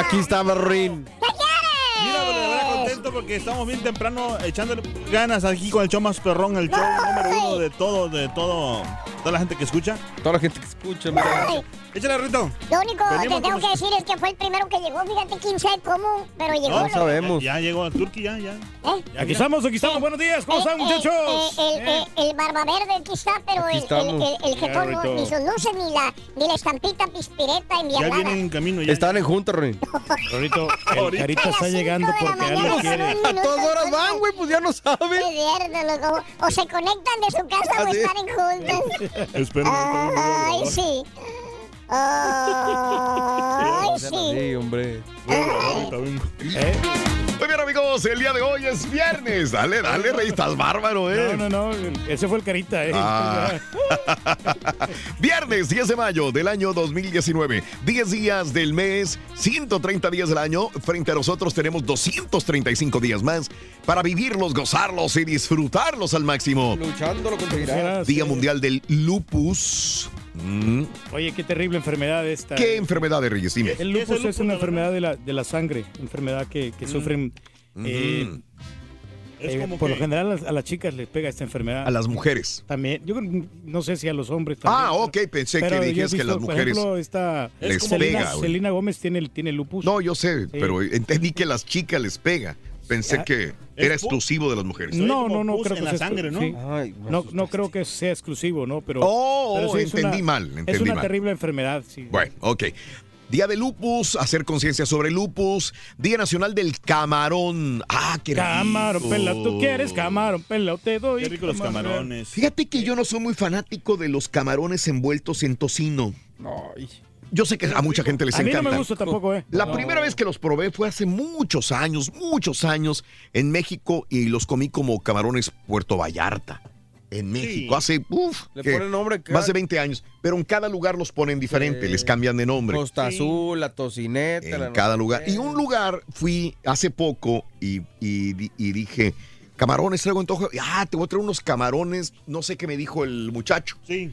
Aquí está Barrín. ¿Qué quieres? Mira, de verdad contento porque estamos bien temprano echándole ganas aquí con el show más perrón, el show número uno de todo, de todo, toda la gente que escucha. Toda la gente que escucha, mira. Échale, Rito. Lo único Venimos que tengo con que decir es que fue el primero que llegó. Fíjate, quién sabe cómo, pero llegó. No ¿no? sabemos. Ya llegó a Turquía, ya. ¿Eh? Aquí estamos, aquí estamos. Buenos días, ¿cómo Eh, están, eh, muchachos? eh, el, eh, el barba verde aquí está, pero Aquí el, el, estamos. el, el jetón no, ni sus luces, ni la, ni la estampita pispireta Ya enviada. vienen en camino. Ya. Están en junta, el Ahorita. carita está llegando porque él lo quiere. A todas horas van, güey, pues ya no saben. O se conectan de su casa o Así. están en juntas. Espero. Ay, sí. Ay, sí. Sí, hombre. Vengo. Muy bien, amigos. El día de hoy es viernes. Dale, dale, rey. Estás bárbaro, ¿eh? No, no, no. Ese fue el carita, ¿eh? Ah. Viernes 10 de mayo del año 2019. 10 días del mes, 130 días del año. Frente a nosotros tenemos 235 días más para vivirlos, gozarlos y disfrutarlos al máximo. Luchando lo conseguirá. Era, Día sí. Mundial del Lupus. Mm, Oye, qué terrible enfermedad esta. ¿Qué enfermedad de Reyes? Dime. El ¿Qué es lupus el es, lupus, una la enfermedad de la, de la sangre, enfermedad que, que sufren. eh, Ujú. Es eh, como por que- lo general a las, a las chicas les pega esta enfermedad. A las mujeres. También, yo creo- no sé si a los hombres también. Ah, ok, pensé Pero que dijiste que las por mujeres. ejemplo, esta les Selena, pega. Selena Gómez tiene, tiene lupus. No, yo sé, pero entendí que las chicas les pega. Pensé que era exclusivo de las mujeres. No, no, no creo que la sea sangre, ¿no? sí. Ay, No, asustaste. no creo que sea exclusivo, ¿no? Pero, Oh, pero sí es entendí una- mal, Es una mal. terrible enfermedad, sí. Bueno, ok. Día de lupus, hacer conciencia sobre lupus. Día Nacional del Camarón. Ah, qué rico. Camarón, pela, tú quieres camarón, pela, te doy. Qué rico los camarones. Fíjate que yo no soy muy fanático de los camarones envueltos en tocino. Yo sé que a mucha gente les A mí no encanta. me gusta tampoco, ¿eh? La No. primera vez que los probé fue hace muchos años, muchos años en México y los comí como camarones Puerto Vallarta. En México, hace uf, Le ponen nombre acá. más de 20 años, pero en cada lugar los ponen diferente, Sí. les cambian de nombre. Costa Azul, la tocineta. en cada lugar. Y un lugar fui hace poco y, y di- y dije, camarones, traigo antojo. Ah, te voy a traer unos camarones, no sé qué me dijo el muchacho. Sí.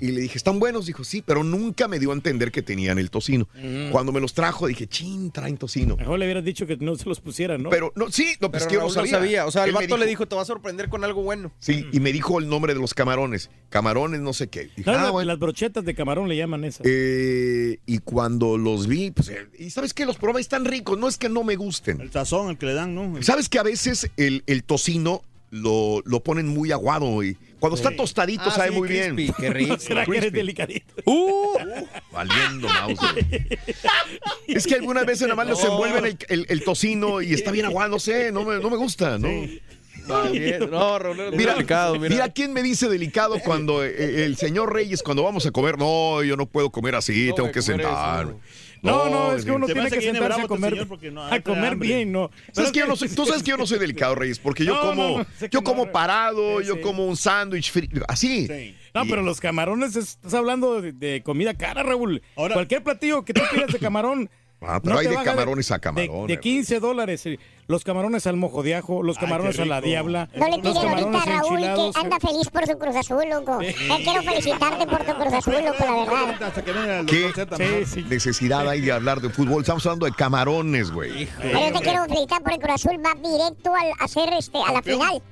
Y le dije, ¿están buenos? Dijo, sí, pero nunca me dio a entender que tenían el tocino. Cuando me los trajo, dije, chin, traen tocino. Mejor le hubieras dicho que no se los pusieran, ¿no? Pero, no, sí, no, pues Pero que yo no sabía. sabía. O sea, el vato le dijo, te va a sorprender con algo bueno. Sí, y me dijo el nombre de los camarones. Camarones, no sé qué. Dije, No, ah, la- bueno. Las brochetas de camarón le llaman esas. Eh, y cuando los vi, pues, eh, y sabes que los probé, están ricos, no es que no me gusten. El sazón, el que le dan, ¿no? ¿Sabes que a veces el, el tocino lo, lo ponen muy aguado y Cuando está tostadito Ah, sabe sí, muy crispy, bien. Qué rico. ¿Será que eres Crispy. delicadito? Uh, valiendo mouse. Es que algunas veces nada más les envuelven el, el- el tocino y está bien aguado, no sé, no me, no me gusta, ¿no? Está bien. No, Raúl, Mira, delicado, mira. mira quién me dice delicado cuando eh, el señor Reyes, cuando vamos a comer, no, yo no puedo comer así, No, tengo que sentarme. eso. No, no, es que uno tiene que que sentarse a este comer, no- a comer bien, ¿no? ¿Sabes que yo no soy- tú sabes que yo no soy delicado, Reyes, porque yo No, como, no, no, yo no, como parado, Sí, yo sí. como un sándwich fri- así. Sí. No, Y- pero los camarones, es- estás hablando de, de comida cara, Raúl. Ahora- Cualquier platillo que tú pidas de camarón. Ah, pero no hay de camarones a de- camarones. De, 15 dólares. eh, Los camarones al mojo de ajo, los camarones a la diabla, No le piden ahorita a Raúl enchilados. que anda feliz por su Cruz Azul, loco. Eh, quiero felicitarte por tu Cruz Azul, loco, la verdad. Hasta que venga el ¿Qué? Sí, sí. Necesidad hay de hablar de fútbol. Estamos hablando de camarones, güey. Pero yo te quiero felicitar porque Cruz Azul va directo al, a ser este, a la final.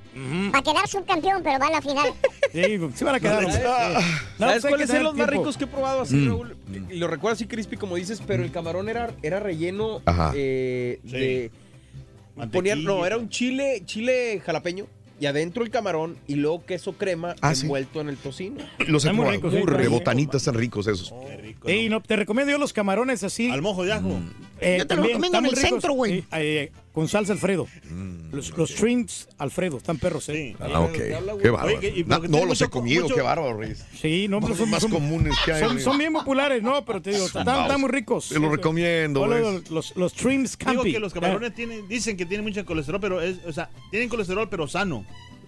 Va a quedar subcampeón, pero va a la final. Sí, sí van a quedar. No, ¿Sabes pues cuáles son los más ricos que he probado así, Mm. Raúl? Y lo recuerdo así crispy como dices, pero el camarón era, era relleno Ajá. eh, Sí. de... Ponían, no, era un chile, chile jalapeño y adentro el camarón y luego queso crema Ah, sí. envuelto en el tocino. Los he Están muy ricos, sí, de están ricos esos. Qué rico, Ey, ¿no? no, te recomiendo yo los camarones así. Al mojo de ajo. Eh, Yo te lo recomiendo en el ricos. centro, güey. Sí, eh, con salsa Alfredo. Mm. Los, los shrimps Alfredo, están perros, ¿eh? Sí. Ah, ok. ¿Qué bárbaro. Oye, no los he comido, mucho- qué bárbaro, Reyes. Sí, no, pero Son más son- comunes que hay. son, bien populares, no, pero te digo, están, están muy ricos. Te lo recomiendo, güey. Los, los, los shrimps Digo que los camarones tienen, dicen que tienen mucho colesterol, pero es, o sea, tienen colesterol pero sano.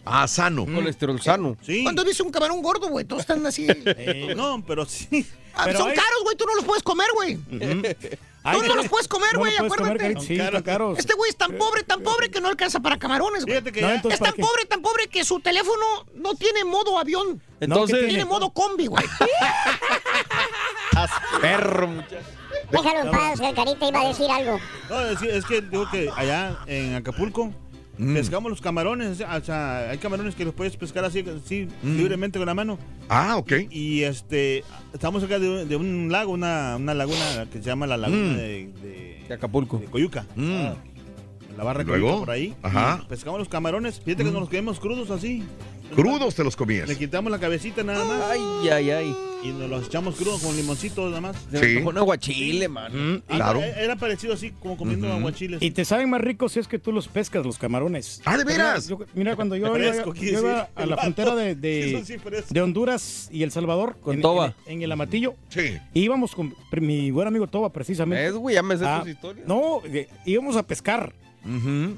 Ah, sano. Colesterol sano. Sí. ¿Cuándo has visto un camarón gordo, güey? Todos están así. Eh, No, pero sí. Ah, Pero son hay- caros, güey. Tú no los puedes comer, güey. Ay, no los puedes comer, no güey, comer, acuérdate. Carita, Sí. Este güey es tan pobre, tan pobre que no alcanza para camarones, güey. Fíjate que No, Es tan pobre, tan pobre que su teléfono no tiene modo avión. Entonces, ¿qué Tiene modo combi, güey. perro, muchacho. Déjalo en paz, que el carita iba a decir algo. no, es, que, es que digo que allá en Acapulco Mm. pescamos los camarones. O sea, hay camarones que los puedes pescar así, así libremente con la mano. Ah, ok. Y este, estamos cerca de, un- de un lago, una, una laguna que se llama la laguna Mm. de, de- De Acapulco. de Coyuca. Mm. La barra ¿Y luego? Coyuca por ahí. Ajá. Pescamos los camarones. Fíjate que nos los quedamos crudos así. Crudos te los comías. Le quitamos la cabecita nada más. Ay, ay, ay. Y nos los echamos crudos con limoncito nada más. Sí. un aguachile, man. Mm, Ah, Claro. Era, era parecido así como comiendo Ujú. aguachiles. Y te saben más ricos si es que tú los pescas, los camarones. Ah, ¿de veras? Yo- mira, cuando yo iba, Fresco, yo quiere iba decir, a la frontera de, de, sí, Honduras y El Salvador, Con en, Toba. en- en el Amatillo, Sí. íbamos con mi buen amigo Toba, precisamente. Es, güey, ya me sé Ah, tus historias. no, de- íbamos a pescar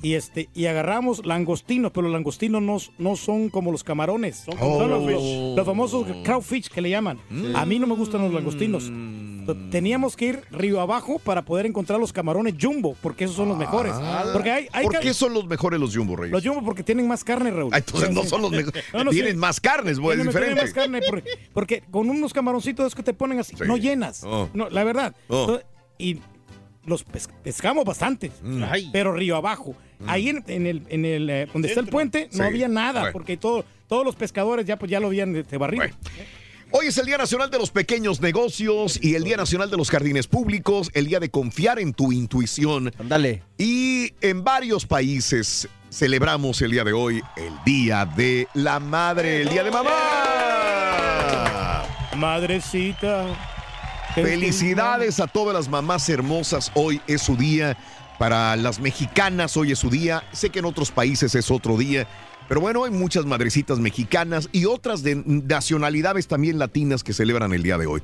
Y este y agarramos langostinos, pero los langostinos no, no son como los camarones. Son como los, famosos crawfish que le llaman. A mí no me gustan los langostinos. Teníamos que ir río abajo para poder encontrar los camarones jumbo, porque esos son los mejores. Porque hay, hay ¿Por qué son los mejores los Jumbo Reyes? los jumbo porque tienen más carne, Raúl. Ah, entonces no son los mejores. No, no, sí. Tienen más carnes, güey, es Tienen- tienen diferente. más carne porque, porque con unos camaroncitos es que te ponen así, Sí. no llenas. Oh. No, la verdad. Oh. Entonces, Y los pes- pescamos bastantes, Mm. Ay. pero río abajo. Ahí en, en el, en el eh, donde está el puente no Sí. había nada, Bueno. porque todo, todos los pescadores ya, pues, ya lo habían este, barrido. Bueno. Hoy es el Día Nacional de los Pequeños Negocios y el Día Nacional de los Jardines Públicos, el Día de confiar en tu intuición. Ándale. Y en varios países celebramos el día de hoy el Día de la Madre, el Día de Mamá. Madrecita. Felicidades a todas las mamás hermosas. Hoy es su día. Para las mexicanas hoy es su día. Sé que en otros países es otro día. Pero bueno, hay muchas madrecitas mexicanas y otras de nacionalidades también latinas que celebran el día de hoy.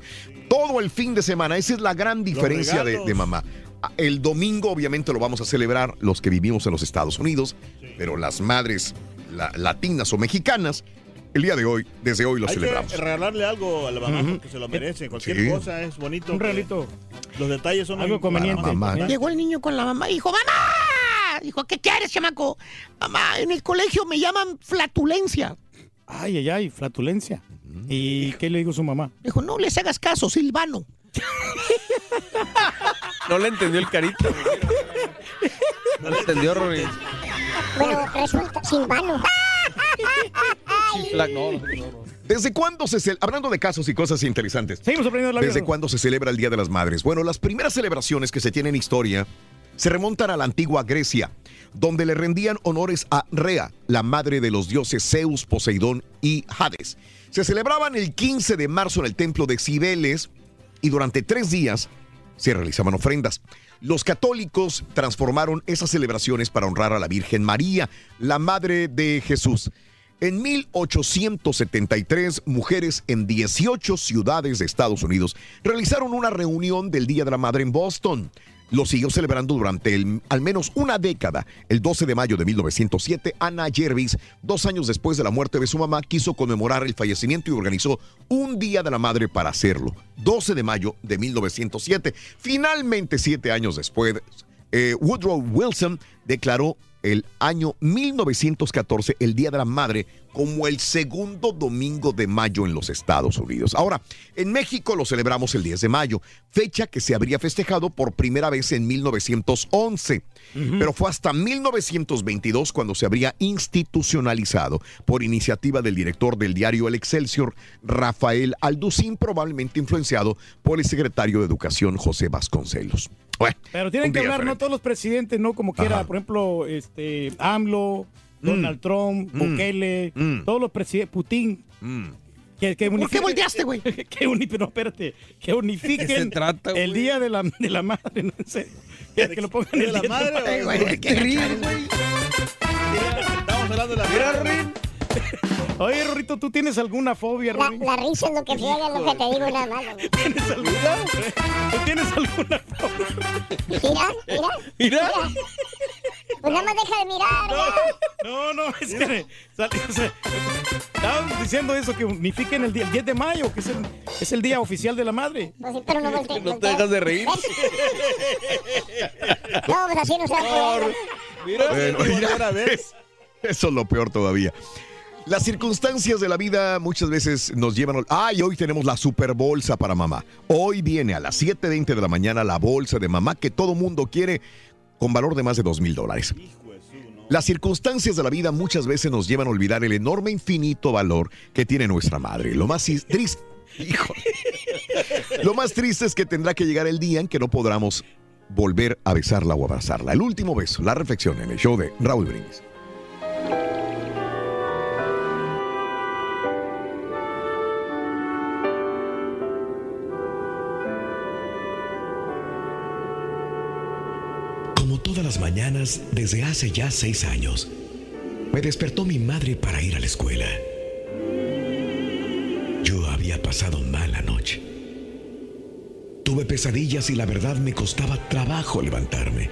Todo el fin de semana. Esa es la gran diferencia de, mamá. Ah, El domingo obviamente lo vamos a celebrar los que vivimos en los Estados Unidos, pero las madres la- latinas o mexicanas, el día de hoy, desde hoy lo Hay celebramos. que regalarle algo a la mamá Ujú. porque se lo merece. Cualquier Sí. cosa es bonito. Un regalito. Los detalles son Algo conveniente. Mamá. ¿eh? Llegó el niño con la mamá y dijo, ¡Mamá! Dijo, ¿qué quieres, chamaco? Mamá, en el colegio me llaman flatulencia. Ay, ay, ay, flatulencia. ¿Y qué le digo a su mamá? Dijo, no les hagas caso, Silvano. No le entendió el carita. güey. No le entendió, Rory. Bueno, resulta Silvano. Chiflac, no, no, no, no. ¿Desde cuándo se cel- Hablando de casos y cosas interesantes. Seguimos aprendiendo la vida. ¿Desde cuándo se celebra el Día de las Madres? Bueno, las primeras celebraciones que se tienen en historia se remontan a la antigua Grecia, donde le rendían honores a Rea, la madre de los dioses Zeus, Poseidón y Hades. Se celebraban el 15 de marzo en el templo de Cibeles y durante tres días se realizaban ofrendas. Los católicos transformaron esas celebraciones para honrar a la Virgen María, la madre de Jesús. En 1873, mujeres en 18 ciudades de Estados Unidos realizaron una reunión del Día de la Madre en Boston. Lo siguió celebrando durante al menos una década. El 12 de mayo de 1907, Anna Jervis, dos años después de la muerte de su mamá, quiso conmemorar el fallecimiento y organizó un Día de la Madre para hacerlo. 12 de mayo de 1907. Finalmente, siete años después, eh, Woodrow Wilson declaró el año 1914 el Día de la Madre como el segundo domingo de mayo en los Estados Unidos. Ahora, en México lo celebramos el 10 de mayo, fecha que se habría festejado por primera vez en 1911, pero fue hasta 1922 cuando se habría institucionalizado por iniciativa del director del diario El Excelsior, Rafael Alducín, probablemente influenciado por el secretario de Educación José Vasconcelos. Bueno, Pero tienen que hablar, no todos los presidentes, no como quiera, Ajá. por ejemplo, este AMLO, Donald Trump, Mm. Bukele, Mm. todos los presidentes, Putin. Que, que ¿Por qué volteaste, güey? que, uni- no, espérate, que unifiquen ¿Qué se trata, el güey? día de la, de la madre, no sé. Que, que lo pongan ¿De el la día madre de o- Ay, güey, ¿qué ríes, güey? Estamos hablando de la Mira, Rin. Oye, Rorrito, ¿tú tienes alguna fobia, La, Rorrito? la risa es lo que friega, lo que te digo nada más. güey. ¿Tienes alguna? ¿Tú tienes alguna fobia? Mira, mira. Mira. Pues nada más deja de mirar, ya. No, no, es que estaban diciendo eso, que unifiquen el, día, el 10 de mayo, que es el, es el día oficial de la madre. Pues sí, pero no No te dejas de reír. No, pues así no se va a poder. Mira. Bueno, vez. Eso es lo peor todavía. Las circunstancias de la vida muchas veces nos llevan... al- ¡Ay, hoy tenemos la super bolsa para mamá! Hoy viene a las 7.20 de la mañana la bolsa de mamá que todo mundo quiere con valor de más de 2 mil dólares. Las circunstancias de la vida muchas veces nos llevan a olvidar el enorme infinito valor que tiene nuestra madre. Lo más is- triste... Lo más triste es que tendrá que llegar el día en que no podamos volver a besarla o abrazarla. El último beso, la reflexión en el show de Raúl Brindis. Todas las mañanas, desde hace ya seis años, me despertó mi madre para ir a la escuela. Yo había pasado mala noche. Tuve pesadillas y la verdad me costaba trabajo levantarme.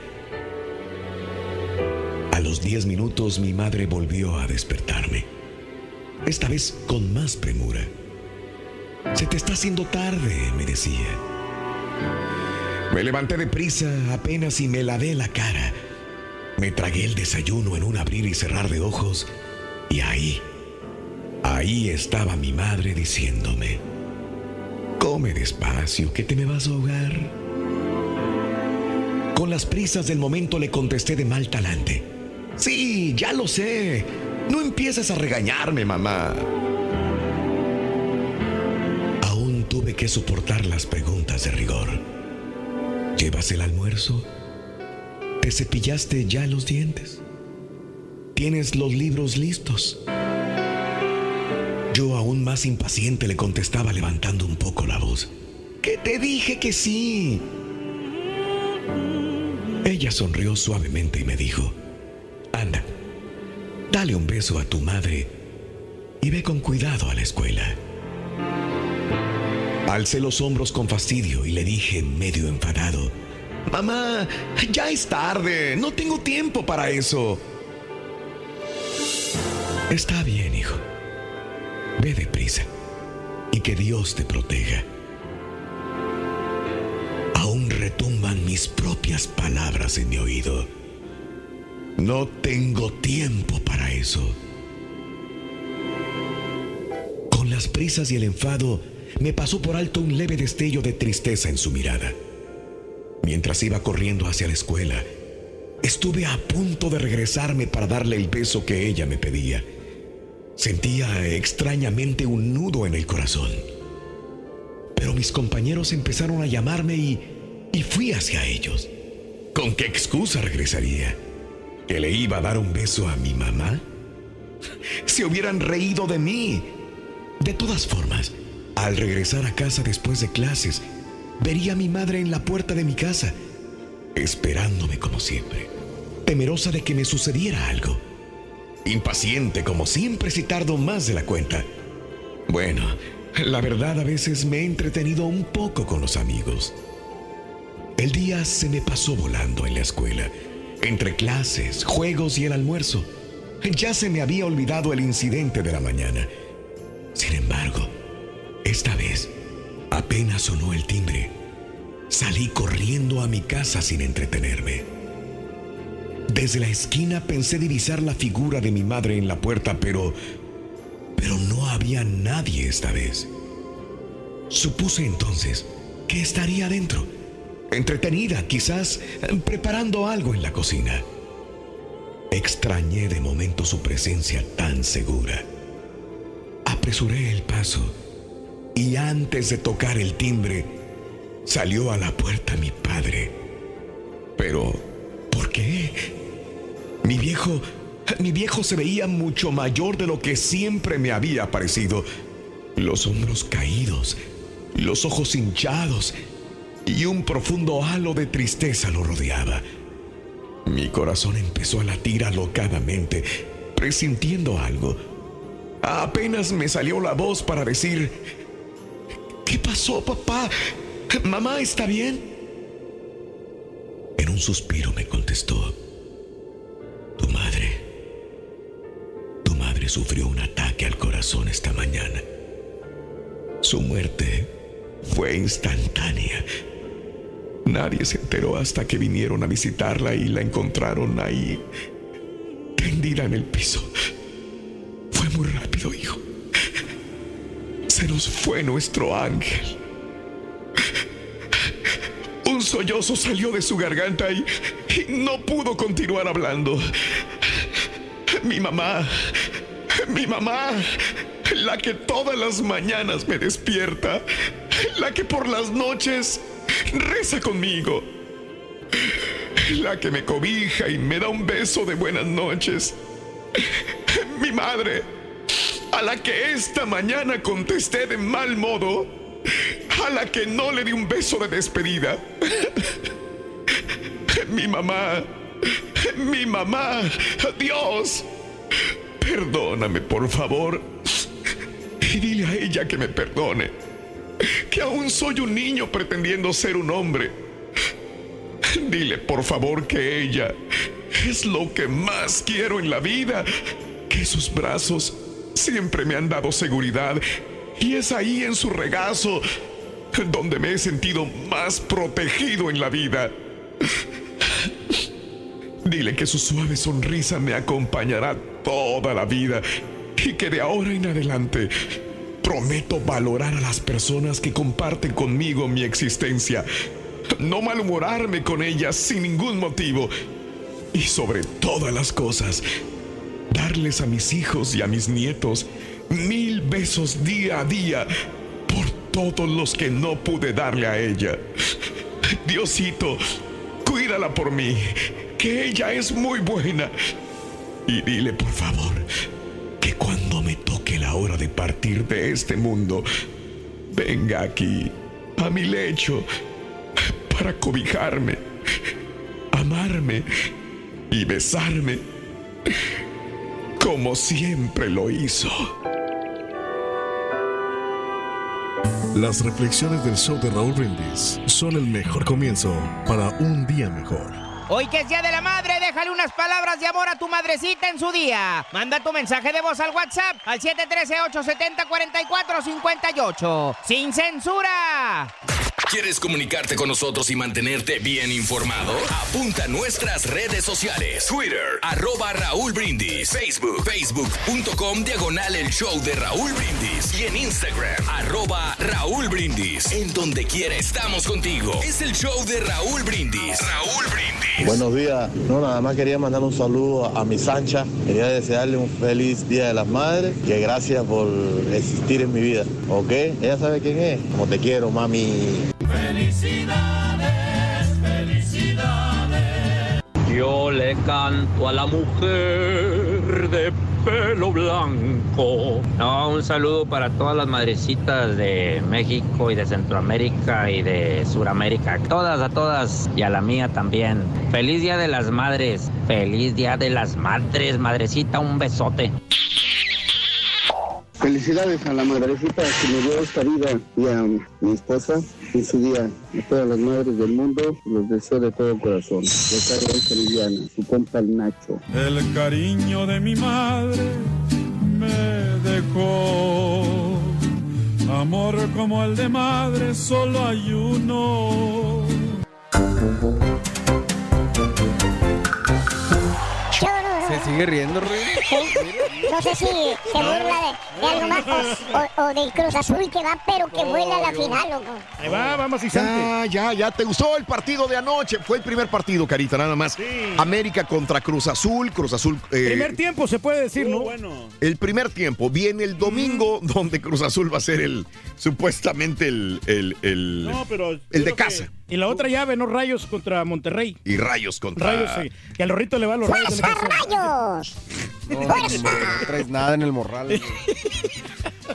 A los diez minutos mi madre volvió a despertarme. Esta vez con más premura. Se te está haciendo tarde, me decía. Me levanté deprisa apenas y me lavé la cara. Me tragué el desayuno en un abrir y cerrar de ojos y ahí, ahí estaba mi madre diciéndome, come despacio, que te me vas a ahogar. Con las prisas del momento le contesté de mal talante. Sí, ya lo sé. No empieces a regañarme, mamá. Aún tuve que soportar las preguntas de rigor. ¿Llevas el almuerzo? ¿Te cepillaste ya los dientes? ¿Tienes los libros listos? Yo aún más impaciente le contestaba levantando un poco la voz. Que te dije que sí. Ella sonrió suavemente y me dijo, anda, dale un beso a tu madre y ve con cuidado a la escuela. Alcé los hombros con fastidio y le dije medio enfadado, Mamá, ya es tarde, no tengo tiempo para eso. Está bien, hijo. Ve deprisa y que Dios te proteja. Aún retumban mis propias palabras en mi oído. No tengo tiempo para eso. Con las prisas y el enfado, me pasó por alto un leve destello de tristeza en su mirada. Mientras iba corriendo hacia la escuela, estuve a punto de regresarme para darle el beso que ella me pedía. Sentía extrañamente un nudo en el corazón. Pero mis compañeros empezaron a llamarme y, y fui hacia ellos. ¿Con qué excusa regresaría? ¿Que le iba a dar un beso a mi mamá? Se hubieran reído de mí. De todas formas, al regresar a casa después de clases, vería a mi madre en la puerta de mi casa, esperándome como siempre, temerosa de que me sucediera algo. Impaciente como siempre si tardo más de la cuenta. Bueno, la verdad a veces me he entretenido un poco con los amigos. El día se me pasó volando en la escuela, entre clases, juegos y el almuerzo. Ya se me había olvidado el incidente de la mañana. Sin embargo, esta vez, apenas sonó el timbre, salí corriendo a mi casa sin entretenerme. Desde la esquina pensé divisar la figura de mi madre en la puerta, pero... pero no había nadie esta vez. Supuse entonces que estaría adentro, entretenida, quizás preparando algo en la cocina. Extrañé de momento su presencia tan segura. Apresuré el paso y antes de tocar el timbre, salió a la puerta mi padre. Pero, ¿por qué? Mi viejo, mi viejo se veía mucho mayor de lo que siempre me había parecido. Los hombros caídos, los ojos hinchados y un profundo halo de tristeza lo rodeaba. Mi corazón empezó a latir alocadamente, presintiendo algo. Apenas me salió la voz para decir, ¿qué pasó, papá? ¿Mamá está bien? En un suspiro me contestó, tu madre, tu madre sufrió un ataque al corazón esta mañana. Su muerte fue instantánea. Nadie se enteró hasta que vinieron a visitarla y la encontraron ahí, tendida en el piso. Fue muy rápido, hijo. Se nos fue nuestro ángel. Un sollozo salió de su garganta y, y no pudo continuar hablando. Mi mamá, mi mamá, la que todas las mañanas me despierta, la que por las noches reza conmigo, la que me cobija y me da un beso de buenas noches, mi madre, a la que esta mañana contesté de mal modo, a la que no le di un beso de despedida, mi mamá, mi mamá, Dios, perdóname por favor y dile a ella que me perdone, que aún soy un niño pretendiendo ser un hombre. Dile por favor que ella es lo que más quiero en la vida, que sus brazos siempre me han dado seguridad. Y es ahí en su regazo donde me he sentido más protegido en la vida. Dile que su suave sonrisa me acompañará toda la vida y que de ahora en adelante prometo valorar a las personas que comparten conmigo mi existencia, no malhumorarme con ellas sin ningún motivo. Y sobre todas las cosas, darles a mis hijos y a mis nietos mil besos día a día por todos los que no pude darle a ella. Diosito, cuídala por mí, que ella es muy buena. Y dile, por favor, que cuando me toque la hora de partir de este mundo, venga aquí, a mi lecho, para cobijarme, amarme y besarme, como siempre lo hizo. Las reflexiones del show de Raúl Brindis son el mejor comienzo para un día mejor. Hoy que es Día de la Madre, déjale unas palabras de amor a tu madrecita en su día. Manda tu mensaje de voz al WhatsApp al 713-870-4458. ¡Sin censura! ¿Quieres comunicarte con nosotros y mantenerte bien informado? Apunta a nuestras redes sociales. Twitter, arroba Raúl Brindis. Facebook, facebook.com, diagonal el show de Raúl Brindis. Y en Instagram, arroba Raúl Brindis. En donde quiera estamos contigo. Es el show de Raúl Brindis. Raúl Brindis. Buenos días. No, nada más quería mandar un saludo a mi Sancha. Quería desearle un feliz Día de las Madres. Que gracias por existir en mi vida. ¿Ok? Ella sabe quién es. Como te quiero, mami. Felicidades, felicidades. le canto a la mujer de pelo blanco. No, un saludo para todas las madrecitas de México y de Centroamérica y de Suramérica. Todas, a todas y a la mía también. Feliz Día de las Madres. Feliz Día de las Madres, madrecita, un besote. Felicidades a la madrecita que me dio esta vida y a mi esposa en su día. A todas las madres del mundo los deseo de todo corazón. Liliana, su compa el Nacho. El cariño de mi madre me dejó. Amor como el de madre solo hay uno. Se sigue riendo, Rey. No sé si se burla de, de algo más o, o- o del Cruz Azul que va, pero que vuela a la final, loco. Ahí va, vamos y Ya, ya, ya. ¿Te gustó el partido de anoche? Fue el primer partido, Carita, nada más. América contra Cruz Azul. Cruz Azul. eh, Primer tiempo se puede decir, ¿no? El primer tiempo viene el domingo, donde Cruz Azul va a ser el supuestamente el, el, el, No, pero el de casa. Y la otra llave, ¿no? Rayos contra Monterrey. Y Rayos contra. Rayos, sí. Que al Rorrito le va a los rayos. ¡Fuerza, rayos! ¡Fuerza! No traes nada en el morral.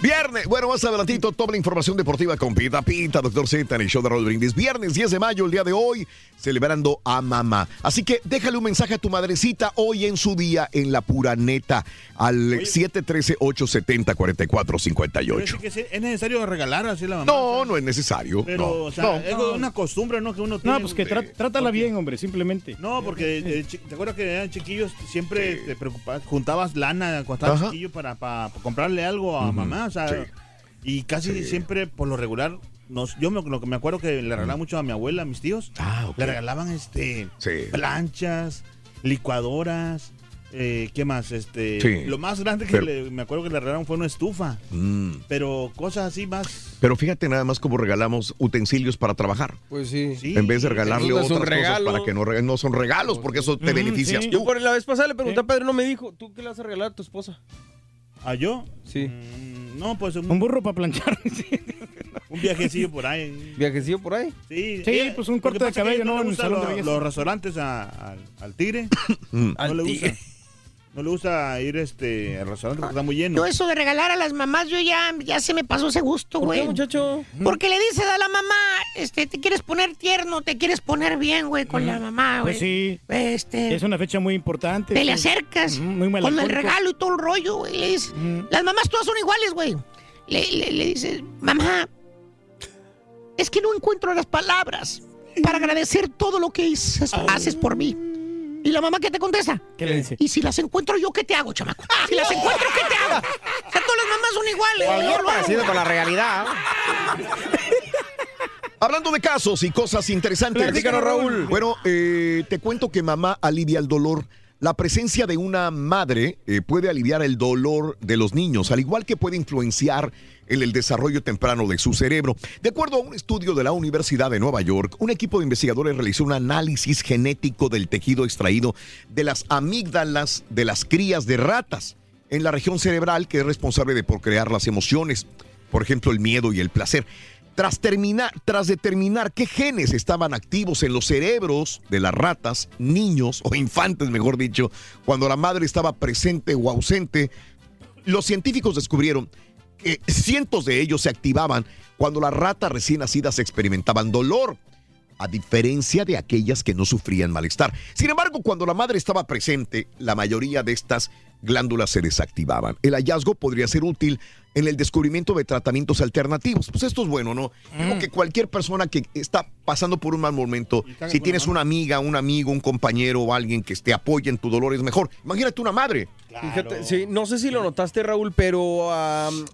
Viernes, bueno, más adelantito, toda la información deportiva con Pita Pita, Doctor Z en el show de Raúl Brindis. Viernes 10 de mayo, el día de hoy, celebrando a mamá. Así que déjale un mensaje a tu madrecita hoy en su día en la pura neta al 713-870-4458. Pero es, que es necesario regalar así a la mamá. No, no es necesario. Pero, no, o sea, no. es una costumbre, ¿no? Que uno tiene. No, pues que tra- trátala bien, hombre, simplemente. No, porque eh, te acuerdas que eran chiquillos, siempre te preocupabas, juntabas lana cuando estabas chiquillo para, para comprarle algo a mamá, o sea, sí. y casi siempre, por lo regular, nos, yo me, lo que me acuerdo que le regalaba mucho a mi abuela, a mis tíos, le regalaban este planchas, licuadoras, eh, ¿qué más? Este, Sí. lo más grande que Pero- le- me acuerdo que le regalaron fue una estufa, Mm. pero cosas así más. Pero fíjate nada más cómo regalamos utensilios para trabajar. Pues sí. en vez de regalarle otras cosas regalo. para que no, no son regalos, porque eso te beneficias sí. tú. Yo por la vez pasada le pregunté a Pedro, no me dijo, ¿tú qué le vas a regalar a tu esposa? ¿A yo? Sí. no, pues un, Un burro para planchar. un viajecillo por ahí. ¿Viajecillo por ahí? Sí, Sí, ella- pues un lo que corte de pasa es que cabello, no ¿no? le En el gusta salón de lo- belleza. los restaurantes a- al, al tigre. no Al le tigre. No le gusta ir este, al restaurante porque está muy lleno. Yo eso de regalar a las mamás, yo ya, ya se me pasó ese gusto, ¿Por qué, güey. muchacho? Porque le dices a la mamá, este, te quieres poner tierno, te quieres poner bien, güey, con la mamá, güey. Pues sí. Este, Es una fecha muy importante. te le acercas Ujú, muy con el regalo y todo el rollo, güey. Le dices, las mamás todas son iguales, güey. Le, le, le dices, mamá, es que no encuentro las palabras para agradecer todo lo que haces, haces por mí. ¿Y la mamá qué te contesta? ¿Qué le dice? Y si las encuentro yo, ¿qué te hago, chamaco? Si las encuentro, ¿qué te hago? O sea, todas las mamás son iguales. Algo parecido con la realidad. Hablando de casos y cosas interesantes. Platícanos, Raúl. Bueno, eh, te cuento que mamá alivia el dolor. La presencia de una madre eh, puede aliviar el dolor de los niños, al igual que puede influenciar en el desarrollo temprano de su cerebro. De acuerdo a un estudio de la Universidad de Nueva York, un equipo de investigadores realizó un análisis genético del tejido extraído de las amígdalas de las crías de ratas en la región cerebral que es responsable de procrear las emociones, por ejemplo, el miedo y el placer. Tras, terminar, tras determinar qué genes estaban activos en los cerebros de las ratas, niños o infantes, mejor dicho, cuando la madre estaba presente o ausente, los científicos descubrieron que cientos de ellos se activaban cuando las ratas recién nacidas experimentaban dolor, a diferencia de aquellas que no sufrían malestar. Sin embargo, cuando la madre estaba presente, la mayoría de estas glándulas se desactivaban. El hallazgo podría ser útil en el descubrimiento de tratamientos alternativos. Pues esto es bueno, ¿no? Creo que cualquier persona que está pasando por un mal momento, si tienes una amiga, un amigo, un compañero o alguien que te apoye en tu dolor, es mejor. Imagínate una madre. Fíjate, sí, no sé si lo notaste, Raúl, pero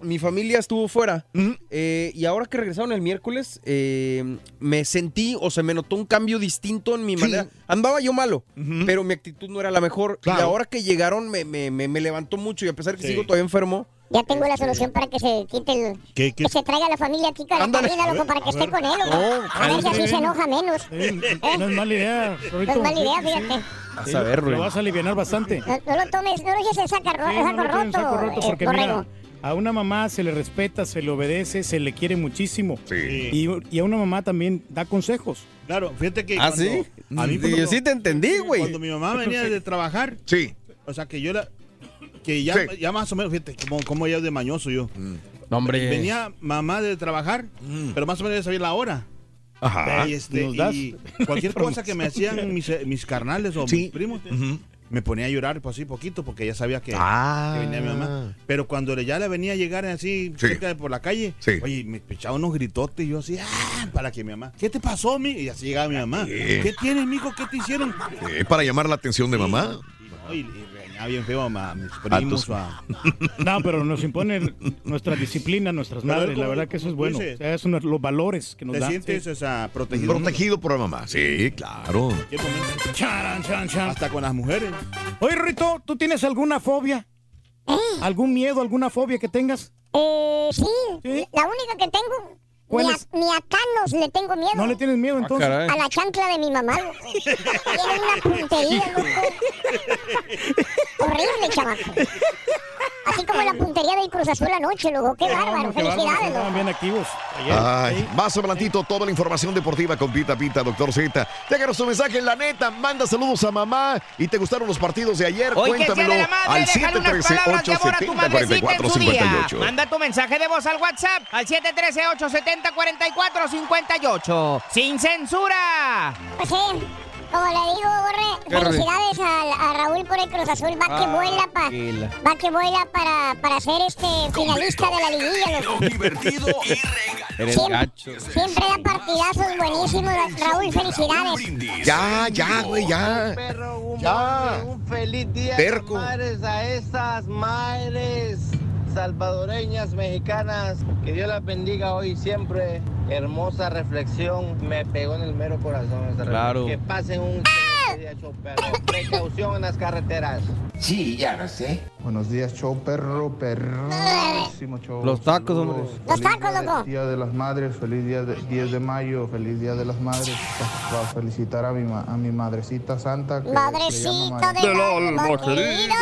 mi familia estuvo fuera. Eh, y ahora que regresaron el miércoles, eh, me sentí o se me notó un cambio distinto en mi manera. Andaba yo malo, pero mi actitud no era la mejor. Y Claro. ahora que llegaron, me, me- me- me levantó mucho. Y a pesar que Sí. sigo todavía enfermo, Ya tengo la solución para que se quite el... ¿Qué, qué? Que se traiga a la familia aquí con la cabina, loco, para que A esté con él, loco. No, a ver si así sí. se enoja menos. Sí, ¿Eh? No es mala idea. No es mala idea, fíjate. a Sí, saber, lo, lo vas a aliviar bastante. No, no lo tomes, no lo dejes el saco, Sí, el no en roto, saco roto eh, porque mira, A una mamá se le respeta, se le obedece, se le quiere muchísimo. Sí. Y, y a una mamá también da consejos. Claro, fíjate que. ¿Ah, cuando- sí? A mí yo sí te entendí, güey. Cuando mi mamá venía de trabajar. Sí. O sea, que yo la. Que ya, Sí. ya más o menos, fíjate, como, como ya de mañoso yo. No, hombre. Venía mamá de trabajar, pero más o menos ya sabía la hora. Ajá. Y, este, ¿Nos das y cualquier cosa que me hacían mis, mis carnales o Sí. mis primos, me ponía a llorar pues así poquito porque ya sabía que, Ah. que venía mi mamá. Pero cuando ya le venía a llegar así Sí. cerca de por la calle, Sí. oye, me echaba unos gritotes y yo así, ah, para que mi mamá, ¿qué te pasó, mi? Y así llegaba mi mamá. ¿Qué? ¿Qué tienes, mijo? ¿Qué te hicieron? Eh, para llamar la atención de mamá. Y, no, y- regañaba bien feo a, mis primos. tus- o a- No, pero nos impone nuestra disciplina, nuestras madres. La verdad que eso es bueno. O sea, es uno de los valores que nos ¿Te dan. sientes o sea, protegido? Protegido por la mamá. Sí, claro. Charan, chan, chan. Hasta con las mujeres. Oye, Rito, ¿tú tienes alguna fobia? ¿Algún miedo, alguna fobia que tengas? Eh, sí, ¿Sí? la única que tengo. ¿Cuál Ni a, es? ni a le tengo miedo. ¿No le tienes miedo entonces? caray. A la chancla de mi mamá. Tiene una puntería, loco. Horrible, chamaco. Así como la puntería del Cruz Azul anoche, loco. Qué bárbaro. Qué bárbaro, Felicidades, estaban loco. bien activos. Ayer. Ay, Sí. más adelantito toda la información deportiva con Pita Pita, doctor Z. Déjanos tu mensaje en la neta, manda saludos a mamá y te gustaron los partidos de ayer, Hoy cuéntamelo de la Madre, al déjale unas palabras de amor a tu madrecita en su día. 713-870-4458. Manda tu mensaje de voz al WhatsApp al 713-870-4458. ¡Sin censura! Pues sí, como le digo, Borre, felicidades a, a Raúl por el Cruz Azul. Va que vuela, pa, va que vuela para, para ser este finalista de la liguilla, loco. Divertido y Eres Siempre, gacho. siempre da partidazos buenísimos, Raúl, felicidades. Ya, ya, güey, ya. Perro, un, Ya. un feliz día madres a esas madres salvadoreñas, mexicanas. Que Dios las bendiga hoy y siempre. Hermosa reflexión. Me pegó en el mero corazón esta Claro. Que pasen un show, perro. Precaución en las carreteras. Sí, ya lo sé. Buenos días, show perro, perrísimo show. Los tacos, hombre. Los Feliz tacos, loco. Día de las Madres, feliz día de 10 de mayo, feliz día de las Madres. Pa- Para felicitar a mi, ma- a mi madrecita santa. Que Madrecita del alma querida.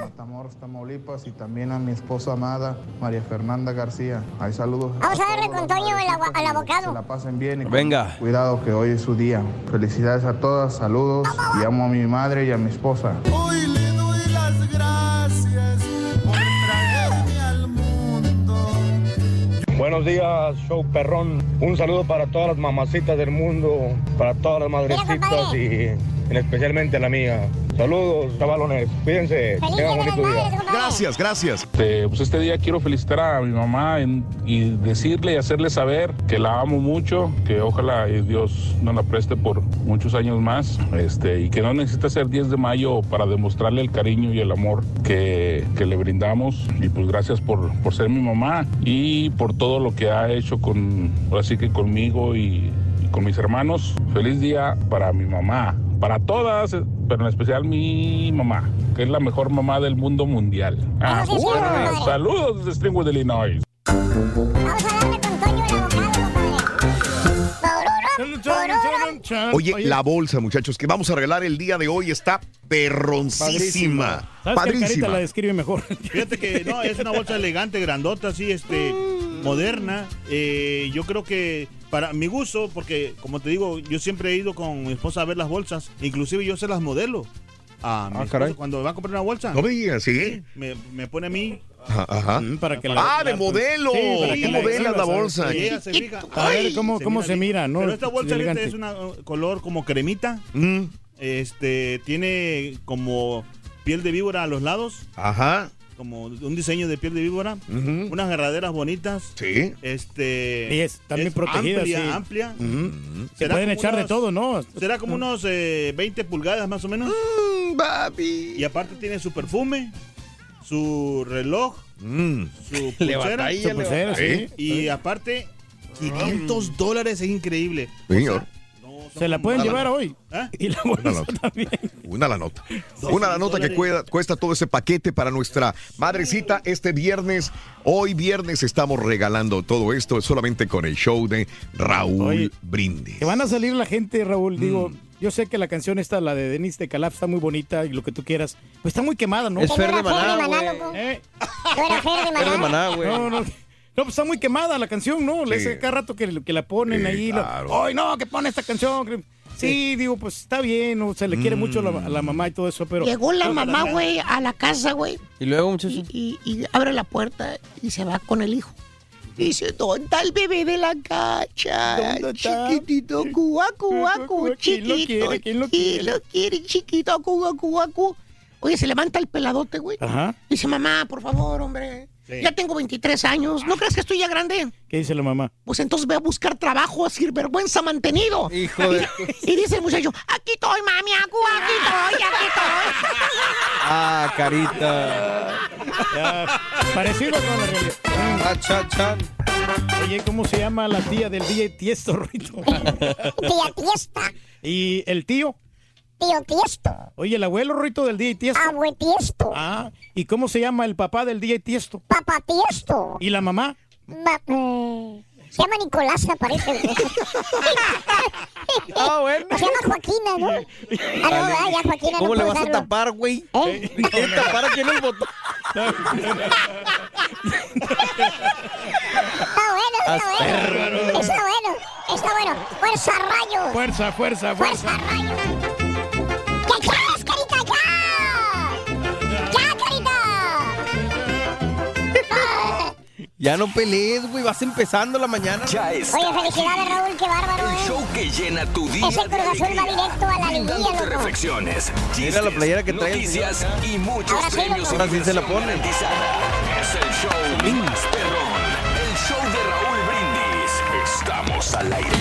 Matamoros, Tamaulipas y también a mi esposa amada, María Fernanda García. Hay saludos. Vamos a darle con Toño el agua- madrecitos, al que abocado. Se la pasen bien y Venga. cuidado que hoy es su día. Felicidades a todas, saludos y amo a mi madre y a mi esposa. Hoy le doy las gracias por traerme al mundo. Buenos días, show perrón. Un saludo para todas las mamacitas del mundo, para todas las madrecitas y en especialmente la mía. Saludos, chavalones. Cuídense. Tengan bonito día. Gracias, gracias. Este, pues este día quiero felicitar a mi mamá en- y decirle y hacerle saber que la amo mucho, que ojalá Dios nos la preste por muchos años más, este, y que no necesita ser 10 de mayo para demostrarle el cariño y el amor que, que le brindamos. Y pues gracias por, por ser mi mamá y por todo lo que ha hecho con, ahora sí que conmigo y, y con mis hermanos. Feliz día para mi mamá, para todas, pero en especial mi mamá, que es la mejor mamá del mundo mundial. Ah, sí, sí, bueno, compadre. saludos desde Stringwood, Illinois. Vamos a darle con Toño el abocado, compadre. Pororo, pororo. Oye, la bolsa, muchachos, que vamos a regalar el día de hoy está perroncísima. ¿Sabes que el Carita Padrísima. la describe mejor? Fíjate que no, es una bolsa elegante, grandota, así, este, moderna. Eh, yo creo que para mi gusto, porque como te digo, yo siempre he ido con mi esposa a ver las bolsas, inclusive yo se las modelo. A mi Ah, esposa caray. cuando va a comprar una bolsa. No me digas, ¿sí? Me, me pone a mí. Ajá. Mm, para que la- Ah, de la- modelo. Sí, para que ¿Cómo la modelas la exhibas, bolsa? ¿sabes? Y ella se fija. A ver cómo, cómo se mira, ¿no? Pero esta bolsa es una uh, color como cremita. Mm, Este, tiene como piel de víbora a los lados. Ajá. Como un diseño de piel de víbora. Unas agarraderas bonitas. Sí. Este. Y es también protegida, Amplia, sí. amplia. Se pueden echar de todo, ¿no? Será como unos eh, 20 pulgadas más o menos. Mm, papi. Y aparte tiene su perfume, su reloj, Mm. su pulsera. batalla, Su le pulsera, batalla. sí. Y aparte, 500 dólares es increíble. Señor. Se la pueden llevar hoy. ¿Ah? Y la Una bolsa nota. también. Una la nota. Una la nota que cuesta, cuesta todo ese paquete para nuestra madrecita este viernes. Hoy viernes estamos regalando todo esto solamente con el show de Raúl Oye, Brindis. Que van a salir la gente, Raúl. Digo, Mm. yo sé que la canción esta, la de Denise de Calaf, está muy bonita y lo que tú quieras. Pues está muy quemada, ¿no? Es Fer de Maná, güey. loco. ¿Eh? No era Fer de. Maná, güey. No, no. No, pues está muy quemada la canción, ¿no? Le hace cada rato que, que la ponen Sí, ahí. la- claro. Ay, no, que pone esta canción. Sí, digo, pues está bien, o se le quiere mucho a la, a la mamá y todo eso, pero... Llegó la No, mamá, güey, a la casa, güey. Y luego, muchacho. Y, y abre la puerta y se va con el hijo. Dice, ¿dónde está el bebé de la cacha? ¿Dónde está? Chiquitito, cuá, cuá, cuá, ¿Quién lo chiquito. quiere? ¿Quién lo ¿Quién lo quiere, chiquito? Cuá, cuá. Oye, se levanta el peladote, güey. Ajá. Dice, mamá, por favor, hombre. Sí. Ya tengo 23 años. ¿No crees que estoy ya grande? ¿Qué dice la mamá? Pues entonces ve a buscar trabajo a vergüenza mantenido. Hijo de... Y dice el muchacho, aquí estoy, mami, acu, aquí estoy, aquí estoy. Ah, carita. Ya, parecido con la realidad. Ah, chan, chan. Oye, ¿cómo se llama la tía del DJ Tiesto, Rito? Tía Tiesta. ¿Y el tío? Tío Tiesto. Oye, el abuelo, Rito, del DJ Tiesto. Abue Tiesto. Ah, ¿y cómo se llama el papá del DJ Tiesto? Papá Tiesto. ¿Y la mamá? Ma- mm, se llama Nicolás, parece. Ah, bueno. Se llama Joaquina, ¿no? Ah, no, ah, ya Joaquina ¿Cómo no le vas a tapar, güey? ¿Eh? ¿Quieres tapar aquí en el botón? Está bueno, está bueno. Está bueno, está bueno. Fuerza, rayo. Fuerza, fuerza, Fuerza, fuerza. rayo. Ya no pelees, güey. Vas empezando la mañana. Ya está. Oye, felicidades, Raúl, qué bárbaro, El ¿eh? show que llena tu día Ese Cruz Azul va directo a la reflexiones, Mira la playera que trae noticias y muchos Ahora sí, premios y Ahora sí se la garantizada. Es el show más perrón. El show de Raúl Brindis. Estamos al aire.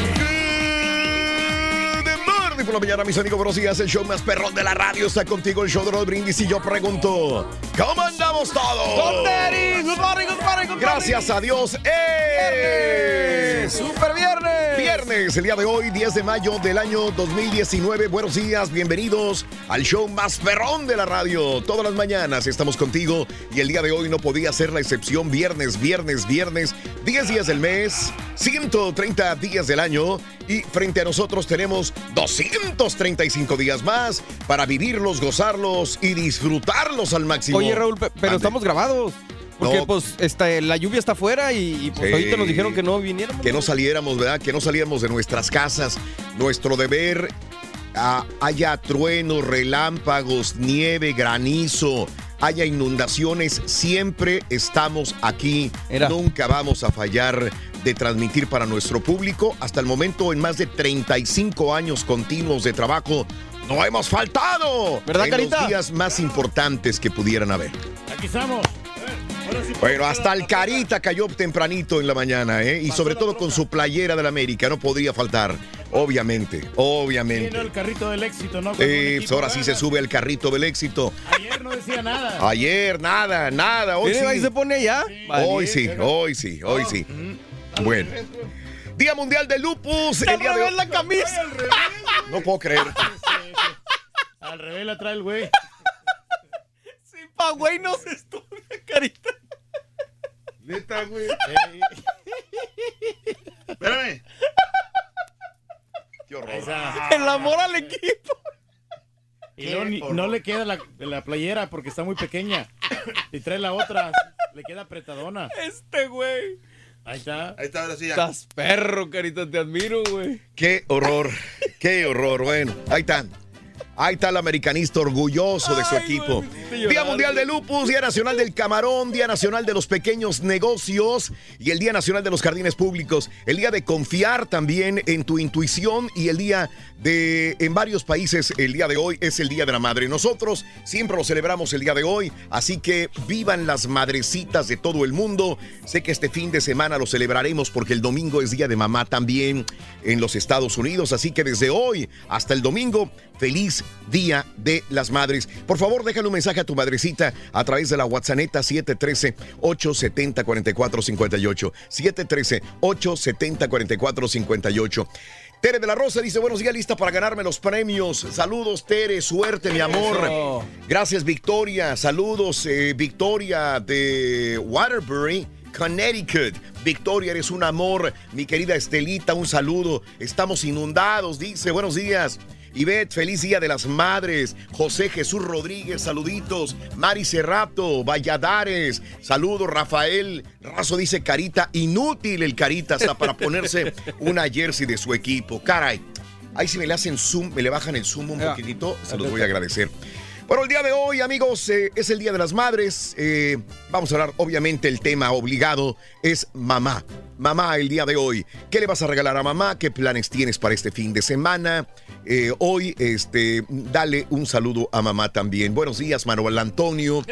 De morning por la mañana, mis amigos, buenos días. El show más perrón de la radio está contigo, el show de Rod Brindis. Y yo pregunto, ¿cómo andamos todos? Good morning, good morning, good Gracias a Dios. ¡Eh! ¡Super viernes! Viernes, el día de hoy, 10 de mayo del año 2019. Buenos días, bienvenidos al show más perrón de la radio. Todas las mañanas estamos contigo y el día de hoy no podía ser la excepción. Viernes, viernes, viernes, 10 días del mes, 130 días del año y frente a nosotros tenemos 235 días más para vivirlos, gozarlos y disfrutarlos al máximo. Oye, Raúl, pe- pero estamos grabados. Porque, No. pues, esta, la lluvia está afuera y, y, pues, Sí. ahorita nos dijeron que no viniéramos. que no saliéramos, ¿verdad? Que no saliéramos de nuestras casas. Nuestro deber, ah, haya truenos, relámpagos, nieve, granizo, haya inundaciones, siempre estamos aquí. Era. Nunca vamos a fallar de transmitir para nuestro público. Hasta el momento, en más de 35 años continuos de trabajo, no hemos faltado. ¿Verdad, en Carita? los días más importantes que pudieran haber. Aquí estamos. Sí, Bueno, hasta el Carita cayó tempranito en la mañana, ¿eh? Y sobre todo con su playera del América, no podría faltar. Obviamente, obviamente. el carrito del éxito, ¿no? Eh, equipo ahora sí se sube al carrito del éxito. Ayer no decía nada. Ayer, nada, nada. Hoy ahí sí. se pone allá. Hoy sí, hoy sí, hoy sí. Bueno. Día Mundial de Lupus. El día de hoy. la camisa. No puedo creer. Al revés la trae el güey. Sí, pa' güey, no se estudia, carita. Neta, güey. Eh, Espérame. Qué horror. El amor al equipo. Y luego ni- no le queda la, la playera porque está muy pequeña. Y trae la otra, le queda apretadona. Este güey. Ahí está. Ahí está, ahora sí ya. Estás perro, carita, te admiro, güey. Qué horror, qué horror. Bueno, ahí está. Ahí está el americanista orgulloso de su Ay, equipo. Día Mundial de. Lupus, Día Nacional del Camarón, Día Nacional de los Pequeños Negocios y el Día Nacional de los Jardines Públicos. El Día de confiar también en tu intuición y el Día de, en varios países, el día de hoy es el Día de la Madre. Nosotros siempre lo celebramos el día de hoy, así que vivan las madrecitas de todo el mundo. Sé que este fin de semana lo celebraremos porque el domingo es Día de Mamá también en los Estados Unidos, así que desde hoy hasta el domingo, feliz Día de las Madres. Por favor, déjale un mensaje a tu madrecita a través de la WhatsApp 713-870-4458. 713-870-4458. Tere de la Rosa dice, buenos días, lista para ganarme los premios. Saludos, Tere, suerte, mi amor. Eso. Gracias, Victoria. Saludos, eh, Victoria de Waterbury. Connecticut. Victoria, eres un amor. Mi querida Estelita, un saludo. Estamos inundados, dice. Buenos días. Ivette, feliz día de las madres. José Jesús Rodríguez, saluditos. Mari Cerrato, Valladares, saludos. Rafael Razo dice carita, inútil el carita hasta para ponerse una jersey de su equipo. Caray, ahí si me le hacen zoom, me le bajan el zoom un poquitito, se los voy a agradecer. Bueno, el día de hoy, amigos, eh, es el Día de las Madres. Eh, vamos a hablar, obviamente, el tema obligado es mamá. Mamá, el día de hoy. ¿Qué le vas a regalar a mamá? ¿Qué planes tienes para este fin de semana? Eh, hoy, este, dale un saludo a mamá también. Buenos días, Manuel Antonio.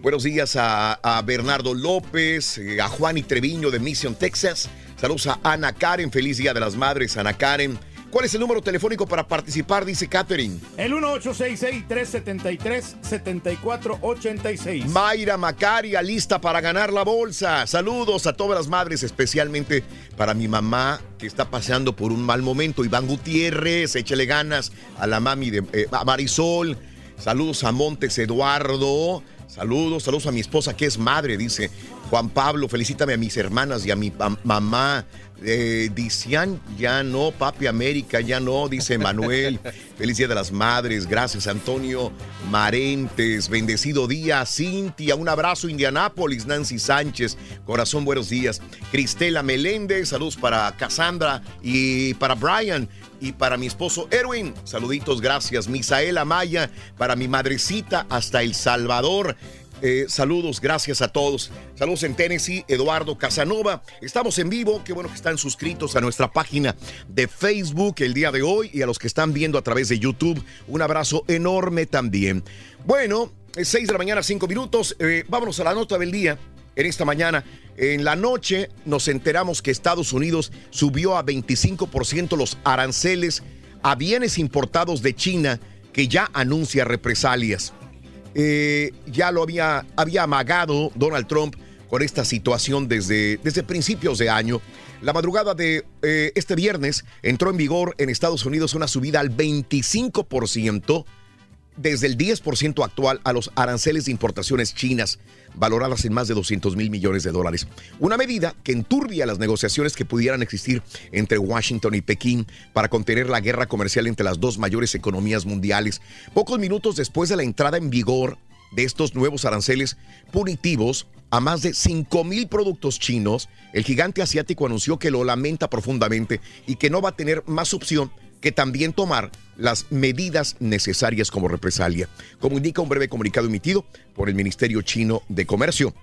Buenos días a, a Bernardo López, a Juan y Treviño de Mission, Texas. Saludos a Ana Karen. Feliz Día de las Madres, Ana Karen. ¿Cuál es el número telefónico para participar? Dice Catherine. El 1866-373-7486. Mayra Macaria, lista para ganar la bolsa. Saludos a todas las madres, especialmente para mi mamá que está pasando por un mal momento. Iván Gutiérrez, échale ganas a la mami de eh, Marisol. Saludos a Montes Eduardo. Saludos, saludos a mi esposa que es madre, dice Juan Pablo. Felicítame a mis hermanas y a mi mamá. Eh, Dician, ya no, Papi América, ya no, dice Manuel. Feliz Día de las Madres, gracias Antonio Marentes, bendecido día, Cintia, un abrazo Indianápolis, Nancy Sánchez, corazón, buenos días. Cristela Meléndez, saludos para Cassandra y para Brian y para mi esposo Erwin, saluditos, gracias. Misael Amaya, para mi madrecita hasta El Salvador. Eh, saludos, gracias a todos. Saludos en Tennessee, Eduardo Casanova. Estamos en vivo, qué bueno que están suscritos a nuestra página de Facebook el día de hoy y a los que están viendo a través de YouTube, un abrazo enorme también. Bueno, es 6 de la mañana, 5 minutos. Eh, vámonos a la nota del día. En esta mañana, en la noche, nos enteramos que Estados Unidos subió a 25% los aranceles a bienes importados de China que ya anuncia represalias eh, ya lo había, había amagado Donald Trump con esta situación desde, desde principios de año. La madrugada de eh, este viernes entró en vigor en Estados Unidos una subida al 25% desde el 10% actual a los aranceles de importaciones chinas, valoradas en más de 200 mil millones de dólares. Una medida que enturbia las negociaciones que pudieran existir entre Washington y Pekín para contener la guerra comercial entre las dos mayores economías mundiales. Pocos minutos después de la entrada en vigor de estos nuevos aranceles punitivos a más de 5 mil productos chinos, el gigante asiático anunció que lo lamenta profundamente y que no va a tener más opción que también tomar las medidas necesarias como represalia, como indica un breve comunicado emitido por el Ministerio Chino de Comercio.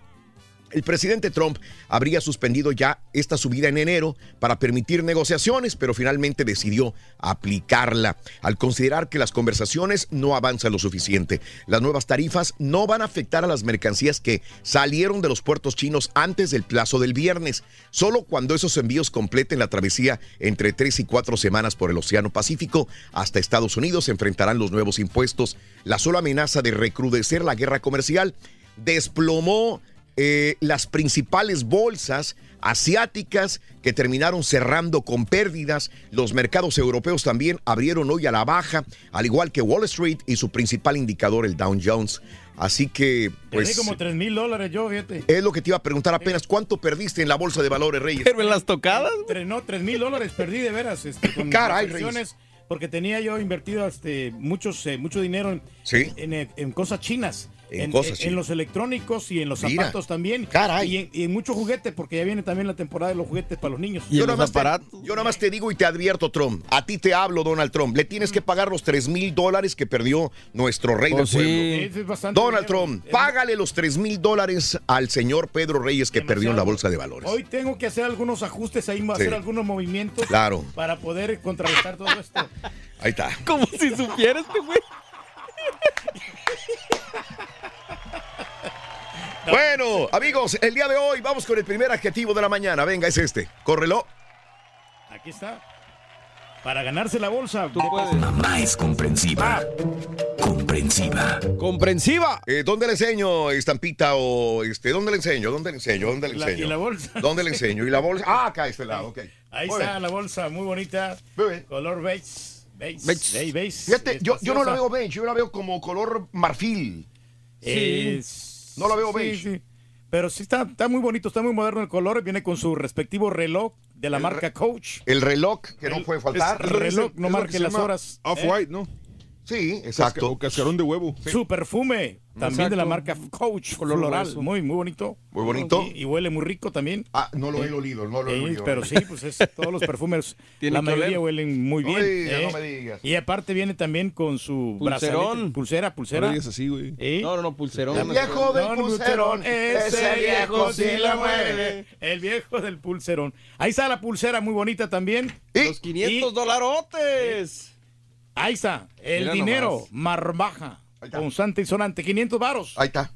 El presidente Trump habría suspendido ya esta subida en enero para permitir negociaciones, pero finalmente decidió aplicarla al considerar que las conversaciones no avanzan lo suficiente. Las nuevas tarifas no van a afectar a las mercancías que salieron de los puertos chinos antes del plazo del viernes, solo cuando esos envíos completen la travesía entre tres y cuatro semanas por el Océano Pacífico hasta Estados Unidos se enfrentarán los nuevos impuestos. La sola amenaza de recrudecer la guerra comercial desplomó eh, las principales bolsas asiáticas que terminaron cerrando con pérdidas. Los mercados europeos también abrieron hoy a la baja, al igual que Wall Street y su principal indicador, el Dow Jones. Así que, Perdí pues, como 3 mil dólares yo, fíjate. es lo que te iba a preguntar apenas. ¿Cuánto perdiste en la bolsa de valores, Reyes? Pero en las tocadas. No, 3 mil dólares perdí de veras. Este, con Caray, las acciones, porque tenía yo invertido este, muchos, eh, mucho dinero en, Sí. en, en- en cosas chinas. En cosas en los electrónicos y en los Mira. zapatos también. Caray. Y en, y en muchos juguetes, porque ya viene también la temporada de los juguetes para los niños. yo, nada más te, yo nada más te digo y te advierto, Trump. A ti te hablo, Donald Trump. Le tienes que pagar los 3 mil dólares que perdió nuestro rey Oh, del sí. pueblo. Es bastante Donald dinero. Trump, págale los 3 mil dólares al señor Pedro Reyes que perdió en la bolsa de valores. Hoy tengo que hacer algunos ajustes ahí, hacer algunos movimientos Claro. para poder contrarrestar todo esto. Ahí está. Como si supieras este güey. Bueno, amigos, el día de hoy vamos con el primer adjetivo de la mañana. Venga, es este. Córrelo. Aquí está. Para ganarse la bolsa. Mamá es comprensiva. Comprensiva. Comprensiva. Eh, ¿Dónde le enseño, estampita? O este, ¿Dónde le enseño? ¿Dónde le enseño? ¿Dónde le La- enseño? y la bolsa. ¿Dónde le enseño? ¿Y la bolsa? Ah, acá a este lado, ok. Ahí Muy está bien. la bolsa, muy bonita. Color beige. Beige. Beige. Beige, beige. Fíjate, yo, yo no la veo beige, yo la veo como color marfil. Es- No la veo sí, beige. sí. Pero sí está, está muy bonito, está muy moderno el color. Viene con su respectivo reloj de la El marca Coach. El reloj, que no puede faltar. El reloj no lo marque las llama horas. Off-white, ¿no? Sí, exacto. O cascarón de huevo. Su perfume, también de la marca Coach, Color grueso. muy, muy bonito. Muy bonito. Y, y huele muy rico también. Ah, no lo he olido, no lo he Sí, olido. Pero sí, pues es, todos los perfumes, Tiene la mayoría oler. huelen muy bien. ¿eh? no me digas. Y aparte viene también con su Pulserón. brazalete, pulsera, pulsera. No digas así, güey. ¿Eh? No, no, no, pulserón. El viejo del No, no, pulserón, ese viejo sí la mueve. El viejo del pulserón. Ahí está la pulsera muy bonita también. Los 500 dolarotes. Ahí está, el Mira dinero, nomás. marbaja, constante y sonante, 500 varos. Ahí está.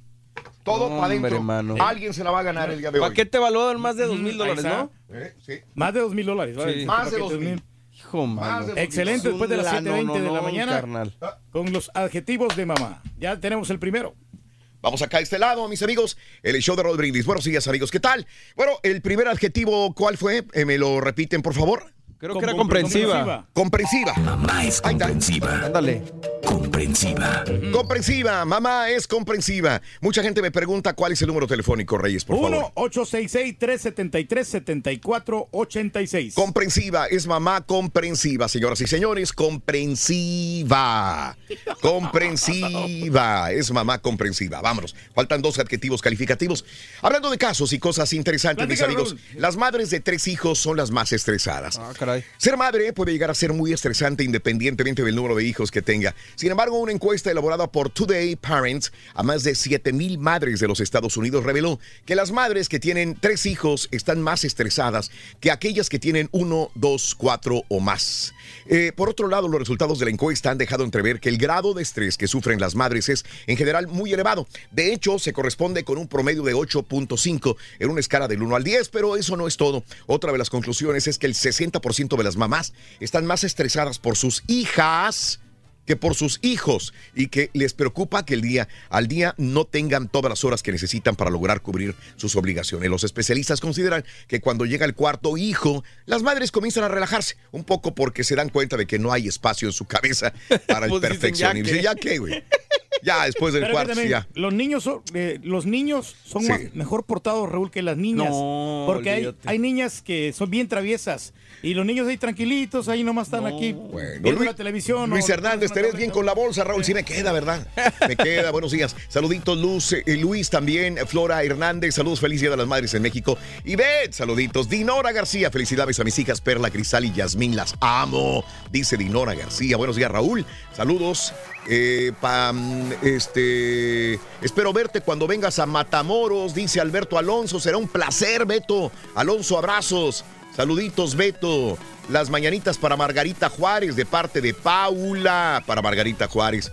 Todo para adentro. mano. Alguien se la va a ganar el día de hoy. Paquete valuado en más de dos mil dólares. ¿no? Eh, sí. Más de dos mil dólares. ¿vale? Sí. Más de paquete 2,000. Hijo, mano. Excelente después de las Es un 7.20 de la mañana. carnal. Con los adjetivos de mamá. Ya tenemos el primero. Vamos acá a este lado, mis amigos. El show de Rod Brindis. Buenos días, amigos. ¿Qué tal? Bueno, el primer adjetivo, ¿cuál fue? Eh, ¿Me lo repiten, por favor? Creo que era comprensiva. Comprensiva. Mamá es comprensiva. Ándale. Comprensiva. Comprensiva. Mamá es comprensiva. Mucha gente me pregunta cuál es el número telefónico, Reyes, por favor. 1-866-373-7486. Comprensiva, es mamá comprensiva, señoras y señores, comprensiva. Comprensiva, es mamá comprensiva. Vámonos, faltan dos adjetivos calificativos. Hablando de casos y cosas interesantes, mis amigos, las madres de tres hijos son las más estresadas. Ah, Ser madre puede llegar a ser muy estresante independientemente del número de hijos que tenga. Sin embargo, una encuesta elaborada por Today Parents a más de 7 mil madres de los Estados Unidos reveló que las madres que tienen tres hijos están más estresadas que aquellas que tienen uno, dos, cuatro o más. Eh, por otro lado, los resultados de la encuesta han dejado entrever que el grado de estrés que sufren las madres es en general muy elevado. De hecho, se corresponde con un promedio de 8.5 en una escala del 1 al 10, pero eso no es todo. Otra de las conclusiones es que el 60% de las mamás están más estresadas por sus hijas que por sus hijos y que les preocupa que el día al día no tengan todas las horas que necesitan para lograr cubrir sus obligaciones. Los especialistas consideran que cuando llega el cuarto hijo, las madres comienzan a relajarse un poco porque se dan cuenta de que no hay espacio en su cabeza para el Pues perfeccionismo. Ya que, güey. Ya después del Pero cuarto, también, ya. Los niños son, eh, los niños son Sí. más- mejor portados, Raúl, que las niñas. No, porque hay, niñas que son bien traviesas. Y los niños ahí tranquilitos, ahí nomás están aquí viendo Luis- la televisión. Luis o- Hernández, te ves bien con la bolsa, Raúl. Sí me queda, ¿verdad? Me queda. Buenos días. Saluditos, Luz, eh, Luis también, Flora Hernández. Saludos, feliz Día de las Madres en México. Y Beth, saluditos. Dinora García, felicidades a mis hijas Perla, Cristal y Yasmín. Las amo, dice Dinora García. Buenos días, Raúl. Saludos. Eh, pam, este, espero verte cuando vengas a Matamoros, dice Alberto Alonso. Será un placer, Beto. Alonso, abrazos. Saluditos, Beto. Las mañanitas para Margarita Juárez, de parte de Paula, para Margarita Juárez.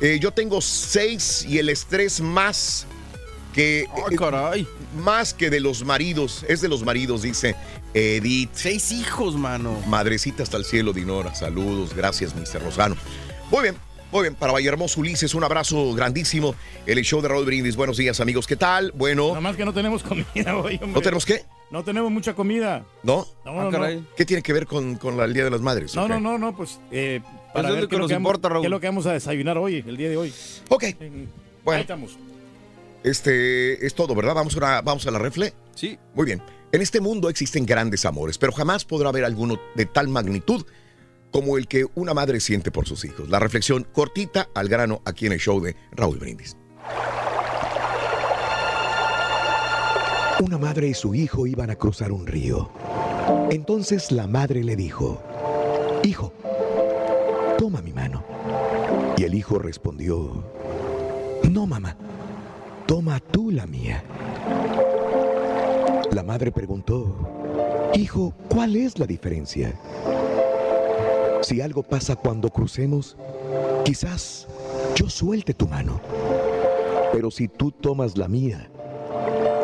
Eh, yo tengo seis y el estrés más que. eh, Más que de los maridos. Es de los maridos, dice Edith. Seis hijos, mano. Madrecita hasta el cielo, Dinora. Saludos. Gracias, Mr. Rosano. Muy bien. Muy bien, para Vallehermoso Ulises, un abrazo grandísimo. El show de Raúl Brindis. Buenos días, amigos. ¿Qué tal? Bueno. Nada más que no tenemos comida hoy, hombre. ¿No tenemos qué? No tenemos mucha comida. ¿No? No, no, no. ¿Qué tiene que ver con, con la- el Día de las Madres? No, Ok. no, no, no, pues eh, para es ver lo qué que lo nos que vamos- importa, Raúl. qué es lo que vamos a desayunar hoy, el día de hoy. Ok. Bueno. Ahí estamos. Este es todo, ¿verdad? Vamos a, una- vamos a la refle. Sí. Muy bien. En este mundo existen grandes amores, pero jamás podrá haber alguno de tal magnitud como el que una madre siente por sus hijos. La reflexión cortita al grano aquí en el show de Raúl Brindis. Una madre y su hijo iban a cruzar un río. Entonces la madre le dijo, Hijo, toma mi mano. Y el hijo respondió, No, mamá, toma tú la mía. La madre preguntó, Hijo, ¿cuál es la diferencia? Si algo pasa cuando crucemos, quizás yo suelte tu mano. Pero si tú tomas la mía,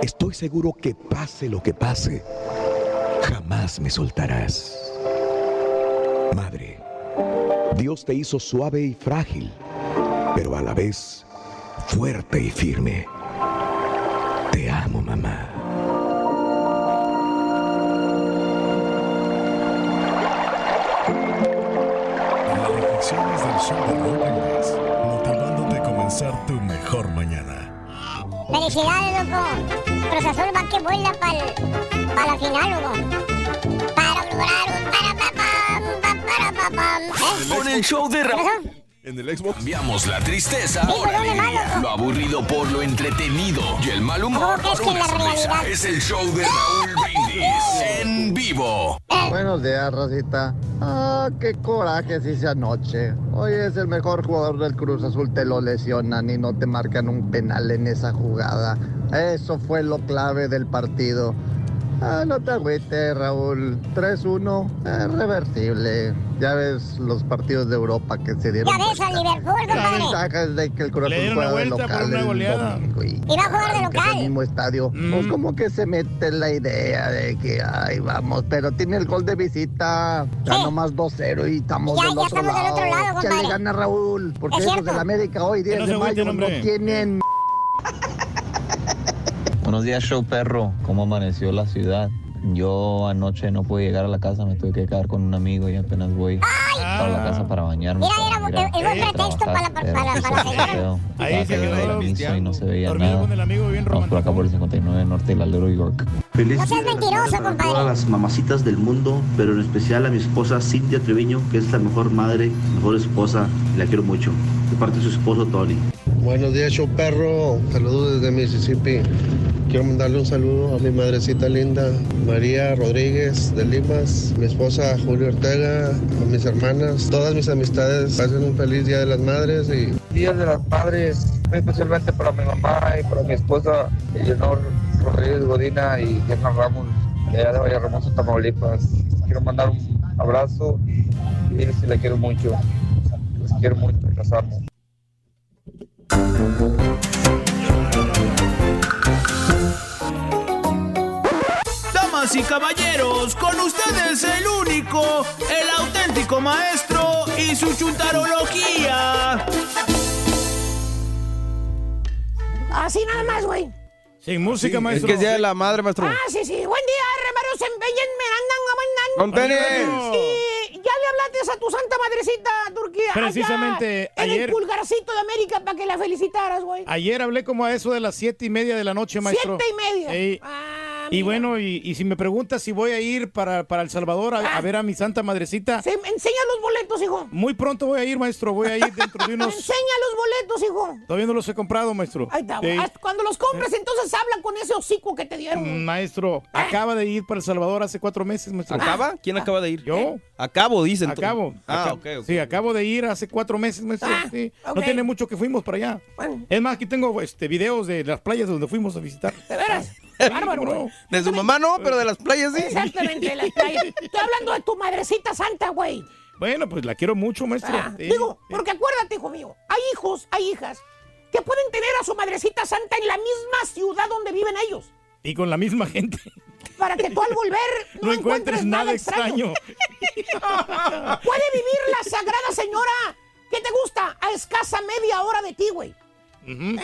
estoy seguro que pase lo que pase, jamás me soltarás. Madre, Dios te hizo suave y frágil, pero a la vez fuerte y firme. Te amo, mamá. Show de Raúl Brindis, motivándote a comenzar tu mejor mañana. Felicidades, loco. Cruz Azul va que vuela para la final, loco. Para lograr un parapapam, pa, parapapam. ¿Eh? Con el show de Raúl. En el Xbox. Cambiamos la tristeza Sí, por pues, ¿dónde alegría, malo? lo aburrido por lo entretenido y el mal humor ¿Cómo que en una la realidad? Es el show de Raúl Brindis en vivo. Buenos días, Rosita. Ah, qué coraje se hice anoche. Hoy es el mejor jugador del Cruz Azul, te lo lesionan y no te marcan un penal en esa jugada. Eso fue lo clave del partido. Ah, no te agüites, Raúl. 3-1, es reversible. Ya ves los partidos de Europa que se dieron. Ya ves al Liverpool, La compadre. ventaja es de que el Cruz Azul la juega de por local una el goleada. domingo y Y va a jugar de aunque es el local. mismo estadio, pues como que se mete la idea de que, ay, vamos, pero tiene el gol de visita, ganó más 2-0 y estamos, Ya, del, ya otro estamos del lado. otro lado, Ya le gana Raúl, porque Es esos del América hoy, 10 no de mayo, no tienen... Buenos días, show perro. ¿Cómo amaneció la ciudad? Yo anoche no pude llegar a la casa, me tuve que quedar con un amigo y apenas voy para la casa para bañarme. Mira, para era, a pretexto para para, pero para la señora. feo. Ahí se quedó la misma y no se veía dormido nada. con el amigo bien Vamos por acá por el 59 Norte y la Little York. No Feliz seas de las mentiroso, para compadre. todas las mamacitas del mundo, pero en especial a mi esposa Cintia Treviño, que es la mejor madre, mejor esposa, y la quiero mucho. De parte de su esposo Tony. Buenos días, show perro. Saludos desde Mississippi. Quiero mandarle un saludo a mi madrecita linda, María Rodríguez de Limas, mi esposa Julio Ortega, a mis hermanas, todas mis amistades. Pasen un feliz Día de las Madres y Días de las Madres, muy especialmente para mi mamá y para mi esposa, Eleonor Rodríguez Godina y Gemma Ramos, de allá de Vallarhermoso, Tamaulipas. Quiero mandar un abrazo y decirles que la quiero mucho. Les quiero mucho, amo. Y caballeros, con ustedes el único, el auténtico maestro y su chuntarología. Así nada más, güey. Sin música, Es maestro. que es Día de la Madre, maestro. Ah, sí, sí. Buen día, remaros en Bellen, ¡Con tenis! Sí, ya le hablaste a tu santa madrecita, Turquía. allá Precisamente En ayer- el pulgarcito de América para que la felicitaras, güey. Ayer hablé como a eso de las siete y media de la noche, maestro. Siete y media. Ey. Ah, y bueno, y, y si me preguntas si voy a ir para, para El Salvador a, a ver a mi santa madrecita, Se- enseña los boletos, hijo. muy pronto voy a ir, maestro. Voy a ir dentro de unos... Enseña los boletos, hijo. Todavía no los he comprado, maestro. Ahí está, Cuando los compres, entonces habla con ese hocico que te dieron. Mm, Maestro, acaba de ir para El Salvador hace cuatro meses, maestro. ¿Acaba? ¿Quién acaba de ir? Yo. Acabo, dicen. Acabo. Ah, ok, ok. Sí, acabo de ir hace cuatro meses, maestro. sí. No tiene mucho que fuimos para allá. Es más, aquí tengo este videos de las playas donde fuimos a visitar. ¿De veras? Bárbaro, güey. De su mamá no, pero de las playas sí. Exactamente, de las playas. Estoy hablando de tu madrecita santa, güey. Bueno, pues la quiero mucho, maestro. Ah, Sí. Digo, porque acuérdate, hijo mío, hay hijos, hay hijas que pueden tener a su madrecita santa en la misma ciudad donde viven ellos. Y con la misma gente. Para que tú al volver no, No encuentres nada extraño. Puede vivir la Sagrada Señora que te gusta a escasa media hora de ti, güey.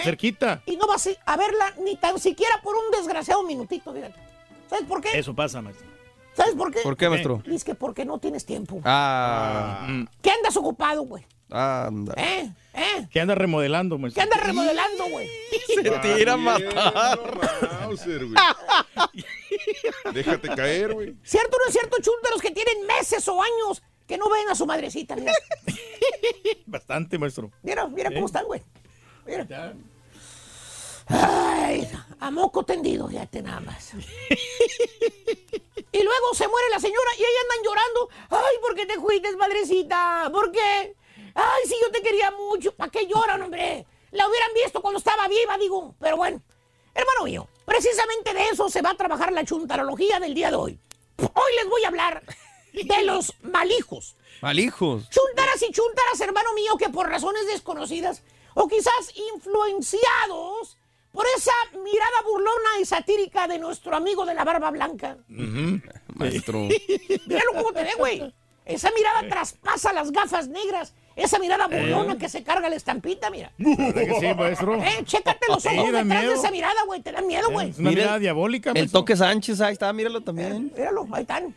Cerquita. Y no vas a verla ni tan siquiera por un desgraciado minutito, fíjate. ¿Sabes por qué? Eso pasa, maestro. ¿Sabes por qué? ¿Por qué, maestro? Es que porque no tienes tiempo. Ah. ¿Qué andas ocupado, güey? Anda. ¿Eh? ¿Eh? Que anda remodelando, ¿Qué maestro. andas remodelando, güey? Se tira a matar. Mauser, güey. Déjate caer, güey. ¿Cierto o no es cierto, chúntaros que tienen meses o años que no ven a su madrecita? Mira, Bastante, maestro. mira, mira cómo ¿Eh? están, güey. Mira. Ay, a moco tendido, fíjate nada más. Y luego se muere la señora y ahí andan llorando. Ay, ¿por qué te fuiste, madrecita? ¿Por qué? Ay, si yo te quería mucho. ¿Para qué lloran, hombre? La hubieran visto cuando estaba viva, digo. Pero bueno, hermano mío, precisamente de eso se va a trabajar la chuntarología del día de hoy. Hoy les voy a hablar de los malijos. Malijos. Chuntaras y chuntaras, hermano mío, que por razones desconocidas o quizás influenciados por esa mirada burlona y satírica de nuestro amigo de la barba blanca. Maestro. Míralo cómo te ve, güey. Esa mirada traspasa las gafas negras. Esa mirada burlona que se carga la estampita, mira. ¿Verdad que sí, maestro? Eh, chécate los ojos detrás de esa mirada, güey. Te da miedo, güey. Es una Mira, mirada diabólica, El maestro. toque Sánchez, ahí está, míralo también. Míralo, ahí están.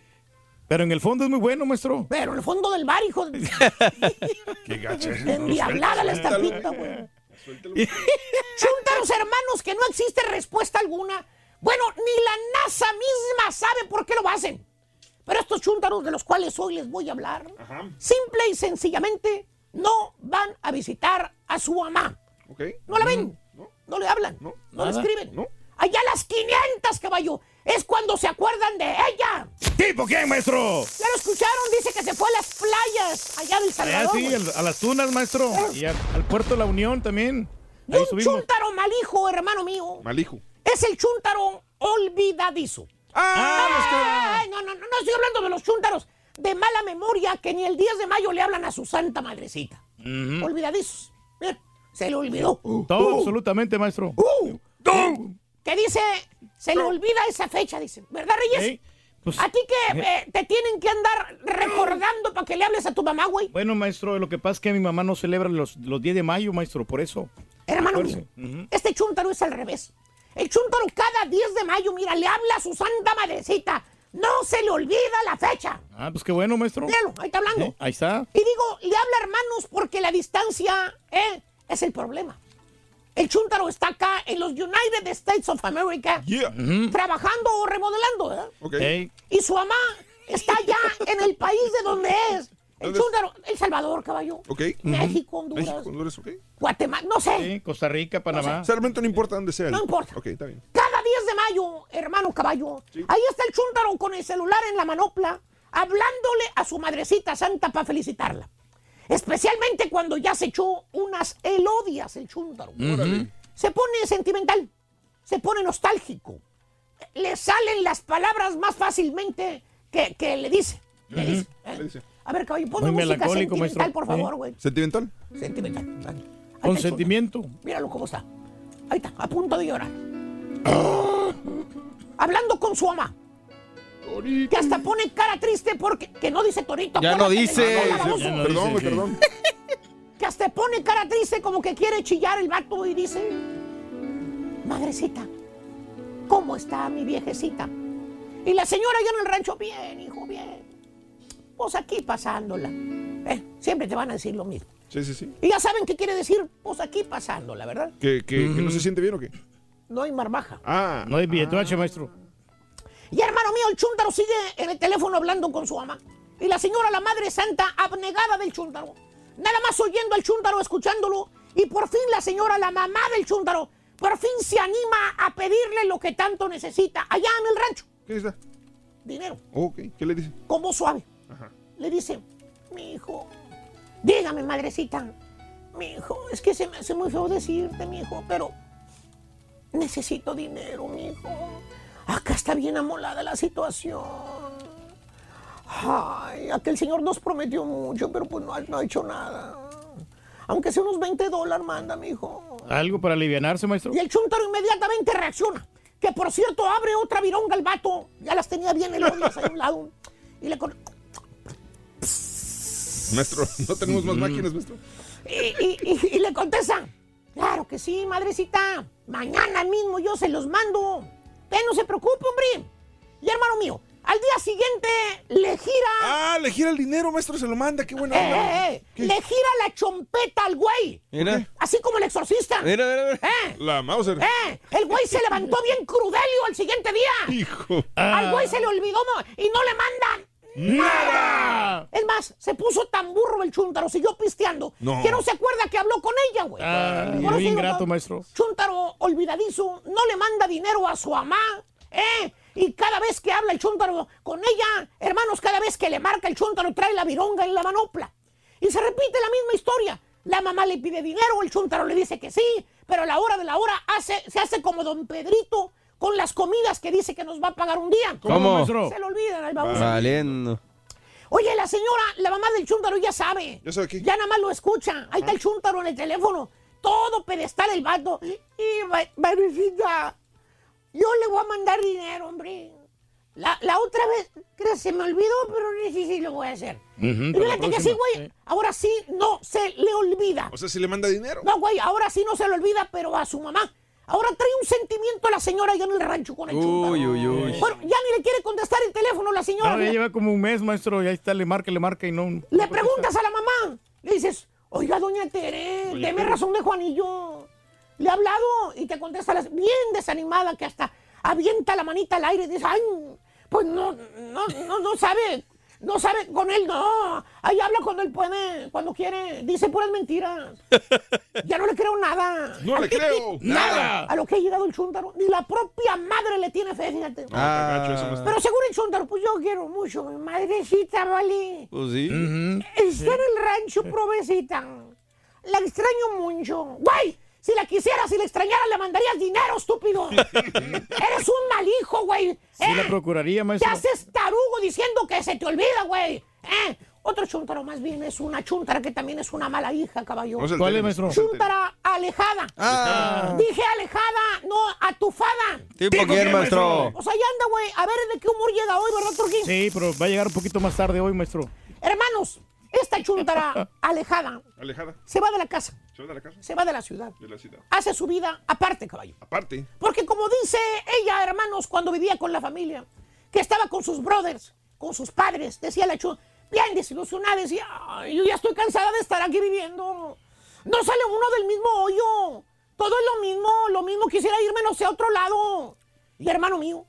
Pero en el fondo es muy bueno, maestro. Pero en el fondo del bar, hijo. de- Qué gacha. Endiablada la estampita, güey. Chúntaros, hermanos, que no existe respuesta alguna. Bueno, ni la NASA misma sabe por qué lo hacen. Pero estos chúntaros de los cuales hoy les voy a hablar, simple y sencillamente no van a visitar a su mamá. No la ven, no, le hablan, no, le escriben. Allá a las 500, caballo, es cuando se acuerdan de ella. ¿Tipo quién, maestro? Ya lo escucharon, dice que se fue a las playas allá del Ah, Salvador. sí, a las tunas, maestro. Y al, al puerto de la Unión también. Y un subimos. chúntaro malijo, hermano mío, Malijo. es el chúntaro olvidadizo. Ah, Ay, no, no, no, no estoy hablando de los chúntaros de mala memoria que ni el 10 de mayo le hablan a su santa madrecita. Olvidadizos. Mira, se le olvidó. Todo, absolutamente, maestro. Que dice, se le olvida esa fecha, dice. ¿Verdad, Reyes? Sí, pues, a ti que eh. eh, te tienen que andar recordando para que le hables a tu mamá, güey. Bueno, maestro, lo que pasa es que mi mamá no celebra los, los 10 de mayo, maestro, por eso. Hermano mío, Ujú. este chúntaro es al revés. El chúntaro cada 10 de mayo, mira, le habla a su santa madrecita. No se le olvida la fecha. Ah, pues qué bueno, maestro. Míralo, ahí está hablando. Eh, Ahí está. Y digo, le habla hermanos porque la distancia eh, es el problema. El chúntaro está acá en los United States of America trabajando o remodelando, ¿verdad? Ey. Y su mamá está allá en el país de donde es. El chúntaro, El Salvador, caballo. Ok. México, Honduras. México, Honduras, ok. Guatemala, no sé. Sí, Costa Rica, Panamá. O sea, realmente no importa dónde sea. No importa. Ok, está bien. Cada 10 de mayo, hermano caballo, ahí está el chúntaro con el celular en la manopla, hablándole a su madrecita santa para felicitarla. Especialmente cuando ya se echó unas elodias el chúntaro. Órale. Se pone sentimental, se pone nostálgico. Le salen las palabras más fácilmente que, que le dice. Le dice, ¿eh? Le dice. A ver, caballo, Muy ponme música sentimental, maestro. por favor, güey. ¿Sentimental? Sentimental. Ahí Con sentimiento. Míralo cómo está. Ahí está, a punto de llorar. Hablando con su Que hasta pone cara triste porque. Que no dice Torito. Ya no dice. Perdón, perdón. Que hasta pone cara triste como que quiere chillar el vato y dice. Madrecita, ¿cómo está mi viejecita? Y la señora ya en el rancho, bien, hijo, bien. Pues aquí pasándola. Eh, siempre te van a decir lo mismo. Sí, sí, sí. Y ya saben qué quiere decir, pues aquí pasándola, ¿verdad? ¿Que, que, que no se siente bien o qué? No hay marmaja. Ah. No hay billetoche, maestro. Y hermano mío, el chúntaro sigue en el teléfono hablando con su mamá. Y la señora, la madre santa, abnegada del chúntaro. Nada más oyendo al chúntaro, escuchándolo. Y por fin la señora, la mamá del chúntaro, por fin se anima a pedirle lo que tanto necesita allá en el rancho. ¿Qué está? Dinero. Ok, ¿qué le dice? Con voz suave. Ajá. Le dice, mi hijo, dígame, madrecita. Mi hijo, es que se me hace muy feo decirte, mi hijo, pero necesito dinero, mi hijo. Acá está bien amolada la situación. Ay, aquel señor nos prometió mucho, pero pues no ha, no ha hecho nada. Aunque sea unos 20 dólares, manda, mi hijo. Algo para alivianarse, maestro. Y el chúntaro inmediatamente reacciona. Que por cierto, abre otra vironga al vato. Ya las tenía bien elodias ahí a un lado. Y le, con- Maestro, no tenemos más máquinas, maestro. y, y- y- y le contesta, claro que sí, madrecita, mañana mismo yo se los mando. Usted no se preocupe, hombre. Y hermano mío, al día siguiente le gira... Ah, le gira el dinero, maestro, se lo manda, qué buena Eh, eh, eh, le gira la chompeta al güey. Mira. Así como el exorcista. Mira, mira, mira. Eh, La Mauser. eh, el güey se levantó bien crudelio al siguiente día. Hijo. Al güey se le olvidó y no le mandan nada. Es más, se puso tan burro el chúntaro, siguió pisteando, No. que no se acuerda que habló con ella, güey. Ah, ingrato, no, maestro. Chúntaro olvidadizo, no le manda dinero a su mamá, ¿eh? Y cada vez que habla el chúntaro con ella, hermanos, cada vez que le marca el chúntaro trae la vironga en la manopla. Y se repite la misma historia. La mamá le pide dinero, el chúntaro le dice que sí, pero a la hora de la hora hace, se hace como don Pedrito con las comidas que dice que nos va a pagar un día. ¿Cómo, maestro? Se lo olvidan al baboso. Valiendo. Oye, la señora, la mamá del chúntaro ya sabe. ¿Ya sabe qué? Ya nada más lo escucha. Ahí está el chúntaro en el teléfono. Todo pedestal el vato. Y, madrecita, yo le voy a mandar dinero, hombre. La, la otra vez, creo, se me olvidó, pero sí, sí, sí lo voy a hacer. La fíjate que sí, güey. Ahora sí no se le olvida. O sea, si le manda dinero. No, güey, ahora sí no se le olvida, pero a su mamá. Ahora trae un sentimiento la señora allá en el rancho con el. Uy, uy, uy. Bueno, ya ni le quiere contestar el teléfono la señora. No, ya lleva como un mes, maestro, y ahí está, le marca, le marca y no. Le preguntas a la mamá. Le dices, oiga, doña Tere, Oye, deme pero- razón de Juanillo. Le ha hablado y te contesta las- bien desanimada que hasta avienta la manita al aire y dice, ay, pues no, no, no, no sabe, no sabe con él, no. Ahí habla cuando él puede, cuando quiere, dice puras mentiras. Ya no le creo nada. No le creo. Nada. A lo que ha llegado el chúntaro. Ni la propia madre le tiene fe, fíjate. Ah. Pero seguro el chúntaro, pues yo quiero mucho, mi madrecita, ¿vale? Pues sí. Está en el rancho, provecita. La extraño mucho. Güey, si la quisieras, si la extrañaras, le mandarías dinero, estúpido. Eres un mal hijo, güey. Sí ¿eh? la procuraría, Te maestro. haces tarugo diciendo que se te olvida, güey. ¿eh? Otro chúntaro más bien es una chúntara que también es una mala hija, caballo. No es el ¿Cuál es, maestro? Chúntara alejada. Ah. Dije alejada, no atufada. ¿Tipo quién, maestro? Pues ahí anda, güey. A ver de qué humor llega hoy, ¿verdad, Turquín? Sí, pero va a llegar un poquito más tarde hoy, maestro. Hermanos, esta chúntara alejada Alejada. se va de la casa, ¿Se va de la casa? se va de la ciudad. De la ciudad. Hace su vida aparte, caballo. Aparte. Porque como dice ella, hermanos, cuando vivía con la familia, que estaba con sus brothers, con sus padres, decía la chu, bien desilusionada, decía, "Ay, yo ya estoy cansada de estar aquí viviendo. No sale uno del mismo hoyo. Todo es lo mismo, lo mismo quisiera irme, no sé, a otro lado. Y hermano mío,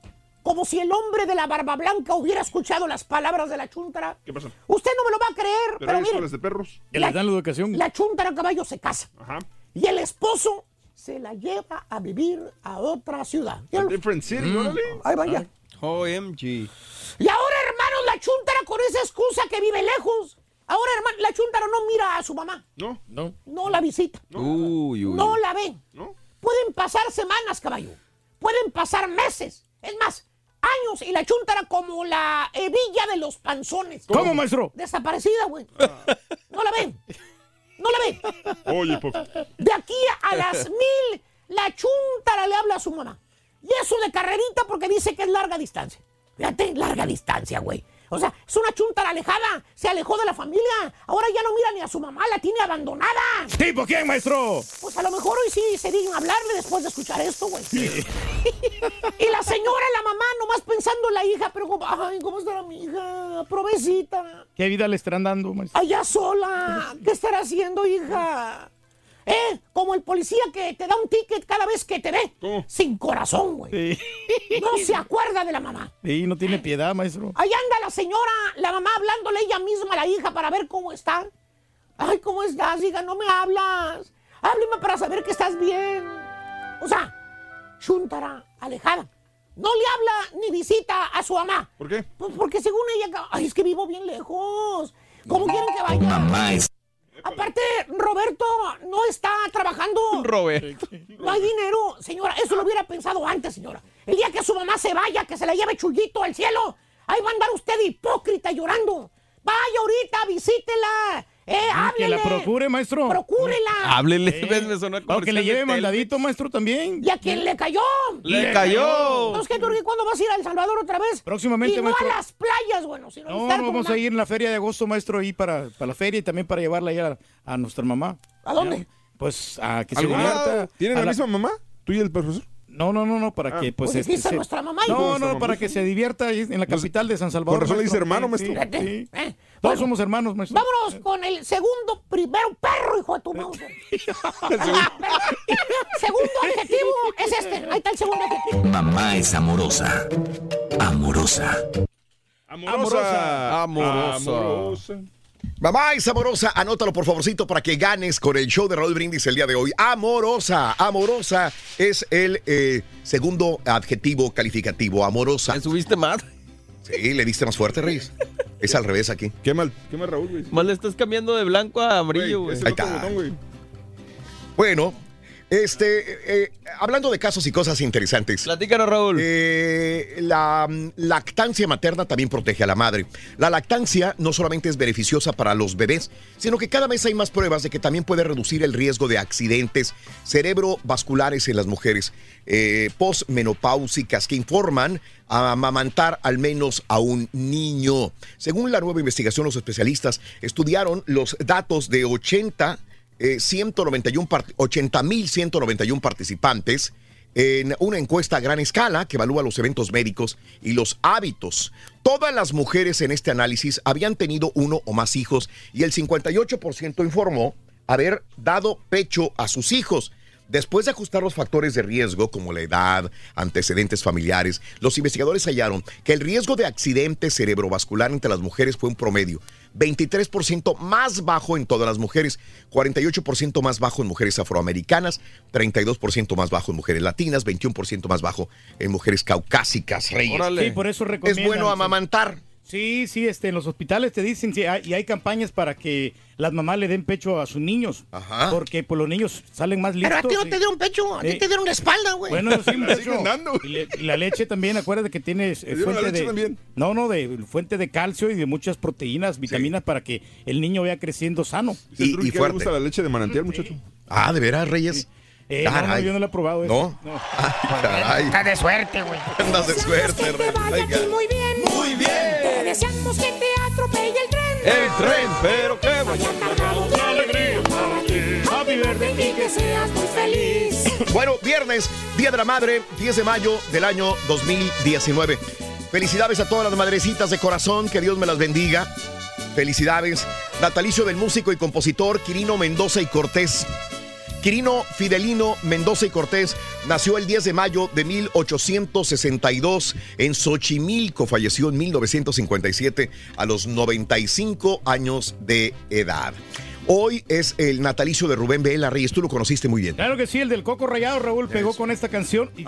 como si el hombre de la barba blanca hubiera escuchado las palabras de la chuntara. ¿Qué pasa? Usted no me lo va a creer, Pero pero, mire, de perros. Que les dan la educación. la chuntara caballo se casa. Ajá. Y el esposo se la lleva a vivir a otra ciudad. A different city, Mm. Ahí vaya. OMG. Y ahora, hermanos, la chuntara con esa excusa que vive lejos. Ahora, hermano, la chuntara no mira a su mamá. No. No. No la visita. Uy, uy. No la ve. ¿No? Pueden pasar semanas, caballo. Pueden pasar meses. Es más, años. Y la chuntara como la hebilla de los panzones. ¿Cómo, maestro? Desaparecida, güey. No la ven. No la ven. Oye, pues. De aquí a las mil, la chuntara le habla a su mamá. Y eso de carrerita porque dice que es larga distancia. Fíjate, larga distancia, güey. O sea, es una chuntara alejada. Se alejó de la familia. Ahora ya no mira ni a su mamá, la tiene abandonada. ¿Tipo quién, maestro? Pues a lo mejor hoy sí se digna hablarle después de escuchar esto, güey. y la señora, la mamá, nomás pensando en la hija, pero como, ay, ¿cómo estará mi hija? Provecita. ¿Qué vida le estarán dando, maestro? Allá sola. ¿Qué estará haciendo, hija? ¿Eh? Como el policía que te da un ticket cada vez que te ve. Sin corazón, güey. Sí. No se acuerda de la mamá. Sí, no tiene piedad, maestro. Ahí anda la señora, la mamá hablándole ella misma a la hija para ver cómo está. Ay, ¿cómo estás, hija? No me hablas. Hábleme para saber que estás bien. O sea, chuntara, alejada. No le habla ni visita a su mamá. ¿Por qué? Pues porque según ella, ay, es que vivo bien lejos. ¿Cómo quieren que vaya? Mamá es Aparte, Roberto no está trabajando. Robert. No hay dinero. Señora, eso lo hubiera pensado antes, señora. El día que su mamá se vaya, que se la lleve chullito al cielo, ahí va a andar usted hipócrita llorando. Vaya ahorita, visítela. Eh, Que háblele. la procure, maestro. Procúrela. Háblele, ves, me sonó O que le lleve mandadito, maestro, también. ¿Y a quién le cayó? ¡Le cayó! Entonces, ¿qué? ¿Cuándo vas a ir a El Salvador otra vez? Próximamente, y no maestro. a las playas, bueno, sino No, estar no, vamos una- a ir en la feria de agosto, maestro, ahí para, para la feria y también para llevarla ahí a, a nuestra mamá. ¿A dónde? Pues a que se ¿Alguna- divierta. ¿Tienen la misma mamá? ¿Tú y el profesor? No, no, no, no, para Ah. que pues... Pues dijiste se- nuestra mamá y No, no, para que se divierta ahí en la capital de San Salvador. Con razón le dice maestro. hermano, maestro. Todos Bueno, somos hermanos, maestro. Vámonos con el segundo, primero perro, hijo de tu mouse. segundo adjetivo es este. Ahí está el segundo adjetivo. Mamá es amorosa. Amorosa. Amorosa. Amorosa. Mamá es amorosa, anótalo por favorcito para que ganes con el show de Raúl Brindis el día de hoy. Amorosa, amorosa es el eh, segundo adjetivo calificativo, amorosa. ¿Me subiste más? Sí, le diste más fuerte, Reyes. Es al revés aquí. Qué mal, qué mal Raúl, güey. Más le estás cambiando de blanco a amarillo, güey. Es el Ahí está. botón, güey. Bueno, este, eh, hablando de casos y cosas interesantes. Platícanos, Raúl. Eh, la mm, lactancia materna también protege a la madre. La lactancia no solamente es beneficiosa para los bebés, sino que cada vez hay más pruebas de que también puede reducir el riesgo de accidentes cerebrovasculares en las mujeres eh, postmenopáusicas que informan a amamantar al menos a un niño. Según la nueva investigación, los especialistas estudiaron los datos de 80 eh, 191 part- 80.191 participantes en una encuesta a gran escala que evalúa los eventos médicos y los hábitos. Todas las mujeres en este análisis habían tenido uno o más hijos y el 58% informó haber dado pecho a sus hijos. Después de ajustar los factores de riesgo como la edad, antecedentes familiares, los investigadores hallaron que el riesgo de accidente cerebrovascular entre las mujeres fue un promedio 23% más bajo en todas las mujeres, 48% más bajo en mujeres afroamericanas, 32% más bajo en mujeres latinas, 21% más bajo en mujeres caucásicas, Reyes. Sí, por eso Es bueno amamantar. Sí, sí, este, en los hospitales te dicen, sí, hay- y hay campañas para que las mamás le den pecho a sus niños. Porque pues, los niños salen más listos. Pero a ti no y- te dieron pecho, a ti Eh, te dieron la espalda, güey. Bueno, yo sí, un pecho. Y, le- y la leche también, acuérdate que tiene eh, dieron la fuente leche de también? no, no, de fuente de calcio y de muchas proteínas, vitaminas para que el niño vaya creciendo sano. El Truqui que le gusta la leche de manantial, muchacho. Ah, ¿de veras, Reyes? Eh, no, no, yo no lo he probado. eso. ¿No? No. Caray. Estás de suerte, güey. Andas de suerte, Reyes. Muy bien, muy bien. Deseamos que te atropelle el tren. El tren, pero qué Vaya cargado de alegría para ti. Happy birthday y que seas muy feliz. Bueno, viernes, Día de la Madre, 10 de mayo del año 2019. Felicidades a todas las madrecitas de corazón, que Dios me las bendiga. Felicidades. Natalicio del músico y compositor Quirino Mendoza y Cortés. Quirino Fidelino Mendoza y Cortés nació el 10 de mayo de 1862 en Xochimilco. Falleció en 1957 a los 95 años de edad. Hoy es el natalicio de Rubén Vela Reyes. Tú lo conociste muy bien. Claro que sí, el del Coco Rayado, Raúl, pegó con esta canción. Y,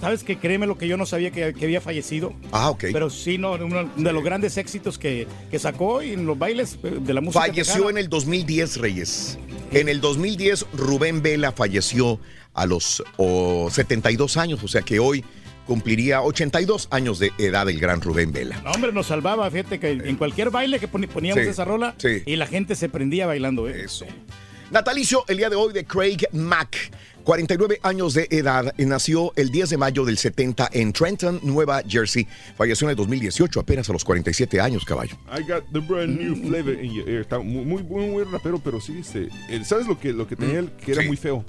¿Sabes que Créeme lo que yo no sabía que, que había fallecido. Ah, ok. Pero sí, no, uno de los grandes éxitos que, que sacó y en los bailes eh, de la música. Falleció tejana. en el 2010, Reyes. En el 2010, Rubén Vela falleció a los oh, 72 años, o sea que hoy cumpliría 82 años de edad el gran Rubén Vela. No, hombre, nos salvaba, fíjate que en cualquier baile que poníamos Sí, esa rola sí. y la gente se prendía bailando. ¿eh? Eso. Natalicio el día de hoy de Craig Mack, 49 años de edad, y nació el 10 de mayo del 70 en Trenton, Nueva Jersey. Falleció en el 2018, apenas a los 47 años, caballo. I got the brand new flavor in your ear. Está muy, muy, rapero, pero sí, este, ¿sabes lo que, lo que tenía él? Que era Sí. muy feo.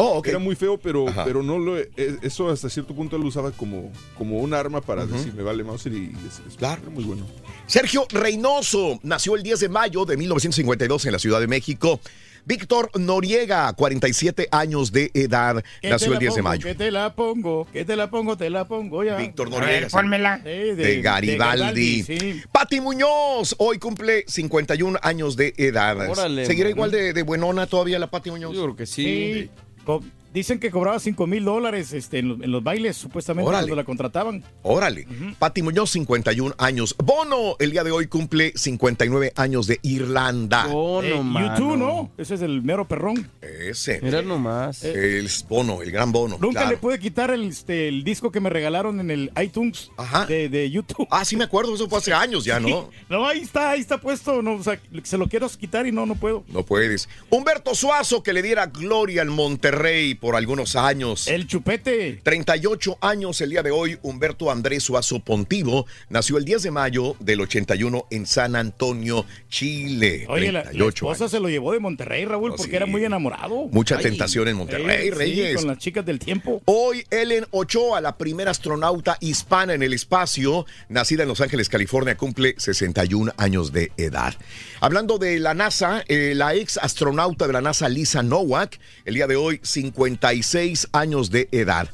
Oh. Era muy feo, pero, Ajá. pero no lo, e- eso hasta cierto punto lo usaba como, como un arma para Ujú. decir me vale Mauser y, y es, es- era muy bueno. Sergio Reynoso nació el 10 de mayo de 1952 en la Ciudad de México. Víctor Noriega, 47 años de edad, nació el la 10 de mayo. Que te la pongo, que te la pongo, te la pongo ya. Víctor Noriega. Sí, De, Garibaldi. sí. Pati Muñoz, hoy cumple 51 años de edad. Órale, ¿Seguirá man. igual de, de buenona todavía la Pati Muñoz? Yo creo que Sí. Co- Dicen que cobraba 5 mil dólares este, en, los, en los bailes, supuestamente, Órale. cuando la contrataban. Órale. Pati Muñoz, 51 años. Bono, el día de hoy cumple 59 años de Irlanda. Eh, YouTube, ¿no? Ese es el mero perrón. Ese. Mira nomás. El Bono, el gran Bono. Nunca claro. le pude quitar el, este, el disco que me regalaron en el iTunes de, de YouTube. Ah, sí me acuerdo, eso fue hace años ya, ¿no? No, ahí está, ahí está puesto. No, o sea, se lo quiero quitar y no, no puedo. No puedes. Humberto Suazo, que le diera gloria al Monterrey por algunos años. El chupete. 38 años el día de hoy. Humberto Andrés Suazo Pontivo nació el 10 de mayo del 81 en San Antonio, Chile. Oye, la, la 38 esposa se lo llevó de Monterrey, Raúl, porque sí. era muy enamorado. Mucha Ay. tentación en Monterrey, Reyes. con las chicas del tiempo. Hoy Ellen Ochoa, la primera astronauta hispana en el espacio, nacida en Los Ángeles, California, cumple 61 años de edad. Hablando de la NASA, eh, la ex astronauta de la NASA, Lisa Nowak, el día de hoy 56 años de edad.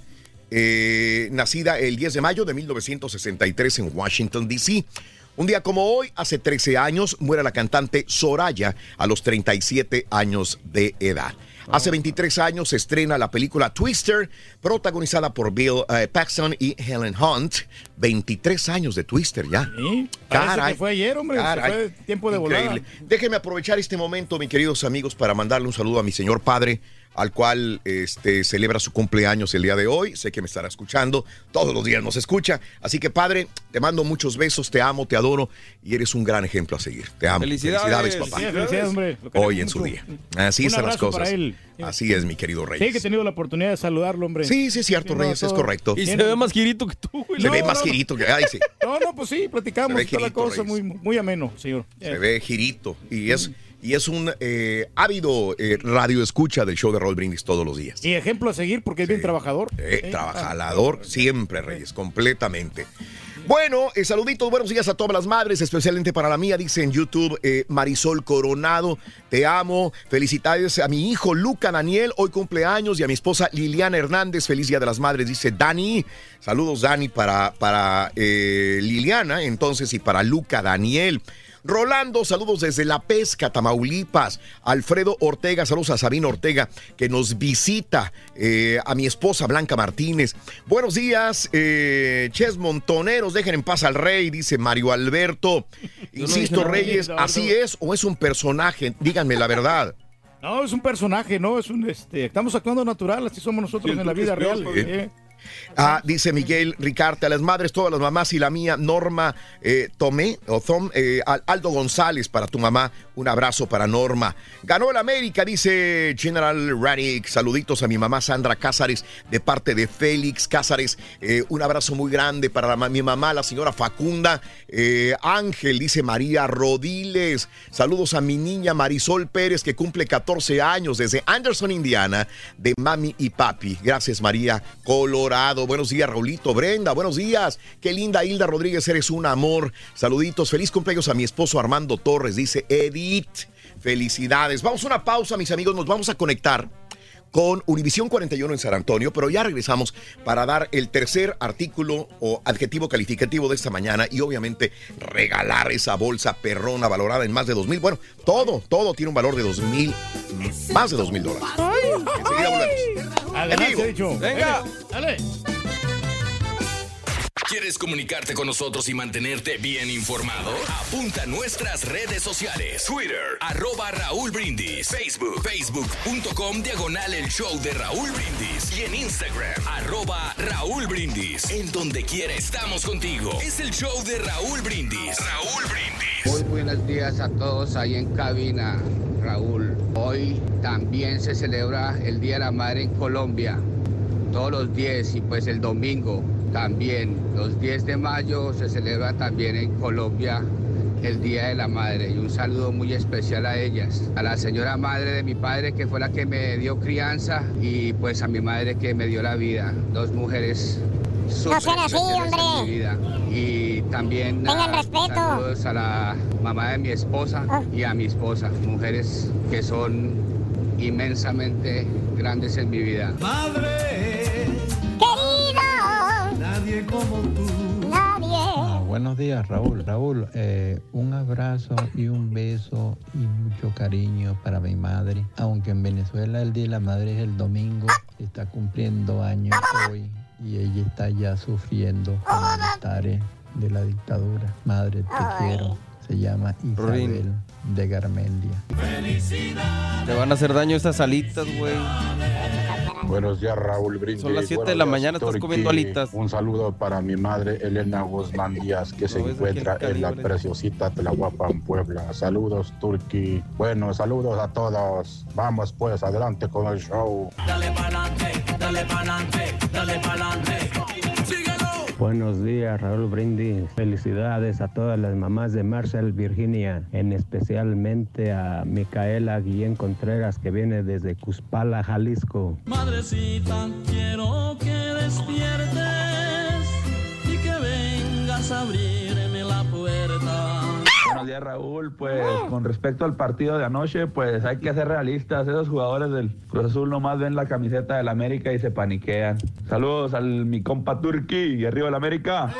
Eh, nacida el 10 de mayo de 1963 en Washington, D.C. Un día como hoy, hace 13 años, muere la cantante Soraya a los 37 años de edad. Hace 23 años se estrena la película Twister, protagonizada por Bill eh, Paxton y Helen Hunt. 23 años de Twister ya. Parece que fue ayer, hombre, Caray. fue tiempo de volada. Increíble. Déjenme aprovechar este momento, mis queridos amigos, para mandarle un saludo a mi señor padre, al cual este, celebra su cumpleaños el día de hoy. Sé que me estará escuchando, todos los días nos escucha. Así que, padre, te mando muchos besos, te amo, te adoro y eres un gran ejemplo a seguir. Te amo. Felicidades. papá. Sí, felicidades, hombre. Hoy en su día. Así Un son las cosas. para él. Así es, mi querido Reyes. Sí, que he tenido la oportunidad de saludarlo, hombre. Sí, sí, es cierto, no, Reyes, es correcto. Y se ve más girito que tú, güey. Se ve No, más no, no. girito que. Ay, sí. No, no, pues sí, platicamos toda la cosa, Reyes. muy, muy ameno, señor. Se ve girito. Y es, y es un eh, ávido eh, radio escucha del show de Roll Brindis todos los días. Y ejemplo a seguir porque es bien trabajador. Eh, trabajador siempre, Reyes, completamente. Bueno, eh, saluditos, buenos días a todas las madres, especialmente para la mía, dice en YouTube eh, Marisol Coronado, te amo, felicidades a mi hijo Luca Daniel, hoy cumpleaños, y a mi esposa Liliana Hernández, feliz día de las madres, dice Dani, saludos Dani para, para eh, Liliana, entonces, y para Luca Daniel. Rolando, saludos desde La Pesca, Tamaulipas. Alfredo Ortega, saludos a Sabino Ortega, que nos visita. eh, a mi esposa Blanca Martínez. Buenos días, eh, Ches Montoneros, dejen en paz al rey, dice Mario Alberto. Insisto. Reyes, No, no. ¿así es o es un personaje? Díganme la verdad. No, es un personaje, ¿no? Es un, este, estamos actuando natural, así somos nosotros en la vida real. ¿eh? Ah, dice Miguel Ricarte, a las madres, todas las mamás y la mía, Norma eh, Tomé, o Tom, eh, Al- Aldo González para tu mamá, un abrazo para Norma. Ganó el América, dice General Radic, saluditos a mi mamá Sandra Cázares de parte de Félix Cázares, Eh, un abrazo muy grande para la mi mamá, la señora Facunda, Ángel, dice María Rodiles, saludos a mi niña Marisol Pérez que cumple 14 años desde Anderson, Indiana, de mami y papi. Gracias María Buenos días, Raulito Brenda. Buenos días. Qué linda Hilda Rodríguez, eres un amor. Saluditos. Feliz cumpleaños a mi esposo Armando Torres, dice Edith. Felicidades. Vamos a una pausa, mis amigos. Nos vamos a conectar con Univisión 41 en San Antonio, pero ya regresamos para dar el tercer artículo o adjetivo calificativo de esta mañana y obviamente regalar esa bolsa perrona valorada en más de dos mil. Bueno, todo, todo tiene un valor de dos mil, más de dos mil dólares. Enseguida volvemos. Adelante, dicho. Venga. Dale. ¿Quieres comunicarte con nosotros y mantenerte bien informado? Apunta a nuestras redes sociales. Twitter, arroba Raúl Brindis. Facebook, facebook.com, diagonal el show de Raúl Brindis. Y en Instagram, arroba Raúl Brindis. En donde quiera estamos contigo. Es el show de Raúl Brindis. Raúl Brindis. Muy buenos días a todos ahí en cabina, Raúl. Hoy también se celebra el Día de la Madre en Colombia, todos los 10 y pues el domingo también. Los 10 de mayo se celebra también en Colombia el Día de la Madre y un saludo muy especial a ellas, a la señora madre de mi padre que fue la que me dio crianza y pues a mi madre que me dio la vida, dos mujeres súper sean así, hombre. mi vida. Y también Tengan ah, respeto. saludos a la mamá de mi esposa y a mi esposa, mujeres que son inmensamente grandes en mi vida. Nadie como tú. Nadie. Buenos días, Raúl. Raúl, eh, un abrazo y un beso y mucho cariño para mi madre. Aunque en Venezuela el Día de la Madre es el domingo, está cumpliendo años hoy y ella está ya sufriendo con malestares de la dictadura. Madre, te quiero. Se llama Isabel de Garmendia. Te van a hacer daño estas alitas, güey. Buenos días, Raúl Brindis. Son las siete Buenos de la días, mañana, estás comiendo alitas. Un saludo para mi madre Elena Guzmán Díaz, que se No, encuentra en la preciosita Tlahuapan, Puebla. Saludos, Turquí. Bueno, saludos a todos. Vamos pues, adelante con el show. Dale pa'lante, dale pa'lante, dale pa'lante. Buenos días, Raúl Brindis. Felicidades a todas las mamás de Marshall, Virginia, en especialmente a Micaela Guillén Contreras, que viene desde Cuspala, Jalisco. Madrecita, quiero que despiertes y que vengas a puerta. Buenos días, Raúl. Pues con respecto al partido de anoche, pues hay que ser realistas. Esos jugadores del Cruz Azul nomás ven la camiseta del América y se paniquean. Saludos al mi compa Turki y arriba el América.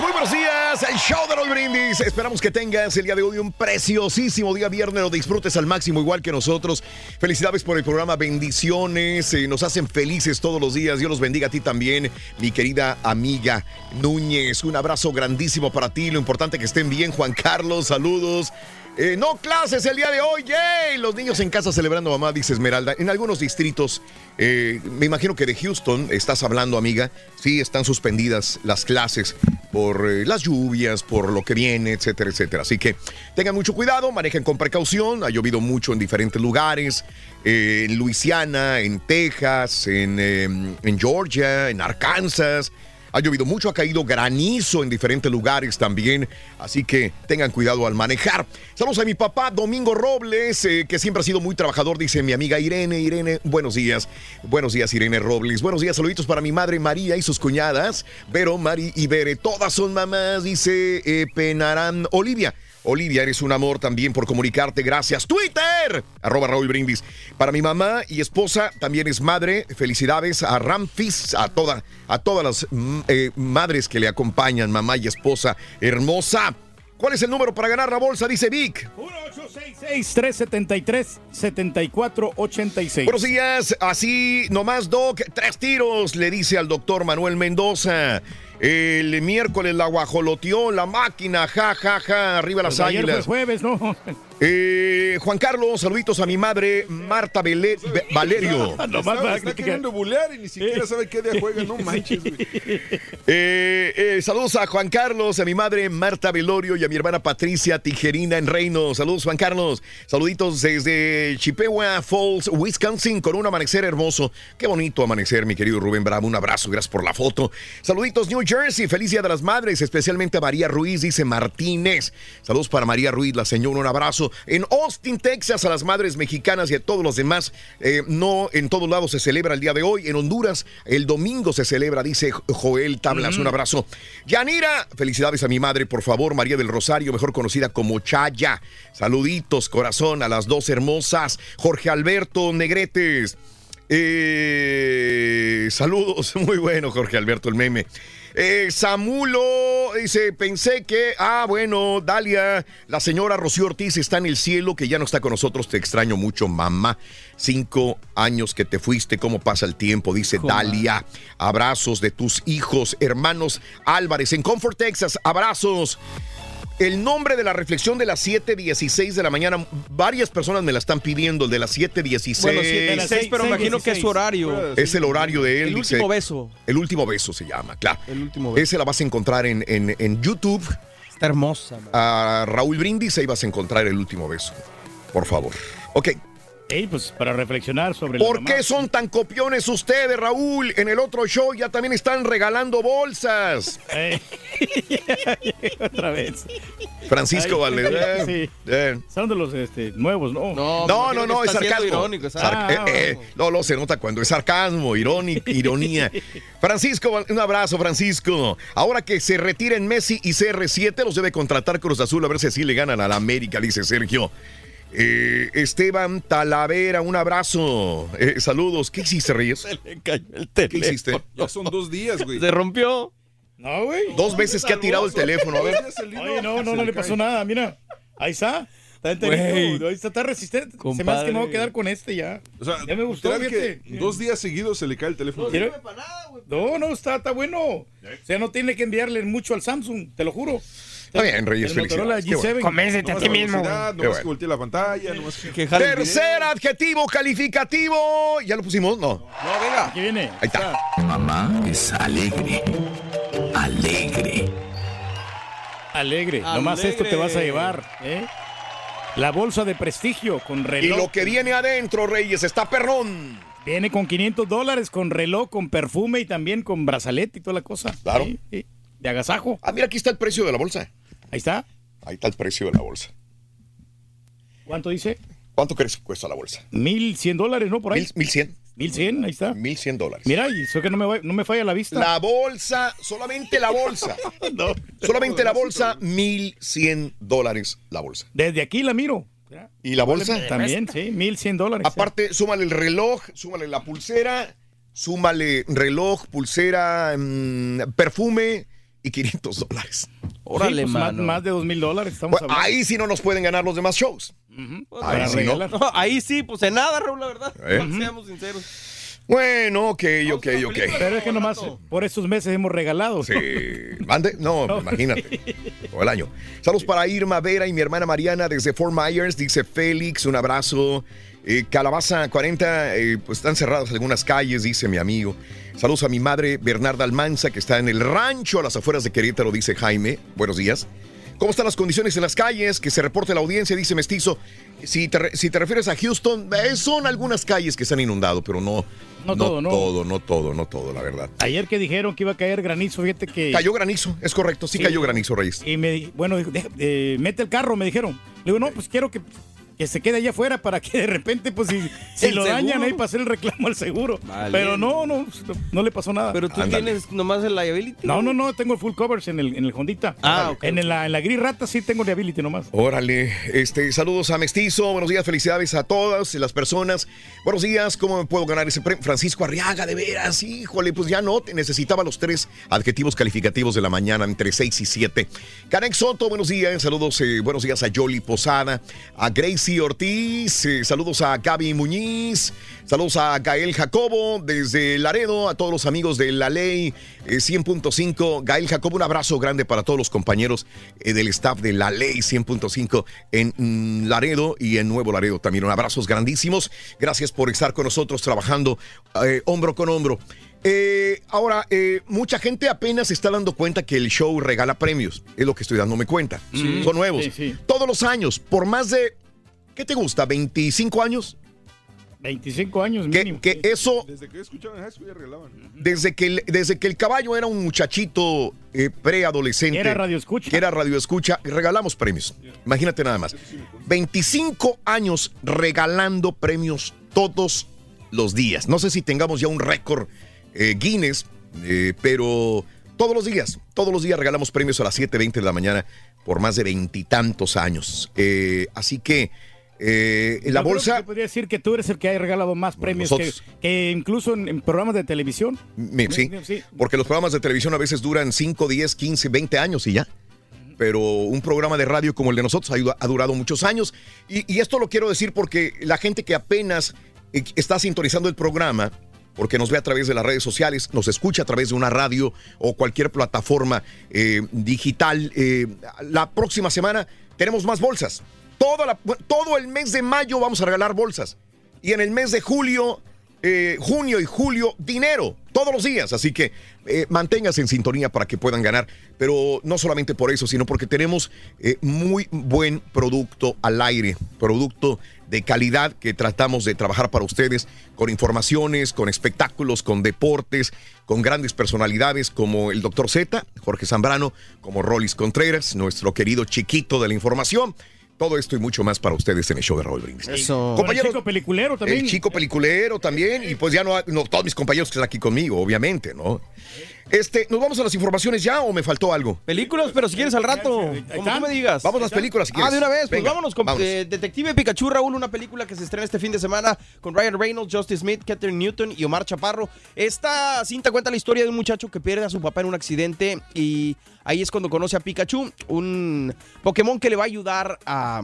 Muy buenos días. El show de Raúl Brindis. Esperamos que tengas el día de hoy un preciosísimo día viernes. Lo disfrutes al máximo, igual que nosotros. Felicidades por el programa. Bendiciones. eh, nos hacen felices todos los días. Dios los bendiga a ti también, mi querida amiga Núñez. Un abrazo grandísimo para ti. Lo importante que estén bien, Juan Carlos. Saludos. Eh, no clases el día de hoy, ¡yay! Los niños en casa celebrando mamá, dice Esmeralda. En algunos distritos, eh, me imagino que de Houston estás hablando, amiga. Sí, están suspendidas las clases por eh, las lluvias, por lo que viene, etcétera, etcétera. Así que tengan mucho cuidado, manejen con precaución. Ha llovido mucho en diferentes lugares, en Luisiana, en Texas, en, en Georgia, en Arkansas. Ha llovido mucho, ha caído granizo en diferentes lugares también, así que tengan cuidado al manejar. Saludos a mi papá Domingo Robles, eh, que siempre ha sido muy trabajador, dice mi amiga Irene. Irene, buenos días. Buenos días, Irene Robles. Buenos días, saluditos para mi madre María y sus cuñadas, Vero, Mari y Bere. Todas son mamás, dice eh, Penarán Olivia. Olivia, eres un amor también por comunicarte. Gracias. Twitter, arroba Raúl Brindis. Para mi mamá y esposa, también es madre. Felicidades a Ramfis, a, toda, a todas las mm, eh, madres que le acompañan, mamá y esposa hermosa. ¿Cuál es el número para ganar la bolsa? Dice Vic. 1-866-373-7486. Buenos días, así nomás, Doc. Tres tiros, le dice al doctor Manuel Mendoza. El miércoles la guajoloteó la máquina, ja, ja, ja, arriba las Pues ayer águilas. fue jueves, ¿no? Eh, Juan Carlos, saluditos a mi madre Marta Bele- Be- Valerio. Está, está queriendo bulear y ni siquiera sabe qué día juega, no manches. Eh, eh, saludos a Juan Carlos, a mi madre Marta Velorio y a mi hermana Patricia Tijerina en Reino. Saludos, Juan Carlos. Saluditos desde Chippewa Falls, Wisconsin, con un amanecer hermoso. Qué bonito amanecer, mi querido Rubén Bravo. Un abrazo, gracias por la foto. Saluditos, New Jersey. Feliz Día de las Madres, especialmente a María Ruiz, dice Martínez. Saludos para María Ruiz, la señora. Un abrazo. En Austin, Texas, a las madres mexicanas y a todos los demás. eh, no en todos lados se celebra el día de hoy. En Honduras, el domingo se celebra, dice Joel Tablas. Un abrazo. Yanira, felicidades a mi madre, por favor, María del Rosario, mejor conocida como Chaya. Saluditos, corazón, a las dos hermosas. Jorge Alberto Negretes. Eh, saludos, muy bueno, Jorge Alberto, el meme. Eh, Samulo dice, pensé que, ah, bueno, Dalia, la señora Rocío Ortiz está en el cielo, que ya no está con nosotros, te extraño mucho, mamá. Cinco años que te fuiste, cómo pasa el tiempo, dice Dalia. Abrazos de tus hijos, hermanos Álvarez, en Comfort, Texas, abrazos. El nombre de la reflexión de las 7:16 de la mañana, varias personas me la están pidiendo, el de las 7:16. Bueno, 7:16, pero imagino que es su horario. Es el horario de él. El dice- último beso. El último beso se llama, claro. El último beso. Ese la vas a encontrar en, en- en YouTube. Está hermosa. man. A Raúl Brindis, ahí vas a encontrar el último beso. Por favor. Ok. Ey, pues para reflexionar sobre la ¿Por mamá. qué son tan copiones ustedes, Raúl? En el otro show ya también están regalando bolsas. Otra vez. Francisco Ay, Valedán. Sí. Eh. Son de los este, nuevos, ¿no? No, no, no, es sarcasmo. Sar- eh, eh, no, no, se nota cuando es sarcasmo, irónico, ironía. Francisco, un abrazo, Francisco. Ahora que se retiren Messi y CR7, los debe contratar Cruz Azul a ver si así le ganan a la América, dice Sergio. Eh, Esteban Talavera, un abrazo. Eh, saludos. ¿Qué hiciste, Reyes? Se le cayó el ¿Qué teléfono. hiciste? Ya son dos días, güey. Se rompió. No, güey. Dos veces que ha tirado el teléfono, a ver. Oye, no, no, no le pasó nada, mira. Ahí está. Está Güey. enterito. Ahí está, está resistente. Se me hace que me voy a Compadre. quedar con este ya. O sea, ya me gustó, que dos días seguidos se le cae el teléfono. ¿Quiere? No, no, está, está bueno. O sea, no tiene que enviarle mucho al Samsung, te lo juro. Está bien, Reyes, felicidades. Qué G7. bueno. Convéncete a ti mismo. No más que la pantalla, no más que... Tercer adjetivo calificativo. ¿Ya lo pusimos? No. No, venga. Aquí viene. Ahí está. Mamá es alegre. Alegre. Alegre. Nomás esto te vas a llevar, ¿eh? La bolsa de prestigio con Y reloj. lo que viene adentro, Reyes, está perrón. Viene con 500 dólares, con reloj, con perfume y también con brazalete y toda la cosa. Claro. Sí, sí. De agasajo. Ah, mira, aquí está el precio de la bolsa. Ahí está. Ahí está el precio de la bolsa. ¿Cuánto dice? ¿Cuánto crees que cuesta la bolsa? 1100 dólares, ¿no? Por ahí. Mil, mil cien. 1100, ahí está. Mil cien dólares. Mira, y eso que no me, va- no me falla la vista. La bolsa, solamente la bolsa. No. Solamente la bolsa, mil cien dólares la bolsa. Desde aquí la miro. ¿Y la bolsa? También, sí, 1100 dólares. Aparte, súmale el reloj, súmale la pulsera, súmale reloj, pulsera, mm, perfume y 500 dólares. Órale, Sí, pues, más, mano. más de 2000 dólares estamos Bueno, hablando. ahí sí no nos pueden ganar los demás shows. Pues, Ahí para sí, ¿no? regalar. No, ahí sí, pues en nada, Raúl, la verdad. ¿Eh? Seamos sinceros. Bueno, ok, ok, ok. Pero es que nomás por estos meses hemos regalado. Sí. ¿Mande? No, imagínate. Todo el año. Saludos para Irma Vera y mi hermana Mariana desde Fort Myers. Dice Félix, un abrazo. Eh, Calabaza 40, eh, pues están cerradas algunas calles, dice mi amigo. Saludos a mi madre Bernarda Almanza, que está en el rancho a las afueras de Querétaro, dice Jaime. Buenos días. ¿Cómo están las condiciones en las calles? Que se reporte la audiencia, dice Mestizo. Si te, re- si te refieres a Houston, eh, son algunas calles que se han inundado, pero no, No todo, ¿no? todo, no todo, no todo, la verdad. Ayer que dijeron que iba a caer granizo, fíjate que... Cayó granizo, es correcto, sí, Sí. cayó granizo, Reyes. Y me bueno, de- eh, mete el carro, me dijeron. Le digo, no, pues quiero que, que se quede allá afuera para que de repente, pues si, si ¿El lo dañan ahí para hacer el reclamo al seguro. Vale. Pero no, no, no, no le pasó nada. Pero tú tienes nomás el liability. No, no, no, tengo el full coverage en el, en el Hondita. Ah, ok, En, la, en la gris rata sí tengo liability nomás. Órale, este, saludos a Mestizo, buenos días, felicidades a todas las personas. Buenos días, ¿cómo me puedo ganar ese premio? Francisco Arriaga, de veras, híjole, pues ya no, te necesitaba los tres adjetivos calificativos de la mañana, entre 6 y 7. Canex Soto, buenos días, saludos, eh, buenos días a Yoli Posada, a Ortiz, eh, saludos a Gaby Muñiz, saludos a Gael Jacobo desde Laredo, a todos los amigos de La Ley eh, 100.5. Gael Jacobo, un abrazo grande para todos los compañeros eh, del staff de La Ley 100.5 en mm, Laredo y en Nuevo Laredo también. Un abrazos grandísimos. Gracias por estar con nosotros trabajando eh, hombro con hombro. Eh, ahora, eh, mucha gente apenas está dando cuenta que el show regala premios. Es lo que estoy dándome cuenta. Sí, Son nuevos. sí, sí. Todos los años, por más de, ¿qué te gusta? ¿25 años? 25 años Que, mínimo. que eso, Desde que escuchaban ya regalaban. desde que, el, desde que el caballo era un muchachito eh, preadolescente. Era radioescucha. Que era radioescucha, regalamos premios. Imagínate nada más. 25 años regalando premios todos los días. No sé si tengamos ya un récord eh, Guinness, eh, pero todos los días, todos los días regalamos premios a las 7.20 de la mañana por más de veintitantos años. Eh, así que eh, la Yo creo bolsa... que podría decir que tú eres el que ha regalado más premios que, incluso en, en programas de televisión. Sí, Sí. porque los programas de televisión a veces duran 5, 10, 15, 20 años y ya. Pero un programa de radio como el de nosotros ha, durado muchos años. Y, y esto lo quiero decir porque la gente que apenas eh, está sintonizando el programa, porque nos ve a través de las redes sociales, nos escucha a través de una radio o cualquier plataforma eh, digital, eh, la próxima semana tenemos más bolsas. Bueno, todo el mes de mayo vamos a regalar bolsas. Y en el mes de julio, eh, junio y julio, dinero, todos los días. Así que eh, manténgase en sintonía para que puedan ganar. Pero no solamente por eso, sino porque tenemos eh, muy buen producto al aire. Producto de calidad que tratamos de trabajar para ustedes con informaciones, con espectáculos, con deportes, con grandes personalidades como el Dr. Z, Jorge Zambrano, como Rolis Contreras, nuestro querido chiquito de la información. Todo esto y mucho más para ustedes en el show de Raúl Brindis. Con el Compañeros, chico peliculero también. el chico peliculero también, y pues ya no, no todos mis compañeros que están aquí conmigo, obviamente, ¿no? Este, ¿nos vamos a las informaciones ya o me faltó algo? Películas, pero si quieres al rato, como tú me digas. Vamos a las películas si Ah, quieres. de una vez, pues Venga, vámonos con vámonos. eh, Detective Pikachu, Raúl, una película que se estrena este fin de semana con Ryan Reynolds, Justice Smith, Catherine Newton y Omar Chaparro. Esta cinta cuenta la historia de un muchacho que pierde a su papá en un accidente y ahí es cuando conoce a Pikachu, un Pokémon que le va a ayudar a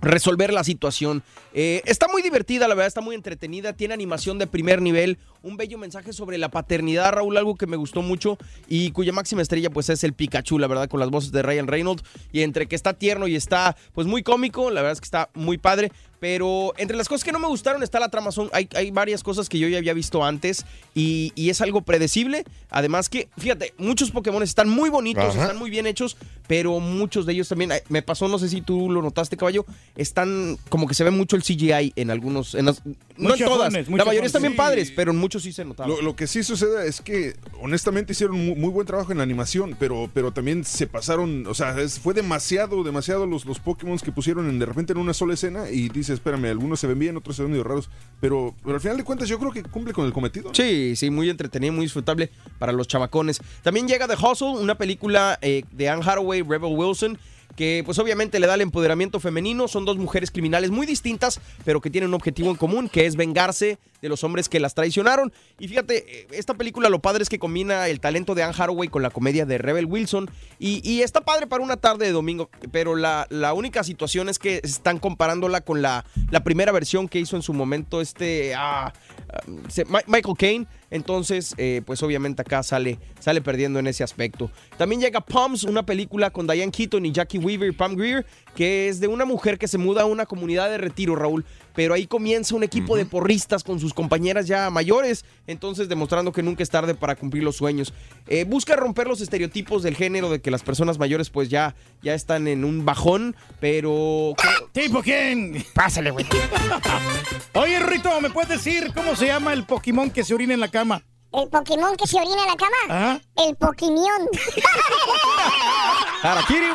resolver la situación. Eh, está muy divertida, la verdad, está muy entretenida, tiene animación de primer nivel, un bello mensaje sobre la paternidad, Raúl, algo que me gustó mucho y cuya máxima estrella pues es el Pikachu, la verdad, con las voces de Ryan Reynolds y entre que está tierno y está pues muy cómico, la verdad es que está muy padre. Pero entre las cosas que no me gustaron está la trama. Son, hay, hay varias cosas que yo ya había visto antes y, y es algo predecible. Además que, fíjate, muchos Pokémon están muy bonitos, Ajá. están muy bien hechos, pero muchos de ellos también, me pasó, no sé si tú lo notaste, caballo, están como que se ve mucho el CGI en algunos, en las- no en todas, la mayoría están bien Sí. padres, pero en muchos sí se notaba. Lo, lo que sí sucede es que honestamente hicieron muy, muy buen trabajo en la animación, pero, pero también se pasaron, o sea, es- fue demasiado, demasiado los, los Pokémon que pusieron en, de repente en una sola escena y dice, espérame, algunos se ven bien, otros se ven medio raros, pero, pero al final de cuentas yo creo que cumple con el cometido. ¿no? Sí, sí, muy entretenido, muy disfrutable para los chamacones. También llega The Hustle, una película eh, de Anne Hathaway, Rebel Wilson, que pues obviamente le da el empoderamiento femenino. Son dos mujeres criminales muy distintas, pero que tienen un objetivo en común, que es vengarse de los hombres que las traicionaron. Y fíjate, eh, esta película lo padre es que combina el talento de Anne Hathaway con la comedia de Rebel Wilson. Y, está padre para una tarde de domingo, pero la, la única situación es que están comparándola con la, la primera versión que hizo en su momento este ah, ah, Michael Caine. Entonces, eh, pues obviamente acá sale, sale perdiendo en ese aspecto. También llega Palms, una película con Diane Keaton y Jackie Weaver y Pam Greer, que es de una mujer que se muda a una comunidad de retiro, Raúl. Pero ahí comienza un equipo de porristas con sus sus compañeras ya mayores, entonces demostrando que nunca es tarde para cumplir los sueños. Eh, busca romper los estereotipos del género de que las personas mayores pues ya, ya están en un bajón, pero... ¿Tipo quién? Pásale, güey. Oye, Rito, ¿me puedes decir cómo se llama el Pokémon que se orina en la cama? ¿El Pokémon que se orina en la cama? Ajá. El Pokémon. Harakiri.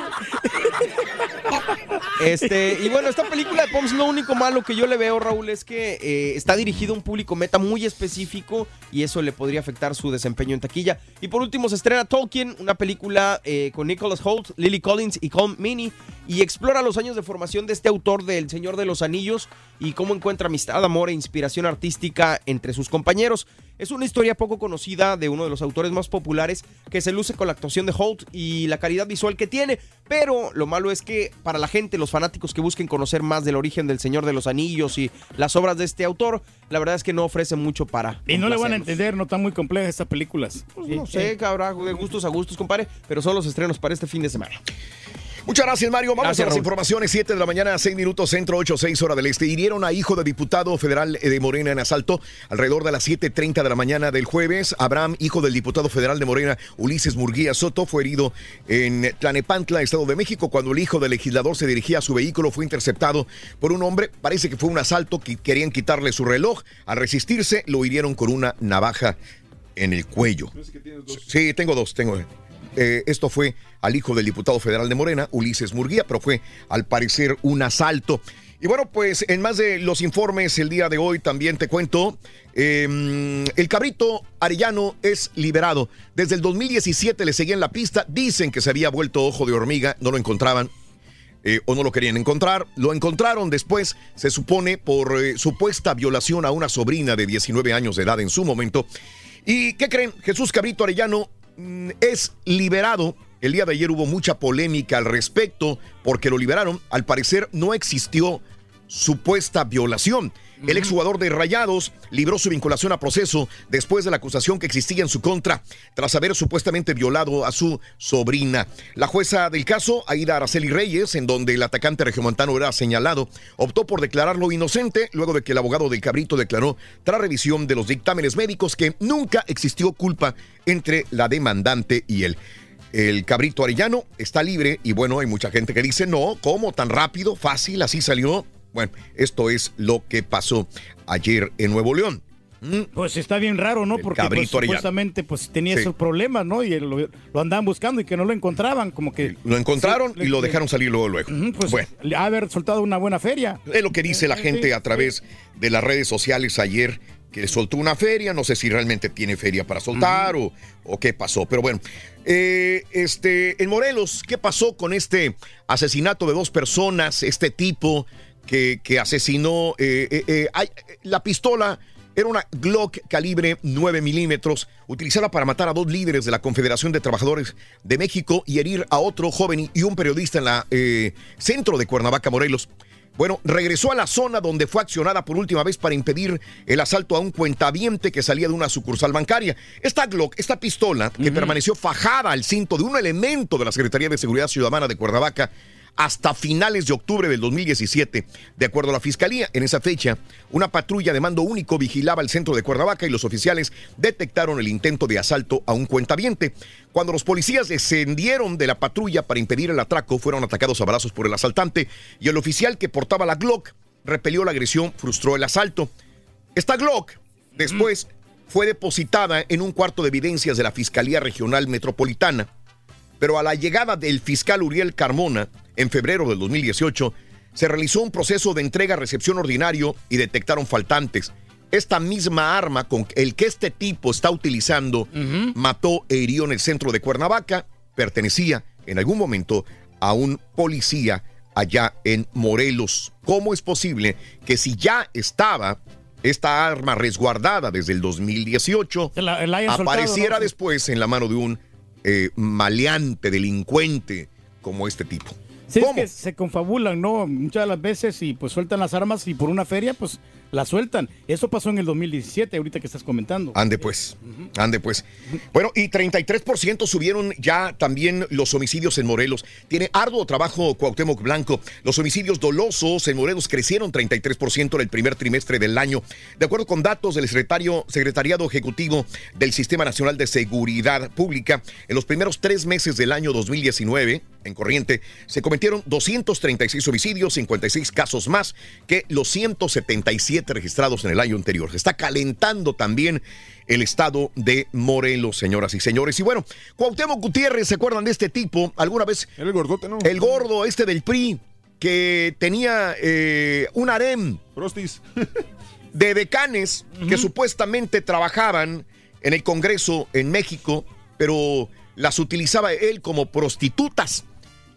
Este, y bueno, esta película de Poms, lo único malo que yo le veo, Raúl, es que eh, está dirigido a un público meta muy específico y eso le podría afectar su desempeño en taquilla. Y por último, se estrena Tolkien, una película eh, con Nicholas Holt, Lily Collins y Colm Meaney, y explora los años de formación de este autor del Señor de los Anillos y cómo encuentra amistad, amor e inspiración artística entre sus compañeros. Es una historia poco conocida de uno de los autores más populares que se luce con la actuación de Holt y la calidad visual que tiene, pero lo malo es que para la gente, los fanáticos que busquen conocer más del origen del Señor de los Anillos y las obras de este autor, la verdad es que no ofrece mucho para... Y no le van a entender, no están muy complejas estas películas. Pues no sé, cabrón, de gustos a gustos, compadre, pero son los estrenos para este fin de semana. Muchas gracias, Mario. Vamos Gracias, a las Raúl. informaciones. 7 de la mañana, 6 minutos, centro 8, 6 hora del este. Hirieron a hijo de diputado federal de Morena en asalto alrededor de las 7.30 de la mañana del jueves. Abraham, hijo del diputado federal de Morena, Ulises Murguía Soto, fue herido en Tlanepantla, Estado de México, cuando el hijo del legislador se dirigía a su vehículo. Fue interceptado por un hombre. Parece que fue un asalto que querían quitarle su reloj. Al resistirse, lo hirieron con una navaja en el cuello. Sí, tengo dos, tengo. Eh, esto fue al hijo del diputado federal de Morena, Ulises Murguía, pero fue al parecer un asalto. Y bueno, pues en más de los informes el día de hoy también te cuento, eh, el cabrito Arellano es liberado. Desde el 2017 le seguían la pista, dicen que se había vuelto ojo de hormiga, no lo encontraban. eh, o no lo querían encontrar. Lo encontraron después, se supone, por eh, supuesta violación a una sobrina de 19 años de edad en su momento. ¿Y qué creen? Jesús Cabrito Arellano es liberado. El día de ayer hubo mucha polémica al respecto porque lo liberaron. Al parecer no existió supuesta violación. El exjugador de Rayados libró su vinculación a proceso después de la acusación que existía en su contra tras haber supuestamente violado a su sobrina. La jueza del caso, Aida Araceli Reyes, en donde el atacante regiomontano era señalado, optó por declararlo inocente luego de que el abogado del cabrito declaró tras revisión de los dictámenes médicos que nunca existió culpa entre la demandante y él. El cabrito arellano está libre y bueno, hay mucha gente que dice, no, ¿cómo? Tan rápido, fácil, así salió. Bueno, esto es lo que pasó ayer en Nuevo León. ¿Mm? Pues está bien raro, ¿no? Porque pues, supuestamente pues tenía Sí. esos problemas, ¿no? Y lo, lo andaban buscando y que no lo encontraban, como que... Lo encontraron Sí, y lo dejaron salir luego, luego. Pues bueno, le ha haber soltado una buena feria. es lo que dice la gente sí, a través de las redes sociales ayer, que soltó una feria. No sé si realmente tiene feria para soltar o, o qué pasó. Pero bueno, eh, este, en Morelos, ¿qué pasó con este asesinato de dos personas? Este tipo que, que asesinó. eh, eh, eh, la pistola era una Glock calibre 9 milímetros, utilizada para matar a dos líderes de la Confederación de Trabajadores de México y herir a otro joven y un periodista en la eh, centro de Cuernavaca, Morelos. Bueno, regresó a la zona donde fue accionada por última vez para impedir el asalto a un cuentaviente que salía de una sucursal bancaria. Esta Glock, esta pistola, que permaneció fajada al cinto de un elemento de la Secretaría de Seguridad Ciudadana de Cuernavaca, hasta finales de octubre del 2017. De acuerdo a la fiscalía, en esa fecha, una patrulla de mando único vigilaba el centro de Cuernavaca y los oficiales detectaron el intento de asalto a un cuentaviente. Cuando los policías descendieron de la patrulla para impedir el atraco, fueron atacados a balazos por el asaltante y el oficial que portaba la Glock repelió la agresión, frustró el asalto. Esta Glock después fue depositada en un cuarto de evidencias de la Fiscalía Regional Metropolitana pero a la llegada del fiscal Uriel Carmona en febrero del 2018, se realizó un proceso de entrega-recepción ordinario y detectaron faltantes. Esta misma arma con el que este tipo está utilizando mató e hirió en el centro de Cuernavaca, pertenecía en algún momento a un policía allá en Morelos. ¿Cómo es posible que si ya estaba esta arma resguardada desde el 2018, la- la hayan soltado, apareciera ¿no? después en la mano de un eh, maleante, delincuente como este tipo? Sí, es que se confabulan, ¿no? Muchas de las veces y pues sueltan las armas y por una feria pues las sueltan. Eso pasó en el 2017, ahorita que estás comentando. Ande pues, ande pues. Bueno, y 33% subieron ya también los homicidios en Morelos. Tiene arduo trabajo Cuauhtémoc Blanco. Los homicidios dolosos en Morelos crecieron 33% en el primer trimestre del año. De acuerdo con datos del secretario, Secretariado Ejecutivo del Sistema Nacional de Seguridad Pública, en los primeros tres meses del año 2019, en corriente, se cometieron 236 homicidios, 56 casos más que los 177 registrados en el año anterior. Se está calentando también el estado de Morelos, señoras y señores. Y bueno, Cuauhtémoc Gutiérrez, ¿se acuerdan de este tipo? ¿Alguna vez? el gordote, ¿no? El gordo este del PRI, que tenía eh, un harem. Prostis. de decanes que supuestamente trabajaban en el Congreso en México, pero las utilizaba él como prostitutas.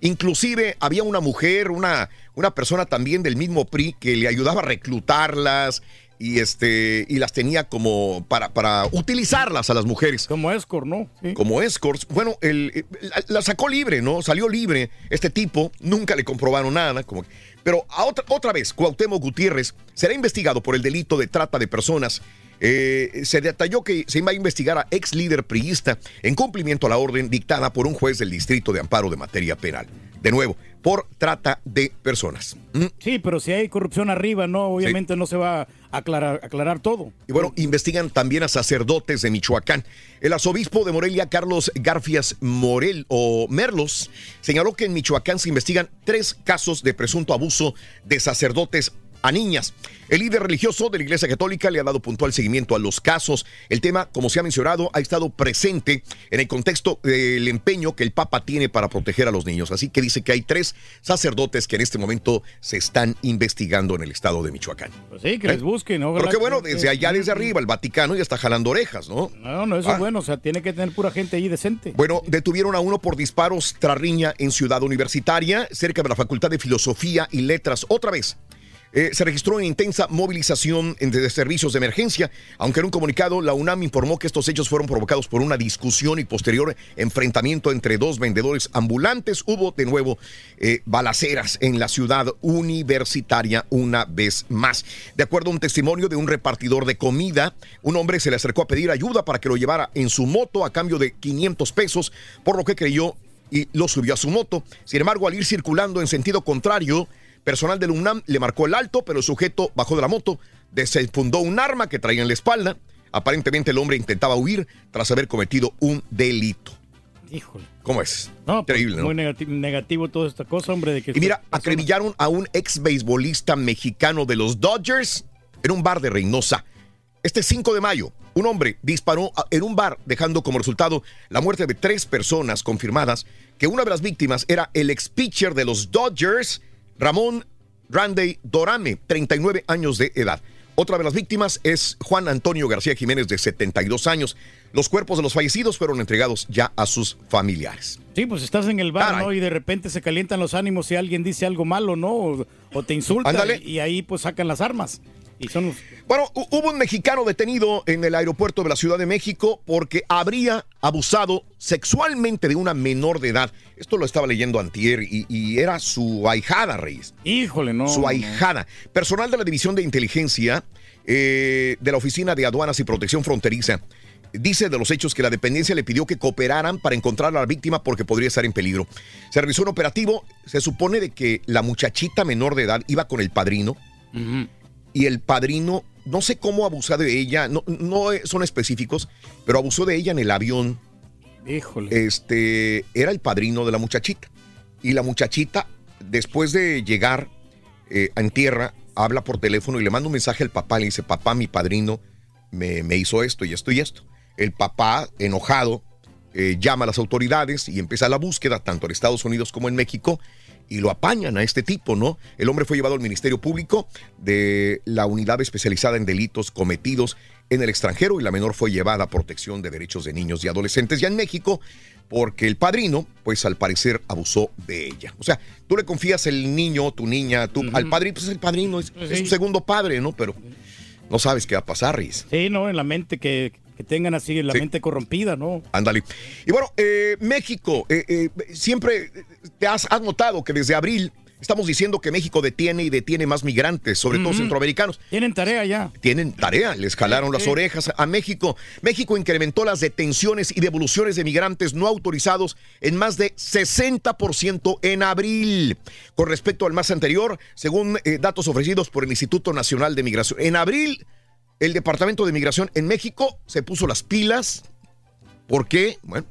Inclusive había una mujer, una, una persona también del mismo PRI que le ayudaba a reclutarlas y este y las tenía como para, para utilizarlas a las mujeres. Como escort, ¿no? Como escorts. Bueno, el, la, la sacó libre, ¿no? Salió libre este tipo, nunca le comprobaron nada, como pero a otra, otra vez, Cuauhtémoc Gutiérrez será investigado por el delito de trata de personas. Eh, se detalló que se iba a investigar a ex líder priista en cumplimiento a la orden dictada por un juez del Distrito de Amparo de Materia Penal. De nuevo, por trata de personas. ¿Mm? Sí, pero si hay corrupción arriba, no, obviamente no se va a aclarar, aclarar todo. Y bueno, investigan también a sacerdotes de Michoacán. El arzobispo de Morelia, Carlos Garfias Morel o Merlos, señaló que en Michoacán se investigan tres casos de presunto abuso de sacerdotes a niñas. El líder religioso de la Iglesia Católica le ha dado puntual seguimiento a los casos. El tema, como se ha mencionado, ha estado presente en el contexto del empeño que el Papa tiene para proteger a los niños. Así que dice que hay tres sacerdotes que en este momento se están investigando en el estado de Michoacán. Pues sí, que les busquen. ¿no? Pero qué bueno, desde allá, desde arriba, el Vaticano ya está jalando orejas, ¿no? No, no, eso Ah. es bueno, o sea, tiene que tener pura gente ahí decente. Bueno, detuvieron a uno por disparos tras riña en Ciudad Universitaria, cerca de la Facultad de Filosofía y Letras. Otra vez. Eh, se registró una intensa movilización de servicios de emergencia, aunque en un comunicado la UNAM informó que estos hechos fueron provocados por una discusión y posterior enfrentamiento entre dos vendedores ambulantes. Hubo de nuevo eh, balaceras en la ciudad universitaria una vez más. De acuerdo a un testimonio de un repartidor de comida, un hombre se le acercó a pedir ayuda para que lo llevara en su moto a cambio de 500 pesos, por lo que creyó y lo subió a su moto. Sin embargo, al ir circulando en sentido contrario, personal del UNAM le marcó el alto, pero el sujeto bajó de la moto, desenfundó un arma que traía en la espalda. Aparentemente el hombre intentaba huir tras haber cometido un delito. Híjole. ¿Cómo es? No, pues, Increíble, ¿no? Muy negati- negativo toda esta cosa, hombre. De que Y mira, acribillaron a un ex beisbolista mexicano de los Dodgers en un bar de Reynosa. Este 5 de mayo, un hombre disparó en un bar, dejando como resultado la muerte de tres personas confirmadas, que una de las víctimas era el ex pitcher de los Dodgers, Ramón Randy Dorame, 39 años de edad. Otra de las víctimas es Juan Antonio García Jiménez, de 72 años. Los cuerpos de los fallecidos fueron entregados ya a sus familiares. Sí, pues estás en el bar, Caray. ¿no? Y de repente se calientan los ánimos si alguien dice algo malo, ¿no? O, o te insulta. Y, y ahí pues sacan las armas. Y son los- Bueno, hu- hubo un mexicano detenido en el aeropuerto de la Ciudad de México porque habría abusado sexualmente de una menor de edad. Esto lo estaba leyendo antier y, y era su ahijada, Reyes. Híjole, no. Su ahijada. Personal de la División de Inteligencia eh, de la Oficina de Aduanas y Protección Fronteriza dice de los hechos que la dependencia le pidió que cooperaran para encontrar a la víctima porque podría estar en peligro. Se realizó un operativo. Se supone de que la muchachita menor de edad iba con el padrino y el padrino, no sé cómo abusó de ella, no, no son específicos, pero abusó de ella en el avión. Híjole. Este, era el padrino de la muchachita. Y la muchachita, después de llegar eh, en tierra, habla por teléfono y le manda un mensaje al papá, le dice, papá, mi padrino me, me hizo esto y esto y esto. El papá, enojado, eh, llama a las autoridades y empieza la búsqueda, tanto en Estados Unidos como en México, y lo apañan a este tipo, ¿no? El hombre fue llevado al Ministerio Público de la unidad especializada en delitos cometidos en el extranjero y la menor fue llevada a protección de derechos de niños y adolescentes ya en México porque el padrino, pues al parecer abusó de ella. O sea, tú le confías el niño, tu niña, tú, al padrino, pues el padrino es, Pues es sí. su segundo padre, ¿no? Pero no sabes qué va a pasar, Riz. Sí, ¿no? En la mente que que tengan así la Sí. mente corrompida, ¿no? Ándale. Y bueno, eh, México, eh, eh, siempre te has, has notado que desde abril estamos diciendo que México detiene y detiene más migrantes, sobre todo centroamericanos. Tienen tarea ya. Tienen tarea, les jalaron las Sí. orejas a México. México incrementó las detenciones y devoluciones de migrantes no autorizados en más de 60% en abril. Con respecto al mes anterior, según datos ofrecidos por el Instituto Nacional de Migración. En abril, el Departamento de Migración en México se puso las pilas. ¿Por qué? Bueno,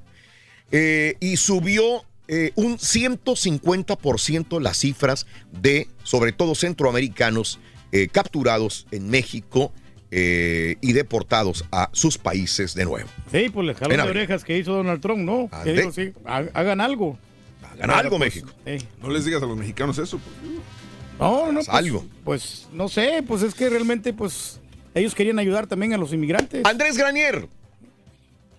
eh, y subió eh, un 150% las cifras de, sobre todo, centroamericanos eh, capturados en México eh, y deportados a sus países de nuevo. Sí, pues le jaló En de orejas que hizo Donald Trump, ¿no? Que digo, sí, ha- hagan algo. Hagan algo, México. No les digas a los mexicanos eso. No, no, Haz pues, algo. Pues no sé, pues es que realmente, pues ellos querían ayudar también a los inmigrantes. Andrés Granier.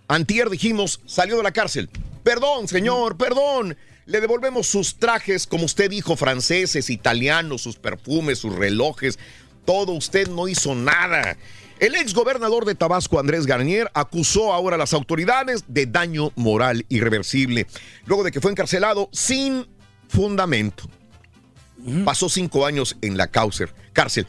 Antier dijimos, salió de la cárcel. Perdón, señor, perdón. Le devolvemos sus trajes, como usted dijo, franceses, italianos, sus perfumes, sus relojes. Todo usted no hizo nada. El ex gobernador de Tabasco, Andrés Garnier, acusó ahora a las autoridades de daño moral irreversible, luego de que fue encarcelado sin fundamento. Pasó cinco años en la cárcel.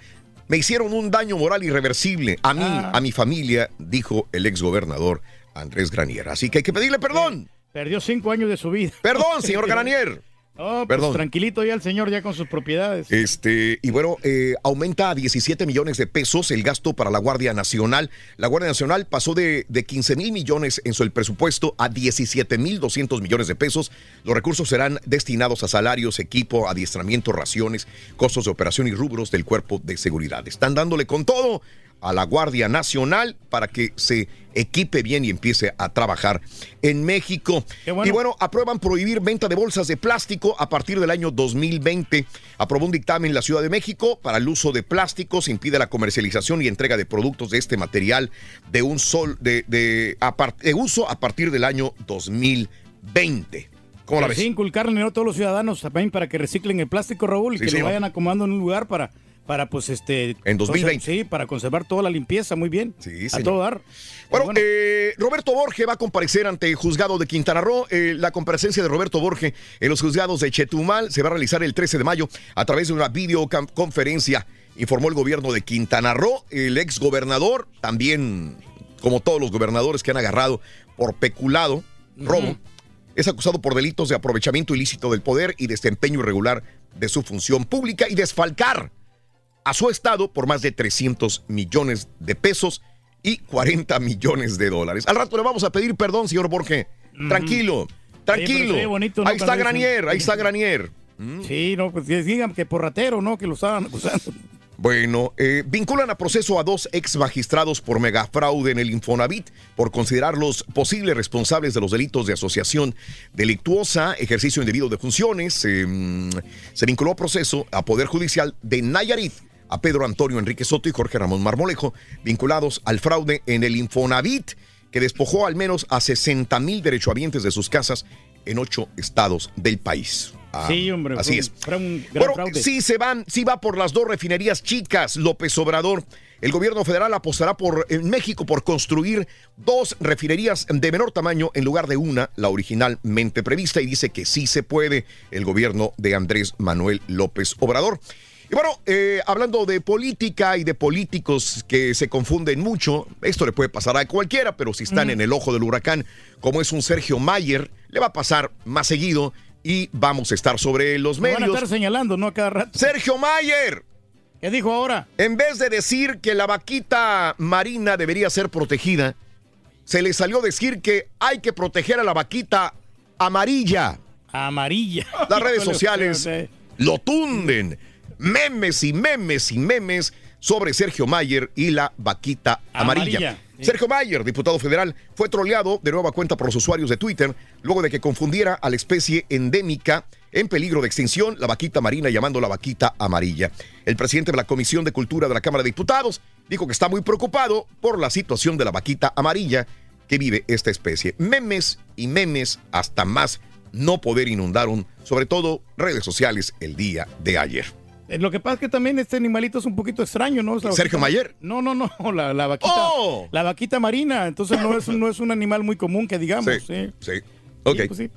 Me hicieron un daño moral irreversible a mí, Ah. a mi familia, dijo el ex gobernador Andrés Granier. Así que hay que pedirle perdón. Perdió cinco años de su vida. Perdón, señor Granier. Pues Perdón. tranquilito ya el señor ya con sus propiedades. Este, y bueno, eh, aumenta a 17 millones de pesos el gasto para la Guardia Nacional. La Guardia Nacional pasó de, de 15 mil millones en su presupuesto a 17 mil 200 millones de pesos. Los recursos serán destinados a salarios, equipo, adiestramiento, raciones, costos de operación y rubros del cuerpo de seguridad. Están dándole con todo a la Guardia Nacional para que se equipe bien y empiece a trabajar en México. Y bueno, aprueban prohibir venta de bolsas de plástico a partir del año 2020. Aprobó un dictamen la Ciudad de México para el uso de plásticos, impide la comercialización y entrega de productos de este material de un sol de, de, de uso a partir del año 2020. ¿Cómo la Pues ves? Sí, inculcarle a todos los ciudadanos también para que reciclen el plástico, Raúl, y Sí, que señor. lo vayan acomodando en un lugar para, para pues, este... En 2020. Sí, para conservar toda la limpieza, muy bien. Sí, a señor. todo dar. Bueno, eh, Roberto Borge va a comparecer ante el juzgado de Quintana Roo. Eh, la comparecencia de Roberto Borge en los juzgados de Chetumal se va a realizar el 13 de mayo a través de una videoconferencia, informó el gobierno de Quintana Roo. El ex gobernador, también como todos los gobernadores que han agarrado por peculado, robo, es acusado por delitos de aprovechamiento ilícito del poder y desempeño irregular de su función pública y desfalcar a su estado por más de 300 millones de pesos y 40 millones de dólares. Al rato le vamos a pedir perdón, señor Borge. Tranquilo, tranquilo. ahí está Granier, ahí está Granier. Sí, no, pues digan que por ratero, ¿no? Que lo estaban acusando. Bueno, eh, vinculan a proceso a dos ex magistrados por megafraude en el Infonavit por considerarlos posibles responsables de los delitos de asociación delictuosa, ejercicio indebido de funciones. eh, mm, se vinculó a proceso a Poder Judicial de Nayarit a Pedro Antonio Enrique Soto y Jorge Ramón Marmolejo, vinculados al fraude en el Infonavit, que despojó al menos a 60 mil derechohabientes de sus casas en ocho estados del país. Ah, sí, hombre. Así fue es. un- gran Bueno, fraude. sí se van, sí va por las dos refinerías chicas, López Obrador. El gobierno federal apostará por en México por construir dos refinerías de menor tamaño en lugar de una, la originalmente prevista, y dice que sí se puede el gobierno de Andrés Manuel López Obrador. Y bueno, eh, hablando de política y de políticos que se confunden mucho, esto le puede pasar a cualquiera, pero si están Mm. en el ojo del huracán, como es un Sergio Mayer, le va a pasar más seguido y vamos a estar sobre los Lo van a medios. estar señalando, ¿no? Cada rato. Sergio Mayer. ¿Qué dijo ahora? En vez de decir que la vaquita marina debería ser protegida, se le salió decir que hay que proteger a la vaquita amarilla. Amarilla. Las redes sociales lo tunden. Memes y memes y memes sobre Sergio Mayer y la vaquita amarilla. Sergio Mayer, diputado federal, fue troleado de nueva cuenta por los usuarios de Twitter luego de que confundiera a la especie endémica en peligro de extinción, la vaquita marina, llamando la vaquita amarilla. El presidente de la Comisión de Cultura de la Cámara de Diputados dijo que está muy preocupado por la situación de la vaquita amarilla que vive esta especie. Memes y memes hasta más no poder inundaron, sobre todo redes sociales, el día de ayer. Eh, Lo que pasa es que también este animalito es un poquito extraño, ¿no? La ¿Sergio vaquita- Mayer? No, no, no, la, la vaquita. ¡Oh! La vaquita marina, entonces no es, no es un animal muy común que digamos. Sí, Sí. Ok. pues sí.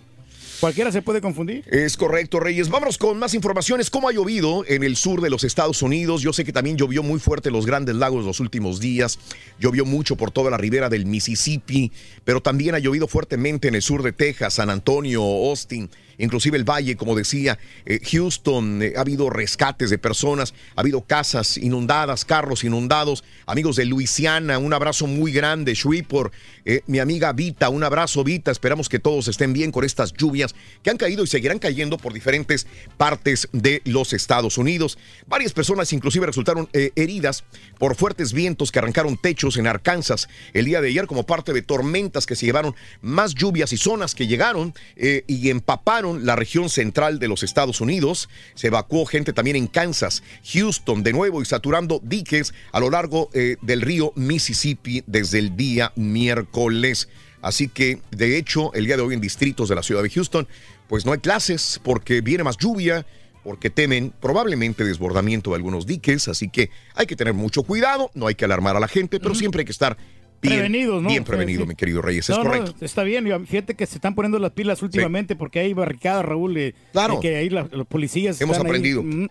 Cualquiera se puede confundir. Es correcto, Reyes. Vámonos con más informaciones. ¿Cómo ha llovido en el sur de los Estados Unidos? Yo sé que también llovió muy fuerte en los grandes lagos los últimos días. Llovió mucho por toda la ribera del Mississippi, pero también ha llovido fuertemente en el sur de Texas, San Antonio, Austin, inclusive el Valle, como decía, eh, Houston. eh, ha habido rescates de personas, ha habido casas inundadas, carros inundados. Amigos de Luisiana, un abrazo muy grande. Shreveport, eh, mi amiga Vita, un abrazo Vita. Esperamos que todos estén bien con estas lluvias que han caído y seguirán cayendo por diferentes partes de los Estados Unidos. Varias personas inclusive resultaron eh, heridas por fuertes vientos que arrancaron techos en Arkansas el día de ayer como parte de tormentas que se llevaron más lluvias y zonas que llegaron y empaparon la región central de los Estados Unidos. Se evacuó gente también en Kansas, Houston de nuevo y saturando diques a lo largo eh, del río Mississippi desde el día miércoles. Así que, de hecho, el día de hoy en distritos de la ciudad de Houston, pues no hay clases porque viene más lluvia, porque temen probablemente desbordamiento de algunos diques, así que hay que tener mucho cuidado, no hay que alarmar a la gente, pero siempre hay que estar bien Prevenidos, ¿no? Bien prevenido, sí. mi querido Reyes, es no, correcto. está bien. y Fíjate que se están poniendo las pilas últimamente porque hay barricadas, Raúl. eh, Claro. que ahí la- los policías Hemos están aprendido. Mm.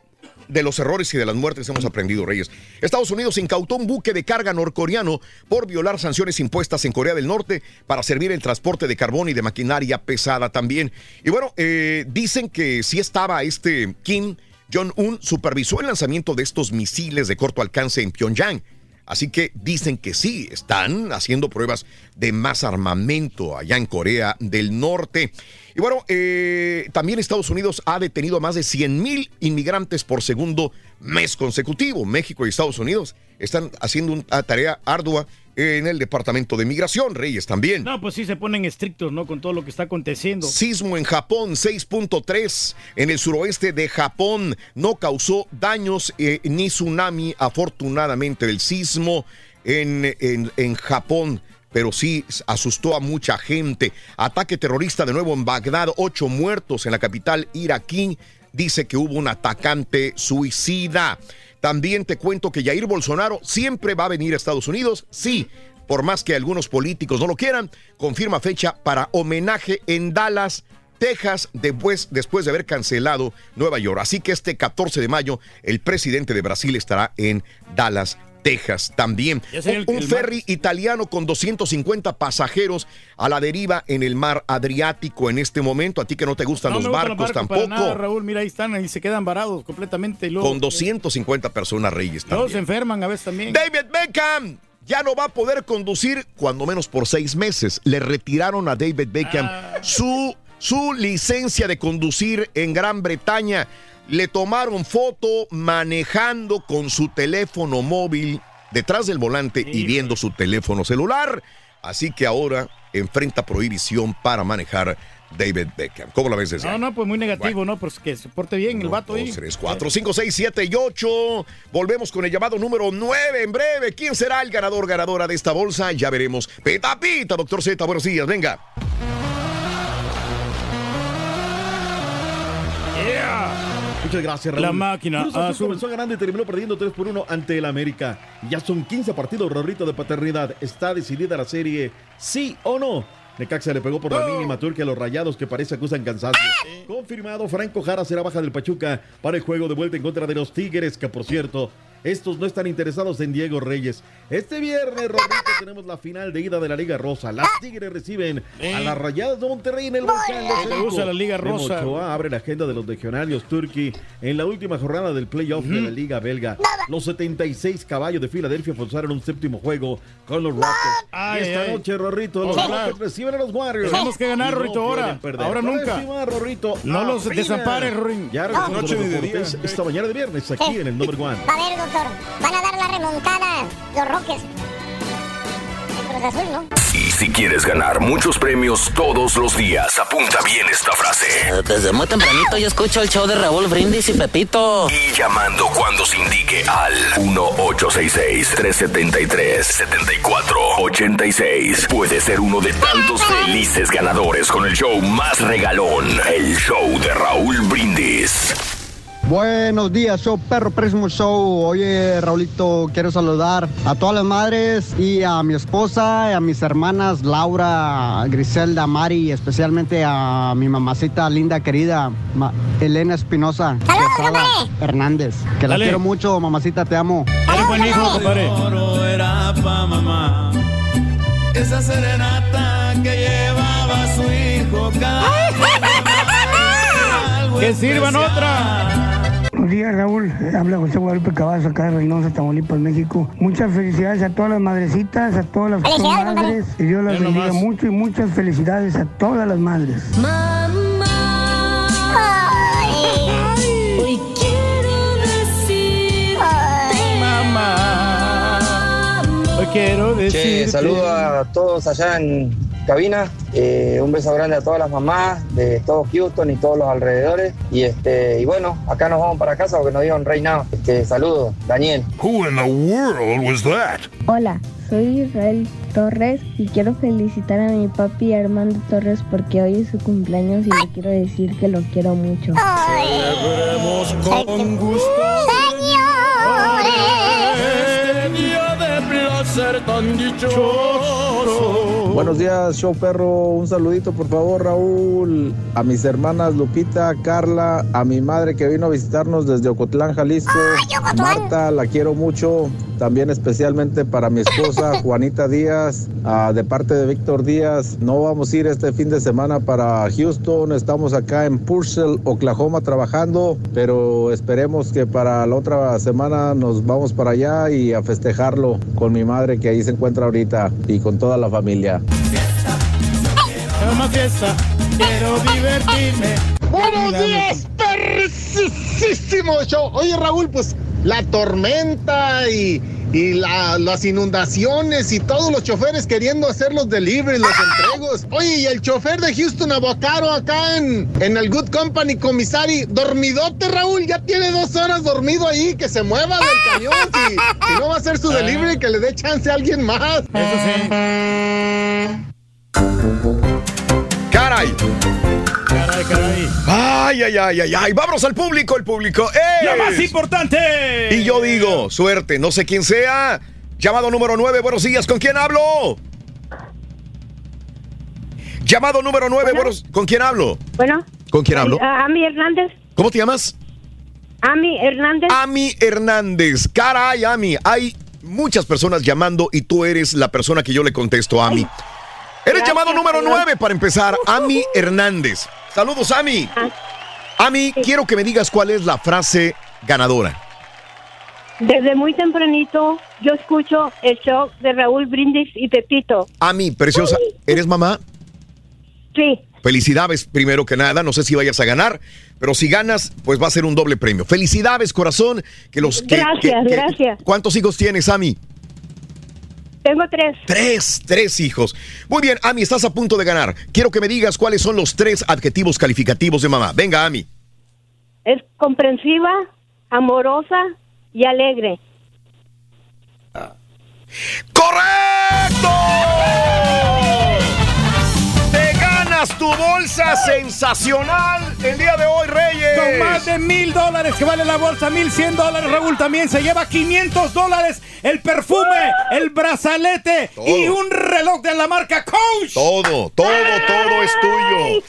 De los errores y de las muertes hemos aprendido, Reyes. Estados Unidos incautó un buque de carga norcoreano por violar sanciones impuestas en Corea del Norte para servir el transporte de carbón y de maquinaria pesada también. Y bueno, eh, dicen que sí estaba este Kim Jong-un, supervisó el lanzamiento de estos misiles de corto alcance en Pyongyang. Así que dicen que sí, están haciendo pruebas de más armamento allá en Corea del Norte. Y bueno, eh, también Estados Unidos ha detenido a más de 100 mil inmigrantes por segundo mes consecutivo. México y Estados Unidos están haciendo una tarea ardua en el Departamento de Migración, Reyes también. No, pues sí se ponen estrictos, ¿no? Con todo lo que está aconteciendo. Sismo en Japón, 6.3 en el suroeste de Japón. No causó daños eh, ni tsunami, afortunadamente, del sismo en, en- en Japón. Pero sí asustó a mucha gente. Ataque terrorista de nuevo en Bagdad, ocho muertos en la capital iraquí. Dice que hubo un atacante suicida. También te cuento que Jair Bolsonaro siempre va a venir a Estados Unidos. Sí, por más que algunos políticos no lo quieran, confirma fecha para homenaje en Dallas, Texas, después, después de haber cancelado Nueva York. Así que este 14 de mayo, el presidente de Brasil estará en Dallas. Texas también. El- Un, el ferry italiano con 250 pasajeros a la deriva en el mar Adriático en este momento. A ti que no te gustan No los barcos tampoco. nada, Raúl, mira, ahí están, ahí se quedan varados completamente. Luego, con 250 personas reyes luego se también. enferman a veces también. David Beckham ya no va a poder conducir cuando menos por seis meses. Le retiraron a David Beckham Ah. su, su licencia de conducir en Gran Bretaña. Le tomaron foto manejando con su teléfono móvil detrás del volante y viendo su teléfono celular. Así que ahora enfrenta prohibición para manejar David Beckham. ¿Cómo la ves desde No, ahí? no, pues muy negativo, ¿no? Pues que se porte bien el vato ahí. 2, 3, 4, 5, 6, 7 y 8. Volvemos con el llamado número 9 en breve. ¿Quién será el ganador, ganadora de esta bolsa? Ya veremos. Peta pita, doctor Z, buenos días, venga. Muchas gracias, Raúl. La máquina Cruz Azul azul. comenzó ganando y terminó perdiendo 3 por 1 ante el América. Ya son 15 partidos, Rorrito, de paternidad. ¿Está decidida la serie sí o no? Necaxa le pegó por la mínima turca a los rayados que parece acusan cansancio. Confirmado, Franco Jara será baja del Pachuca para el juego de vuelta en contra de los Tigres, que por cierto, estos no están interesados en Diego Reyes. Este viernes, Rorrito, tenemos la final de ida de la Liga Rosa. Las Tigres reciben a las rayadas de Monterrey en el volcán de Me Cerico. gusta la Liga Memo Rosa. Ochoa abre la agenda de los legionarios turqui en la última jornada del playoff de la Liga Belga. Los 76 caballos de Filadelfia forzaron un séptimo juego con los Raptors. Ay, y esta ay. noche, Rorrito, los Ojalá. Raptors reciben a los Warriors. Tenemos que ganar, no Rorrito, ahora. Ahora nunca. encima, Rorrito, No los desampares, Rorín. Ya No. Noche de esta mañana de viernes aquí en el Number One. Doctor, van a dar la remontada los Roques. El Cruz Azul, ¿no? Y si quieres ganar muchos premios todos los días, apunta bien esta frase. Desde muy tempranito yo escucho el show de Raúl Brindis y Pepito. Y llamando cuando se indique al 1-866-373-7486. Puede ser uno de tantos felices ganadores con el show más regalón, el show de Raúl Brindis. Buenos días, show Perro Prísimo Show. Oye, Raulito, quiero saludar a todas las madres y a mi esposa y a mis hermanas Laura, Griselda, Mari y especialmente a mi mamacita linda, querida, ma- Elena Espinosa. Hernández. Que la quiero mucho, mamacita, te amo. Eres buen hijo, compadre. Era pa' mamá. Esa serenata que llevaba a su hijo cada Que sirvan otra. Buenos días, Raúl. Habla José Guadalupe Cavazo, acá de Reynosa, Tamaulipas, México. Muchas felicidades a todas las madrecitas, a todas las madres. Y Dios las bendiga nomás. mucho y muchas felicidades a todas las madres. Hoy quiero decir mamá. Hoy quiero decir. Che, saludo a todos allá en cabina. Eh, un beso grande a todas las mamás de todo Houston y todos los alrededores. Y este y bueno, acá nos vamos para casa porque nos dieron now. Este, saludos, Daniel. Who in the world was that? Hola, soy Israel Torres y quiero felicitar a mi papi Armando Torres porque hoy es su cumpleaños y le quiero decir que lo quiero mucho. Celebremos con gusto. Día placer tan dichoso. Buenos días, show perro. Un saludito, por favor, Raúl. A mis hermanas Lupita, Carla, a mi madre que vino a visitarnos desde Ocotlán, Jalisco. Marta, la quiero mucho. También especialmente para mi esposa Juanita Díaz, ah, de parte de Víctor Díaz. No vamos a ir este fin de semana para Houston. Estamos acá en Purcell, Oklahoma, trabajando. Pero esperemos que para la otra semana nos vamos para allá y a festejarlo con mi madre que ahí se encuentra ahorita y con toda la familia. Más fiesta. Quiero divertirme. Buenos días, perrísimo show. Oye, Raúl, pues la tormenta y, y la- las inundaciones y todos los choferes queriendo hacer los deliveries, los entregos. Oye, y el chofer de Houston a Bocaro acá en, en el Good Company, comisari, dormidote, Raúl, ya tiene dos horas dormido ahí, que se mueva del camión. Si, si no va a hacer su delivery, que le dé chance a alguien más. Eso sí. ¡Caray! Caray. Ay, ay, ay, ay, ay. Vámonos al público, el público es... ¡La más importante! Y yo digo, suerte, no sé quién sea. Llamado número 9, buenos días, ¿con quién hablo? Llamado número 9, buenos... ¿con quién hablo? Bueno. ¿Con quién hablo? A- Ami Hernández. ¿Cómo te llamas? Ami Hernández. Ami Hernández. Caray, Ami, hay muchas personas llamando y tú eres la persona que yo le contesto, Ami. Eres Gracias, llamado número señor. 9 para empezar, Ami Hernández. Saludos, Ami. Ami, quiero que me digas cuál es la frase ganadora. Desde muy tempranito yo escucho el show de Raúl Brindis y Pepito. Ami, preciosa, ¿eres mamá? Sí. Felicidades, primero que nada. No sé si vayas a ganar, pero si ganas, pues va a ser un doble premio. Felicidades, corazón. Que los, que- Gracias, que- que- gracias. ¿Cuántos hijos tienes, Ami? Tengo tres. Tres, tres hijos. Muy bien, Ami, estás a punto de ganar. Quiero que me digas cuáles son los tres adjetivos calificativos de mamá. Venga, Ami. Es comprensiva, amorosa y alegre. ¡Correcto! Tu bolsa sensacional el día de hoy, Reyes. Con más de mil dólares que vale la bolsa, mil cien dólares. Raúl también se lleva 500 dólares. El perfume, el brazalete y un reloj de la marca Coach. Todo, todo, todo es tuyo.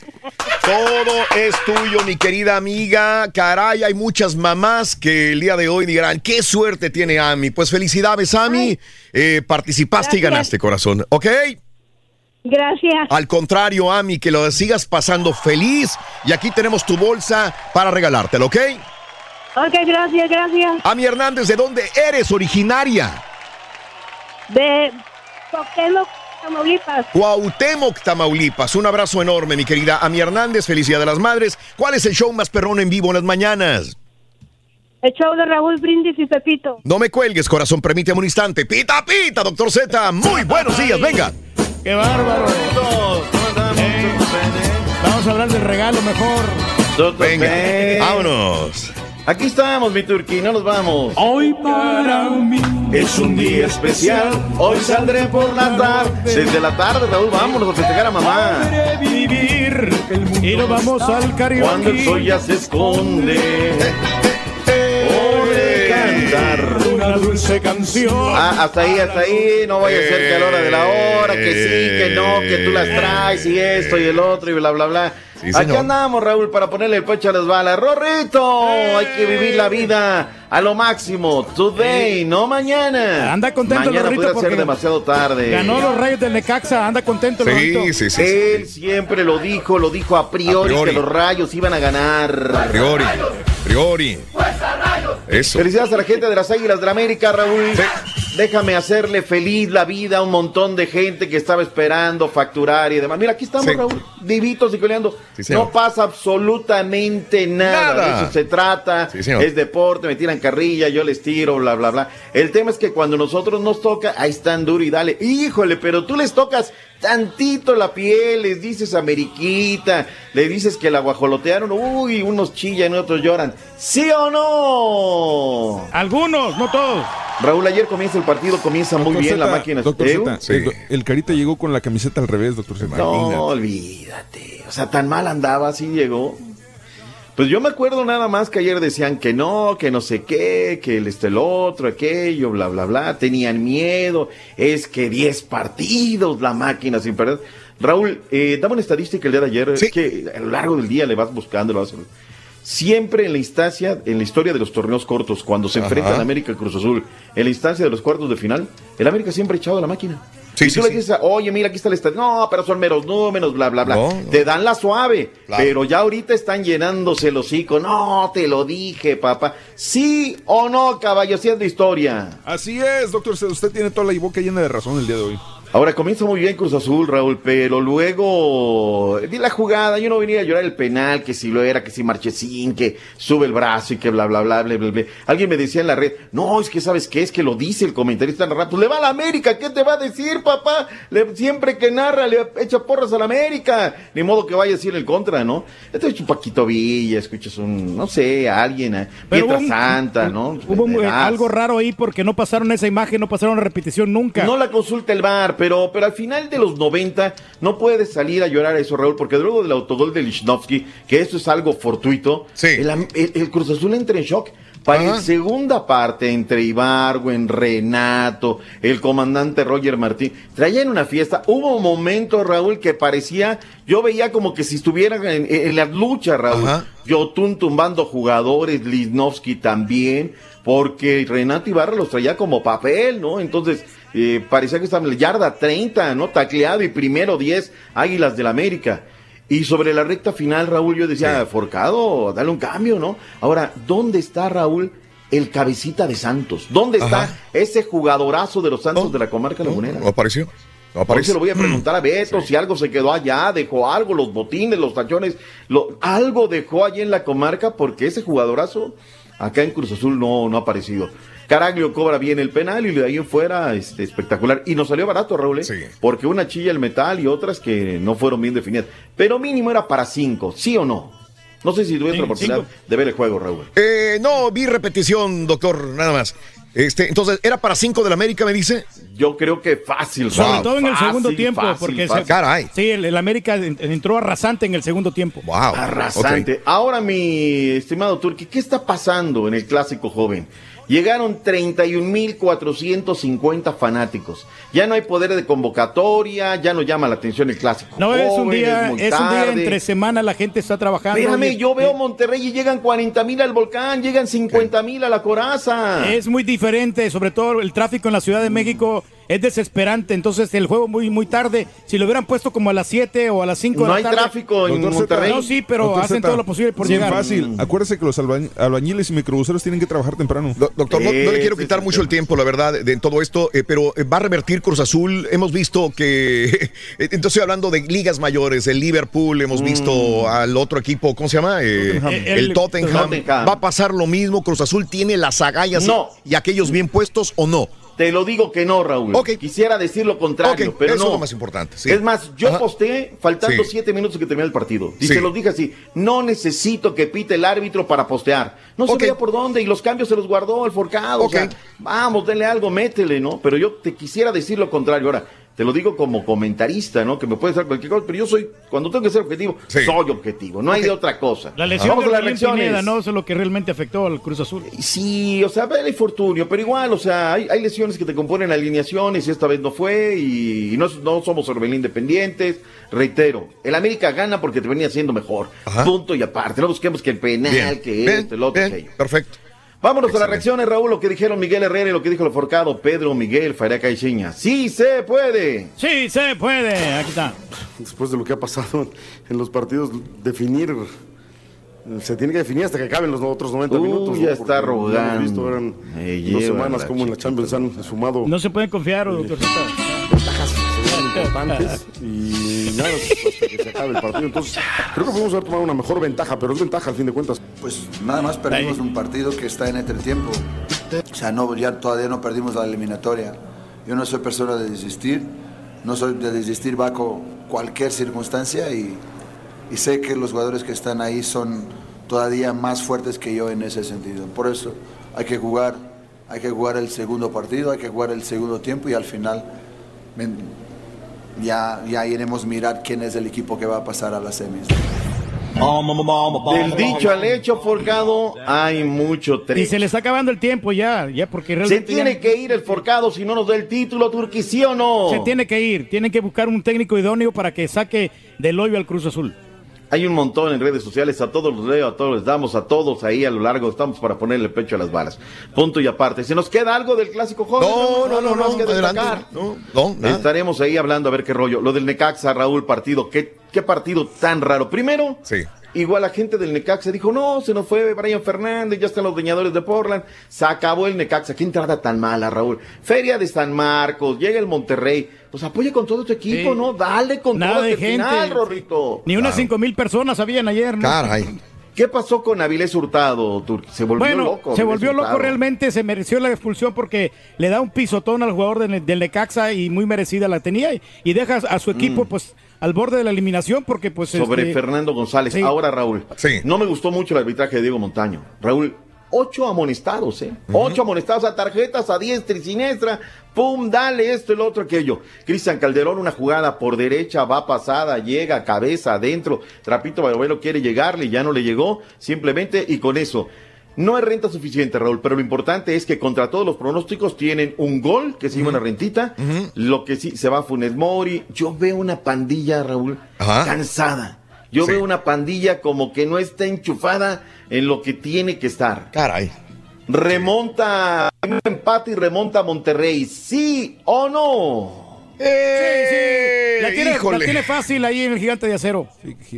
Todo es tuyo, mi querida amiga. Caray, hay muchas mamás que el día de hoy dirán, qué suerte tiene Ami. Pues felicidades, Ami. Eh, participaste y ganaste, corazón. ¿Ok? Gracias. Al contrario, Ami, que lo sigas pasando feliz. Y aquí tenemos tu bolsa para regalártela, ¿ok? Ok, gracias, gracias. Ami Hernández, ¿de dónde eres originaria? De Poquemo, Tamaulipas. Cuauhtémoc, Tamaulipas. Un abrazo enorme, mi querida Ami Hernández. Felicidad de las madres. ¿Cuál es el show más perrón en vivo en las mañanas? El show de Raúl Brindis y Pepito. No me cuelgues, corazón, permíteme un instante. Pita, pita, doctor Z. Muy buenos días, venga. ¡Qué bárbaro! Eh, vamos a hablar del regalo mejor. Venga, vámonos. Aquí estamos, mi turqui, no nos vamos. Hoy para mí Es un día especial, hoy saldré por la tarde. Seis de la tarde, Raúl, vámonos a festejar a mamá. vivir y nos vamos al karaoke. Cuando el sol ya se esconde. cantar. Una dulce canción. Ah, hasta ahí, hasta ahí, no vaya a ser que a la hora de la hora, que sí, que no, que tú las traes y esto y el otro y bla, bla, bla. Sí, Aquí andamos, Raúl, para ponerle el pecho a las balas. Rorrito, hay que vivir la vida a lo máximo. Today, no mañana. Anda contento, Mañana Rorrito, porque ser demasiado tarde. Ganó los rayos del Necaxa, anda contento el Rorrito. Él siempre lo dijo, lo dijo a priori, A priori. que los rayos iban a ganar. A priori. Priori. Eso. Felicidades a la gente de las Águilas de la América, Raúl. Déjame hacerle feliz la vida a un montón de gente que estaba esperando facturar y demás. Mira, aquí estamos, Sí. Raúl, vivitos y coleando. Sí, no pasa absolutamente nada. Nada. De eso se trata. Es deporte, me tiran carrilla, yo les tiro, bla, bla, bla. El tema es que cuando nosotros nos toca, ahí están duro y dale. Híjole, pero tú les tocas tantito la piel, les dices ameriquita, le dices que la guajolotearon, uy, unos chillan y otros lloran. ¿Sí o no? Algunos, no todos. Raúl, ayer comienza el partido, comienza muy bien la máquina. Doctor ¿Eh? Zeta, el, do- el Carita llegó con la camiseta al revés, doctor Zeta. No, olvídate. O sea, tan mal andaba, así llegó. Pues yo me acuerdo nada más que ayer decían que no, que no sé qué, que el este el otro, aquello, bla, bla, bla. Tenían miedo. Es que 10 partidos la máquina sin perder. Raúl, eh, dame una estadística el día de ayer. Es que a lo largo del día le vas buscando, lo vas Siempre en la instancia, en la historia de los torneos cortos, cuando se enfrentan América y Cruz Azul, en la instancia de los cuartos de final, el América siempre ha echado a la máquina. Sí, y sí, tú le dices, oye, mira, aquí está el estadio. No, pero son meros números, bla, bla, bla. No, no. Te dan la suave, Claro. pero ya ahorita están llenándose el hocico. No, te lo dije, papá. ¿Sí o no, caballo? De historia. Así es, doctor. Usted tiene toda la boca llena de razón el día de hoy. Ahora comienza muy bien Cruz Azul, Raúl, pero luego vi la jugada, yo no venía a llorar el penal, que si lo era, que si Marchesín, que sube el brazo y que bla, bla, bla, bla, bla, bla. Alguien me decía en la red, no, es que sabes qué, es que lo dice el comentarista en el rato, le va a la América, ¿qué te va a decir, papá? Le- siempre que narra, le echa porras a la América, ni modo que vaya a decir el contra, ¿no? Este un Paquito Villa, escuchas un, no sé, a alguien, a Pero Pietra un- Santa, ¿no? Hubo eh, algo raro ahí porque no pasaron esa imagen, no pasaron la repetición nunca. No la consulta el VAR, pero, pero al final de los 90 no puedes salir a llorar a eso, Raúl, porque luego del autogol de Lichnowsky, que esto es algo fortuito, el, am- el- el Cruz Azul entra en shock. Para la segunda parte, entre Ibargüen, Renato, el comandante Roger Martín, traían una fiesta. Hubo un momento, Raúl, que parecía, yo veía como que si estuvieran en, en las luchas, Raúl. Yotun tumbando jugadores, Lichnowsky también, porque Renato Ibarra los traía como papel, ¿no? Entonces, eh, parecía que estaba en la yarda 30, ¿no? Tacleado y primero 10 Águilas del América. Y sobre la recta final, Raúl, yo decía, Forcado, dale un cambio, ¿no? Ahora, ¿dónde está Raúl? El cabecita de Santos. ¿Dónde está ese jugadorazo de los Santos de la comarca lagunera? No apareció. No Hoy apareció. se lo voy a preguntar a Beto si algo se quedó allá, dejó algo, los botines, los tachones, lo- algo dejó allí en la comarca porque ese jugadorazo acá en Cruz Azul no, no ha aparecido. Caraglio cobra bien el penal y de ahí en fuera este, espectacular. Y nos salió barato, Raúl, ¿eh? porque una chilla el metal y otras que no fueron bien definidas. Pero mínimo era para cinco, ¿sí o no? No sé si tuviste la oportunidad de ver el juego, Raúl. Eh, no, vi repetición, doctor, nada más. Este, entonces, ¿era para 5 del América, me dice? Yo creo que fácil, Sobre todo en el fácil, segundo tiempo, fácil, porque fácil. se, sí, el, el América en- entró arrasante en el segundo tiempo. Wow. Arrasante. Ahora, mi estimado Turki, ¿qué está pasando en el clásico joven? Llegaron 31.450 fanáticos. Ya no hay poder de convocatoria, ya no llama la atención el clásico. No es un día, es un día entre semana, la gente está trabajando. Oye, yo veo Monterrey y llegan 40 mil al volcán, llegan 50 mil a la coraza. Es muy diferente, sobre todo el tráfico en la Ciudad de México es desesperante, entonces el juego muy muy tarde, si lo hubieran puesto como a las 7 o a las 5 de No la hay tarde. tráfico en Doctor Zeta. Monterrey. No, sí, pero Doctor hacen Zeta, todo lo posible por sí, llegar. fácil. Acuérdese que los albañ- albañiles y microbuseros tienen que trabajar temprano. Doctor, no, no le quiero quitar mucho el tiempo, la verdad, de, en todo esto, eh, pero eh, va a revertir Cruz Azul. Hemos visto que, eh, entonces estoy hablando de ligas mayores, el Liverpool, hemos visto al otro equipo, ¿cómo se llama? Eh, Tottenham. el, El- Tottenham. Tottenham. ¿Va a pasar lo mismo? ¿Cruz Azul tiene las agallas No. y aquellos bien puestos o no? Te lo digo que no, Raúl. Quisiera decir lo contrario, pero eso no. es lo más importante, sí. Es más, yo Ajá. posteé faltando Sí. siete minutos que termine el partido. Y Sí. se los dije así, no necesito que pite el árbitro para postear. No Ok. sabía por dónde y los cambios se los guardó el forcado. O sea, vamos, denle algo, métele, ¿no? Pero yo te quisiera decir lo contrario. Ahora, te lo digo como comentarista, ¿no? Que me puede ser cualquier cosa, pero yo soy, cuando tengo que ser objetivo, soy objetivo, no hay de otra cosa. La lesión Vamos de a las. Pineda, no eso es lo que realmente afectó al Cruz Azul. Sí, o sea, ve el infortunio, pero igual, o sea, hay, hay lesiones que te componen alineaciones y esta vez no fue y, no, no somos Orbelín dependientes. Reitero, el América gana porque te venía siendo mejor. Punto y aparte. No busquemos que el penal, Bien, que bien, esto, el otro, bien, aquello. Perfecto. Vámonos a las reacciones, Raúl, lo que dijeron Miguel Herrera y lo que dijo el forcado Pedro Miguel Faria Caixinha. ¡Sí se puede! Sí se puede, aquí está. Después de lo que ha pasado en los partidos, definir. eh, Se tiene que definir hasta que acaben los otros 90 Uy, minutos. ya ¿no? está hemos arrogando. visto, eran dos semanas como en la Champions han sumado No se pueden confiar, doctorcita. importantes y nada, hasta que se acabe el partido. Entonces, creo que podemos haber tomado una mejor ventaja, pero es ventaja al fin de cuentas. Pues nada más perdimos un partido que está en entretiempo. O sea, no, ya todavía no perdimos la eliminatoria. Yo no soy persona de desistir, no soy de desistir bajo cualquier circunstancia y, y sé que los jugadores que están ahí son todavía más fuertes que yo en ese sentido. Por eso hay que jugar, hay que jugar el segundo partido, hay que jugar el segundo tiempo y al final ya, ya iremos a mirar quién es el equipo que va a pasar a las semis. Del dicho al hecho, Forcado, hay mucho Y trecho. se le está acabando el tiempo ya, ya porque Se ya- tiene que ir el Forcado si no nos da el título, Turquí, ¿sí o no? se tiene que ir, tienen que buscar un técnico idóneo para que saque del hoyo al Cruz Azul. Hay un montón en redes sociales, a todos los leo, a todos les damos, a todos ahí a lo largo, estamos para ponerle pecho a las balas. Punto y aparte. ¿Se nos queda algo del clásico joven? No, no, no, más no, que adelante. destacar. No, no, nada. Estaremos ahí hablando a ver qué rollo. Lo del Necaxa, Raúl, partido. ¿Qué, qué partido tan raro? Primero, igual la gente del Necaxa dijo, no, se nos fue Brian Fernández, ya están los leñadores de Portland. Se acabó el Necaxa. ¿Qué entrada tan mala, Raúl? Feria de San Marcos, llega el Monterrey. Pues apoya con todo tu equipo, Sí. ¿no? Dale con Nada todo de este gente. final, Rorrito. Ni unas cinco mil personas habían ayer, ¿no? ¿Qué pasó con Avilés Hurtado, Turki? Se volvió bueno, loco. se volvió loco realmente, se mereció la expulsión porque le da un pisotón al jugador del, del Necaxa y muy merecida la tenía y, y deja a su equipo pues al borde de la eliminación porque pues. Sobre este, Fernando González. sí. Ahora, Raúl. No me gustó mucho el arbitraje de Diego Montaño. Raúl, ocho amonestados, ¿eh? Ocho amonestados a tarjetas, a diestra y siniestra. Pum, dale esto, el otro, aquello. Cristian Calderón, una jugada por derecha, va pasada, llega, cabeza, adentro. Trapito Barovero quiere llegarle, ya no le llegó. Simplemente, y con eso. No es renta suficiente, Raúl, pero lo importante es que contra todos los pronósticos tienen un gol, que se llama una rentita. Lo que sí, se va Funes Mori. Yo veo una pandilla, Raúl, cansada. Yo veo una pandilla como que no está enchufada en lo que tiene que estar. Caray. Remonta, un empate y remonta a Monterrey. ¿Sí o no? Sí, sí. La tiene, la tiene fácil ahí en el gigante de acero.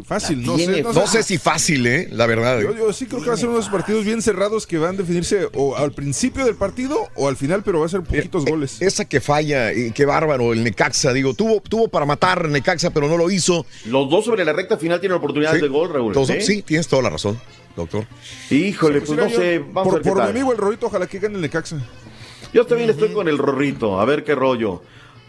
Fácil, no sé. no sé si fácil, ¿eh? La verdad. Yo, yo sí creo que va a ser unos partidos bien cerrados que van a definirse o al principio del partido o al final, pero va a ser poquitos goles. Esa que falla, y qué bárbaro, el Necaxa, digo, tuvo, tuvo para matar Necaxa, pero no lo hizo. Los dos sobre la recta final tienen oportunidades Sí. de gol, Raúl. Todos- ¿eh? Sí, tienes toda la razón, doctor. Híjole, pues no mira, sé. Vamos a por ver qué por mi tal. amigo el Rorito, ojalá que gane el Necaxa. Yo también estoy con el Rorrito, a ver qué rollo.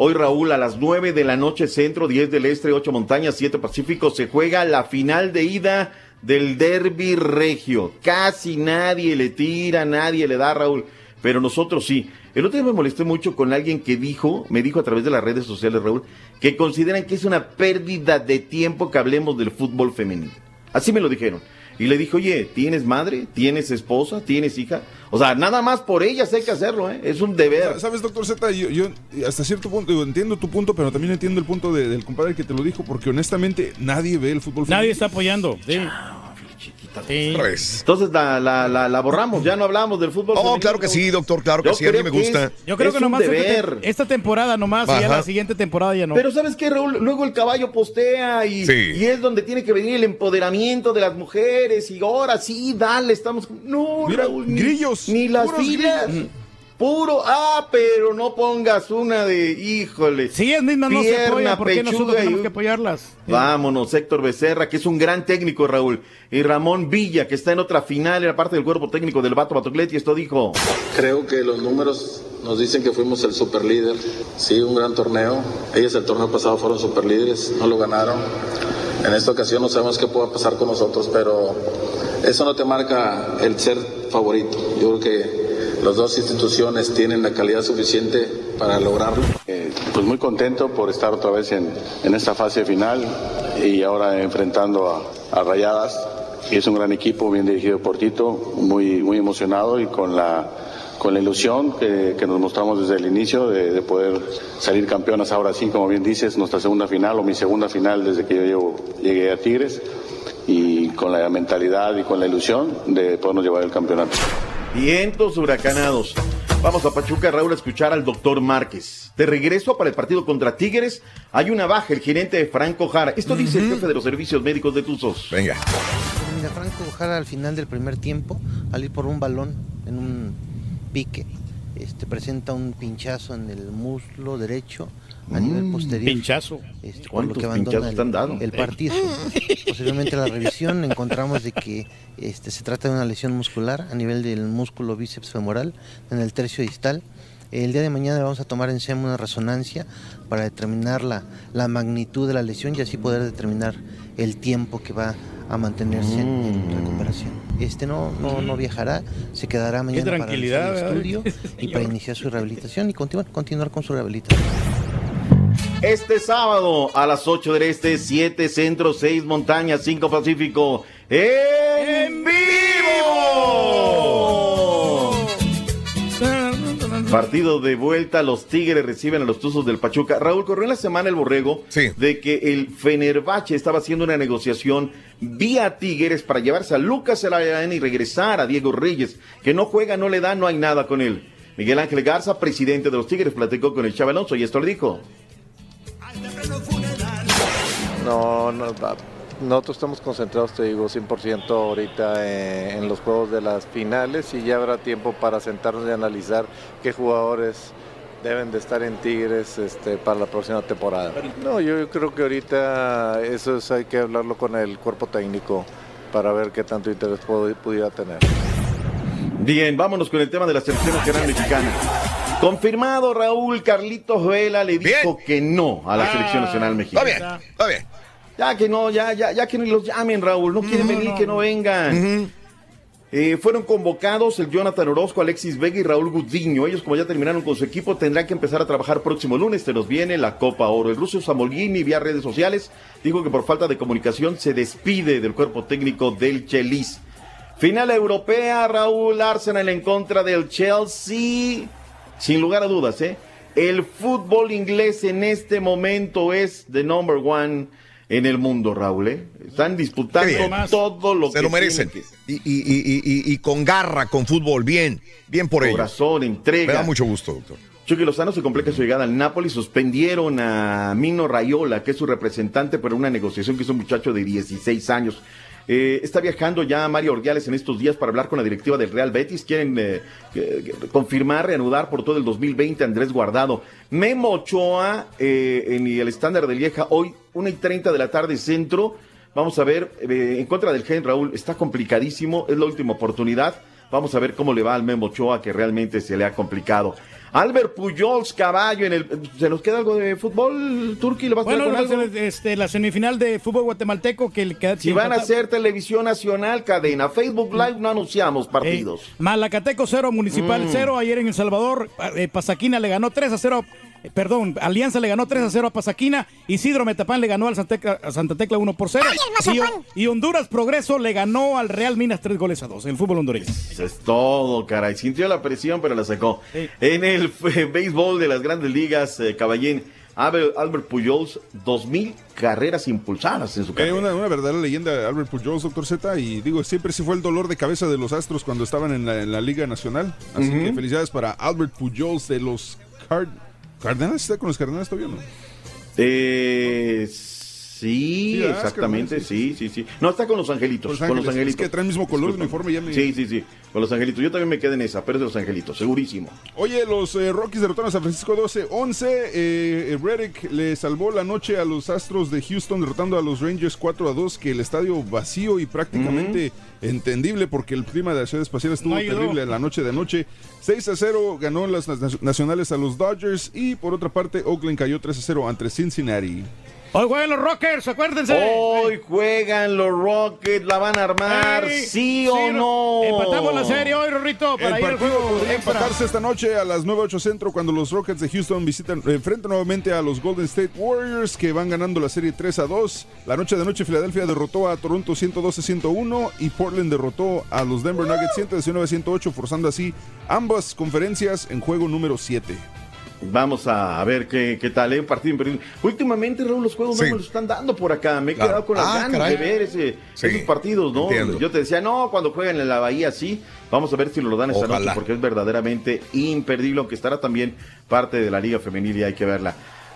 Hoy, Raúl, a las 9 de la noche, centro, 10 del este, 8 montañas, 7 pacífico, se juega la final de ida del Derby Regio. Casi nadie le tira, nadie le da, Raúl, pero nosotros sí. El otro día me molesté mucho con alguien que dijo, me dijo a través de las redes sociales, Raúl, que consideran que es una pérdida de tiempo que hablemos del fútbol femenino. Así me lo dijeron. Y le dije, oye, ¿tienes madre? ¿Tienes esposa? ¿Tienes hija? O sea, nada más por ellas hay que hacerlo, ¿eh? Es un deber. Sabes, doctor Z, yo, yo hasta cierto punto entiendo tu punto, pero también entiendo el punto de- del compadre que te lo dijo, porque honestamente nadie ve el fútbol Nadie femenino. está apoyando. Sí. Entonces la, la, la, la borramos, ya no hablamos del fútbol. Oh, femenino. claro que sí, doctor, claro que Yo sí, a mí creo me que gusta. es- Yo creo es que nomás esta, esta temporada nomás y ya Ajá. la siguiente temporada ya no. Pero ¿sabes qué, Raúl? Luego el caballo postea y, Sí. y es donde tiene que venir el empoderamiento de las mujeres y ahora sí, dale, estamos... No, Mira, Raúl, ni- grillos, Ni las filas. grillos. Puro, ah, pero no pongas una de, híjole. Si ellas mismas no se pierna, apoyan, ¿por qué nosotros y- tenemos que apoyarlas? Vámonos, Héctor Becerra, que es un gran técnico, Raúl. Y Ramón Villa, que está en otra final, era parte del cuerpo técnico del Vato Batocletti. Esto dijo. Creo que los números nos dicen que fuimos el superlíder. Sí, un gran torneo. Ellos el torneo pasado fueron superlíderes, no lo ganaron. En esta ocasión no sabemos qué pueda pasar con nosotros, pero eso no te marca el ser favorito. Yo creo que las dos instituciones tienen la calidad suficiente para lograrlo. Eh, pues muy contento por estar otra vez en, en esta fase final y ahora enfrentando a, Rayadas. Es un gran equipo, bien dirigido por Tito, muy, muy emocionado y con la, con la ilusión que, que nos mostramos desde el inicio de, de poder salir campeonas ahora sí, como bien dices, nuestra segunda final o mi segunda final desde que yo llego- llegué a Tigres y con la mentalidad y con la ilusión de podernos llevar el campeonato. Vientos huracanados. Vamos a Pachuca, Raúl, a escuchar al doctor Márquez. De regreso para el partido contra Tigres, hay una baja, el gerente de Franco Jara. Esto dice el jefe de los servicios médicos de Tuzos. Venga. Mira, Franco Jara al final del primer tiempo, al ir por un balón en un pique, este, presenta un pinchazo en el muslo derecho a nivel posterior. Pinchazo. Este, lo ¿Cuántos que abandona el, te han dado? el partido. Posteriormente a la revisión encontramos de que este, se trata de una lesión muscular a nivel del músculo bíceps femoral en el tercio distal. El día de mañana vamos a tomar en SEM una resonancia para determinar la, la magnitud de la lesión y así poder determinar el tiempo que va a mantenerse en, en recuperación. Este no, no, no viajará, se quedará mañana para el estudio y para iniciar su rehabilitación y continuar, continuar con su rehabilitación. Este sábado a las 8 del Este, 7 Centro, 6 Montaña, 5 Pacífico. ¡En vivo! Partido de vuelta, los Tigres reciben a los Tuzos del Pachuca. Raúl, corrió en la semana el borrego de que el Fenerbahce estaba haciendo una negociación vía Tigres para llevarse a Lucas Elayán y regresar a Diego Reyes, que no juega, no le da, no hay nada con él. Miguel Ángel Garza, presidente de los Tigres, platicó con el Chava Alonso y esto le dijo. No, no, nosotros estamos concentrados, te digo, 100% ahorita en, en los juegos de las finales y ya habrá tiempo para sentarnos y analizar qué jugadores deben de estar en Tigres este, para la próxima temporada. No, yo creo que ahorita eso es, hay que hablarlo con el cuerpo técnico para ver qué tanto interés pudiera tener. Bien, vámonos con el tema de la selección nacional mexicana. Confirmado, Raúl Carlitos Vela le dijo que no a la selección nacional mexicana. Está bien, está bien. Ya que no, ya, ya, ya que ni los llamen, Raúl. No quieren venir, que no vengan. Eh, fueron convocados el Jonathan Orozco, Alexis Vega y Raúl Gudiño. Ellos, como ya terminaron con su equipo, tendrán que empezar a trabajar próximo lunes. Se nos viene la Copa Oro. El ruso Samolgini, vía redes sociales, dijo que por falta de comunicación se despide del cuerpo técnico del Chelis. Final europea, Raúl Arsenal en contra del Chelsea. Sin lugar a dudas, ¿eh? El fútbol inglés en este momento es the number one en el mundo, Raúl. ¿eh? Están disputando todo lo Se que lo merecen. Y, y- y- y- con garra, con fútbol, bien, bien por ellos. Corazón, entrega. Me da mucho gusto, doctor. Chucky Lozano se complica su llegada al Napoli. Suspendieron a Mino Rayola, que es su representante, por una negociación que hizo un muchacho de 16 años. Eh, está viajando ya Mario Ordiales en estos días para hablar con la directiva del Real Betis. Quieren eh, confirmar, reanudar por todo el 2020 a Andrés Guardado. Memo Ochoa eh, en el estándar de Lieja hoy, 1 y 30 de la tarde centro. Vamos a ver, en contra del Gen Raúl, está complicadísimo, es la última oportunidad. Vamos a ver cómo le va al Memo Ochoa, que realmente se le ha complicado. Albert Pujols, caballo en el. ¿Se nos queda algo de fútbol, a Bueno, con algo? este, la semifinal de fútbol guatemalteco que le queda Si van a hacer televisión nacional, cadena, Facebook Live, no anunciamos partidos. Malacateco 0, Municipal Mm. 0. Ayer en El Salvador, eh, Pasaquina le ganó 3 a 0. Eh, Perdón, Alianza le ganó 3 a 0 a Pasaquina. Isidro Metapán le ganó al Santa Tecla, a Santa Tecla 1 por 0. Y, y Honduras Progreso le ganó al Real Minas 3 goles a 2. El fútbol hondureño. Eso es todo, caray. Sintió la presión, pero la sacó. En el eh, béisbol de las grandes ligas, eh, Caballín, Albert, Pujols, 2.000 carreras impulsadas en su Eh, carrera. una, una verdadera leyenda, Albert Pujols, doctor Z, y digo, siempre sí fue el dolor de cabeza de los Astros cuando estaban en la, en la Liga Nacional. Así que felicidades para Albert Pujols de los Card Cardenales. ¿Está con los Cardenales todavía no? Eh, sí, Sí, ah, exactamente, que- sí, sí, sí. No, está con los angelitos. Los con los angelitos. es que traen el mismo color de uniforme, ya me- Sí, sí, sí. Con los angelitos. Yo también me quedé en esa, pero es de los angelitos, segurísimo. Oye, los eh, Rockies derrotaron a San Francisco 12-11. Eh, Reddick le salvó la noche a los Astros de Houston derrotando a los Rangers 4-2, que el estadio vacío y prácticamente entendible porque el clima de la ciudad espacial estuvo No terrible la noche de anoche. 6-0 ganó las nacionales a los Dodgers y por otra parte Oakland cayó 3-0 ante Cincinnati. Hoy juegan los Rockers, acuérdense. Hoy juegan los Rockets, la van a armar, Ey, sí, o no. Empatamos la serie hoy, Rorrito, para el ir al juego podría empatarse esta noche a las 9.08 centro cuando los Rockets de Houston visitan, enfrentan nuevamente a los Golden State Warriors que van ganando la serie 3 a 2. La noche de noche Filadelfia derrotó a Toronto 112-101 y Portland derrotó a los Denver Nuggets 119-108 forzando así ambas conferencias en juego número 7. Vamos a ver qué, qué tal, ¿eh? un partido imperdible. Últimamente, Raúl, los juegos Sí. no me lo están dando por acá. Me he Claro. quedado con las Ah, ganas caray. de ver ese, Sí, esos partidos, ¿no? entiendo. Yo te decía, no, cuando juegan en la Bahía, sí. Vamos a ver si lo dan esta Ojalá. noche porque es verdaderamente imperdible, aunque estará también parte de la Liga Femenil y hay que verla.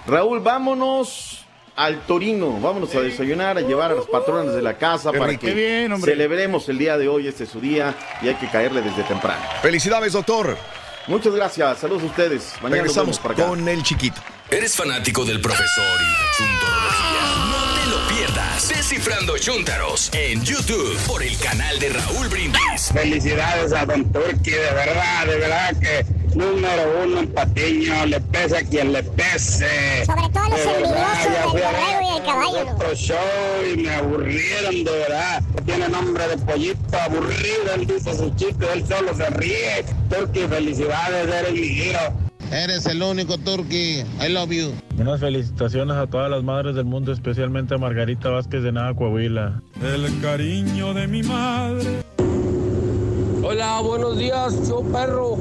Raúl, vámonos al Torino. Vámonos a desayunar, a llevar a las patronas de la casa Qué para rico. que bien, celebremos el día de hoy. Este es su día y hay que caerle desde temprano. Felicidades, doctor. Muchas gracias. Saludos a ustedes. Mañana Regresamos por acá. con el chiquito. ¿Eres fanático del profesor y la Descifrando Chuntaros en YouTube por el canal de Raúl Brindis. Felicidades a Don Turqui, de verdad, de verdad que número uno en Patiño, le pese a quien le pese. Sobre todo a los De envidiosos del borrego y del caballo. Otro show y me aburrieron de verdad. Tiene nombre de pollito aburrido, él dice su chico, él solo se ríe. Turqui, felicidades, eres mi hero. Eres el único Turqui. I love you. Unas felicitaciones a todas las madres del mundo, especialmente a Margarita Vázquez de Nava, Coahuila. El cariño de mi madre. Hola, buenos días, yo perro.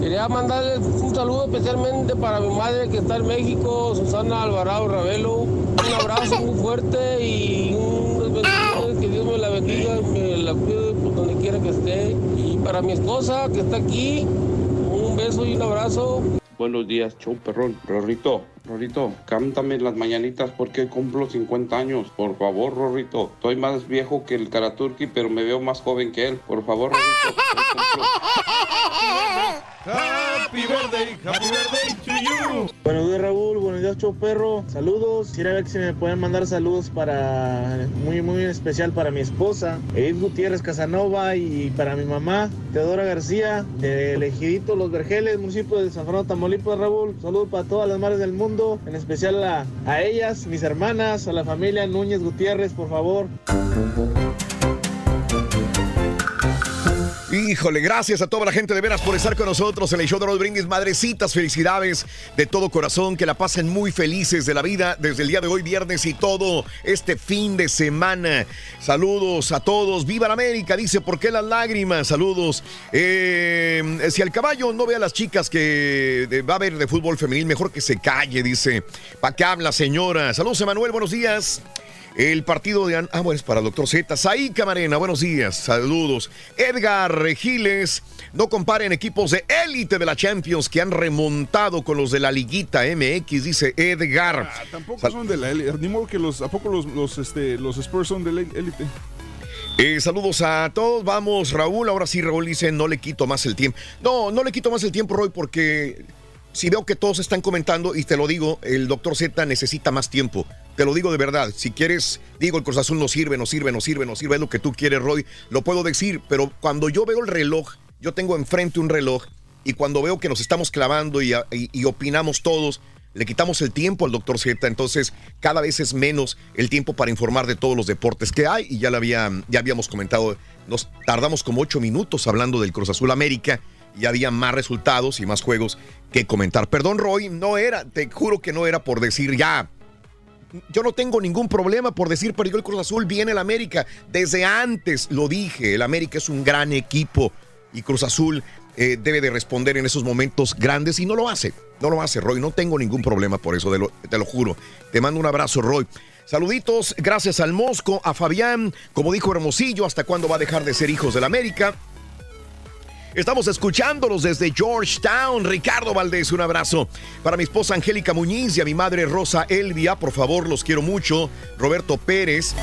Quería mandarle un saludo especialmente para mi madre que está en México, Susana Alvarado Ravelo. Un abrazo muy fuerte y unas bendiciones, que Dios me la bendiga, me la cuide por donde quiera que esté. Y para mi esposa que está aquí, un beso y un abrazo. Buenos días, show perrón. Rorrito, Rorrito, cántame las mañanitas porque cumplo 50 años. Por favor, Rorrito. Estoy más viejo que el Karaturki, pero me veo más joven que él. Por favor, Rorrito. Happy birthday, happy birthday to you. Buenos días Raúl, buenos días Show Perro, saludos, quisiera ver si me pueden mandar saludos para, muy muy especial para mi esposa, Edith Gutiérrez Casanova y para mi mamá, Teodora García, de Elegidito Los Vergeles, municipio de San Fernando Tamaulipas Raúl, saludos para todas las madres del mundo, en especial a, ellas, mis hermanas, a la familia Núñez Gutiérrez, por favor. Híjole, gracias a toda la gente de veras por estar con nosotros en el show de los brindis. Madrecitas, felicidades de todo corazón, que la pasen muy felices de la vida desde el día de hoy, viernes y todo este fin de semana. Saludos a todos. ¡Viva la América! Dice, ¿por qué las lágrimas? Saludos. Eh, si el caballo no ve a las chicas que eh, va a ver de fútbol femenil, mejor que se calle, dice. ¿Para qué habla, señora? Saludos, Emanuel, buenos días. El partido de... An- Ah, bueno, es para el doctor Z. Saí Camarena, buenos días, saludos. Edgar Giles, no comparen equipos de élite de la Champions que han remontado con los de la Liguita MX, dice Edgar. Ah, Tampoco son de la élite. Ni modo que los, ¿a poco los, los, este, los Spurs son de la élite? Eh, saludos a todos. Vamos, Raúl. Ahora sí, Raúl dice, no le quito más el tiempo. No, no le quito más el tiempo, Roy, porque si veo que todos están comentando, y te lo digo, el doctor Z necesita más tiempo. Te lo digo de verdad. Si quieres, digo, el Cruz Azul no sirve, no sirve, no sirve, no sirve, es lo que tú quieres, Roy. Lo puedo decir, pero cuando yo veo el reloj, yo tengo enfrente un reloj, y cuando veo que nos estamos clavando y, opinamos todos, le quitamos el tiempo al doctor Z, entonces cada vez es menos el tiempo para informar de todos los deportes que hay, y ya, lo había, ya habíamos comentado, nos tardamos como ocho minutos hablando del Cruz Azul América, y había más resultados y más juegos que comentar. Perdón, Roy, no era, te juro que no era por decir ya. Yo no tengo ningún problema por decir perdió el Cruz Azul, viene el América. Desde antes lo dije, el América es un gran equipo y Cruz Azul eh, debe de responder en esos momentos grandes y no lo hace. No lo hace, Roy. No tengo ningún problema por eso, de lo- te lo juro. Te mando un abrazo, Roy. Saluditos, gracias al Mosco, a Fabián, como dijo Hermosillo, ¿hasta cuándo va a dejar de ser hijos del América? Estamos escuchándolos desde Georgetown. Ricardo Valdés, un abrazo. Para mi esposa Angélica Muñiz y a mi madre Rosa Elvia, por favor, los quiero mucho. Roberto Pérez.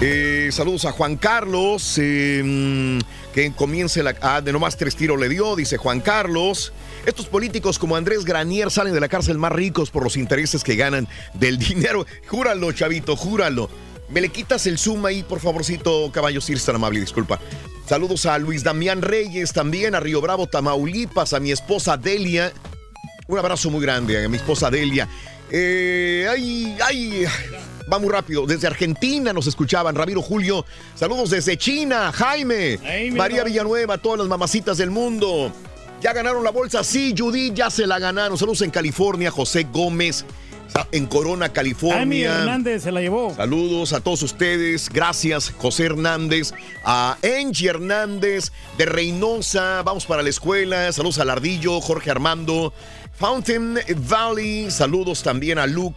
Eh, saludos a Juan Carlos. mm, que comience la. Ah, de nomás tres tiros le dio, dice Juan Carlos. Estos políticos como Andrés Granier salen de la cárcel más ricos por los intereses que ganan del dinero. Júralo, chavito, júralo. ¿Me le quitas el zoom ahí, por favorcito, caballo? Si eres tan amable, disculpa. Saludos a Luis Damián Reyes, también a Río Bravo, Tamaulipas, a mi esposa Delia. Un abrazo muy grande a mi esposa Delia. Eh, ay, ay, va muy rápido. Desde Argentina nos escuchaban. Ramiro Julio, saludos desde China. Jaime. María Villanueva, todas las mamacitas del mundo. Ya ganaron la bolsa, sí, Judy, ya se la ganaron. Saludos en California, José Gómez, en Corona, Amy California. Hernández se la llevó. Saludos a todos ustedes. Gracias, José Hernández, a Angie Hernández de Reynosa. Vamos para la escuela. Saludos a Lardillo, Jorge Armando, Fountain Valley. Saludos también a Luke.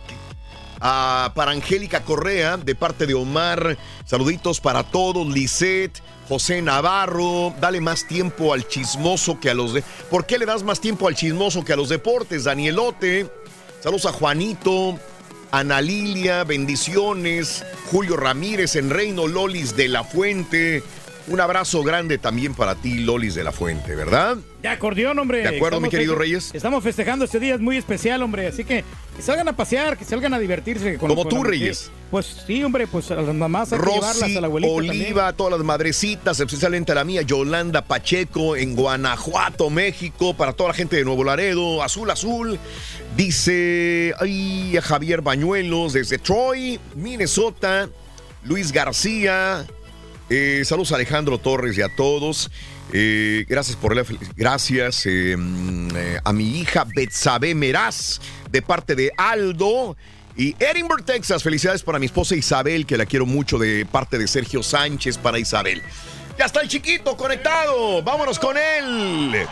a- para Angélica Correa, de parte de Omar. Saluditos para todos, Lisette, José Navarro. Dale más tiempo al chismoso que a los de. ¿Por qué le das más tiempo al chismoso que a los deportes, Danielote? Saludos a Juanito, Ana Lilia, bendiciones. Julio Ramírez en Reino, Lolis de la Fuente. Un abrazo grande también para ti, Lolis de la Fuente, ¿verdad? De acordeón, hombre. De acuerdo, mi querido Reyes. Estamos festejando este día, es muy especial, hombre. Así que que salgan a pasear, que salgan a divertirse. Con, Como con tú, Reyes. Pues sí, hombre, pues a las mamás hay que llevarlas Rosy a la abuelita Oliva, a todas las madrecitas, especialmente a la mía, Yolanda Pacheco, en Guanajuato, México, para toda la gente de Nuevo Laredo, Azul Azul. Dice ay, a Javier Bañuelos desde Troy, Minnesota, Luis García. Eh, saludos a Alejandro Torres y a todos. Eh, gracias por la gracias eh, mm, eh, a mi hija Betsabe Meraz de parte de Aldo y Edinburgh, Texas. Felicidades para mi esposa Isabel, que la quiero mucho de parte de Sergio Sánchez para Isabel. Ya está el chiquito conectado. Vámonos con él.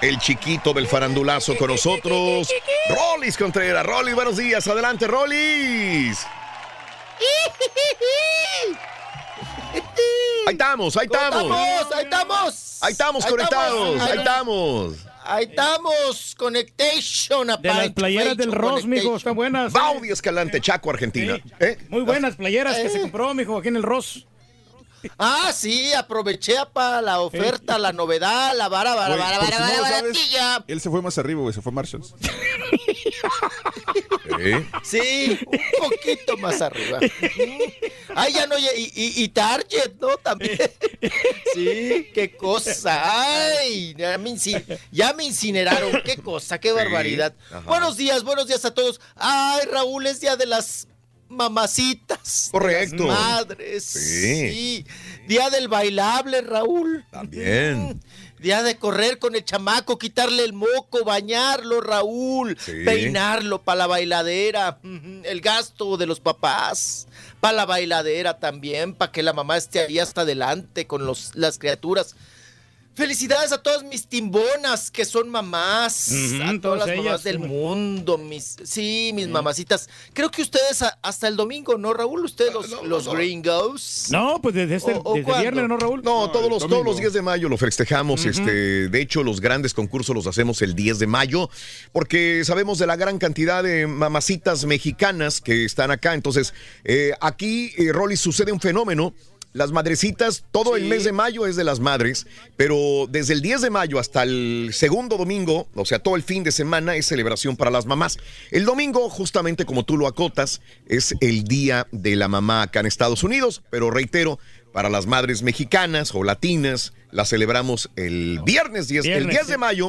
El chiquito del farandulazo con nosotros. Rolis Contreras. Rolis, buenos días. Adelante, Rolis. Ahí estamos, ahí estamos. estamos, ahí estamos. Ahí estamos conectados, ahí estamos. Ahí estamos, Connection. De las playeras del Ross, mijo, están buenas. Baudi Escalante, Chaco, Argentina. ¿Eh? Muy buenas playeras que se compró, mijo, aquí en el Ross. Ah, sí, aproveché para la oferta, la novedad, la vara, vara, vara, vara, baratilla. Él se fue más arriba, güey, se fue a Marshalls. Sí, un poquito más arriba. Ay, ya no, y, y- y Target, ¿no? También. Sí, qué cosa. Ay, ya me, ya me incineraron. Qué cosa, qué barbaridad. Buenos días, buenos días a todos. Ay, Raúl, es día de las mamacitas. de Correcto. las madres. Sí. Sí. Día del bailable, Raúl. También. Día de correr con el chamaco, quitarle el moco, bañarlo, Raúl, Sí. peinarlo para la bailadera, el gasto de los papás, para la bailadera también, para que la mamá esté ahí hasta adelante con los, las criaturas. Felicidades a todas mis timbonas que son mamás, a todas las ellas, mamás del sí. mundo, mis, sí, mis mamacitas. Creo que ustedes a- hasta el domingo, ¿no, Raúl? Ustedes los, los gringos. No, pues desde, este, ¿O- o desde cuándo? viernes, ¿no, Raúl? No, todos los, todos los días de mayo lo festejamos. Este, de hecho, los grandes concursos los hacemos el 10 de mayo, porque sabemos de la gran cantidad de mamacitas mexicanas que están acá. Entonces, eh, aquí, eh, Rolly, sucede un fenómeno. Las madrecitas, todo el mes de mayo es de las madres, pero desde el 10 de mayo hasta el segundo domingo, o sea, todo el fin de semana es celebración para las mamás. El domingo, justamente como tú lo acotas, es el día de la mamá acá en Estados Unidos, pero reitero, para las madres mexicanas o latinas, la celebramos el viernes 10, el Viernes, 10 de mayo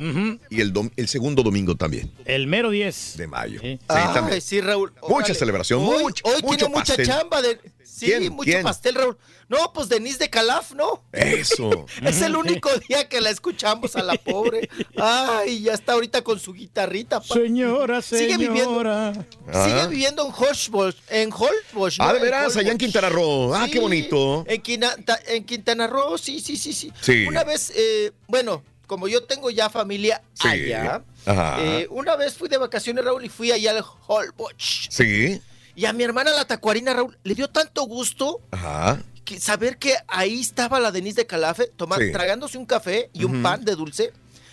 y el, dom- el segundo domingo también El mero 10. de mayo. Sí, también. sí, Raúl. Mucha celebración, Hoy, mucho- hoy mucho tiene mucha chamba de. Sí, ¿Quién? mucho ¿Quién? pastel, Raúl. No, pues Denise de Calaf, ¿no? Eso. Es el único día que la escuchamos a la pobre. Ay, ya está ahorita con su guitarrita. pa. Señora, Sigue viviendo, señora. sigue Ah. viviendo en Holbox, en Holbox, ¿no? Ah, de En veras, allá en. Quintana Roo. Ah, Sí, qué bonito. En, Quina- en Quintana Roo, sí, sí, sí, sí. Sí. Una vez, eh, bueno, como yo tengo ya familia Sí. allá, Ajá. eh, una vez fui de vacaciones, Raúl, y fui allá al Holbox. Sí. Y a mi hermana la tacuarina, Raúl, le dio tanto gusto Ajá. que saber que ahí estaba la Denise de Calafe, toma- Sí. tragándose un café y un pan de dulce,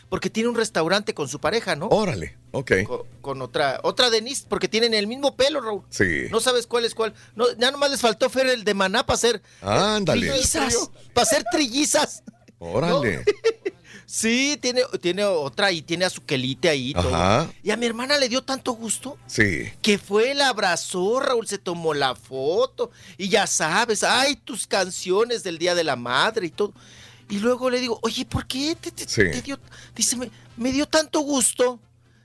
porque tiene un restaurante con su pareja, ¿no? Órale. Ok. Con, con otra, otra Denise, porque tienen el mismo pelo, Raúl. Sí. No sabes cuál es cuál. No, ya nomás les faltó Fer el de Maná para hacer eh, trillizas. Para hacer trillizas. Órale. Sí, tiene, tiene otra y tiene a su quelite ahí. todo. Ajá. Y a mi hermana le dio tanto gusto Sí. que fue, la abrazó, Raúl, se tomó la foto. Y ya sabes, ay, tus canciones del Día de la Madre y todo. Y luego le digo, oye, ¿por qué te, te- Sí. te dio? Dice, me, me dio tanto gusto.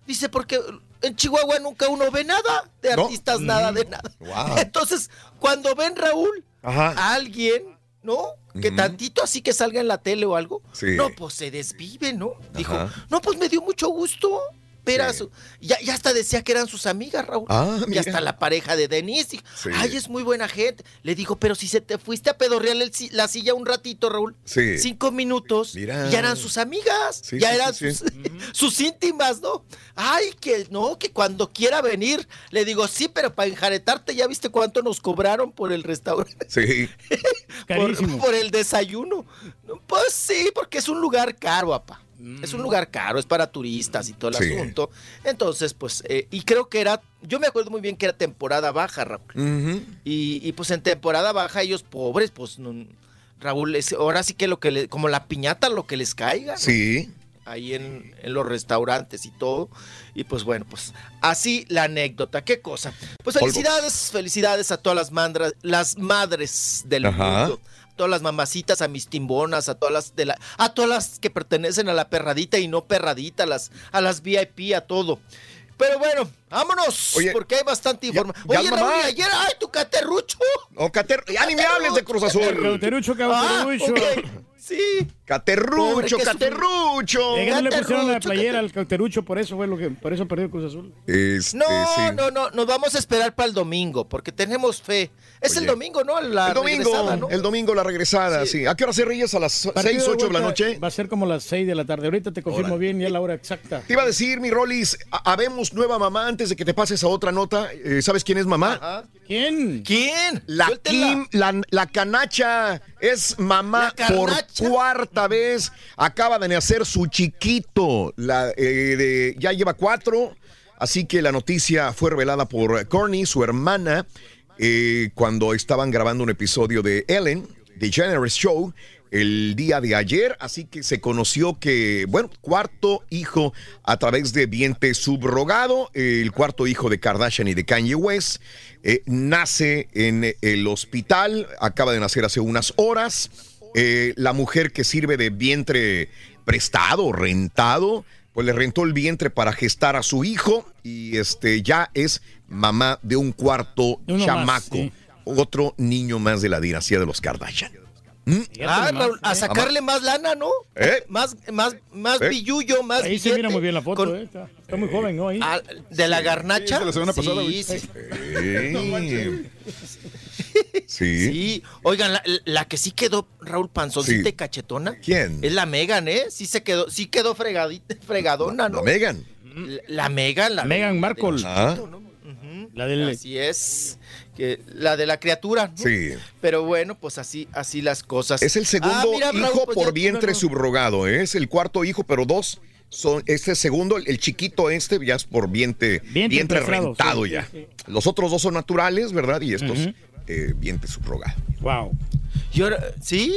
Dice, porque en Chihuahua nunca uno ve nada de ¿No? artistas, nada de nada. Wow. Entonces, cuando ven Raúl Ajá. a alguien, ¿no? Que tantito así que salga en la tele o algo, Sí. no, pues se desvive, ¿no? Dijo, Ajá. no, pues me dio mucho gusto. Ver a su- ya, ya hasta decía que eran sus amigas, Raúl. Ah, y mira. hasta la pareja de Denise. dijo, Sí. Ay, es muy buena gente. Le digo, pero si se te fuiste a pedorrear el la silla un ratito, Raúl. Sí. Cinco minutos. Mira. Ya eran sus amigas. Sí, ya sí, eran sí, sus, sus íntimas, ¿no? Ay, que no, que cuando quiera venir. Le digo, sí, pero para enjaretarte, ¿ya viste cuánto nos cobraron por el restaurante? Sí. Por, por el desayuno. No, Pues sí, porque es un lugar caro, papá. Es un lugar caro, es para turistas y todo el Sí. asunto. Entonces, pues, eh, y creo que era, yo me acuerdo muy bien que era temporada baja, Raúl. Y, y, pues en temporada baja ellos pobres, pues no- Raúl, es, ahora sí que lo que le, como la piñata, lo que les caiga. ¿no? Sí. Ahí en, en los restaurantes y todo. Y pues bueno, pues así la anécdota. ¿Qué cosa? Pues felicidades, felicidades a todas las, mandras, las madres del Ajá. mundo. Todas las mamacitas, a mis timbonas, a todas las de la, a todas las que pertenecen a la perradita y no perradita, a las, a las VIP, a todo. Pero bueno, vámonos, Oye, porque hay bastante información. Oye, mamá. Raúl, ayer, ay, tu caterrucho. O Cater... Ya ni me hables de Cruz Azul. Cauterucho, Ah. Sí. Caterrucho, Pobre, Caterrucho. Eh, no le pusieron la Caterrucho, playera al cauterucho, por eso fue lo que, por eso perdió Cruz Azul. Este, No, sí. no, no, nos vamos a esperar para el domingo, porque tenemos fe. Es el domingo, ¿no? La el domingo, regresada, ¿no? el domingo la regresada, sí. ¿A qué hora se Reyes? ¿A las Partido 6, 8 de la noche? Va a ser como las 6 de la tarde. Ahorita te confirmo bien ya la hora exacta. Te iba a decir, mi Rolis, ha- habemos nueva mamá antes de que te pases a otra nota. Eh, ¿Sabes quién es mamá? Ajá. ¿Quién? ¿Quién? La Suéltela. Kim, la, la canacha, es mamá ¿La por carnacha? Vez. Acaba de nacer su chiquito. Eh, ya lleva cuatro. Así que la noticia fue revelada por Corny, su hermana, eh, cuando estaban grabando un episodio de Ellen, The Generous Show, el día de ayer. Así que se conoció que, bueno, cuarto hijo a través de vientre subrogado, el cuarto hijo de Kardashian y de Kanye West. eh, nace en el hospital, acaba de nacer hace unas horas. Eh, la mujer que sirve de vientre prestado, rentado, pues le rentó el vientre para gestar a su hijo y este ya es mamá de un cuarto más, chamaco, sí. otro niño más de la dinastía de los Kardashian. Ah, nomás, Raúl, a ¿eh? sacarle más lana, ¿no? ¿Eh? Más, más, más ¿Eh? billullo, más Ahí se mira muy bien la foto, Con- eh. Está, está muy joven, ¿no? Ahí. Ah, ¿De la garnacha? Sí, de la semana pasada. Sí, sí. Sí. Oigan, la, la que sí quedó, Raúl Panzoncita Sí. y cachetona. ¿Quién? Es la Megan, ¿eh? Sí se quedó, sí quedó fregadita, fregadona, ¿no? La Megan. La, la Megan, la Meghan Markle. Ah, La del... Así es. Que, la de la criatura, ¿no? sí. Pero bueno, pues así, así las cosas. Es el segundo Ah, mira, Raúl, hijo pues por ya- vientre subrogado. ¿eh? Es el cuarto hijo, pero dos son. Este segundo, el, el chiquito este, ya es por vientre, Vientre vientre, rentado sí, ya. sí, Los otros dos son naturales, ¿verdad? Y estos. Eh, vientre subrogado. Wow. Y ahora, ¿sí?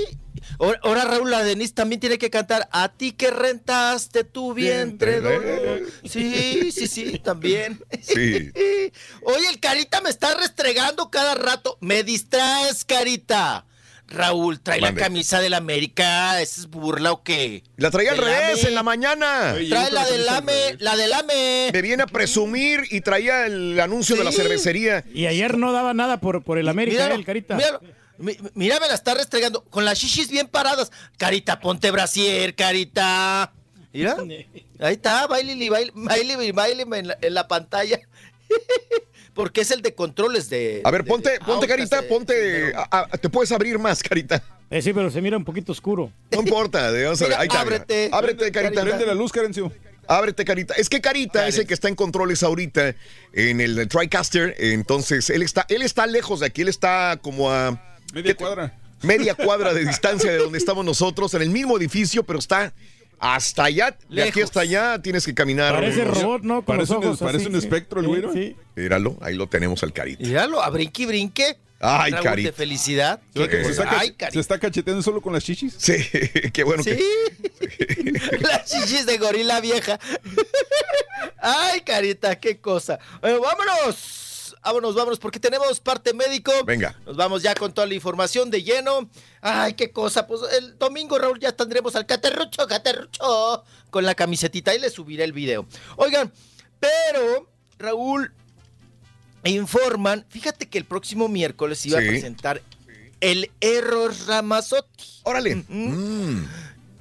Ahora, Raúl, la Denise también tiene que cantar A ti que rentaste tu vientre. dolor". Sí, sí, sí, también. Sí. Oye, el Carita me está restregando cada rato. Me distraes, Carita. Raúl, trae Mande. la camisa del América. ¿Esa es burla o qué? La traía al revés AME. en la mañana. Trae la del AME, la del AME. Me viene a presumir y traía el anuncio de la cervecería. Y ayer no daba nada por, por el América, Míralo, eh, el Carita. Míralo. Mi- Mira, me la está restregando con las shishis bien paradas. Carita, ponte brasier, Carita. Mira, ahí está, baile, baile, baile, baile en la, en la pantalla. Porque es el de controles de. A ver, de- ponte, de ponte, autos, carita, de- ponte. a- a- te puedes abrir más, carita. Eh, sí, pero se mira un poquito oscuro. No importa, vamos a ver. Ahí está, mira. ábrete. Ábrete, carita. Prende la luz, Carencio. Ábrete, Carita. Es que Carita es el que está en controles ahorita en el TriCaster. Entonces, él está, él está lejos de aquí. Él está como a Media cuadra. media cuadra de distancia de donde estamos nosotros, en el mismo edificio, pero está hasta allá. De aquí hasta allá tienes que caminar. Parece robot, ¿no? Con Parece los un- ojos parece así, un sí. espectro el Sí, güiro. Sí. Míralo, ahí lo tenemos al Carita. Míralo, a brinque y brinque. Ay, Raúl, Carita. De felicidad. ¿Será que Qué se, está, Ay, cach- Carita. se está cacheteando solo con las chichis? Sí, qué bueno Sí. que. Las chichis de gorila vieja. Ay, carita, qué cosa. Bueno, vámonos. Vámonos, vámonos, porque tenemos parte médico. Venga. Nos vamos ya con toda la información de lleno. Ay, qué cosa. Pues el domingo, Raúl, ya tendremos al caterrucho, caterrucho, con la camisetita y le subiré el video. Oigan, pero Raúl, informan, fíjate que el próximo miércoles iba Sí. a presentar el Eros Ramazzotti. Órale.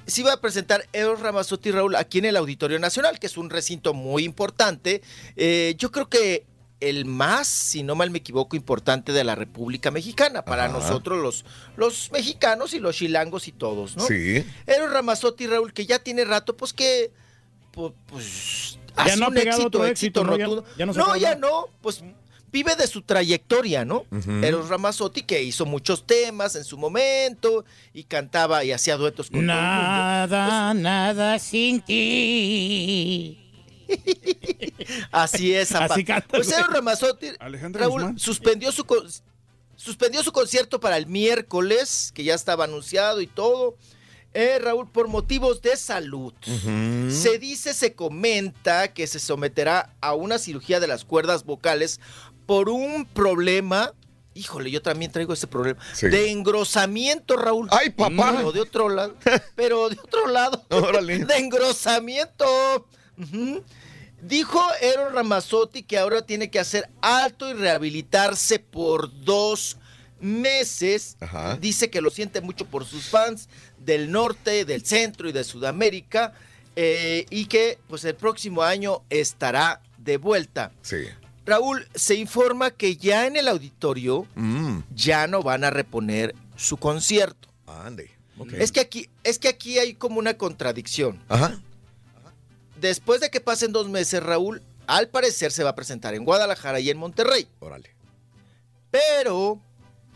Se iba a presentar Eros Ramazzotti Raúl aquí en el Auditorio Nacional, que es un recinto muy importante. Eh, yo creo que el más, si no mal me equivoco, importante de la República Mexicana, para Ajá. nosotros los, los mexicanos y los chilangos y todos, ¿no? Sí. Eros Ramazzotti Raúl, que ya tiene rato, pues que pues, pues, Ya hace no un pegado éxito, otro éxito, éxito, ¿no? Ya- no ya no, pues vive de su trayectoria, ¿no? Ujú. Eros Ramazzotti que hizo muchos temas en su momento y cantaba y hacía duetos con todo el mundo. Nada, nada sin ti. Así es, Zapata. Así canta, Pues Raúl, Guzmán. suspendió su, con- suspendió su concierto para el miércoles, que ya estaba anunciado y todo. Eh, Raúl, por motivos de salud. Se dice, se comenta que se someterá a una cirugía de las cuerdas vocales por un problema. Híjole, yo también traigo ese problema. Sí. De engrosamiento, Raúl. ¡Ay, papá! Pero de otro lado. Pero de otro lado. Órale. De engrosamiento. Dijo Eros Ramazzotti que ahora tiene que hacer alto y rehabilitarse por dos meses. Ajá. Dice que lo siente mucho por sus fans del norte, del centro y de Sudamérica. eh, y que pues el próximo año estará de vuelta. Sí. Raúl, se informa que ya en el auditorio Mm. ya no van a reponer su concierto. Ande. Ok. Es que aquí, es que aquí hay como una contradicción. Ajá. Después de que pasen dos meses, Raúl, al parecer se va a presentar en Guadalajara y en Monterrey. Órale. Pero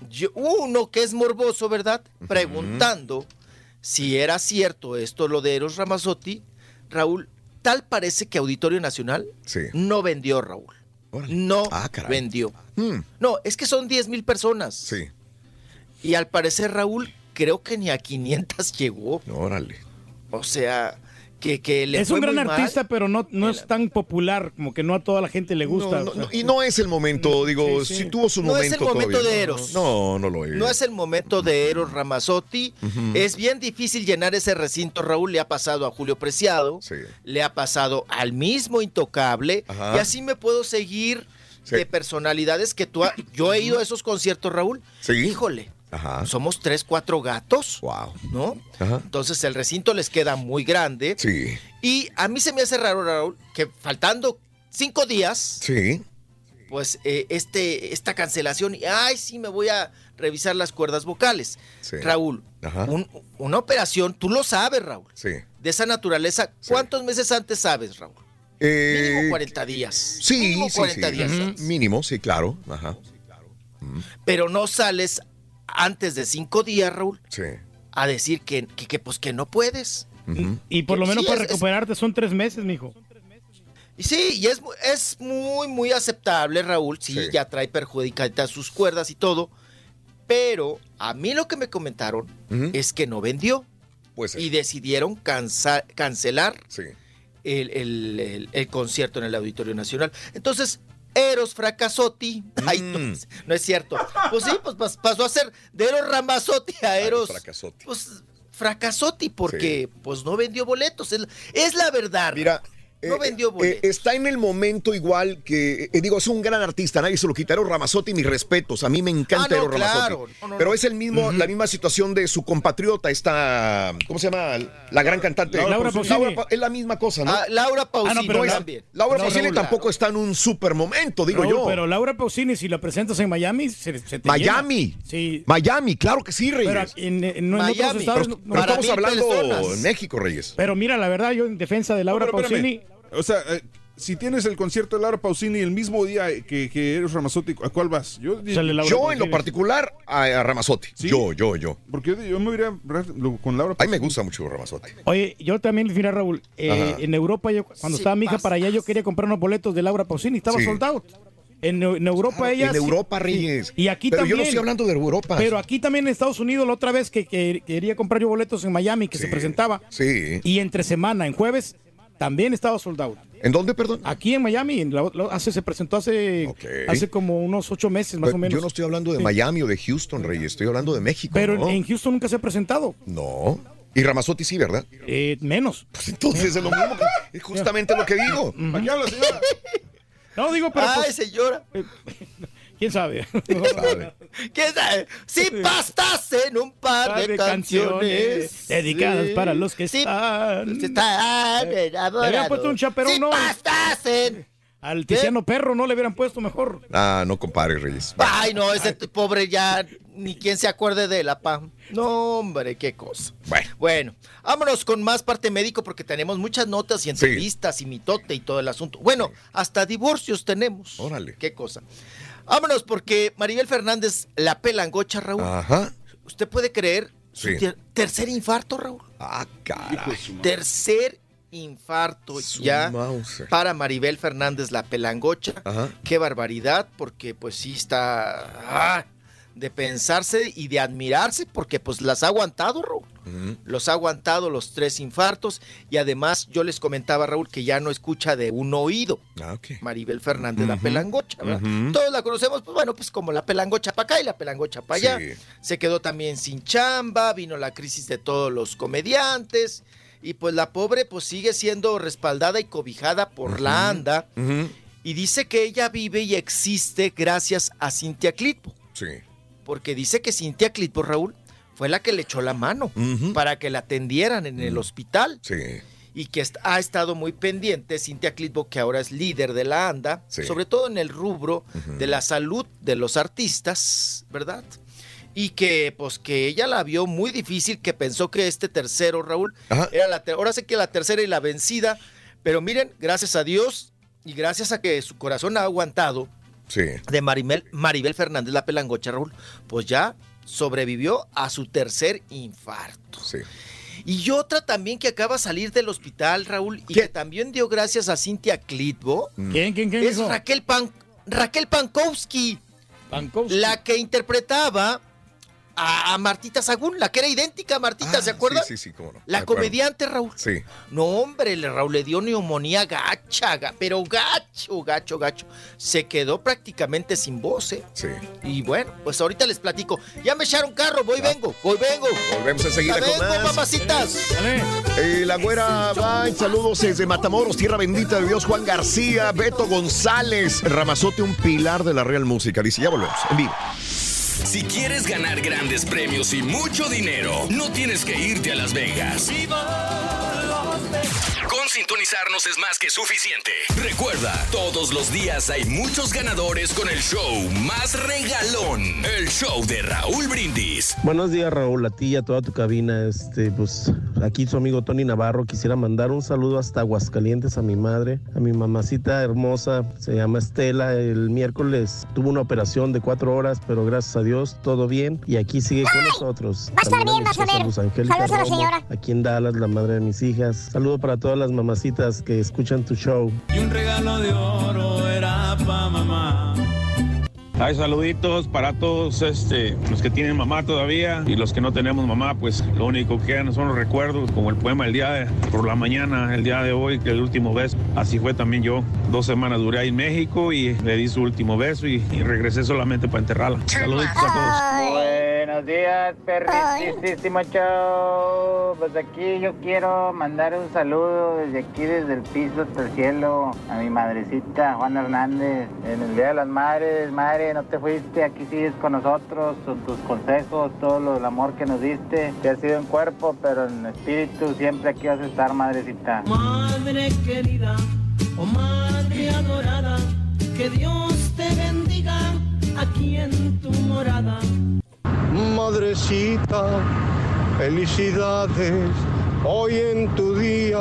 yo- uno que es morboso, ¿verdad? Preguntando si era cierto esto lo de Eros Ramazzotti, Raúl, tal parece que Auditorio Nacional Sí. no vendió, Raúl. No Ah, vendió. Mm. No, es que son 10 mil personas. Sí. Y al parecer, Raúl, creo que ni a 500 llegó. Órale. O sea, que, que le Es fue un gran muy mal. artista, pero no, no es tan popular, como que no a toda la gente le gusta. No, no, o sea. no, y no es el momento, digo, sí, sí. si tuvo su No es momento el momento todavía. de Eros. No, no lo es. No es el momento de Eros Ramazzotti. Es bien difícil llenar ese recinto, Raúl. Le ha pasado a Julio Preciado. Sí. Le ha pasado al mismo Intocable. Ajá. Y así me puedo seguir Sí. de personalidades que tú... ha- Yo he ido a esos conciertos, Raúl. Sí. Híjole. Ajá. Somos tres, cuatro gatos. Wow. ¿No? Ajá. Entonces el recinto les queda muy grande. Sí. Y a mí se me hace raro, Raúl, que faltando cinco días, Sí. pues eh, este, esta cancelación, y ay, sí, me voy a revisar las cuerdas vocales. Sí. Raúl, Ajá. un- una operación, tú lo sabes, Raúl, Sí. de esa naturaleza, ¿cuántos meses antes sabes, Raúl? Eh, Mínimo 40 días. Sí, Mínimo sí, 40 sí. días. Ujú. antes. Mínimo, sí, claro. Ajá. Pero no sales antes de cinco días, Raúl, Sí. a decir que, que, que, pues que no puedes. Y por lo Sí, menos para es- es- recuperarte son tres meses, mijo. Y sí, y es, es muy, muy aceptable, Raúl. Sí, Sí. ya trae perjudicadas sus cuerdas y todo. Pero a mí lo que me comentaron es que no vendió. Pues sí. Y decidieron cansa- cancelar Sí. el, el- el- el concierto en el Auditorio Nacional. Entonces, Eros Fracasotti. Ay, no, Mm. es- no es cierto. Pues sí, pues pas- pasó a ser de Eros Ramazzotti a Eros. Fracasotti. Pues fracasotti porque pues no vendió boletos. Es, es la verdad. Mira. No eh, vendió eh, boletos. está en el momento igual que, eh, digo, es un gran artista, nadie se lo quita. Eros Ramazotti, mis respetos. A mí me encanta Ah, no, Eros Ramazzotti. claro. No, no, Pero no. es el mismo, la misma situación de su compatriota, esta, ¿cómo se llama? La gran cantante. Laura Pausini. Pa- es la misma cosa, ¿no? Ah, Laura Pausini pero No es- también. Laura No, Pausini Raúl, tampoco está en un super momento, digo Raúl, yo. Pero Laura Pausini, si la presentas en Miami, se, se te Miami. llena. Sí. Miami, claro que sí, Pero Reyes. en, en- no en Miami. otros estados. Pero, pero estamos hablando en México, Reyes. Pero mira, la verdad, yo en defensa de Laura No, pero espérame. Pausini. O sea, eh, si tienes el concierto de Laura Pausini el mismo día que, que eres Ramazotti, ¿a cuál vas? Yo, Yo en Pausini. lo particular a, a Ramazotti. ¿Sí? Yo, yo, yo. porque yo, yo me iría con Laura A mí me Pausini. gusta mucho Ramazotti. Oye, yo también, mira, Raúl, eh, en Europa, yo, cuando Sí, estaba mi hija para allá, yo quería comprar unos boletos de Laura Pausini, estaba Sí. sold out. En, en Europa ella... en Europa, Reyes. Y aquí pero también. yo no estoy hablando de Europa. Pero aquí también en Estados Unidos, la otra vez que, que quería comprar yo boletos en Miami, que se presentaba, Sí. y entre semana, en jueves, también estaba sold out. ¿En dónde, perdón? Aquí en Miami, en la- la- hace, se presentó hace, hace como unos ocho meses más o menos. Yo no estoy hablando de Sí. Miami o de Houston, Reyes. Estoy hablando de México. Pero ¿no? en Houston nunca se ha presentado. No. Y Ramazotti sí, ¿verdad? Eh, menos. Pues entonces es lo mismo. que- es justamente lo que digo. ¿Para qué habla, señora? No, digo, pero. Ay, pues, señora. ¿Quién sabe? ¿Quién sabe? Si pastas en un par de, de canciones. dedicadas sí. para los que Sí, están. están Le habían puesto un chaperón, Si ¿no? pastas en... Al Tiziano Perro no le hubieran puesto mejor. Ah, no compare, Reyes. Ay, no, ese pobre ya ni quien se acuerde de la pa. No, hombre, qué cosa. Bueno. Bueno, vámonos con más parte médico porque tenemos muchas notas y entrevistas y mitote y todo el asunto. Bueno, hasta divorcios tenemos. Órale. Qué cosa. Vámonos porque Maribel Fernández la pelangocha, Raúl. Ajá. ¿Usted puede creer su Sí. ter- tercer infarto, Raúl? Ah, caray. Tercer infarto Su ya Mauser. para Maribel Fernández la pelangocha. Ajá. Qué barbaridad, porque pues sí está ah, de pensarse y de admirarse, porque pues las ha aguantado, Raúl. Los ha aguantado los tres infartos y además yo les comentaba, Raúl, que ya no escucha de un oído. Ah, ok. Maribel Fernández, la Ujú. pelangocha, ¿verdad? Todos la conocemos, pues bueno, pues como la pelangocha para acá y la pelangocha para allá. Sí. Se quedó también sin chamba, vino la crisis de todos los comediantes y pues la pobre pues sigue siendo respaldada y cobijada por la ANDA y dice que ella vive y existe gracias a Cintia Clitbo, Sí. Porque dice que Cintia Clitbo, Raúl, fue la que le echó la mano para que la atendieran en el hospital Sí. y que ha estado muy pendiente Cintia Clitbo, que ahora es líder de la ANDA, Sí. sobre todo en el rubro de la salud de los artistas, ¿verdad? Y que pues que ella la vio muy difícil, que pensó que este tercero, Raúl, Ajá. era la ahora sé que la tercera y la vencida, pero miren, gracias a Dios y gracias a que su corazón ha aguantado Sí. de Maribel, Maribel Fernández la pelangocha, Raúl, pues ya sobrevivió a su tercer infarto. Sí. Y otra también que acaba de salir del hospital, Raúl, y que también dio gracias a Cintia Clitbo, ¿Quién, quién, quién? es? Raquel, Pan- Raquel Pankowski, Pankowski. la que interpretaba a, a Martita Sagún, la que era idéntica a Martita, ¿se acuerda? Ah, Sí, sí, sí, cómo no. La comediante, Raúl. Sí. No, hombre, le Raúl le dio neumonía gacha, ga- pero gacho, gacho, gacho. Se quedó prácticamente sin voz, ¿eh? Sí. Y bueno, pues ahorita les platico. Ya me echaron carro, voy, vengo, voy, vengo. Volvemos enseguida con vengo, más. mamacitas. Eh, la güera Bye, saludos desde Matamoros, tierra bendita de Dios, Juan García, Beto González, Ramazote, un pilar de la Real Música. Dice, ya volvemos, en vivo. Si quieres ganar grandes premios y mucho dinero, no tienes que irte a Las Vegas. Con sintonizarnos es más que suficiente. Recuerda, todos los días hay muchos ganadores con el show más regalón. El show de Raúl Brindis. Buenos días, Raúl, a ti y a toda tu cabina. Este, pues aquí su amigo Tony Navarro. Quisiera mandar un saludo hasta Aguascalientes a mi madre, a mi mamacita hermosa, se llama Estela. El miércoles tuvo una operación de cuatro horas, pero gracias a Dios todo bien y aquí sigue con nosotros. Va a estar También bien, vas a ver. Saludos a la señora. Aquí en Dallas, la madre de mis hijas. Saludo para todas las mamacitas que escuchan tu show. Y un regalo de oro era pa' mamá. Hay saluditos para todos este, los que tienen mamá todavía y los que no tenemos mamá, pues lo único que quedan son los recuerdos, como el poema el día de, por la mañana, el día de hoy, que el último beso. Así fue también yo. Dos semanas duré ahí en México y le di su último beso y, y regresé solamente para enterrarla. Saluditos a todos. Buenos días, perritísimo show. Pues aquí yo quiero mandar un saludo desde aquí, desde el piso hasta el cielo, a mi madrecita Juana Hernández. En el Día de las Madres, madre, no te fuiste, aquí sigues con nosotros, con tus consejos, todo lo, el amor que nos diste. Te has sido en cuerpo, pero en espíritu siempre aquí vas a estar, madrecita. Madre querida, oh madre adorada, que Dios te bendiga aquí en tu morada. Madrecita, felicidades hoy en tu día.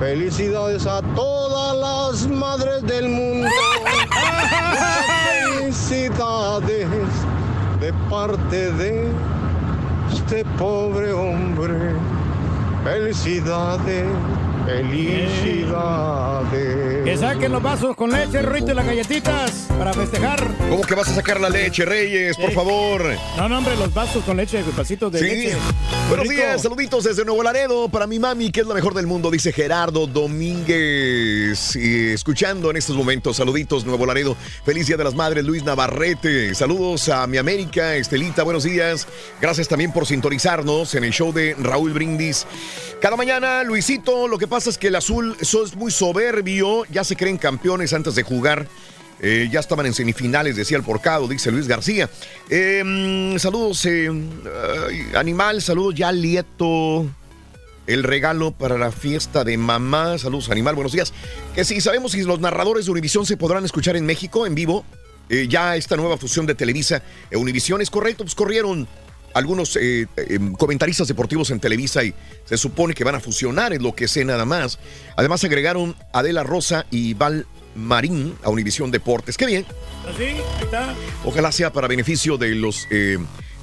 Felicidades a todas las madres del mundo. Felicidades de parte de este pobre hombre. Felicidades, felicidades. Que saquen los vasos con leche, Rito y las galletitas para festejar. ¿Cómo que vas a sacar la leche, Reyes? Por favor. No, no, hombre, los vasos con leche, vasitos de Sí. leche. Buenos Rico. días, saluditos desde Nuevo Laredo para mi mami, que es la mejor del mundo, dice Gerardo Domínguez. Y escuchando en estos momentos, saluditos, Nuevo Laredo. Feliz Día de las Madres, Luis Navarrete. Saludos a mi América, Estelita, buenos días. Gracias también por sintonizarnos en el show de Raúl Brindis. Cada mañana, Luisito, lo que pasa es que el azul eso es muy soberbio ya se creen campeones antes de jugar. Eh, ya estaban en semifinales, decía el porcado, dice Luis García. Eh, saludos, eh, Animal, saludos ya, Lieto. El regalo para la fiesta de mamá. Saludos, Animal, buenos días. Que si sabemos si los narradores de Univisión se podrán escuchar en México en vivo. Eh, ya esta nueva fusión de Televisa e Univisión es correcto, pues corrieron algunos eh, eh, comentaristas deportivos en Televisa y se supone que van a fusionar, es lo que sé nada más. Además agregaron Adela Rosa y Val Marín a Univisión Deportes. Qué bien. Así, ahí está. Ojalá sea para beneficio de los eh,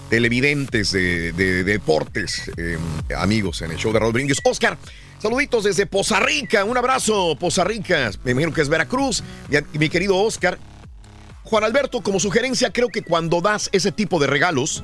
televidentes de, de- de deportes, eh, amigos en el show de Raúl Brindis. Oscar, saluditos desde Poza Rica. Un abrazo, Poza Rica. Me imagino que es Veracruz. Mi, mi querido Oscar. Juan Alberto, como sugerencia, creo que cuando das ese tipo de regalos,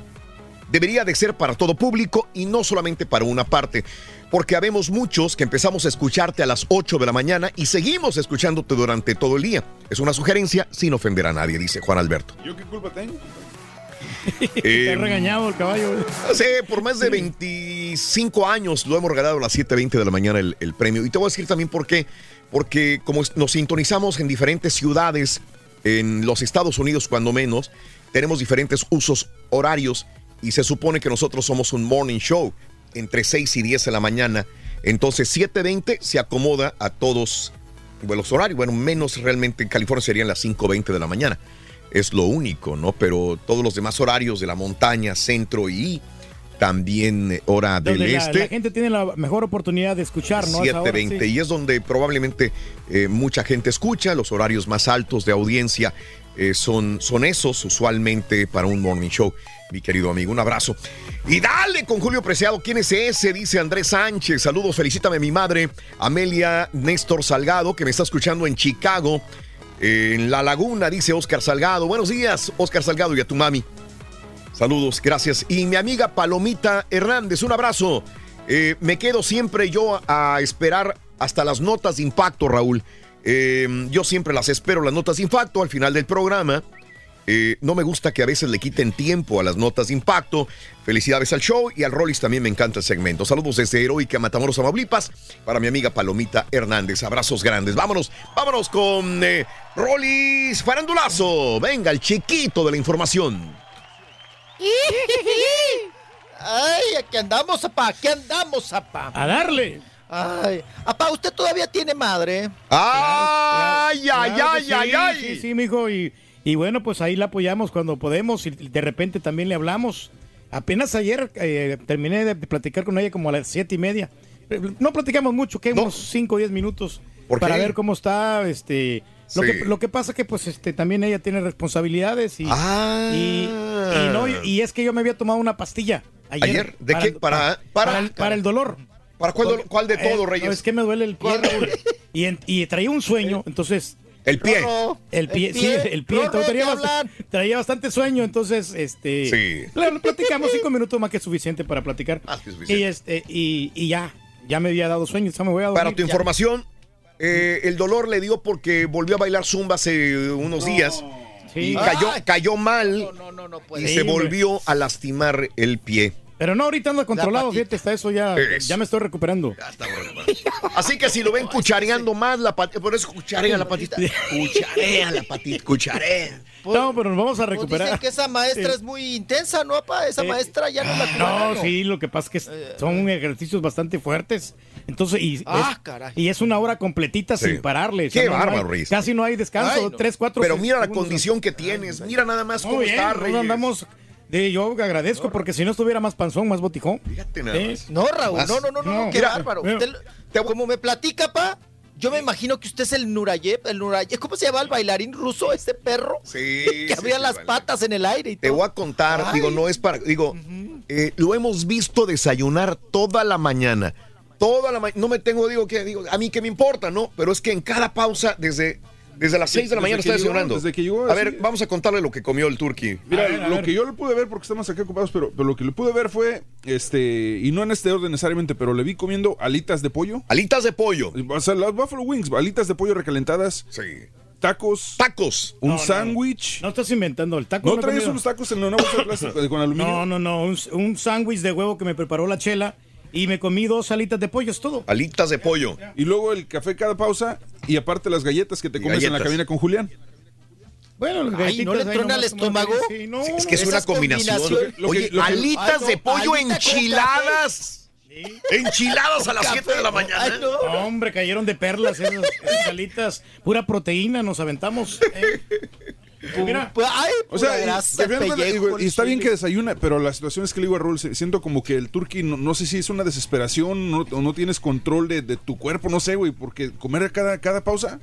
debería de ser para todo público y no solamente para una parte. Porque habemos muchos que empezamos a escucharte a las 8 de la mañana y seguimos escuchándote durante todo el día. Es una sugerencia sin ofender a nadie, dice Juan Alberto. ¿Yo qué culpa tengo? Te ha Eh, regañado el caballo. Hace por más de 25 años lo hemos regalado a las 7.20 de la mañana el, el premio. Y te voy a decir también por qué. Porque como nos sintonizamos en diferentes ciudades, en los Estados Unidos cuando menos, tenemos diferentes usos horarios y se supone que nosotros somos un morning show entre 6 y 10 de la mañana. Entonces 7.20 se acomoda a todos bueno, los horarios. Bueno, menos realmente en California serían las 5.20 de la mañana. Es lo único, ¿no? Pero todos los demás horarios de la montaña, centro y también hora del Donde este. la gente tiene la mejor oportunidad de escuchar, ¿no? A esa hora, 720 sí. y es donde probablemente eh, mucha gente escucha, los horarios más altos de audiencia eh, son, son esos usualmente para un morning show, mi querido amigo. Un abrazo. Y dale con Julio Preciado, ¿quién es ese? Dice Andrés Sánchez. Saludos, felicítame a mi madre, Amelia Néstor Salgado, que me está escuchando en Chicago, en La Laguna, dice Oscar Salgado. Buenos días, Oscar Salgado y a tu mami. Saludos, gracias. Y mi amiga Palomita Hernández, un abrazo. Eh, me quedo siempre yo a esperar hasta las notas de impacto, Raúl. Eh, yo siempre las espero, las notas de impacto, al final del programa. Eh, no me gusta que a veces le quiten tiempo a las notas de impacto. Felicidades al show y al Rollis también me encanta el segmento. Saludos desde Heroica Matamoros, Amablipas, para mi amiga Palomita Hernández. Abrazos grandes. Vámonos, vámonos con eh, Rollis Farandulazo. Venga, el chiquito de la información. Ay, aquí andamos, papá, aquí andamos, papá. A darle. Ay, papá, ¿usted todavía tiene madre? ¡Ay, ay, Claro ay, ay, sí, ay! Sí, sí, mijo. Y, y bueno, pues ahí la apoyamos cuando podemos y de repente también le hablamos. Apenas ayer eh, terminé de platicar con ella como a las siete y media. No platicamos mucho, que unos cinco o diez minutos ¿Por para qué? ver cómo está. Este, lo, Sí. que, lo que pasa que pues este también ella tiene responsabilidades y, Ah. y, y no, y es que yo me había tomado una pastilla ayer. ¿Ayer? ¿De qué? Para- para- para el dolor. ¿Para cuál, de todo, Eh, Reyes? no, es que me duele el pie, Raúl. Y, en- y traía un sueño, entonces. El pie. El pie, El sí, el pie. Rorro, traía, bastante sueño, entonces, este. Sí. Claro, platicamos cinco minutos más que suficiente para platicar. Más que suficiente. Y este, y, y ya, ya me había dado sueño, ya me voy a dormir. Para tu Ya. información, eh, el dolor le dio porque volvió a bailar zumba hace unos días Sí. y cayó, Ay. cayó mal No, no, no y. Sí, se volvió a lastimar el pie. Pero no, ahorita ando controlado, fíjate, hasta eso ya, Eso. ya me estoy recuperando. Así que si lo ven cuchareando más la patita, por eso cucharea la patita. Cucharea la patita, cucharea. No, pero nos vamos a Pues recuperar. dicen que esa maestra es muy intensa, ¿no, papá? Esa Eh, maestra ya no la No, cubana, sí, lo que pasa es que Eh, son ejercicios bastante fuertes. Entonces, y, Ah, es, caray. y es una hora completita Sí. sin pararle. Qué no- no hay- bárbaro, Riz. Casi no hay descanso, Ay, no. tres, cuatro. Pero mira la condición que tienes, mira nada más Muy cómo bien, está, no Reyes. andamos. De, yo agradezco porque si no estuviera más panzón, más botijón. Fíjate nada Sí. más. No, Raúl, Más. no, no, no, no, No. qué Mira, bárbaro. como me platica, pa, yo me imagino que usted es el Nurayev, el Nurayev, ¿cómo se llama el bailarín ruso, ese perro? Sí, que sí, abría sí, las vale. patas en el aire y Te todo. voy a contar, Ay. digo, no es para, digo, eh, lo hemos visto desayunar toda la mañana. Toda la mañana, no me tengo, digo, que digo, a mí que me importa, ¿no? Pero es que en cada pausa, desde, desde las 6 de la mañana está desayunando. desde que llegó, a ver, sí. vamos a contarle lo que comió el turkey. Mira, ver, lo que yo le pude ver, porque estamos acá ocupados, pero, pero lo que le pude ver fue, este, y no en este orden necesariamente, pero le vi comiendo alitas de pollo. Alitas de pollo. O sea, las Buffalo Wings, alitas de pollo recalentadas, Sí. tacos, Tacos. un No, no, no. sándwich. No estás inventando el taco. ¿No he traes comido. unos tacos en una bolsa de plástico de- con aluminio? No, no, no. Un, un sándwich de huevo que me preparó la chela y me comí dos alitas de pollo, es todo. Alitas de pollo. Y luego el café cada pausa Y aparte las galletas que te comes en la cabina con Julián. Bueno, las Ay, ¿no le truena el estómago? Sí, no, Es que es una combinación. Lo que- Oye, lo que- alitas de pollo alita con enchiladas. Enchiladas a las 7 de la mañana. Ay, no. No, hombre, cayeron de perlas esas, esas alitas. Pura proteína nos aventamos. ¿eh? Mira, ay, O sea, y, pellejo, y está bien que desayuna, pero la situación es que le digo a Raúl, siento como que el turkey, no, no sé si es una desesperación no- o no tienes control de, de tu cuerpo, no sé, güey, porque comer a cada, cada pausa.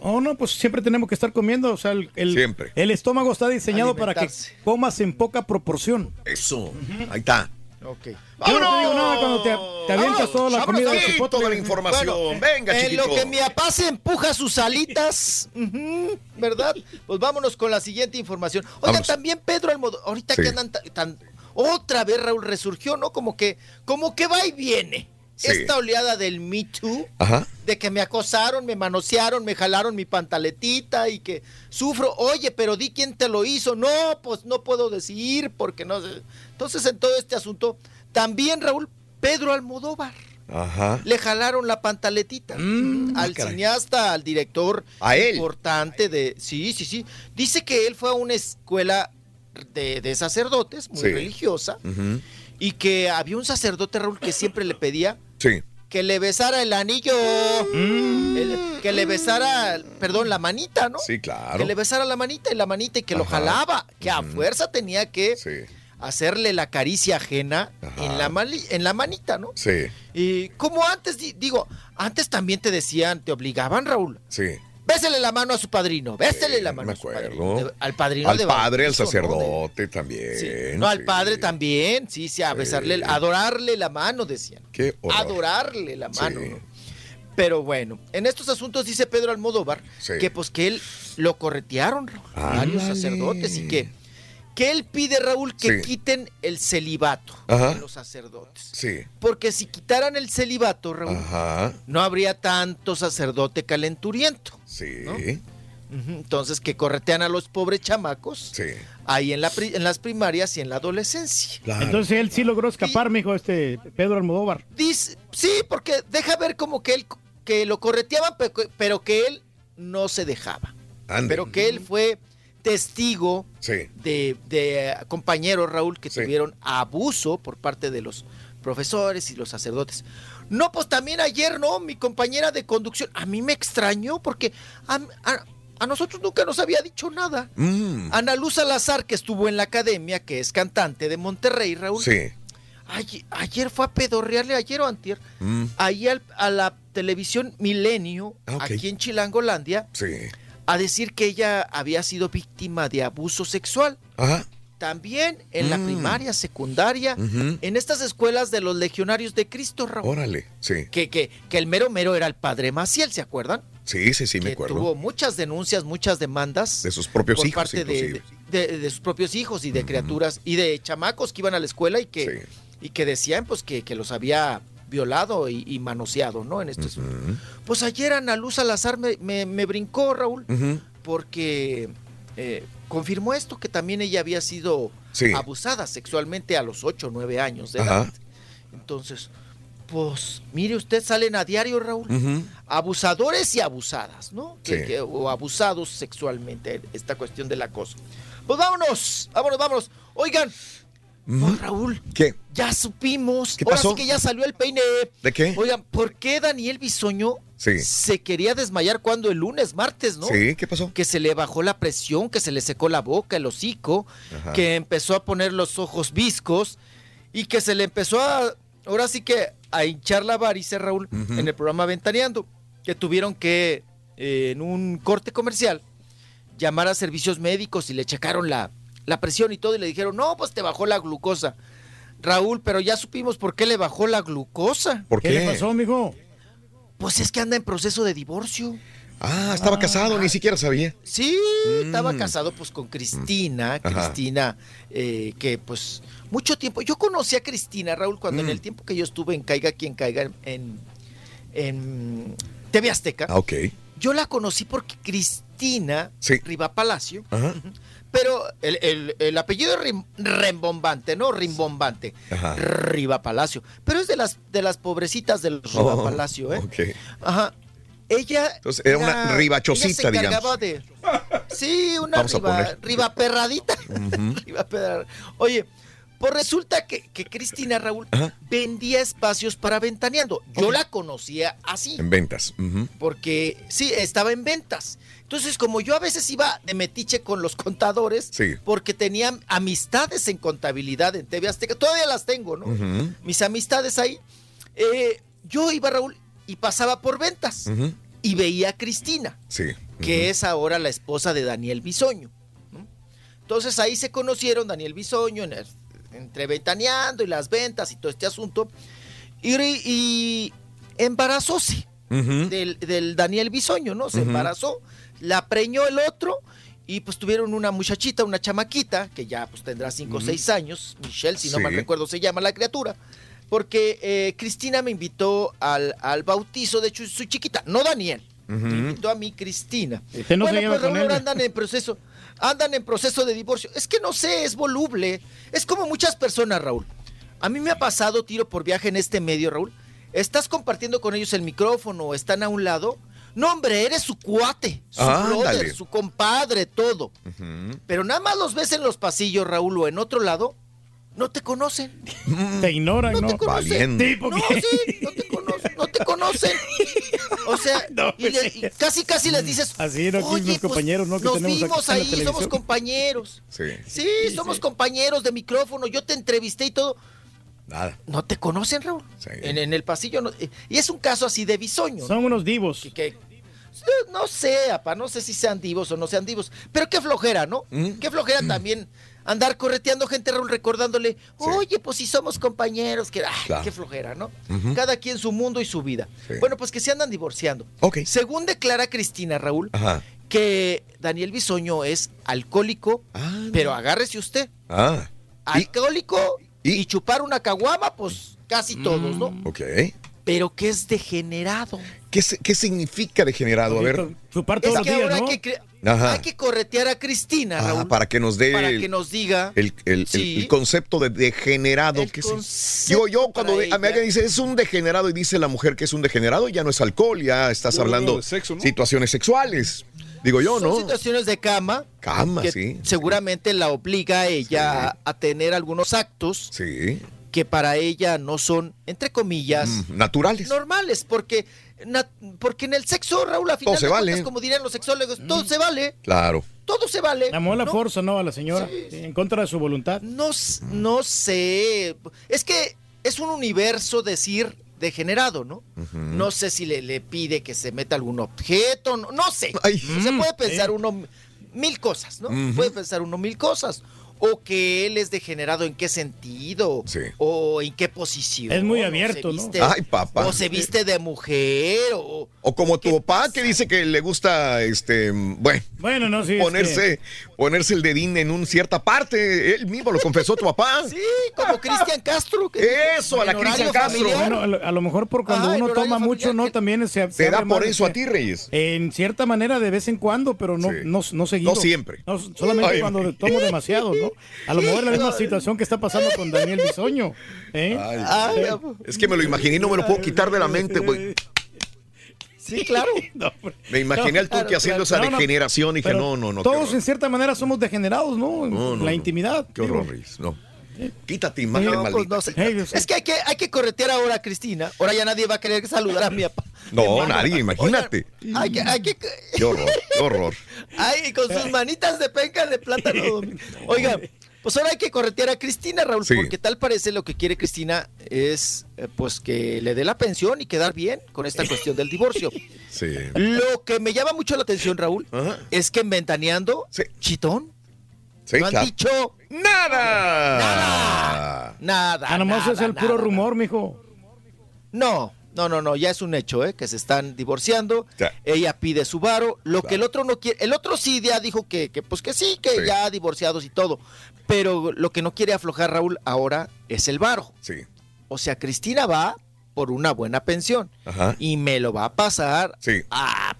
Oh, no, pues siempre tenemos que estar comiendo. O sea, el, el- Siempre. el estómago está diseñado para que comas en poca proporción. Eso. Ahí está. Ok. Yo no te digo nada cuando te, te avientas toda la comida de sí, chipotle. toda la información. Bueno, Venga, en chiquito. lo que mi papá se empuja sus alitas, ¿verdad? Pues vámonos con la siguiente información. Oigan, también Pedro Almodóvar, ahorita Sí. que andan ta- tan, otra vez Raúl resurgió, ¿no? Como que, como que va y viene. Sí. Esta oleada del Me Too, Ajá. de que me acosaron, me manosearon, me jalaron mi pantaletita y que sufro. Oye, pero di quién te lo hizo. No, pues no puedo decir porque no sé. Entonces, en todo este asunto, también Raúl, Pedro Almodóvar. Ajá. Le jalaron la pantaletita al caray. cineasta, al director ¿A él? importante de... Sí, sí, sí. Dice que él fue a una escuela de, de sacerdotes, muy Sí. religiosa, y que había un sacerdote, Raúl, que siempre le pedía Sí. que le besara el anillo, el- que le besara, perdón, la manita, ¿no? Sí, claro. Que le besara la manita y la manita y que lo jalaba, que a fuerza tenía que Sí. Hacerle la caricia ajena Ajá. en la, mali- en la manita, ¿no? Sí. Y como antes, di- digo, antes también te decían, te obligaban, Raúl, Sí. bésele la mano a su padrino, bésele la mano me a su acuerdo. padrino, de- al padrino Al de padre, al sacerdote también. Sí. No, al sí. padre también, sí, sí, a besarle, a adorarle la mano, decían. Qué horror. Adorarle la mano. Sí. ¿no? Pero bueno, en estos asuntos dice Pedro Almodóvar que pues que él lo corretearon varios Ándale. sacerdotes y que, que él pide, Raúl, que Sí. quiten el celibato Ajá. de los sacerdotes. Sí. Porque si quitaran el celibato, Raúl, Ajá. no habría tanto sacerdote calenturiento. Sí. Entonces, que corretean a los pobres chamacos Sí. ahí en, la pri- en las primarias y en la adolescencia. Claro. Entonces él sí logró escapar, mijo, este Pedro Almodóvar. Dice, sí, porque deja ver como que él que lo correteaban, pe- pero que él no se dejaba. Ande. Pero que él fue testigo Sí. de, de, eh, compañeros, Raúl, que Sí. tuvieron abuso por parte de los profesores y los sacerdotes. No, pues también ayer, ¿no? Mi compañera de conducción, a mí me extrañó porque a, a- a nosotros nunca nos había dicho nada. Mm. Ana Luz Salazar, que estuvo en la academia, que es cantante de Monterrey, Raúl. Sí. Ay- ayer fue a pedorrearle, ayer o antier, Mm. ahí al- a la televisión Milenio, Ah, aquí en Chilangolandia, Sí. A decir que ella había sido víctima de abuso sexual. Ajá. También en la Mm. primaria, secundaria, en estas escuelas de los legionarios de Cristo, Raúl. Órale. Sí. Que, que, que el mero mero era el padre Maciel, ¿se acuerdan? Sí, sí, sí, me que acuerdo. tuvo muchas denuncias, muchas demandas. De sus propios por hijos, parte de- de sus propios hijos y de criaturas y de chamacos que iban a la escuela y que, y que decían pues que, que los había violado y, y manoseado, ¿no? En estos. Pues ayer Ana Luz Salazar me, me- me brincó, Raúl, porque eh, confirmó esto, que también ella había sido Sí. abusada sexualmente a los 8 o 9 años de edad. Entonces, pues, mire usted, salen a diario, Raúl abusadores y abusadas, ¿no? Que- Sí. que- o abusados sexualmente, esta cuestión del acoso. Pues vámonos, vámonos, vámonos. Oigan, pues, Raúl, ¿Qué? ya supimos. ¿Qué Ahora pasó? sí que ya salió el peine. ¿De qué? Oigan, ¿por qué Daniel Bisoño Sí. se quería desmayar cuando el lunes, martes, no? Sí, ¿qué pasó? Que se le bajó la presión, que se le secó la boca, el hocico, Ajá. que empezó a poner los ojos viscos y que se le empezó a, ahora sí que a hinchar la varice, Raúl, en el programa Ventaneando, que tuvieron que, eh, en un corte comercial, llamar a servicios médicos y le checaron la, la presión y todo y le dijeron, no, pues te bajó la glucosa. Raúl, pero ya supimos por qué le bajó la glucosa. ¿Por ¿Qué le pasó, mijo? Pues es que anda en proceso de divorcio. Ah, estaba casado, ni siquiera sabía. Sí, estaba Mm. casado pues con Cristina, Ajá. Cristina, eh, que pues mucho tiempo, yo conocí a Cristina, Raúl, cuando Mm. en el tiempo que yo estuve en Caiga quien caiga en, en TV Azteca, Ah, ok. yo la conocí porque Cristina Sí. Riva Palacio, Ajá. Pero el, el- el apellido es rembombante, ¿no? Rimbombante. Ajá. Riva Palacio. Pero es de las, de las pobrecitas del Riva Oh, Palacio, ¿eh? Ok. Ajá. ella. Entonces, era una ella ribachosita, se encargaba de. Sí, una Vamos riba, perradita. Ujú. Riba perra- Oye, pues resulta que, que Cristina Raúl vendía espacios para ventaneando. Yo la conocía así. En ventas. Porque sí, estaba en ventas. Entonces, como yo a veces iba de metiche con los contadores, Sí. porque tenía amistades en contabilidad en TV Azteca, todavía las tengo, ¿no? Mis amistades ahí, eh, yo iba, Raúl, y pasaba por ventas y veía a Cristina, Sí. que es ahora la esposa de Daniel Bisoño. ¿no? Entonces ahí se conocieron Daniel Bisoño, en el- entre ventaneando y las ventas y todo este asunto, y, y embarazóse del, del Daniel Bisoño, ¿no? Se embarazó, la preñó el otro y pues tuvieron una muchachita, una chamaquita, que ya pues tendrá 5 o Ujú. 6 años, Michelle, si no Sí. mal recuerdo se llama la criatura, porque eh, Cristina me invitó al, al bautizo de chu- su chiquita, no Daniel, me invitó a mi Cristina. No se lleva pues con él. andan en proceso, andan en proceso de divorcio. Es que no sé, es voluble. Es como muchas personas, Raúl. A mí me ha pasado tiro por viaje en este medio, Raúl. Estás compartiendo con ellos el micrófono, están a un lado. No, hombre, eres su cuate, su Ándale. brother, su compadre, todo. Ujú. Pero nada más los ves en los pasillos, Raúl, o en otro lado, no te conocen. Te ignoran, ¿no? No te conocen. Valiente. Sí, porque- No, sí, no te conocen, no te conocen. O sea, No, y le- y casi casi les dices, Así, ¿no? Aquí oye, los pues, compañeros, ¿no? Que nos tenemos aquí vimos la ahí, somos televisión". compañeros. Sí. Sí, somos compañeros de micrófono, yo te entrevisté y todo. Nada. No te conocen, Raúl. Sí. En, en el pasillo. no- eh, y es un caso así de bisoño. ¿no? Son unos divos. Que- que- no sé, apa, no sé si sean divos o no sean divos. Pero qué flojera, ¿no? Mm. Qué flojera también andar correteando gente, Raúl, recordándole, oye, pues si somos compañeros, que, ay, Claro. qué flojera, ¿no? Cada quien su mundo y su vida. Sí. Bueno, pues que se andan divorciando. Ok. Según declara Cristina, Raúl, Ajá. que Daniel Bisoño es alcohólico, Ah, pero agárrese usted, Ah. alcohólico y, y- chupar una caguama, pues casi todos, ¿no? Ok. Pero que es degenerado. ¿Qué, significa degenerado? A ver. Chupar Es todos los que días, ahora ¿no? hay, que, cre- Ajá. hay que corretear a Cristina, Ah, Raúl, para que nos dé para el, que nos diga el, el- el- Sí. el concepto de degenerado. El que es- concepto yo, yo cuando mí ella. alguien dice es un degenerado y dice la mujer que es un degenerado, ya no es alcohol, ya estás No, no, hablando de sexo, ¿no? situaciones sexuales. Digo yo, son ¿no? situaciones de cama, Cama, que sí. seguramente la obliga a ella a, a tener algunos actos Sí. que para ella no son, entre comillas, Mm, naturales. normales, porque, porque en el sexo, Raúl, a final se de vale. cuentas, como dirían los sexólogos, todo se vale, Claro. todo se vale. Llamó la ¿no? fuerza, ¿no? A la señora. Sí, En contra de su voluntad. No, no sé. Es que es un universo decir degenerado, ¿no? No sé si le, le pide que se meta algún objeto, no, no sé. Ay. se puede pensar uno mil cosas, ¿no? Puede pensar uno mil cosas. O que él es degenerado en qué sentido. Sí. O en qué posición. Es muy abierto, ¿no? viste- Ay, papá. O se viste de mujer. O, O como tu ¿Qué papá pasa? que dice que le gusta, este, bueno, Bueno, no, sí. es ponerse, ponerse el dedín en una cierta parte. Él mismo lo confesó tu papá. sí, como Cristian Castro. que Eso, a la Cristian Castro. bueno, a lo- a lo mejor por cuando Ajá, uno toma mucho, ¿no? que- También se, se Te da por eso a ti, Reyes. En cierta manera, de vez en cuando, pero no, Sí. no, no seguido. No siempre. No, solamente Ay, cuando tomo demasiado, ¿no? A lo mejor es la misma situación que está pasando con Daniel Bisoño. ¿eh? Ay, Ay, ay, es que me lo imaginé y no me lo puedo quitar de la mente, güey. Sí, claro. No, Me imaginé al Turqui haciendo claro. esa degeneración y dije, no, no, no. Todos en cierta manera somos degenerados, ¿no? En No, no, la no. intimidad. Qué horror, Reyes. No. Quítate imagen No, pues no sé. Es que hay que, hay que corretear ahora a Cristina. Ahora ya nadie va a querer saludar a mi papá. No, nadie, imagínate. Oigan, hay que, hay que, Qué horror, qué horror. ay, con sus manitas de penca de plátano. Oigan, pues ahora hay que corretear a Cristina, Raúl, Sí. porque tal parece lo que quiere Cristina es, eh, pues, que le dé la pensión y quedar bien con esta cuestión del divorcio. Sí. Lo que me llama mucho la atención, Raúl, Ajá. es que en Ventaneando, Sí. Chitón, Sí, no han dicho Nada. nada. Ah, nomás nada, es el puro nada. rumor, mijo. No, no, no, no, ya es un hecho, ¿eh? Que se están divorciando. Ya. Ella pide su varo. Lo Claro. que el otro no quiere. El otro sí ya dijo que, que pues que sí, que Sí. ya divorciados y todo. Pero lo que no quiere aflojar Raúl ahora es el varo. Sí. O sea, Cristina va por una buena pensión. Ajá. Y me lo va a pasar Sí. a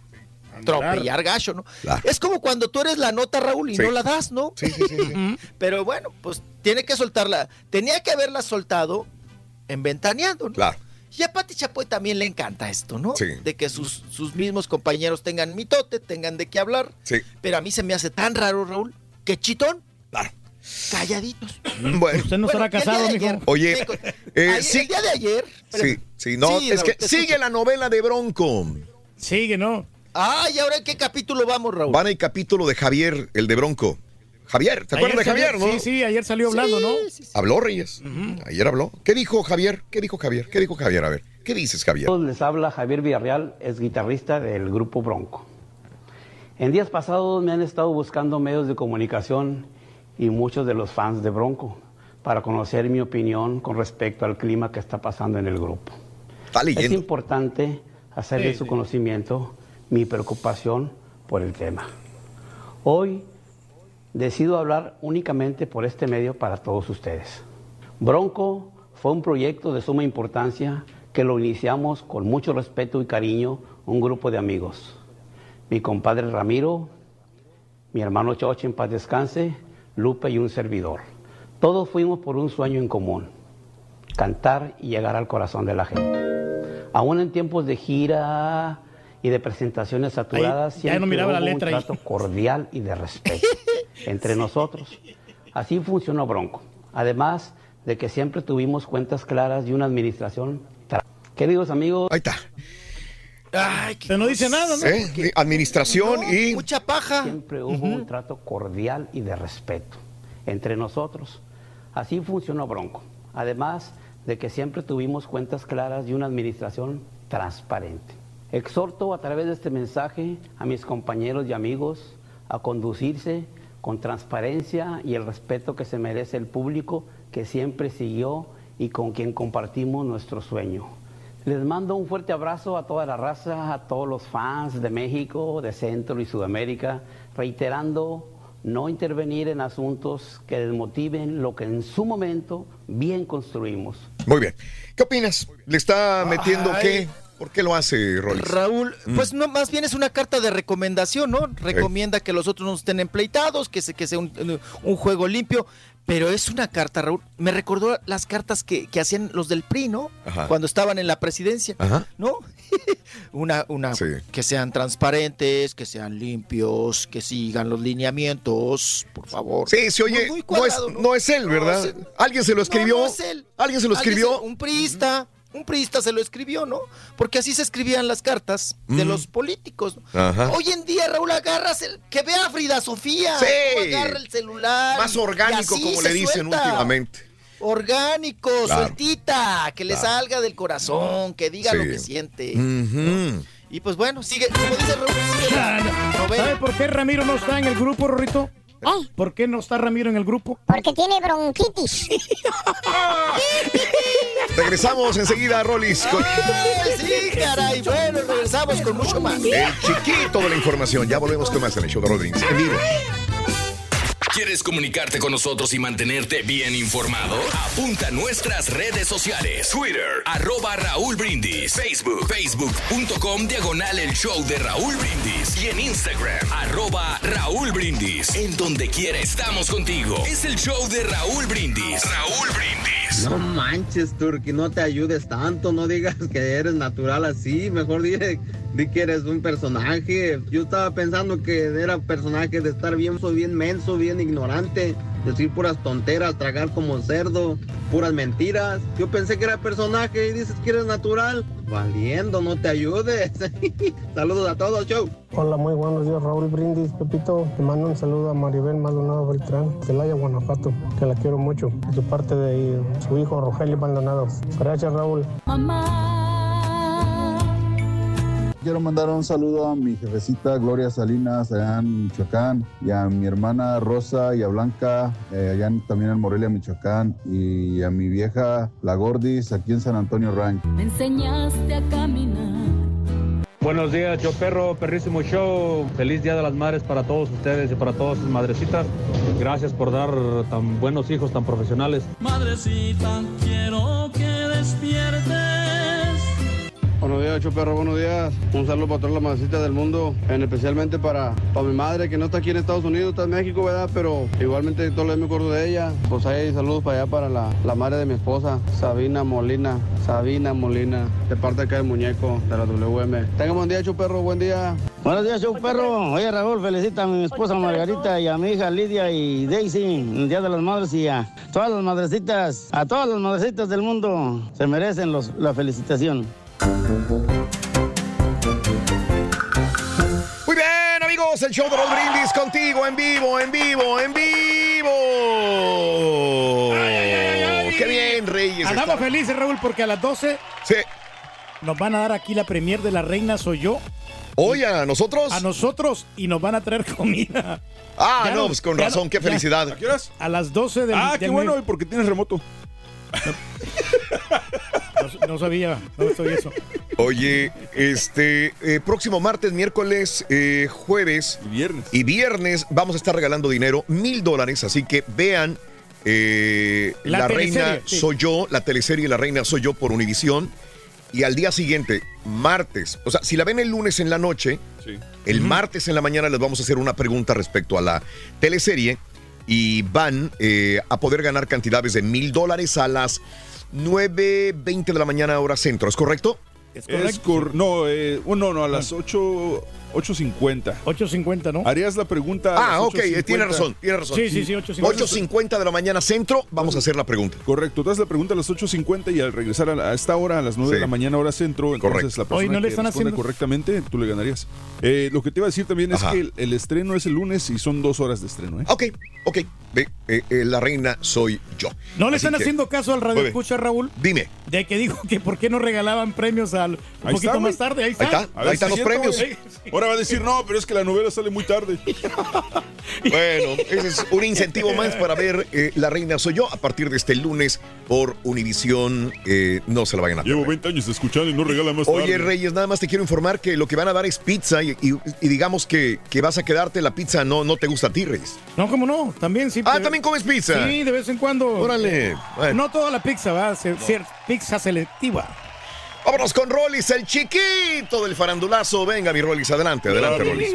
atropellar gacho, ¿no? Claro. Es como cuando tú eres la nota, Raúl, y Sí. no la das, ¿no? Sí, sí, sí. sí. Pero bueno, pues tiene que soltarla. Tenía que haberla soltado en ventaneando, ¿no? Claro. Y a Pati Chapoy también le encanta esto, ¿no? Sí. De que sus, sus mismos compañeros tengan mitote, tengan de qué hablar. Sí. Pero a mí se me hace tan raro, Raúl, que chitón. Calladitos. Bueno. Usted no Bueno, día casado, mijo. ayer- Oye, Ayer- eh, sí, El día de ayer. sí, sí, no, Sí, es Raúl, que sigue escucho. la novela de Bronco. Sigue, ¿no? Ah, ¿y ahora en qué capítulo vamos, Raúl? Van el capítulo de Javier, el de Bronco. Javier, ¿te acuerdas de Ayer Javier, salió- no? Sí, sí, ayer salió hablando, ¿no? Habló Reyes. Ayer habló. ¿Qué dijo Javier? ¿Qué dijo Javier? ¿Qué dijo Javier? A ver, ¿qué dices, Javier? Les habla Javier Villarreal, es guitarrista del grupo Bronco. En días pasados me han estado buscando medios de comunicación y muchos de los fans de Bronco para conocer mi opinión con respecto al clima que está pasando en el grupo. Está Es importante hacer de Sí, su sí. conocimiento mi preocupación por el tema. Hoy decido hablar únicamente por este medio para todos ustedes. Bronco fue un proyecto de suma importancia que lo iniciamos con mucho respeto y cariño un grupo de amigos. Mi compadre Ramiro, mi hermano Choche en paz descanse, Lupe y un servidor. Todos fuimos por un sueño en común, cantar y llegar al corazón de la gente. Aún en tiempos de gira y de presentaciones saturadas, Ahí, ya no siempre la hubo letra un trato cordial y de respeto entre nosotros. Así funcionó Bronco. Además de que siempre tuvimos cuentas claras y una administración. tra- Queridos amigos. Ahí está. Pero no dice nada, ¿no? ¿Eh? Sí, Administración y. Mucha paja. Siempre hubo un trato cordial y de respeto entre nosotros. Así funcionó Bronco. Además de que siempre tuvimos cuentas claras y una administración transparente. Exhorto a través de este mensaje a mis compañeros y amigos a conducirse con transparencia y el respeto que se merece el público que siempre siguió y con quien compartimos nuestro sueño. Les mando un fuerte abrazo a toda la raza, a todos los fans de México, de Centro y Sudamérica, reiterando no intervenir en asuntos que desmotiven lo que en su momento bien construimos. Muy bien. ¿Qué opinas? ¿Le está metiendo Ay. qué? ¿Por qué lo hace, Rolis? Raúl, Mm. pues no, más bien es una carta de recomendación, ¿no? Recomienda que los otros no estén empleitados, que, se, que sea un, un juego limpio, pero es una carta, Raúl. Me recordó las cartas que, que hacían los del PRI, ¿no? Ajá. Cuando estaban en la presidencia, Ajá. ¿no? una, una, que sean transparentes, que sean limpios, que sigan los lineamientos, por favor. Sí, se oye. Muy- muy no, es, cuadrado, no es él, ¿verdad? Alguien se lo escribió. No, no es él. Alguien se lo escribió. un priista. Un priista se lo escribió, ¿no? Porque así se escribían las cartas de Mm. los políticos. Ajá. Hoy en día, Raúl, agarras el. Que vea a Frida Sofía. Sí. agarra el celular. Más orgánico, como le dicen suelta. últimamente. Orgánico, Claro. sueltita. Que le Claro. salga del corazón, que diga Sí. lo que siente. Y pues bueno, sigue, como dice Raúl, sigue la novela. ¿Sabe por qué Ramiro no está en el grupo, Rorrito? ¿Por qué no está Ramiro en el grupo? Porque tiene bronquitis. Regresamos enseguida, Rolis. Con Ay, sí, caray. Bueno, regresamos con mucho más. el chiquito de la información. Ya volvemos con más en el show de Rodríguez. En vivo. ¿Quieres comunicarte con nosotros y mantenerte bien informado? Apunta a nuestras redes sociales. Twitter, arroba Raúl Brindis. Facebook, facebook.com, diagonal el show de Raúl Brindis. Y en Instagram, arroba Raúl Brindis. En donde quiera estamos contigo. Es el show de Raúl Brindis. Raúl Brindis. No manches, Turki, no te ayudes tanto, no digas que eres natural así, mejor di, di que eres un personaje. Yo estaba pensando que era personaje de estar bien, soy bien menso, bien ignorante, decir puras tonteras, tragar como cerdo, puras mentiras. Yo pensé que era personaje y dices que eres natural. Valiendo, no te ayudes. Saludos a todos, show. Hola, muy buenos días, Raúl Brindis, Pepito. Te mando un saludo a Maribel Maldonado Beltrán, Celaya, Guanajuato, que la quiero mucho, de parte de su hijo Rogelio Maldonado. Gracias, Raúl. Quiero mandar un saludo a mi jefecita Gloria Salinas allá en Michoacán y a mi hermana Rosa y a Blanca eh, allá en- también en Morelia, Michoacán y a mi vieja La Gordis aquí en San Antonio Ranch. Me enseñaste a caminar. Buenos días, yo perro, perrísimo show. Feliz Día de las Madres para todos ustedes y para todas sus madrecitas. Gracias por dar tan buenos hijos, tan profesionales. Madrecita, quiero que despiertes. Buenos días, Ocho Perro, buenos días. Un saludo para todas las madrecitas del mundo, en especialmente para, para mi madre que no está aquí en Estados Unidos, está en México, ¿verdad? Pero igualmente todo lo me acuerdo de ella. Pues ahí saludos para allá para la, la madre de mi esposa, Sabina Molina. Sabina Molina, de parte acá del muñeco de la WM. Tenga buen día, Ocho Perro, buen día. Buenos días, show perro. Oye, Raúl, felicita a mi esposa Margarita y a mi hija Lidia y Daisy, el Día de las Madres y a todas las madrecitas, a todas las madrecitas del mundo. Se merecen los, la felicitación. El show de los brindis contigo en vivo, en vivo, en vivo. Qué bien, Reyes. Andamos está- felices, Raúl, porque a las 12 Sí. nos van a dar aquí la premier de La Reina Soy Yo. Oye, ¿a nosotros? A nosotros y nos van a traer comida. Ah, Ya no, pues con razón, qué felicidad. ¿A qué horas? A las 12 del Ah, qué bueno, porque tienes remoto. No, no sabía, no sabía eso. Oye, este, eh, próximo martes, miércoles, eh, jueves Y viernes. y viernes vamos a estar regalando dinero, mil dólares, así que vean eh, La Reina sí. Soy Yo, la teleserie La Reina Soy Yo por Univisión. Y al día siguiente, martes, o sea, si la ven el lunes en la noche, Sí. el martes en la mañana les vamos a hacer una pregunta respecto a la teleserie y van eh, a poder ganar cantidades de mil dólares a las 9.20 de la mañana hora centro, ¿es correcto? Es Es correcto. cor- no, eh, oh, no, no, a las 8, 8.50. 8.50, ¿no? Harías la pregunta. a Ah, las ok, 8:50. tiene razón, tiene razón. Sí, sí, sí, 8.50. 8.50 de la mañana centro, vamos a hacer la pregunta. Correcto, tú haces la pregunta a las 8.50 y al regresar a, la- a esta hora, a las 9 Sí. de la mañana hora centro, entonces Correcto. la persona Hoy no le que están haciendo- correctamente, tú le ganarías. Eh, lo que te iba a decir también es que el, el estreno es el lunes y son dos horas de estreno. ¿eh? Ok, ok, ve, eh, eh, la reina soy yo. ¿No le Así están que, haciendo caso al radio escucha, Raúl? Dime, De que dijo que por qué no regalaban premios al un Ahí poquito está, más tarde. Ahí ahí está. está, A ver ahí están los premios. güey. Ahora va a decir, no, pero es que la novela sale muy tarde. Bueno, ese es un incentivo más para ver eh, La Reina Soy Yo a partir de este lunes por Univisión. eh, no se la vayan a Llevo perder. 20 años escuchando y no regala más Oye, tarde. Reyes, nada más te quiero informar que lo que van a dar es pizza y, y- y digamos que, que vas a quedarte la pizza no, no te gusta a ti, Reyes. No, como no, también sí. Ah, también comes pizza. Sí, de vez en cuando. Órale. Bueno. No toda la pizza, va, se- ser pizza selectiva. Vámonos con Rollis, el chiquito del farandulazo. Venga, mi Rollis, adelante, adelante, Rollis.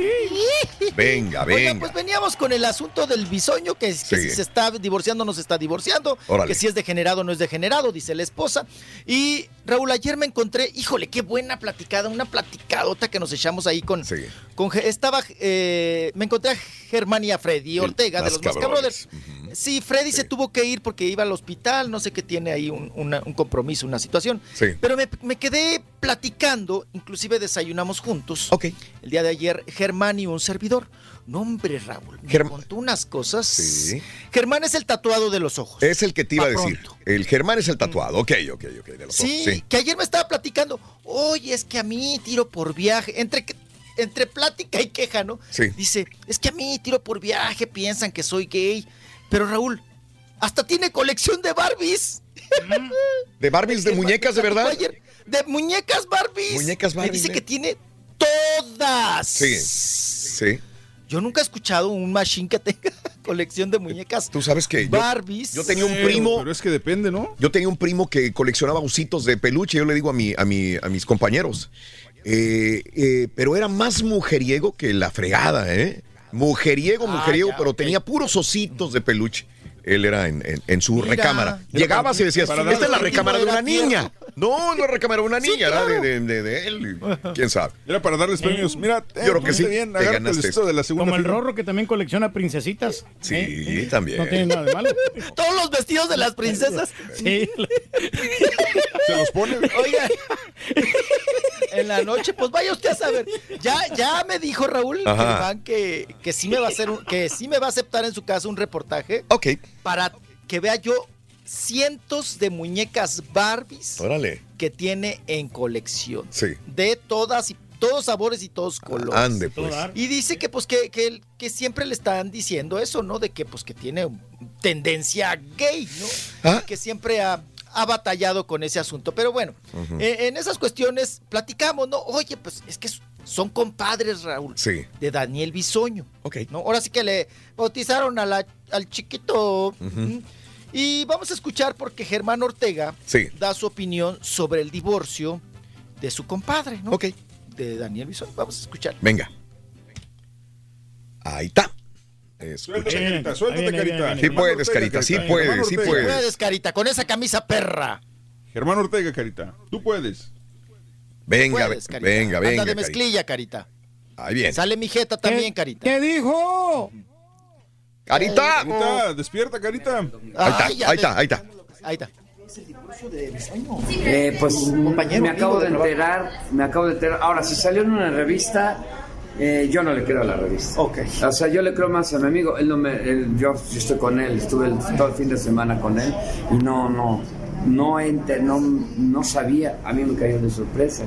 Venga, Oiga, venga. pues veníamos con el asunto del bisoño, que, que Sí. si se está divorciando no se está divorciando, Órale. que si es degenerado no es degenerado, dice la esposa. Y Raúl, ayer me encontré, híjole, qué buena platicada, una platicadota que nos echamos ahí con... Sí. con estaba, eh, me encontré a Germán y a Freddy Ortega de los Mascabrothers. Mascabrothers. Sí, Freddy se tuvo que ir porque iba al hospital, no sé qué tiene ahí un, una- un compromiso, una situación. Sí. Pero me, me quedé platicando, inclusive desayunamos juntos. Ok. El día de ayer, Germán y un servidor. No, hombre, Raúl, me Germ- contó unas cosas. Sí. Germán es el tatuado de los ojos. Es el que te iba a decir. El Germán es el tatuado. Ok, ok, ok. De los Sí, ojos. Sí. que ayer me estaba platicando. Oye, es que a mí tiro por viaje. Entre, que- entre plática y queja, ¿no? Sí. Dice, es que a mí tiro por viaje, piensan que soy gay. Pero Raúl, hasta tiene colección de Barbies. ¿De Barbies, de muñecas, de verdad? Ayer, de muñecas Barbies. Muñecas Me Barbies, dice ¿eh? que tiene todas. Sí. Sí. Yo nunca he escuchado un machine que tenga colección de muñecas Tú sabes que Barbies. yo tenía un primo. Pero es que depende, ¿no? Yo tenía un primo que coleccionaba ositos de peluche, yo le digo a, mi, a, mi, a mis compañeros. Eh, eh, pero era más mujeriego que la fregada, ¿eh? Mujeriego, Ah, mujeriego, ya, pero tenía puros ositos de peluche. Él era en, en- en su Mira. recámara. Llegabas y decías, esta es la recámara de una niña. No, no de una Sí, niña, era claro. de, de- de él. ¿Quién sabe? Era para darles premios. Mira, eh, Yo creo que sí, bien, te ganaste esto de la segunda Como el fila. Rorro que también colecciona princesitas. Sí, ¿eh? también. No tiene nada de malo. Todos los vestidos de las princesas. Sí. Se los pone. Oiga, en la noche, pues vaya usted a saber. Ya, ya me dijo Raúl que, que sí me va a hacer un- que sí me va a aceptar en su casa un reportaje Ok, para que vea yo cientos de muñecas Barbies órale. que tiene en colección. Sí. De todas y todos sabores y todos colores. Ande, pues. Y dice que pues que, que, siempre le están diciendo eso, ¿no? De que pues que tiene tendencia gay, ¿no? Ah. Que siempre ha, ha batallado con ese asunto. Pero bueno, eh, en esas cuestiones platicamos, ¿no? Oye, pues es que son compadres, Raúl. Sí. De Daniel Bisoño. Ok. ¿no? Ahora sí que le bautizaron a la- al chiquito. Y vamos a escuchar porque Germán Ortega Sí. da su opinión sobre el divorcio de su compadre, ¿no? Ok. De Daniel Bisoño. Vamos a escuchar. Venga. Ahí está. Suéltate, Carita, suéltate, Carita. Sí puedes, Carita, sí puedes, sí puedes. Puedes, Carita, con esa camisa perra. Germán Ortega, Carita. Tú puedes. Venga, Puedes, Carita. venga, Anda venga. de mezclilla, Carita. Ahí viene. Sale mi jeta también, Carita. ¿Qué dijo? Carita. Carita, despierta, Carita. Ahí está, ahí está, ahí está. Ahí está. Eh, pues me acabo de enterar, me acabo de enterar. Ahora, si salió en una revista, eh, yo no le creo a la revista. Ok. O sea, yo le creo más a mi amigo. Él no me, él- yo, yo estoy con él, estuve el- todo el fin de semana con él y no, no, no, ente- no, no sabía. A mí me cayó de sorpresa.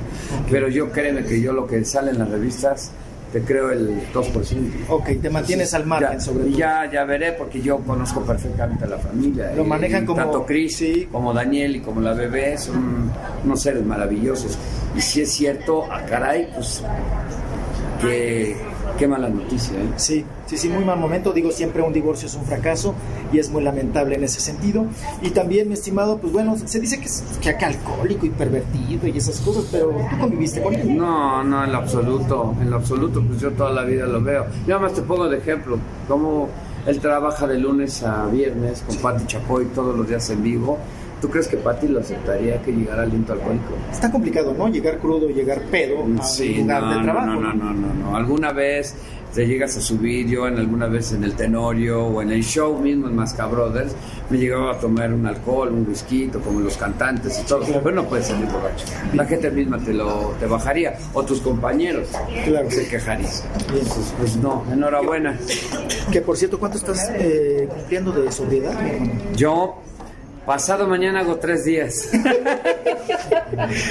Pero yo créeme que yo lo que sale en las revistas te creo el 2%. Ok, te mantienes al margen, Ya, sobre y ya, ya veré porque yo conozco perfectamente a la familia. Lo Y- manejan y como- Tanto Chris como Daniel y como la bebé son unos seres maravillosos. Y si es cierto, a caray, pues qué, qué mala noticia. ¿eh? Sí, sí, sí, muy mal momento. Digo, siempre un divorcio es un fracaso y es muy lamentable en ese sentido. Y también, mi estimado, pues bueno, se dice que es que acá alcohólico y pervertido y esas cosas, pero tú conviviste con él. No, no, en lo absoluto, en lo absoluto, pues yo toda la vida lo veo. Yo más te pongo de ejemplo, como él trabaja de lunes a viernes con Pati Chapoy todos los días en vivo. ¿Tú crees que Pati lo aceptaría que llegara aliento alcohólico? Está complicado, ¿no? Llegar crudo, llegar pedo a Sí, un lugar no, de trabajo. no, no, no, no, no. Alguna vez te llegas a subir, yo en alguna vez en el Tenorio o en el show mismo en Masca Brothers, me llegaba a tomar un alcohol, un whisky, como los cantantes y todo, pero no puedes salir borracho. La gente misma te lo te bajaría, o tus compañeros Claro. se quejarían. Pues, pues no, enhorabuena. Que por cierto, ¿cuánto estás eh, cumpliendo de sobriedad? Yo, pasado mañana hago tres días.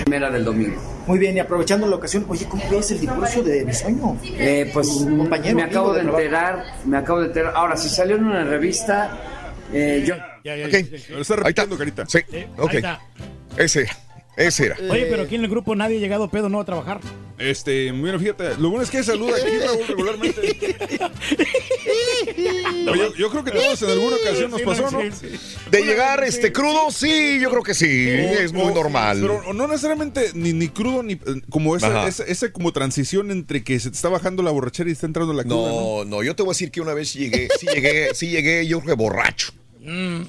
Primera del domingo. Muy bien, y aprovechando la ocasión, oye, ¿cómo ves el divorcio de Bisoño? Eh, pues compañero, me acabo de enterar, me acabo de enterar. Ahora, si salió en una revista, eh, yo... Ok. Está repitiendo, Carita. Sí, ok. ahí está. Ese, ese era. Oye, pero aquí en el grupo nadie ha llegado pedo no a trabajar. Este, bueno, fíjate, lo bueno es que saluda aquí, Raúl, regularmente. Oye, yo creo que todos en alguna ocasión nos pasó, ¿no? De llegar este crudo, sí, yo creo que sí. es muy normal. Pero no necesariamente ni, ni crudo, ni eh, como esa, Ajá. esa, esa como transición entre que se te está bajando la borrachera y está entrando la cruda, ¿no? No, no, yo te voy a decir que una vez llegué, sí llegué, sí llegué, yo creo que borracho.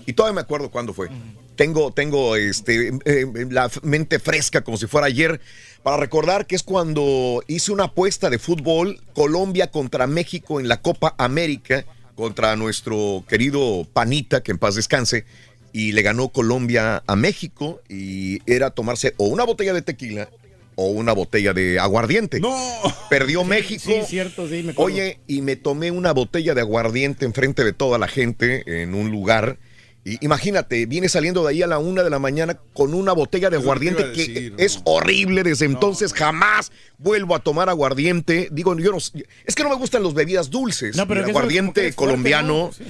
Y todavía me acuerdo cuándo fue. Tengo, tengo este, eh, la f- mente fresca como si fuera ayer para recordar que es cuando hice una apuesta de fútbol Colombia contra México en la Copa América contra nuestro querido Panita, que en paz descanse, y le ganó Colombia a México y era tomarse o una botella de tequila o una botella de aguardiente. No. Perdió México. Sí, cierto, sí, me. Oye, y me tomé una botella de aguardiente enfrente de toda la gente en un lugar. Y imagínate, viene saliendo de ahí a la una de la mañana con una botella de aguardiente que es horrible. Desde entonces jamás vuelvo a tomar aguardiente. Digo, yo no, es que no me gustan las bebidas dulces. No, pero el aguardiente colombiano. ¿no?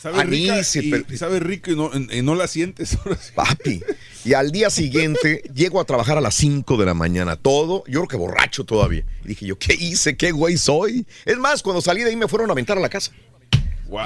Sabe rica y, pero- y sabe rico y no, y no la sientes. Papi. Y al día siguiente llego a trabajar a las 5 de la mañana. Todo, yo creo que borracho todavía. Y dije yo, ¿qué hice? ¿Qué güey soy? Es más, cuando salí de ahí me fueron a aventar a la casa.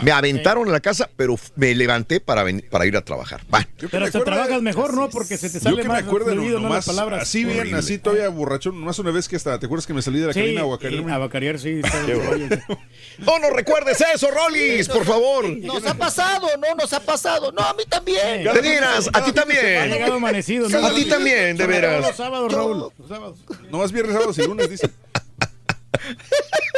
Me aventaron a la casa, pero me levanté para, ven- para ir a trabajar. Yo que Pero me hasta acuerdo- trabajas mejor, ¿no? Porque se te Yo sale que me más acuerdo, no, fluido, ¿no? Las palabras. así bien, Horrible. así todavía borrachón, más una vez que hasta, ¿te acuerdas que me salí de la Sí, cabina a y guacarearme? a bacarear, sí. no nos recuerdes eso, Rollis, por favor. Nos ha pasado, ¿no? Nos ha pasado. No, a mí también. De veras, a ti Ha también. llegado amanecido, ¿no? A ti también, de veras. Los sábados, Raúl. Los sábados. No más viernes, sábados y lunes, dice.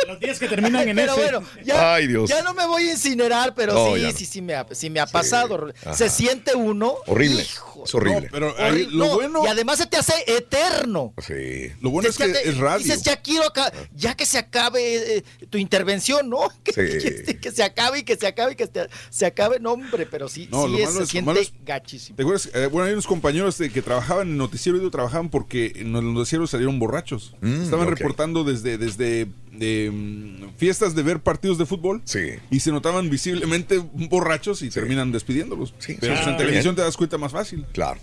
Los días que terminan en Pero ese. bueno, ya, Ay, Dios. ya no me voy a incinerar, pero No, sí, no. sí, sí me ha, sí me ha pasado. Ajá. Se siente uno. Horrible. hijo, Es horrible. No, pero ahí, lo No, bueno, Y además se te hace eterno. Sí. lo bueno es que te- es radio. Dices, ya quiero acá, ya que se acabe eh, tu intervención, ¿no? Que, Sí. que- que se acabe y que se acabe y que se, se acabe, no, hombre, pero sí, No, sí lo es- malo se es- siente malo es- gachísimo. ¿Te acuerdas? Eh, bueno, hay unos compañeros de, que trabajaban en Noticiero y trabajaban porque en los noticieros salieron borrachos. Mm, Estaban reportando desde, desde de mm, fiestas de ver partidos de fútbol sí. y se notaban visiblemente borrachos y terminan despidiéndolos. Sí, Pero pues, en ah, televisión te das cuenta más fácil. Claro.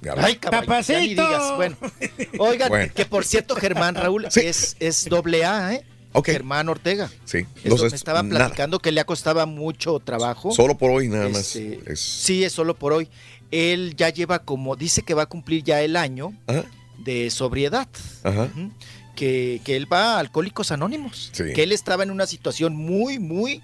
claro. Ay, caballo, digas. Bueno, oigan, que por cierto, Germán Raúl es, es doble A, ¿eh? Germán Ortega. Sí. Eso, me estaba platicando que le ha costado mucho trabajo. Solo por hoy nada más. Este, sí, es solo por hoy. Él ya lleva como, dice que va a cumplir ya el año de sobriedad. Ajá. Uh que, que él va a Alcohólicos Anónimos, que él estaba en una situación muy, muy,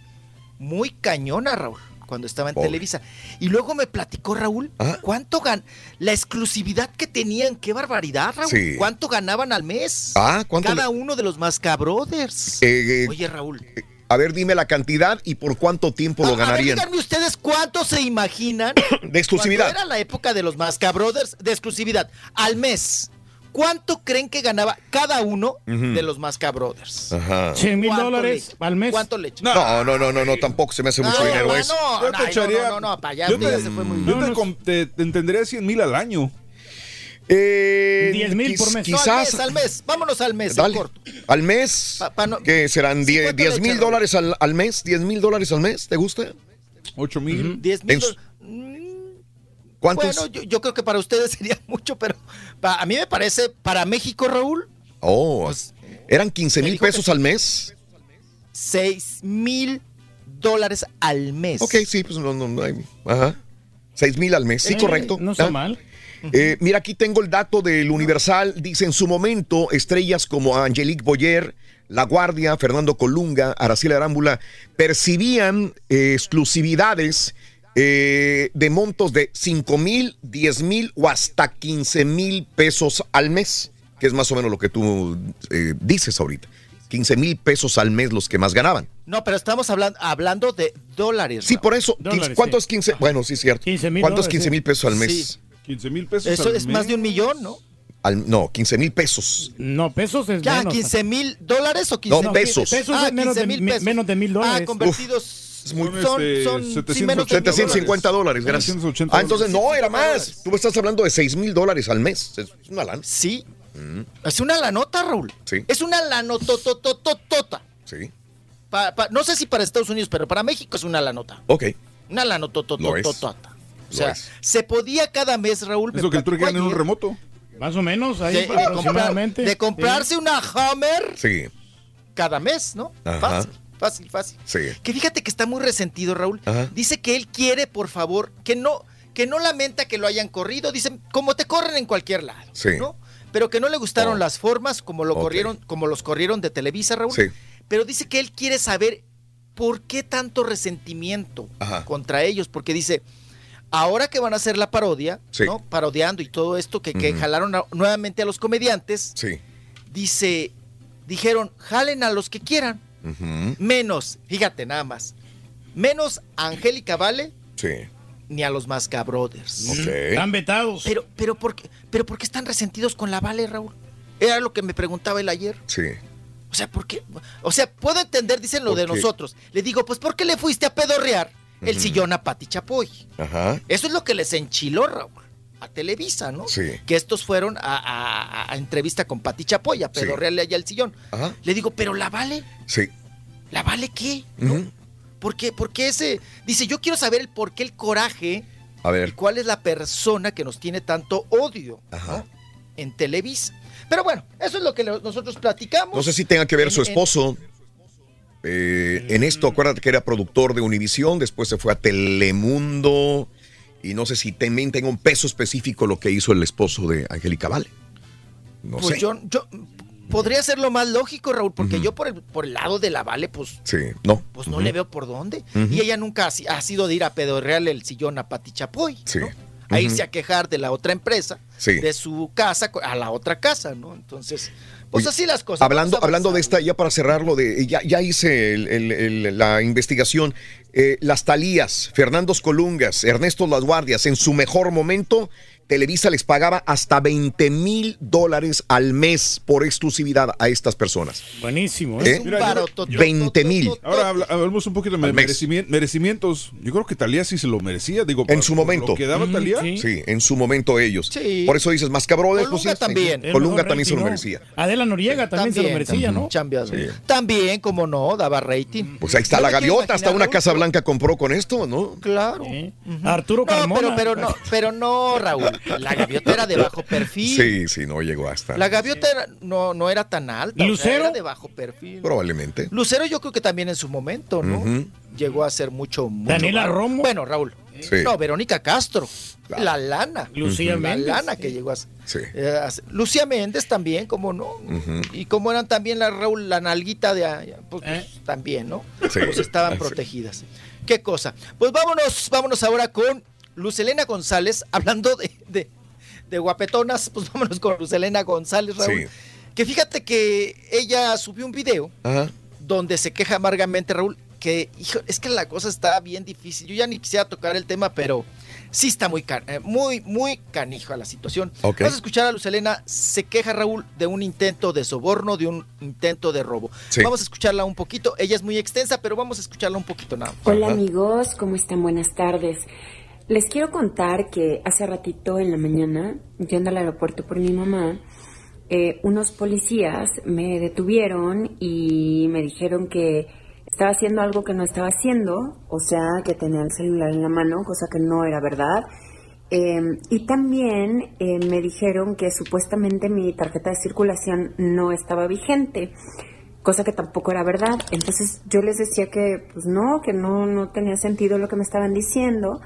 muy cañona, Raúl, cuando estaba en Televisa. Y luego me platicó Raúl ah. cuánto gan la exclusividad que tenían, qué barbaridad, Raúl. ¿Cuánto ganaban al mes? Ah, ¿cuánto Cada uno de los más cabrothers. Eh, eh, Oye, Raúl. Eh, a ver, dime la cantidad y por cuánto tiempo lo ganarían. Díganme ustedes cuánto se imaginan. de exclusividad. Era la época de los Masca Brothers de exclusividad. Al mes. ¿Cuánto creen que ganaba cada uno de los Masca Brothers? Ajá. 100 mil dólares al mes. ¿Cuánto le? No, no, no, no, no, tampoco se me hace mucho dinero eso. No, no, no, no, para allá yo te, se te, te, entendería 100 mil al año. Eh, 10 mil por mes. Quizás. No, al, mes, al mes, vámonos al mes. Dale, corto. Al mes, pa, que serán 10 mil dólares al, mes, 10 mil dólares al mes, ¿te gusta? 8 mil. 10 mil bueno, yo, creo que para ustedes sería mucho, pero a mí me parece, para México, Raúl. Oh, pues, ¿eran 15 mil pesos al mes? 6 mil dólares al mes. Ok, sí, pues no, no, no hay. Ajá. 6 mil al mes, sí, correcto. No está ah. mal. Eh, mira, aquí tengo el dato del Universal. Dice, en su momento, estrellas como Angelique Boyer, La Guardia, Fernando Colunga, Araceli Arámbula, percibían eh, exclusividades eh, de montos de 5 mil, 10 mil o hasta 15 mil pesos al mes, que es más o menos lo que tú eh, dices ahorita. 15 mil pesos al mes los que más ganaban. No, pero estamos hablando, hablando de dólares. Sí, por eso. Dólares, ¿Cuánto sí. es 15? Bueno, sí, cierto. 15 mil. Es 15 mil pesos al mes? Sí. 15 mil pesos Eso al es mes. más de un millón, ¿no? Al, no, 15 mil pesos. No, pesos es ya, menos. ¿15 mil dólares o 15 mil no, pesos? pesos ah, es menos, 15, de, pesos. menos de mil ah, dólares. Ah, convertidos... Uf es muy, son, este, son 750 dólares, gracias. 780 ah, entonces no, era más. Tú estás hablando de 6 mil dólares al mes. Es una lana. Sí. Es una lanota, Raúl. Sí. Es una lanototototota. Sí. Pa, pa, no sé si para Estados Unidos, pero para México es una lanota. Ok. Una lanototototota. O sea, se podía cada mes, Raúl. Es lo que tú ganas en un remoto. Más o menos, ahí de, comprar, de comprarse una Hammer. Sí. Cada mes, ¿no? Ajá. Fácil fácil, fácil. Que fíjate que está muy resentido, Raúl. Dice que él quiere, por favor, que no, que no lamenta que lo hayan corrido. Dice, como te corren en cualquier lado, ¿no? Pero que no le gustaron las formas como lo corrieron, como los corrieron de Televisa, Raúl. Pero dice que él quiere saber por qué tanto resentimiento contra ellos, porque dice ahora que van a hacer la parodia, ¿no? Parodiando y todo esto, que, que jalaron nuevamente a los comediantes. Sí. Dice, dijeron, jalen a los que quieran. Menos, fíjate nada más, menos a Angélica Vale. Sí. Ni a los Masca Brothers. Están vetados. Pero, pero, ¿por qué, pero están resentidos con la Vale, Raúl? Era lo que me preguntaba él ayer. Sí. O sea, ¿por qué? O sea, puedo entender, dicen lo de nosotros. Le digo, pues, ¿por qué le fuiste a pedorrear el sillón a Pati Chapoy? Ajá. Eso es lo que les enchiló, Raúl a Televisa, ¿no? Sí. Que estos fueron a, entrevista con Pati Chapoya, pero sí. allá al sillón. Ajá. Le digo, ¿pero la vale? Sí. ¿La vale qué? Uh ¿No? ¿Por qué? Porque ese. Dice, yo quiero saber el por qué el coraje. A ver. Y cuál es la persona que nos tiene tanto odio Ajá. en Televisa. Pero bueno, eso es lo que nosotros platicamos. No sé si tenga que ver su esposo. En... En esto, acuérdate que era productor de Univisión, después se fue a Telemundo. Y no sé si también tenga un peso específico lo que hizo el esposo de Angélica Vale. No pues sé. Yo, yo, podría ser lo más lógico, Raúl, porque yo por el, por el lado de la Vale, pues, sí, no. pues no le veo por dónde. Y ella nunca ha, sido de ir a pedorrearle el sillón a Pati Chapoy. Sí. ¿no? A irse a quejar de la otra empresa, de su casa a la otra casa, ¿no? Entonces, pues así las cosas. Hablando, hablando de esta, ya para cerrarlo, de, ya, ya hice el, la investigación eh, las Talías, Fernando Colungas, Ernesto Las Guardias, en su mejor momento Televisa les pagaba hasta 20 mil dólares al mes por exclusividad a estas personas. Buenísimo. ¿eh? ¿Eh? Mira, 20 mil. Ahora hablamos un poquito de merecimientos. Yo creo que Talía sí se lo merecía. Digo, en su momento. quedaba mm, Talía? Sí. en su momento ellos. Sí. Por eso dices, más cabrón. Pues Colunga también. Colunga también se lo merecía. Adela Noriega también, se lo merecía, ¿no? También, como no, daba rating. Pues ahí está la gaviota. Hasta una Casa Blanca compró con esto, ¿no? Claro. Arturo Carmona. pero no, pero no, Raúl. La gaviota era de bajo perfil. Sí, sí, no llegó hasta. La gaviota era- no, no era tan alta. o sea, ¿Lucero? era de bajo perfil. Probablemente. Lucero yo creo que también en su momento, ¿no? Llegó a ser mucho, mucho Daniela. Romo. Bueno, Raúl, Sí. No, Verónica Castro. La lana. Lucía la Méndez. lana que llegó a ser. Eh, a Lucía Méndez también, como no. Y como eran también la Raúl, la nalguita de allá, pues, pues, también, ¿no? Sí. Pues estaban Sí. protegidas. Qué cosa. Pues vámonos, vámonos ahora con Luz Elena González, hablando de, de, de guapetonas, pues vámonos con Luz Elena González, Raúl. Sí. Que fíjate que ella subió un video Ajá. donde se queja amargamente, Raúl, que hijo, es que la cosa está bien difícil. Yo ya ni quisiera tocar el tema, pero sí está muy, can- eh, muy, muy canijo la situación. Vamos a escuchar a Luz Elena, se queja Raúl de un intento de soborno, de un intento de robo. Sí. Vamos a escucharla un poquito. Ella es muy extensa, pero vamos a escucharla un poquito nada. más. Hola amigos, ¿cómo están? Buenas tardes. Les quiero contar que hace ratito en la mañana, yendo al aeropuerto por mi mamá, eh, unos policías me detuvieron y me dijeron que estaba haciendo algo que no estaba haciendo, o sea, que tenía el celular en la mano, cosa que no era verdad. Eh, y también eh, me dijeron que supuestamente mi tarjeta de circulación no estaba vigente cosa que tampoco era verdad. Entonces yo les decía que pues no, que no, no tenía sentido lo que me estaban diciendo.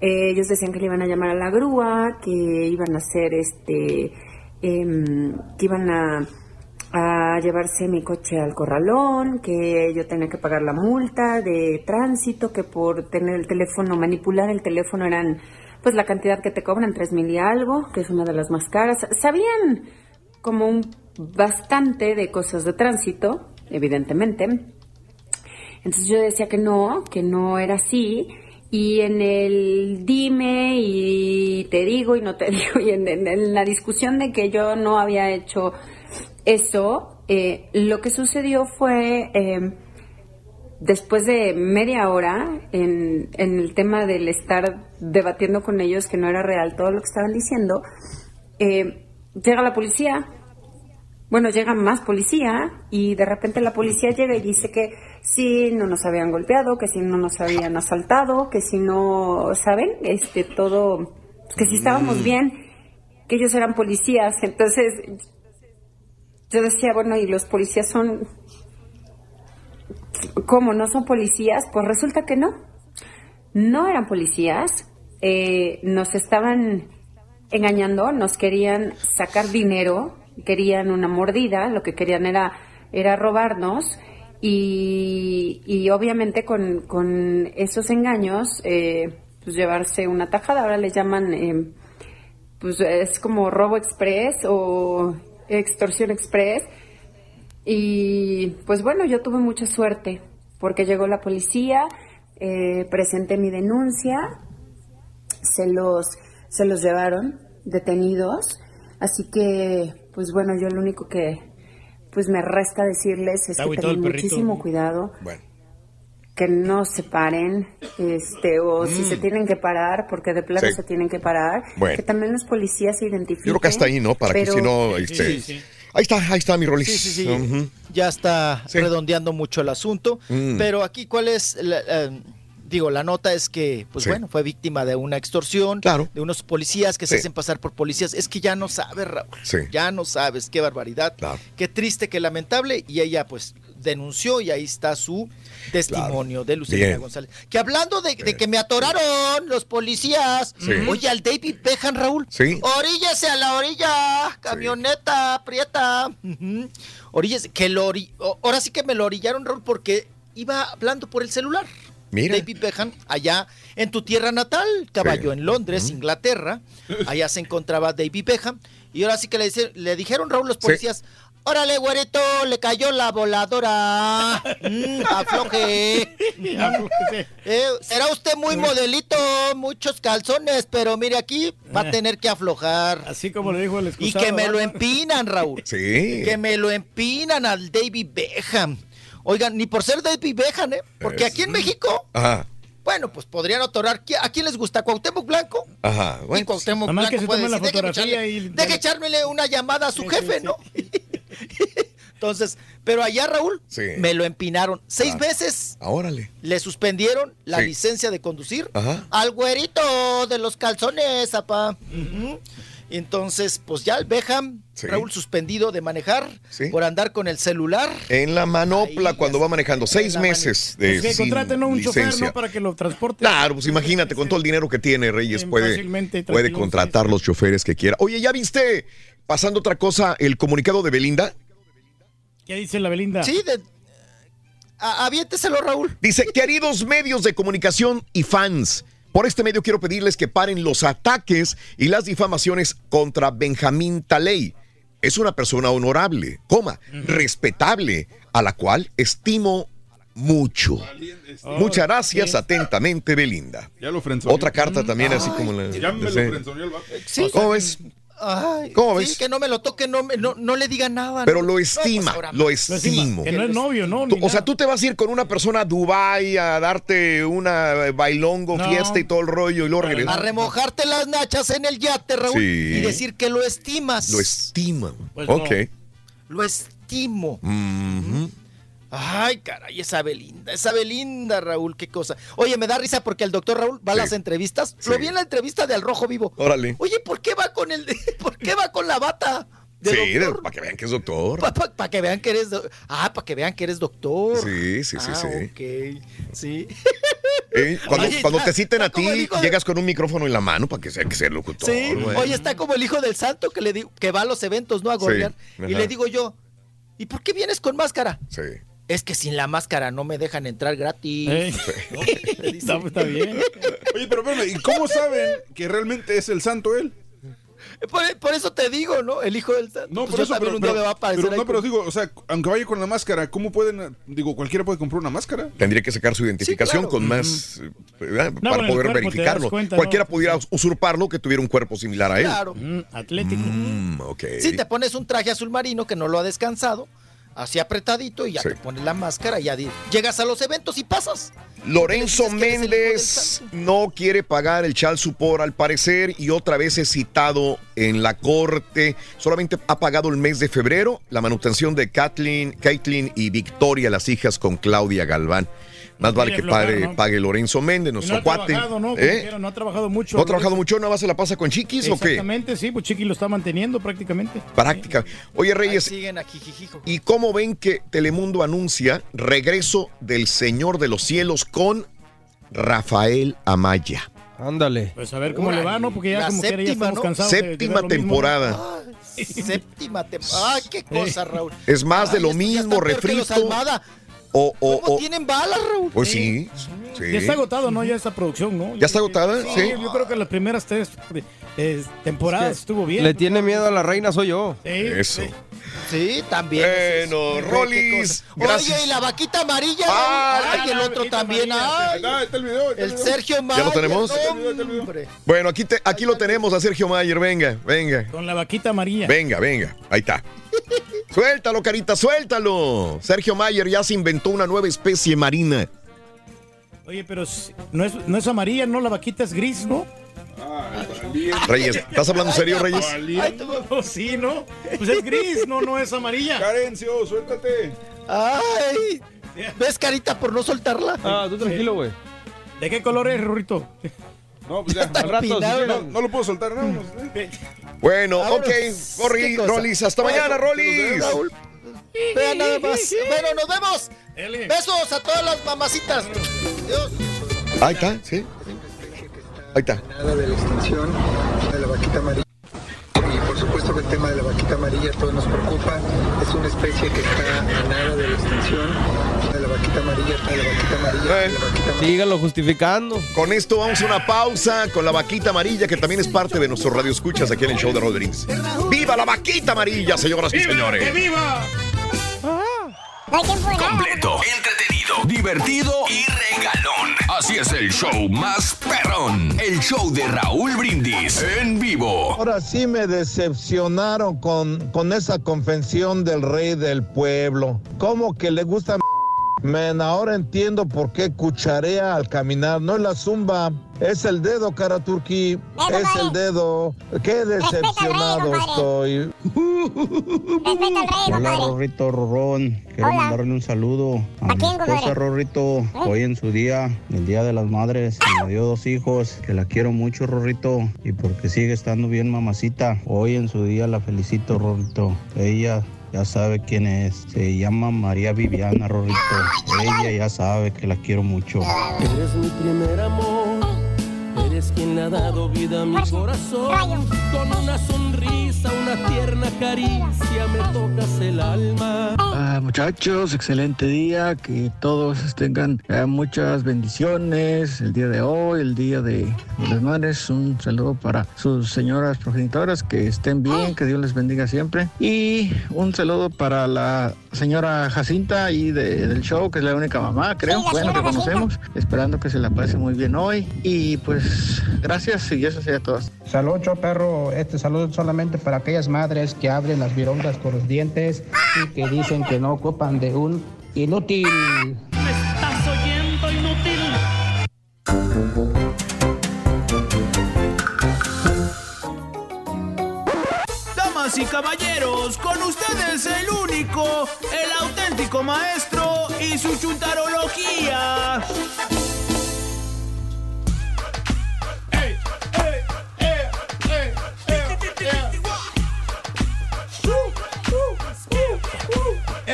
Eh, ellos decían que le iban a llamar a la grúa, que iban a hacer este, em, que iban a, a llevarse mi coche al corralón, que yo tenía que pagar la multa de tránsito, que por tener el teléfono, manipular el teléfono eran pues la cantidad que te cobran, tres mil y algo, que es una de las más caras. Sabían como un bastante de cosas de tránsito, evidentemente. Entonces yo decía que no, que no era así. Y en el dime y te digo y no te digo, y en, la discusión de que yo no había hecho eso, eh, lo que sucedió fue, eh, después de media hora, en, en el tema del estar debatiendo con ellos que no era real todo lo que estaban diciendo, eh, llega la policía, bueno, llega más policía y de repente la policía llega y dice que si no nos habían golpeado, que si no nos habían asaltado, que si no, ¿saben? Este, todo, que si estábamos bien, que ellos eran policías. Entonces, yo decía, bueno, y los policías son, ¿cómo no son policías? Pues resulta que no. No eran policías, eh, nos estaban engañando, nos querían sacar dinero, querían una mordida, lo que querían era, era robarnos y, obviamente con, con esos engaños, eh, pues llevarse una tajada, ahora le llaman, eh, pues es como robo express o extorsión express. Y pues bueno, yo tuve mucha suerte porque llegó la policía, eh, presenté mi denuncia, se los, se los llevaron detenidos, así que pues bueno, yo lo único que pues me resta decirles es que tengan muchísimo cuidado, Bueno. que no se paren, este, o si Mm. se tienen que parar, porque de plano Sí. se tienen que parar, Bueno. que también los policías se identifiquen. Yo creo que hasta ahí, ¿no? Para que si no, este, Ahí está, ahí está mi Rolis. Sí, sí, sí. Ujú. Ya está redondeando mucho el asunto. Mm. Pero aquí, ¿cuál es? la- eh, digo, la nota es que, pues Sí. bueno, fue víctima de una extorsión, de unos policías que se Sí. hacen pasar por policías. Es que ya no sabes, Raúl. Sí. Ya no sabes, qué barbaridad. Qué triste, qué lamentable. Y ella, pues, denunció y ahí está su testimonio de Lucía. González. Que hablando de, de que me atoraron los policías. Sí. Oye, al David Beckham, Raúl. Sí. Oríllese a la orilla, camioneta, prieta. Ujú. Oríllese, que lo ori- ahora sí que me lo orillaron, Raúl, porque iba hablando por el celular. Mira. David Beckham, allá en tu tierra natal, caballo, en Londres, Inglaterra. Allá se encontraba David Beckham. Y ahora sí que le, dice- le dijeron, Raúl, los policías, órale, güerito, le cayó la voladora. Mm, afloje. Eh, será usted muy modelito, muchos calzones, pero mire aquí, va a tener que aflojar. Así como le dijo el Y excusado. que me lo empinan, Raúl. Sí. Que me lo empinan al David Beckham. Oigan, ni por ser David Beckham, ¿eh? Porque aquí en México, Ajá, bueno, pues podrían otorar. ¿qui- ¿A quién les gusta? ¿Cuauhtémoc Blanco? ajá. Y Bueno, Cuauhtémoc Nada más Blanco que se puede la decir, "Deje fotografía echarle- y- echármele una llamada a su jefe, ¿no? Entonces, pero allá, Raúl, Sí. me lo empinaron. Seis Ah. meses ah, órale. le suspendieron la Sí. licencia de conducir Ajá. al güerito de los calzones, apa. Ujú. Entonces, pues ya el Beham, Raúl suspendido de manejar por andar con el celular. En la manopla cuando va manejando. Seis meses de Pues que sin contraten a un chofer. ¿no? Para que lo transporte. Claro, pues imagínate, con todo el dinero que tiene Reyes, puede, puede contratar los choferes que quiera. Oye, ¿ya viste, pasando otra cosa, el comunicado de Belinda? ¿Qué dice la Belinda? Sí, de... a- aviénteselo, Raúl. Dice, queridos medios de comunicación y fans, por este medio quiero pedirles que paren los ataques y las difamaciones contra Benjamín Taley. Es una persona honorable, coma, respetable, a la cual estimo mucho. Muchas gracias, atentamente, Belinda. Ya lo. Otra carta también, así como la... Ya me lo el vato. Sí. ¿Cómo ves? Ay, ¿Cómo sí, ves? que no me lo toque, no, me- no, no le diga nada. Pero ¿no? lo No, pues estima, ahora lo estimo. Que no es novio, ¿no? Ni o sea, tú te vas a ir con una persona a Dubai a darte una bailongo, No. fiesta y todo el rollo y luego A regresas. remojarte las nachas en el yate, Raúl. Sí. Y decir que lo estimas. Lo estima. Pues no. ok. Lo estimo. Ay, caray, esa Belinda, esa Belinda, Raúl, qué cosa. Oye, me da risa porque el doctor Raúl va a Sí. las entrevistas. Sí. Lo vi en la entrevista de Al Rojo Vivo. Órale. Oye, ¿por qué va con el ¿por qué va con la bata? De Sí, para que vean que es doctor. Para que vean que eres Ah, para que vean que eres doctor. Sí, sí, sí, Ah, sí. ok. Sí. Eh, Cuando, Oye, cuando está- te citen a ti, de- llegas con un micrófono en la mano para que sea que sea locutor. Sí, güey. oye, está como el hijo del santo que le digo, que va a los eventos, ¿no? A gorrear. y le digo yo, ¿y por qué vienes con máscara? Sí. Es que sin la máscara no me dejan entrar gratis. Eh. Dice. Está, está bien. Oye, pero espérame, ¿y cómo saben que realmente es el santo él? Por, por eso te digo, ¿no? El hijo del santo. No, Pues por eso, pero, un día pero- me va a aparecer pero no, pero con- digo, o sea, aunque vaya con la máscara, ¿cómo pueden, digo, cualquiera puede comprar una máscara? Tendría que sacar su identificación claro. con más eh, ¿verdad? No, para poder verificarlo. cuenta, ¿no? Cualquiera pudiera usurparlo que tuviera un cuerpo similar a él. Claro. atlético. Mm, ok. Si te pones un traje azul marino que no lo ha descansado, así apretadito y ya Sí. te pones la máscara y ya llegas a los eventos y pasas. Lorenzo Méndez no quiere pagar el chal supor al parecer y otra vez es citado en la corte. Solamente ha pagado el mes de febrero la manutención de Kathleen, Caitlin y Victoria, las hijas con Claudia Galván. Más vale que pague, ¿no? pague Lorenzo Méndez, nuestro no ha cuate. trabajado, ¿no? ¿Eh? quiera, no ha trabajado mucho. ¿No ha trabajado mucho? ¿Nada más se la pasa con chiquis o qué? Exactamente, sí, pues Chiqui lo está manteniendo prácticamente. Práctica. Oye, Reyes, Siguen aquí, jijijo. ¿Y cómo ven que Telemundo anuncia regreso del Señor de los Cielos con Rafael Amaya? Ándale. Pues a ver cómo le va, ¿no? Porque ya como quiera ya séptima, estamos ¿no? cansados. de- de Séptima temporada. Séptima temporada. Ay, qué cosa, Raúl. Es más de lo ya mismo, que refrito. Almada. O, o, ¿Cómo o- tienen balas, Raúl? Pues sí, sí. Ya está agotado, ¿no? Ya esta producción, ¿no? ¿Ya está agotada? Sí, Sí. yo creo que las primeras tres eh, temporadas estuvo bien. Le tiene miedo a la reina, soy yo. Sí, Eso. sí. Sí, también. Bueno, gracias. Oye, y la vaquita amarilla. Ah? Ay, el otro también. amarilla. Ay, está el video. ahí está el video. Sergio Mayer. lo tenemos? no, hombre. Bueno, aquí, te- aquí lo tenemos a Sergio Mayer. Venga, venga. Con la vaquita amarilla. Venga, venga. Ahí está. Suéltalo, carita, suéltalo. Sergio Mayer ya se inventó una nueva especie marina. Oye, pero no es, no es amarilla, no, la vaquita es gris, ¿no? Reyes, ¿estás hablando serio, Reyes? Ay, tú- sí, ¿no? Pues es gris, no, no es amarilla. Carencio, suéltate. Ay. ¿Ves, carita, por no soltarla? Ah, tú tranquilo, güey. ¿De qué color es, Rurito? No, pues ya. Al rato, si No, no lo puedo soltar, no. Bueno, Vámonos. ok. Rolis, hasta Bueno, mañana, Rolis. Vean nada más. Bueno, nos vemos. Besos a todas las mamacitas. Dios. Ahí está, sí. Ahí está. nada de la extinción de la vaquita amarilla. Y por supuesto que el tema de la vaquita amarilla todo nos preocupa. Es una especie que está a nada de la extinción de la vaquita amarilla, de la vaquita amarilla, de la vaquita amarilla. Síganlo justificando. Con esto vamos a una pausa con la vaquita amarilla, que también es parte de nuestro radio escuchas aquí en el show de Rodríguez. ¡Viva la vaquita amarilla, señoras y señores! viva! No hay tiempo de nada. Completo, entretenido, divertido y regalón. Así es el show más perrón. El show de Raúl Brindis en vivo. Ahora sí me decepcionaron con, con esa confesión del rey del pueblo. ¿Cómo que le gusta Men, ahora entiendo por qué cucharea al caminar. No es la zumba, es el dedo, cara turqui. Es el dedo. Qué decepcionado estoy. Hola, Rorrito Rorrón. Quiero mandarle un saludo a, mi quién, esposa? Rorrito. Hoy en su día, el Día de las Madres, que me dio dos hijos. Que la quiero mucho, Rorrito. Y porque sigue estando bien, mamacita. Hoy en su día la felicito, Rorrito. Ella ya sabe quién es. Se llama María Viviana, Rorrito. Ella ya sabe que la quiero mucho. Eres mi primer amor, eres quien le ha dado vida a mi corazón. Con una sonrisa, una tierna caricia, me tocas el alma. Ah, muchachos, excelente día, que todos tengan eh, muchas bendiciones el día de hoy, el día de, de las madres. Un saludo para sus señoras progenitoras, que estén bien, que Dios les bendiga siempre. Y un saludo para la señora Jacinta y de- del show, que es la única mamá, creo, bueno, que conocemos. Esperando que se la pase muy bien hoy. Y pues, gracias y eso sería todo. Salud, yo perro. Este saludo solamente para aquellas madres que abren las virongas con los dientes y que dicen que no ocupan de un inútil. ¿Me estás oyendo, inútil? Damas y caballeros, con ustedes el único, el auténtico maestro y su chuntarología.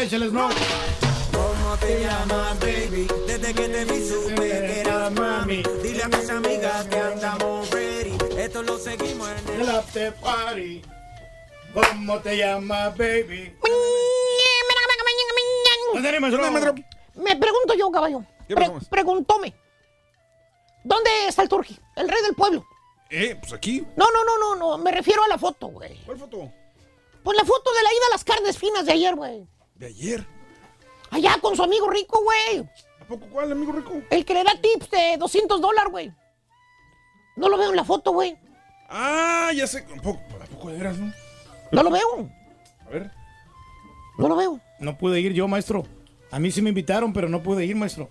Échales, no. ¿Cómo te llamas, baby? Desde que te vi supe que eras mami. Dile a mis amigas que andamos ready. Esto lo seguimos en el after party. ¿Cómo te llamas, baby? Me pregunto yo, caballo. ¿Qué Pre- preguntóme. ¿Dónde está el turqui? El rey del pueblo. Eh, pues aquí. No, no, no, no, no. Me refiero a la foto, güey. ¿Cuál foto? Pues la foto de la ida a las carnes finas de ayer, güey. ¿De ayer? Allá con su amigo rico, güey. ¿A poco cuál, amigo rico? El que le da tips de 200 dólares, güey. No lo veo en la foto, güey. Ah, ya sé. ¿A poco, ¿a poco de veras, no? No lo veo. A ver. No lo veo. No pude ir yo, maestro. A mí sí me invitaron, pero no pude ir, maestro.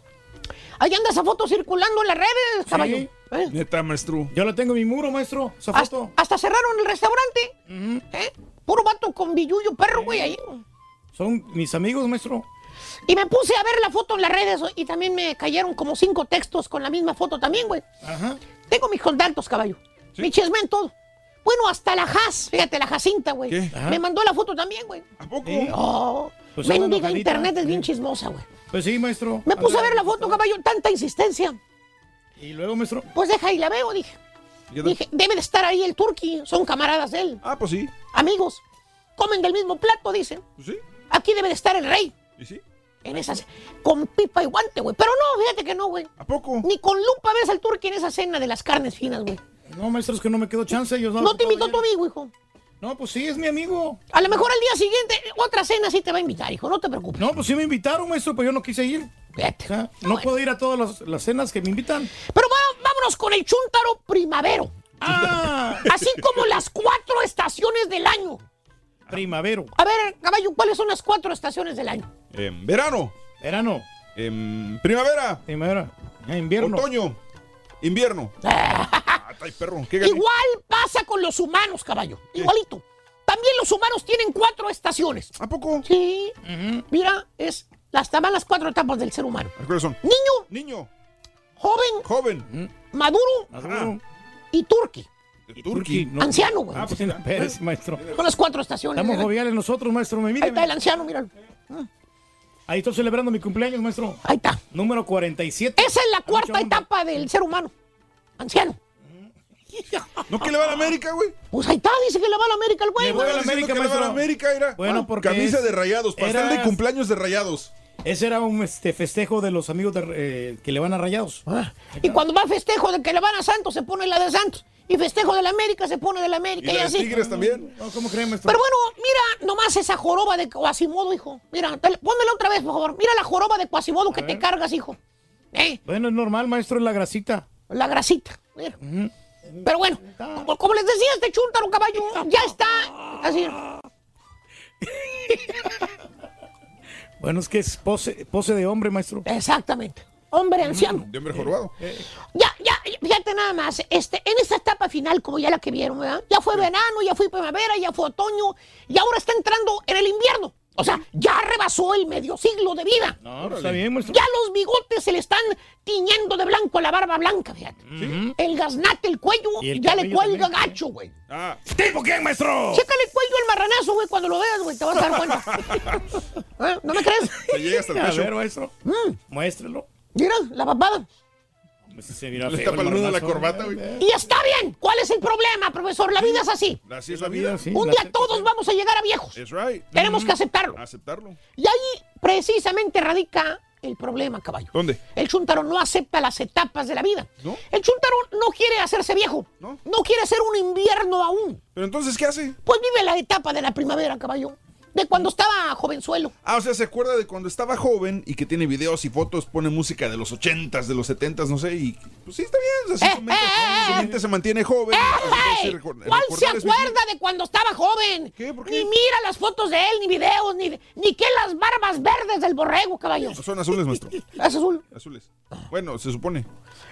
Ahí anda esa foto circulando en las redes, caballo. Sí. ¿Eh? Neta, maestro. Yo la tengo en mi muro, maestro. Esa Hasta, foto. hasta cerraron el restaurante. ¿Eh? Puro vato con billuyo perro, güey, ahí. Son mis amigos, maestro. Y me puse a ver la foto en las redes y también me cayeron como cinco textos con la misma foto también, güey. Ajá. Tengo mis contactos, caballo. Mi chismen, todo. Bueno, hasta la Jaz, fíjate, la Jacinta, güey. Me mandó la foto también, güey. ¿A poco? Sí. Oh, Pues mendiga internet es bien chismosa, güey. Pues sí, maestro. Me puse a ver la foto, caballo, tanta insistencia. Y luego, maestro. Pues deja y la veo, dije. Dije, debe de estar ahí el turqui, son camaradas de él. Ah, pues sí. Amigos, comen del mismo plato, dicen. Pues sí. Aquí debe de estar el rey. ¿Y sí? En esas, con pipa y guante, güey. Pero no, fíjate que no, güey. ¿A poco? Ni con lupa ves al turqui en esa cena de las carnes finas, güey. No, maestro, es que no me quedó chance. Ellos No te invitó tu amigo, hijo. No, pues sí, es mi amigo. A lo mejor al día siguiente, otra cena sí te va a invitar, hijo. No te preocupes. No, pues sí me invitaron, maestro, pero yo no quise ir. O sea, no puedo ir a todas las, las cenas que me invitan. Pero va- vámonos con el chúntaro primavero. Ah, Así como las cuatro estaciones del año. Primavero. A ver, caballo, ¿cuáles son las cuatro estaciones del año? Em, verano. Verano. Em, primavera. Primavera. Eh, invierno. Otoño. Invierno. Ay, perro. ¿Qué? Igual pasa con los humanos, caballo. Igualito. También los humanos tienen cuatro estaciones. ¿A poco? Sí. Mira, es las, las cuatro etapas del ser humano. ¿Cuáles son? Niño, Niño. joven, Joven. maduro Maduro. y turqui. Turqui. No. Anciano, güey. Ah, pues sí, espérese, maestro. Son las cuatro estaciones. Estamos ¿verdad? joviales nosotros, maestro. Me Ahí mire. está el anciano, míralo. Ahí estoy celebrando mi cumpleaños, maestro. Ahí está. Número 47. Esa es la cuarta etapa del ser humano. Anciano. ¿No que le va a la América, güey? Pues ahí está, dice que le va a la América el güey. Le voy a la América, que le va a la maestro. América, era. Bueno, porque Camisa es- de rayados. Pastel era- de cumpleaños de rayados. Ese era un este, festejo de los amigos de, eh, que le van a rayados. Y cuando va festejo de que le van a Santos, se pone la de Santos. Y festejo de la América, se pone de la Y América. Y, la de así. Tigres también. No, ¿Cómo creen, maestro? Pero bueno, mira nomás esa joroba de Quasimodo, hijo. Mira, te- pónmela otra vez, por favor. Mira la joroba de Quasimodo que te cargas, hijo. ¿Eh? Bueno, es normal, maestro, es la grasita. La grasita. Mira. Pero bueno, como, como les decía, este chúntaro caballo ya está así. Bueno, es que es pose, pose de hombre, maestro. Exactamente. Hombre anciano. De hombre jorobado. Ya, ya, fíjate nada más, este, en esta etapa final, como ya la que vieron, ¿verdad? Ya fue verano, ya fue primavera, ya fue otoño, y ahora está entrando en el invierno. O sea, ya rebasó el medio siglo de vida. No, está bien, maestro. Ya los bigotes se le están tiñendo de blanco a la barba blanca, fíjate. El gaznate, el cuello, Y el ya le cuelga también. gacho, güey. Ah, ¿Tipo quién, maestro? Chécale el cuello al marranazo, güey, cuando lo veas, güey, te vas a dar cuenta. ¿Eh? ¿No me crees? te llega hasta el A pecho. ver, maestro. Mm, Muéstrelo. Mira, la papada. Se mira Le nudo de la corbata, güey. Y está bien. ¿Cuál es el problema, profesor? La vida es así. Así es la vida. Sí, Un la día todos vamos a llegar a viejos. Es right. Tenemos que aceptarlo. Aceptarlo. Y ahí precisamente radica el problema, caballo. ¿Dónde? El chúntaro no acepta las etapas de la vida. ¿No? El chúntaro no quiere hacerse viejo. ¿No? quiere ser un invierno aún. Pero entonces, ¿qué hace? Pues vive la etapa de la primavera, caballo. De cuando estaba jovenzuelo. Ah, o sea, se acuerda de cuando estaba joven y que tiene videos y fotos, pone música de los ochentas, de los setentas, no sé, y pues sí, está bien. o sea, Eh, su, mente, eh, su eh. mente se mantiene joven. Entonces, recor- ¿Cuál se acuerda de cuando estaba joven? ¿Qué? ¿Por qué? Ni mira las fotos de él, ni videos, ni, ni que las barbas verdes del borrego, caballo. Son azules, maestro. Es azul. Azules. Bueno, se supone.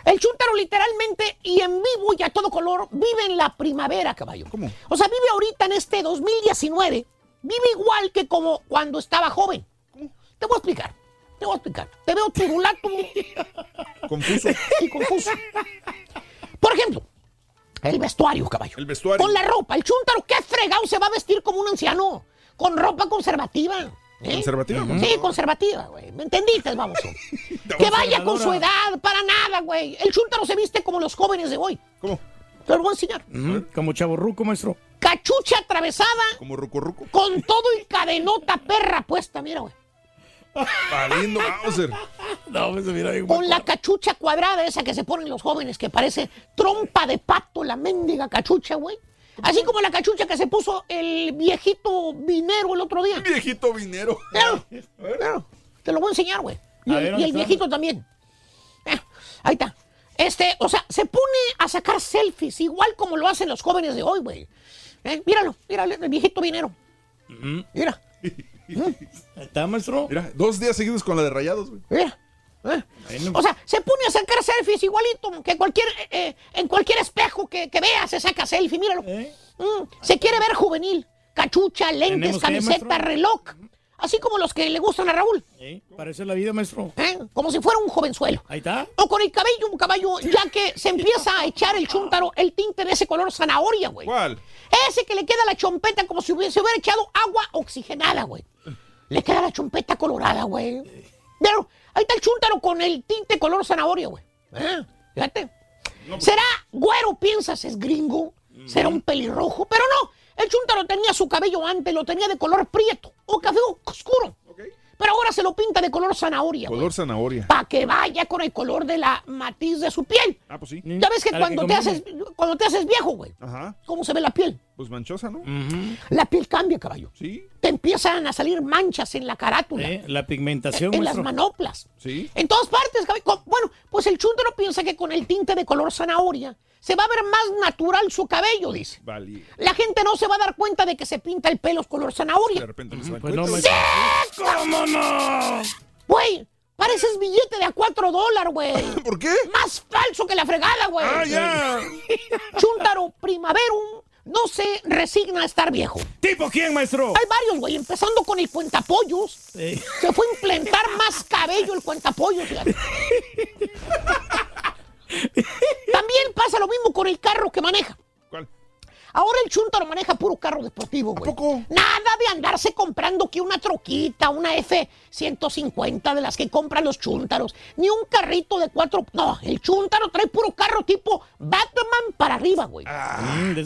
El chúntaro literalmente y en vivo y a todo color vive en la primavera, caballo. ¿Cómo? O sea, vive ahorita en este 2019, vive igual que como cuando estaba joven. Te voy a explicar, te voy a explicar. Te veo turulato Confuso. y confuso. Por ejemplo, el vestuario, caballo. El vestuario. Con la ropa, el chúntaro, ¿qué fregado se va a vestir como un anciano? Con ropa conservativa. ¿eh? ¿Conservativa? Sí, conservativa, güey. ¿Me entendiste, vamos? que vaya con su edad, para nada, güey. El chúntaro se viste como los jóvenes de hoy. ¿Cómo? Te lo voy a enseñar. Ujú, Como chaborruco, maestro. Cachucha atravesada Como ruco ruco. con todo y cadenota perra puesta, mira, güey. Valiendo Mauser. No, pues mira Con la cachucha cuadrada esa que se ponen los jóvenes, que parece trompa de pato, la mendiga cachucha, güey. Así como la cachucha que se puso el viejito vinero el otro día. Viejito vinero. Claro, claro. Te lo voy a enseñar, güey. Y el, ver, y ¿dónde el viejito también. Eh, ahí está. Este, o sea, se pone a sacar selfies, igual como lo hacen los jóvenes de hoy, güey. Eh, míralo, míralo, el viejito vinero. Mira, está, maestro. Mira, dos días seguidos con la de rayados, güey. mira. eh. Bueno. O sea, se pone a sacar selfies igualito que cualquier, eh, en cualquier espejo que, que vea se saca selfie, míralo. ¿Eh? Mm, se quiere ver juvenil. Cachucha, lentes, ¿Tenemos qué, camiseta, maestro? Así como los que le gustan a Raúl. ¿Eh? Parece la vida, maestro. ¿eh? Como si fuera un jovenzuelo. Ahí está. O con el cabello, un caballo, ya que se empieza a echar el chúntaro el tinte de ese color zanahoria, güey. ¿Cuál? Ese que le queda la chompeta como si hubiese, se hubiera echado agua oxigenada, güey. Le queda la chompeta colorada, güey. Pero ahí está el chúntaro con el tinte color zanahoria, güey. ¿Eh? Fíjate. ¿Será güero, piensas, es gringo? ¿Será un pelirrojo? Pero no. El chúntaro tenía su cabello antes, lo tenía de color prieto o café oscuro. Pero ahora se lo pinta de color zanahoria. Color zanahoria. Para que vaya con el color de la matiz de su piel. Ah, pues sí. Ya ves que cuando te, haces, cuando te haces viejo, güey, Ajá. ¿cómo se ve la piel? Pues manchosa, ¿no? La piel cambia, caballo. Sí. Te empiezan a salir manchas en la carátula, ¿Eh? La pigmentación, en las manoplas, Sí. en todas partes. caballo. Bueno, pues el chúntaro piensa que con el tinte de color zanahoria se va a ver más natural su cabello, dice. Vale. La gente no se va a dar cuenta de que se pinta el pelo color De zanahoria. repente no se dan Pues no, maestro. ¿Cómo no? Güey, pareces billete de a 4 dólares, güey. ¿Por qué? Más falso que la fregada, güey. Ah, ya. Chúntaro Primaverum no se resigna a estar viejo. ¿Tipo quién, maestro? Hay varios, güey, empezando con el cuentapollos. Eh, Se fue a implantar más cabello el cuentapollos, fíjate. También pasa lo mismo con el carro que maneja. ¿Cuál? Ahora el chúntaro maneja puro carro deportivo, güey. poco? Nada de andarse comprando que una troquita, una F-150 de las que compran los chúntaros, ni un carrito de cuatro... No, el chúntaro trae puro carro tipo Batman para arriba, güey. mm, de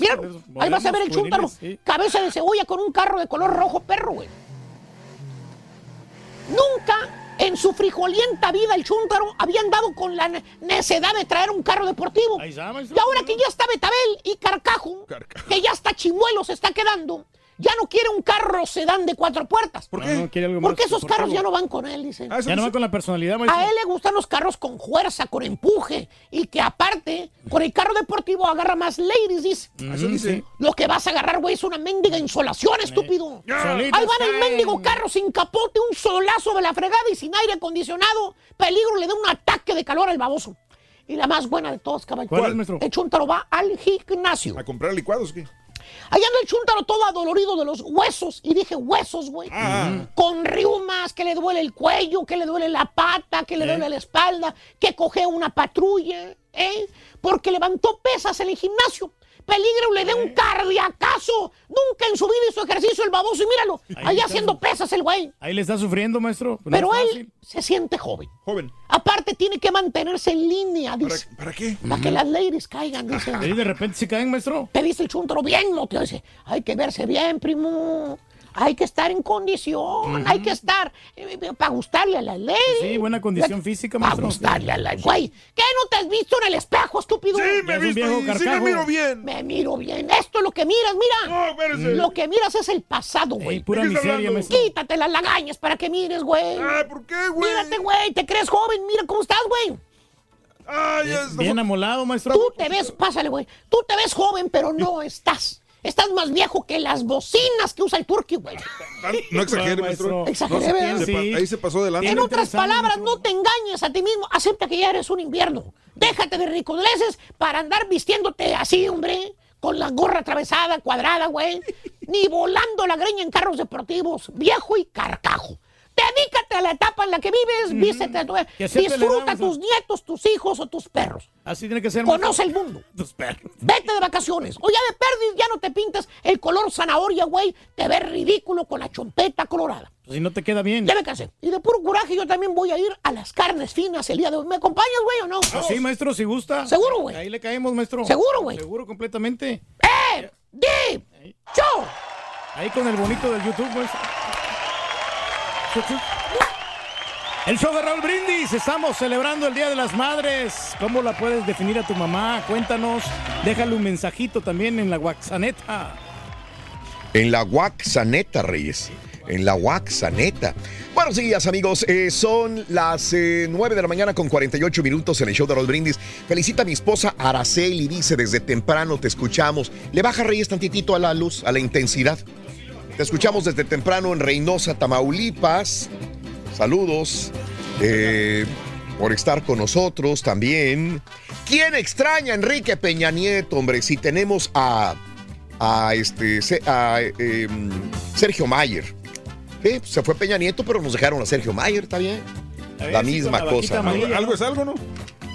esos. Mira, de esos ahí vas a ver el sí. cabeza de cebolla con un carro de color rojo perro, güey. Nunca en su frijolienta vida el chúntaro había andado con la ne- necedad de traer un carro deportivo. Y ahora que ya está Betabel y Carcajo, Carcajo. que ya está chimuelo se está quedando, ya no quiere un carro sedán de cuatro puertas. ¿Por qué? No, no, quiere algo más Porque esos carros ya no van con él, dice. Ah, Ya no va con la personalidad, maestro. A él le gustan los carros con fuerza, con empuje. Y que aparte, con el carro deportivo agarra más ladies, dice. Eso dice. sí. Lo que vas a agarrar, güey, es una mendiga insolación, estúpido. Solito Ahí van el mendigo carro sin capote, un solazo de la fregada y sin aire acondicionado. Peligro, le da un ataque de calor al baboso. Y la más buena de todas, caballero. ¿Cuál es, maestro? El chuntaro va al gimnasio. ¿A comprar licuados qué? Allá anda el chúntaro todo adolorido de los huesos. Y dije huesos, güey. Ah. Con riumas, que le duele el cuello, que le duele la pata, que le Eh. duele la espalda, que coge una patrulla, ¿eh? Porque levantó pesas en el gimnasio. Peligro le dé un cardiacazo. Nunca en su vida hizo ejercicio el baboso. Y míralo, Ahí haciendo pesas el güey. Ahí le está sufriendo, maestro. Pues Pero él fácil. se siente joven. Joven. Aparte, tiene que mantenerse en línea, dice. ¿Para qué? Para que las ladies caigan, dice. Ahí de repente se caen, maestro. Te dice el chuntaro bien, no te dice. Hay que verse bien, primo. Hay que estar en condición. Hay que estar eh, para gustarle a la ley. Sí, buena condición física, Para maestro. gustarle a la Güey, ¿qué no te has visto en el espejo, estúpido? Sí, me he visto viejo y sí me miro bien. Me miro bien. Esto es lo que miras, mira. No, espérese. Lo que miras es el pasado, güey. Ey, pura ¿De qué está miseria, maestro. Quítate las lagañas para que mires, güey. Ah, ¿por qué, güey? Mírate, güey. Te crees joven. Mira cómo estás, güey. Ah, ya está. Bien amolado, maestro. Tú te ves, pásale, güey. Tú te ves joven, pero no estás. Estás más viejo que las bocinas que usa el turqui, güey. No exagere, maestro. Exageré, No. Ahí se pasó de En otras palabras, no te engañes a ti mismo. Acepta que ya eres un invierno. Déjate de ricoleces para andar vistiéndote así, hombre. Con la gorra atravesada, cuadrada, güey. Ni volando la greña en carros deportivos. Viejo y carcajo. Dedícate a la etapa en la que vives, vístete Que acepte la disfruta a tus nietos, tus hijos o tus perros. Así tiene que ser. Conoce el mundo. Tus perros. Vete de vacaciones. O ya de perdiz, ya no te pintas el color zanahoria, güey. Te ves ridículo con la chompeta colorada. Pues si no te queda bien. Ya me cansé. Y de puro coraje yo también voy a ir a las carnes finas el día de hoy. ¿Me acompañas, güey, o no? Ah, sí, maestro, si gusta. Seguro, güey. Ahí le caemos, maestro. Seguro, güey. Seguro, completamente. ¡Eh! ¡Di! ¡Show! Ahí con el bonito del YouTube, maestro. El show de Raúl Brindis, estamos celebrando el Día de las Madres. ¿Cómo la puedes definir a tu mamá? Cuéntanos, déjale un mensajito también en la WhatsApp. En la Waxaneta, Reyes. En la Waxaneta. Buenos días, amigos. Eh, son las eh, 9 de la mañana con 48 minutos en el show de Raúl Brindis. Felicita a mi esposa Araceli. Dice, desde temprano te escuchamos. Le baja, Reyes, tantitito a la luz, a la intensidad. Te escuchamos desde temprano en Reynosa, Tamaulipas. Saludos. eh, por estar con nosotros también. ¿Quién extraña a Enrique Peña Nieto, hombre? Si tenemos a, a este, a, eh, Sergio Mayer. Eh, se fue Peña Nieto, pero nos dejaron a Sergio Mayer, ¿está bien? La misma la cosa. ¿no? amarilla, Algo es algo, ¿no?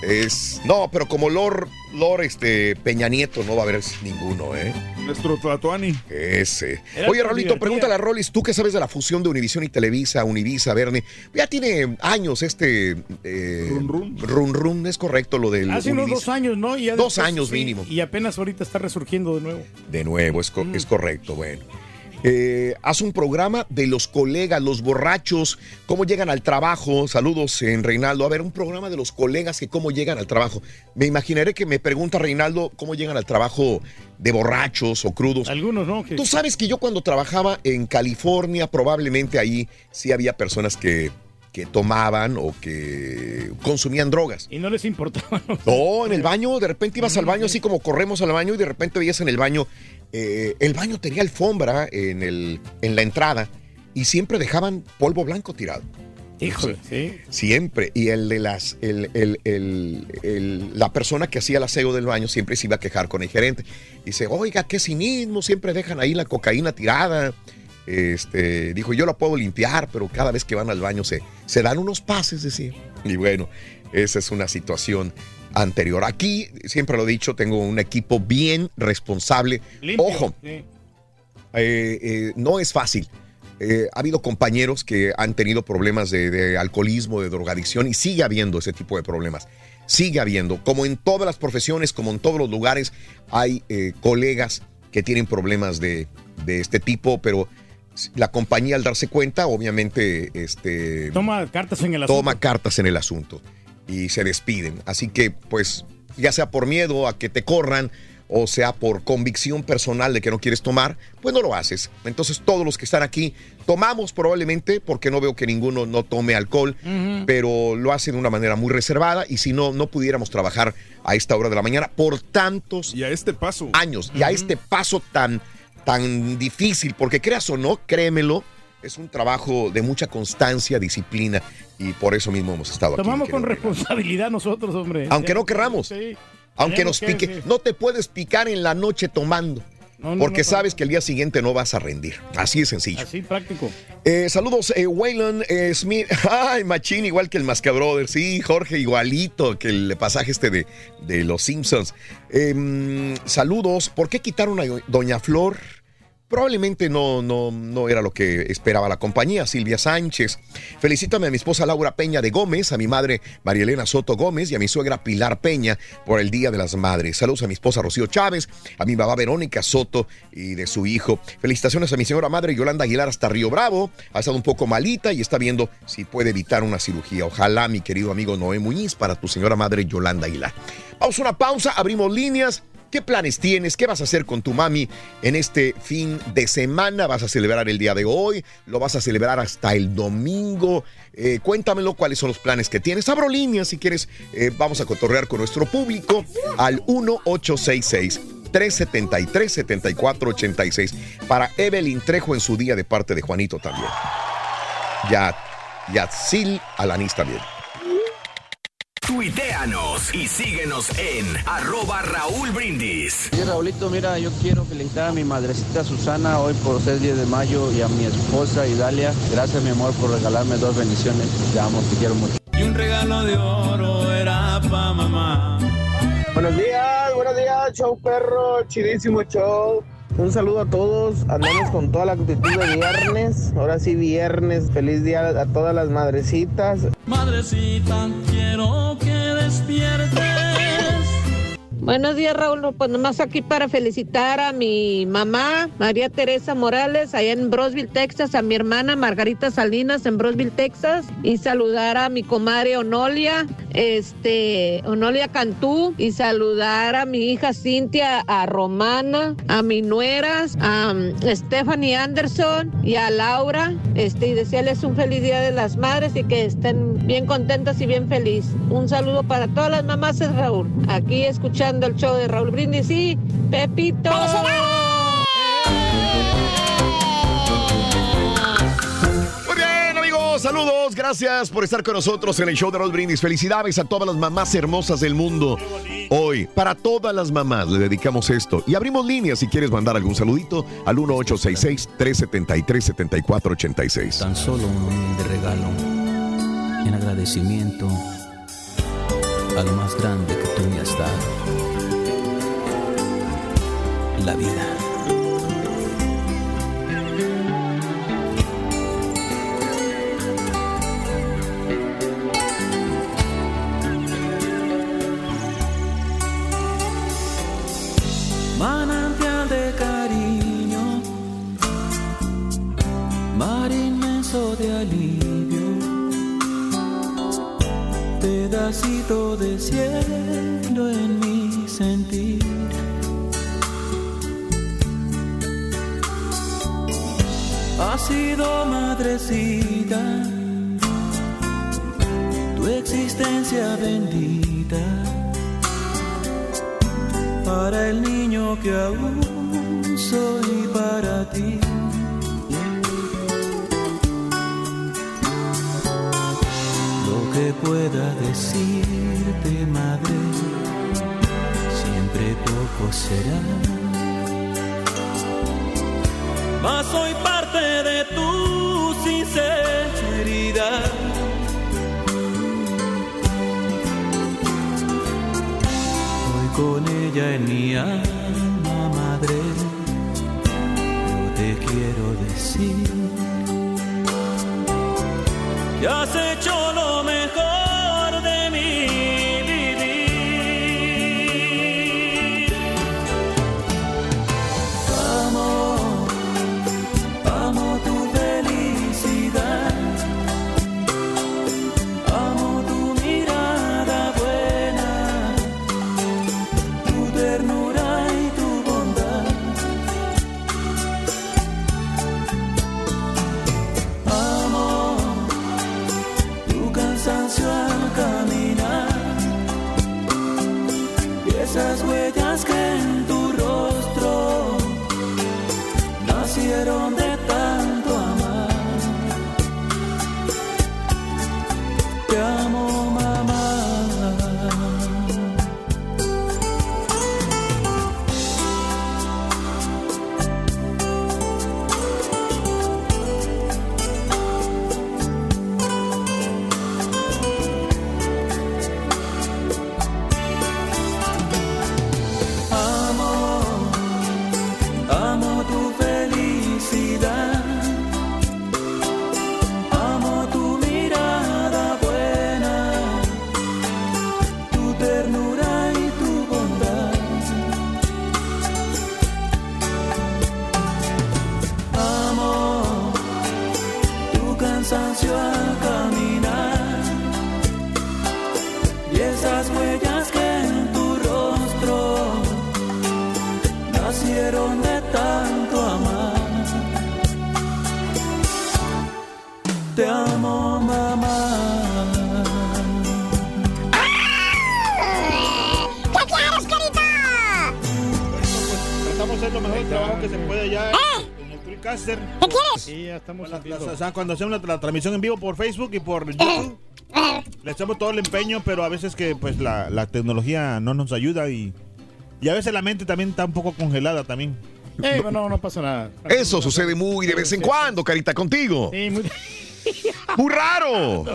Es, no, pero como Lord, Lord este, Peña Nieto no va a haber ninguno, ¿eh? Nuestro Tlatoani. Ese. Era Oye, Rolito, divertida. pregúntale a Rolis, tú que sabes de la fusión de Univisión y Televisa, Univisa, Verne. Ya tiene años este. eh, Run, run. Run Run, es correcto lo del. Hace unos dos años, ¿no? Y ya Dos después, años sí, mínimo. Y apenas ahorita está resurgiendo de nuevo. De nuevo, es, co- Mm. es correcto, bueno. Eh, haz un programa de los colegas, los borrachos, cómo llegan al trabajo. Saludos en Reinaldo. A ver, un programa de los colegas que cómo llegan al trabajo. Me imaginaré que me pregunta Reinaldo cómo llegan al trabajo de borrachos o crudos. Algunos, ¿no? Que- Tú sabes que yo cuando trabajaba en California, probablemente ahí sí había personas que, que tomaban o que consumían drogas. Y no les importaba. ¿no? No, en el baño, de repente ibas al baño, así como corremos al baño, y de repente veías en el baño, eh, el baño tenía alfombra en, el, en la entrada, y siempre dejaban polvo blanco tirado. Híjole, sí. Siempre. Y el de las, el, el- el- la persona que hacía el aseo del baño siempre se iba a quejar con el gerente. Dice, oiga, qué cinismo, siempre dejan ahí la cocaína tirada. Este, dijo, yo la puedo limpiar, pero cada vez que van al baño se, se dan unos pases, decía. Y bueno, esa es una situación anterior. Aquí, siempre lo he dicho, tengo un equipo bien responsable. Limpio, Ojo, sí. eh, eh, no es fácil. Eh, ha habido compañeros que han tenido problemas de, de alcoholismo, de drogadicción y sigue habiendo ese tipo de problemas. Sigue habiendo. Como en todas las profesiones, como en todos los lugares, hay colegas que tienen problemas de, de este tipo, pero la compañía al darse cuenta, obviamente, este, Toma cartas en el asunto. toma cartas en el asunto y se despiden. Así que, pues, ya sea por miedo a que te corran o sea por convicción personal de que no quieres tomar, pues no lo haces. Entonces todos los que están aquí tomamos probablemente, porque no veo que ninguno no tome alcohol, pero lo hacen de una manera muy reservada y si no, no pudiéramos trabajar a esta hora de la mañana por tantos y a este paso. años y a este paso tan, tan difícil, porque creas o no, créemelo, es un trabajo de mucha constancia, disciplina y por eso mismo hemos estado aquí. Tomamos con responsabilidad nosotros, hombre. Aunque no querramos. Sí. Aunque nos que, pique, sí. no te puedes picar en la noche tomando. no, porque no, sabes que el día siguiente no vas a rendir. Así de sencillo. Así práctico. Eh, saludos, eh, Waylon eh, Smith. Ay, machín, igual que el Masca Brothers. Sí, Jorge, igualito que el pasaje este de, de Los Simpsons. Em, saludos. ¿Por qué quitaron a Doña Flor? Probablemente no, no, no era lo que esperaba la compañía. Silvia Sánchez. Felicítame a mi esposa Laura Peña de Gómez, a mi madre María Elena Soto Gómez y a mi suegra Pilar Peña por el Día de las Madres. Saludos a mi esposa Rocío Chávez, a mi mamá Verónica Soto y de su hijo. Felicitaciones a mi señora madre Yolanda Aguilar hasta Río Bravo. Ha estado un poco malita y está viendo si puede evitar una cirugía. Ojalá, mi querido amigo Noé Muñiz, para tu señora madre Yolanda Aguilar. Vamos a una pausa, abrimos líneas. ¿Qué planes tienes? ¿Qué vas a hacer con tu mami en este fin de semana? ¿Vas a celebrar el día de hoy? ¿Lo vas a celebrar hasta el domingo? Eh, cuéntamelo cuáles son los planes que tienes. Abro líneas si quieres. eh, vamos a cotorrear con nuestro público al 1866. 373-7486 para Evelyn Trejo en su día de parte de Juanito también. Ya, Yatzil Alanis también. Tuiteanos y síguenos en arroba Raúl Brindis. Sí, Raulito, mira, yo quiero felicitar a mi madrecita Susana hoy por ser 10 de mayo y a mi esposa Idalia. Gracias, mi amor, por regalarme dos bendiciones. Te amo, te quiero mucho. Y un regalo de oro era pa' mamá. Buenos días, buenos días, show perro, chidísimo show. Un saludo a todos, andamos con toda la actitud de viernes, ahora sí viernes, feliz día a todas las madrecitas. Madrecita, quiero que despiertes. Buenos días, Raúl. Pues nomás aquí para felicitar a mi mamá, María Teresa Morales, allá en Brosville, Texas, a mi hermana Margarita Salinas en Brosville, Texas, y saludar a mi comadre Onolia, este, Onolia Cantú, y saludar a mi hija Cintia, a Romana, a mi nueras, a um, Stephanie Anderson y a Laura, este, y desearles un feliz día de las madres y que estén bien contentas y bien feliz. Un saludo para todas las mamás, Raúl. Aquí escuchando el show de Raúl Brindis y Pepito. Muy bien, amigos, saludos. Gracias por estar con nosotros en el show de Raúl Brindis. Felicidades a todas las mamás hermosas del mundo. Hoy, para todas las mamás, le dedicamos esto. Y abrimos líneas si quieres mandar algún saludito al 1866-373-7486. Tan solo un humilde regalo en agradecimiento a lo más grande que tú me has dado. La vida. Manantial de cariño, mar inmenso de alivio, pedacito de cielo en mi sentir. Ha sido madrecita, tu existencia bendita para el niño que aún soy para ti. Lo que pueda decirte, madre, siempre poco será. Mas soy parte de tu sinceridad. Hoy con ella en mi alma, madre, yo te quiero decir que has hecho lo Sí, ya estamos La- la- cuando hacemos la, la transmisión en vivo por Facebook y por YouTube, le echamos todo el empeño, pero a veces que pues la, la tecnología no nos ayuda y, y a veces la mente también está un poco congelada también. Eh, no, no pasa nada. Eso sucede muy de vez en cuando, Carita, contigo. Sí, muy... Muy raro.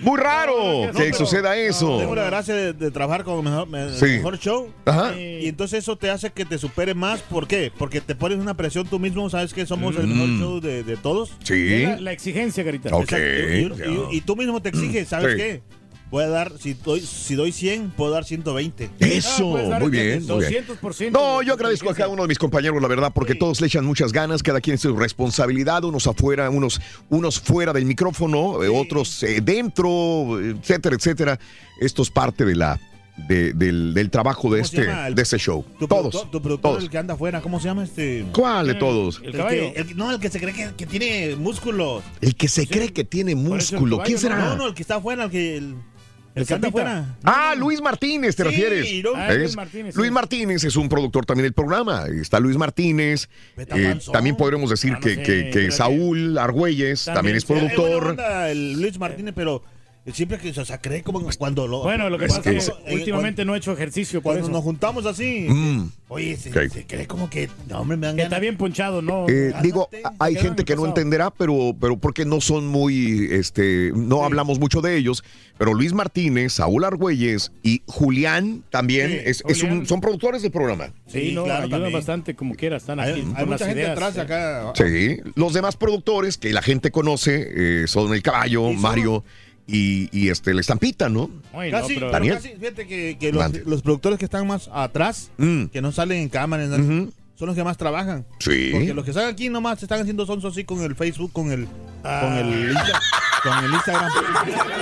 Muy raro No, que pero- suceda eso. Tengo la gracia de, de trabajar con el mejor, Sí. mejor show. Ajá. Y entonces eso te hace que te supere más. ¿Por qué? Porque te pones una presión tú mismo. Sabes que somos el mejor Mm. show de, de todos. Sí. La, la exigencia, Carita. Ok. Y, y- y tú mismo te exiges. ¿Sabes Sí. qué? Voy a dar, si doy, si doy 100, puedo dar 120. Eso, dar muy bien. muy bien. 200%. No, yo agradezco a cada uno de mis compañeros, la verdad, porque todos le echan muchas ganas, cada quien su responsabilidad, unos afuera, unos, unos fuera del micrófono, eh, otros eh, dentro, etcétera, etcétera. Esto es parte de la de- del, del trabajo de ¿Cómo se este? El- de este show. Tu Todos. productor, tu productor, todos. el que anda afuera, ¿cómo se llama este? ¿Cuál de todos? El, que, el- no, el que se cree que, que tiene músculos. El que se cree que tiene músculo. ¿Quién será? No, no, el que está afuera, el que. El, el que anda Zapita. afuera. Ah, Luis Martínez, ¿te Sí, refieres? no. Ah, ¿Es? Luis Martínez, sí. Luis Martínez es un productor también del programa. Está Luis Martínez. eh, también podremos decir Ah, no que, sé, que- Saúl Argüelles también, es sí, buena productor. Luis Martínez, pero siempre que o sea, cree como cuando lo. Bueno, lo que pasa es que últimamente no he hecho ejercicio por Cuando eso. nos juntamos así, Mm. oye, se, cree como que. No, hombre, me dan Que ganas. está bien ponchado, ¿no? Eh, digo, hay gente en que no entenderá, pero, pero porque no son muy, este, no hablamos mucho de ellos. Pero Luis Martínez, Saúl Argüelles y Julián también Sí, es, es un- Julián. son productores del programa. Sí, no, claro, ayudan también. bastante como quiera, están aquí Hay, con hay las mucha gente ideas. atrás sí. acá. Sí, los demás productores que la gente conoce eh, son el caballo, Mario y, y este el estampita, ¿no? Ay, no, Casi, pero- pero Daniel. casi, fíjate que, que los, productores que están más atrás, Mm. que no salen en cámara, nada, Ujú. son los que más trabajan. Sí. Porque los que están aquí nomás están haciendo sonso así con el Facebook, con el, Ah. con el, Insta- con el Instagram,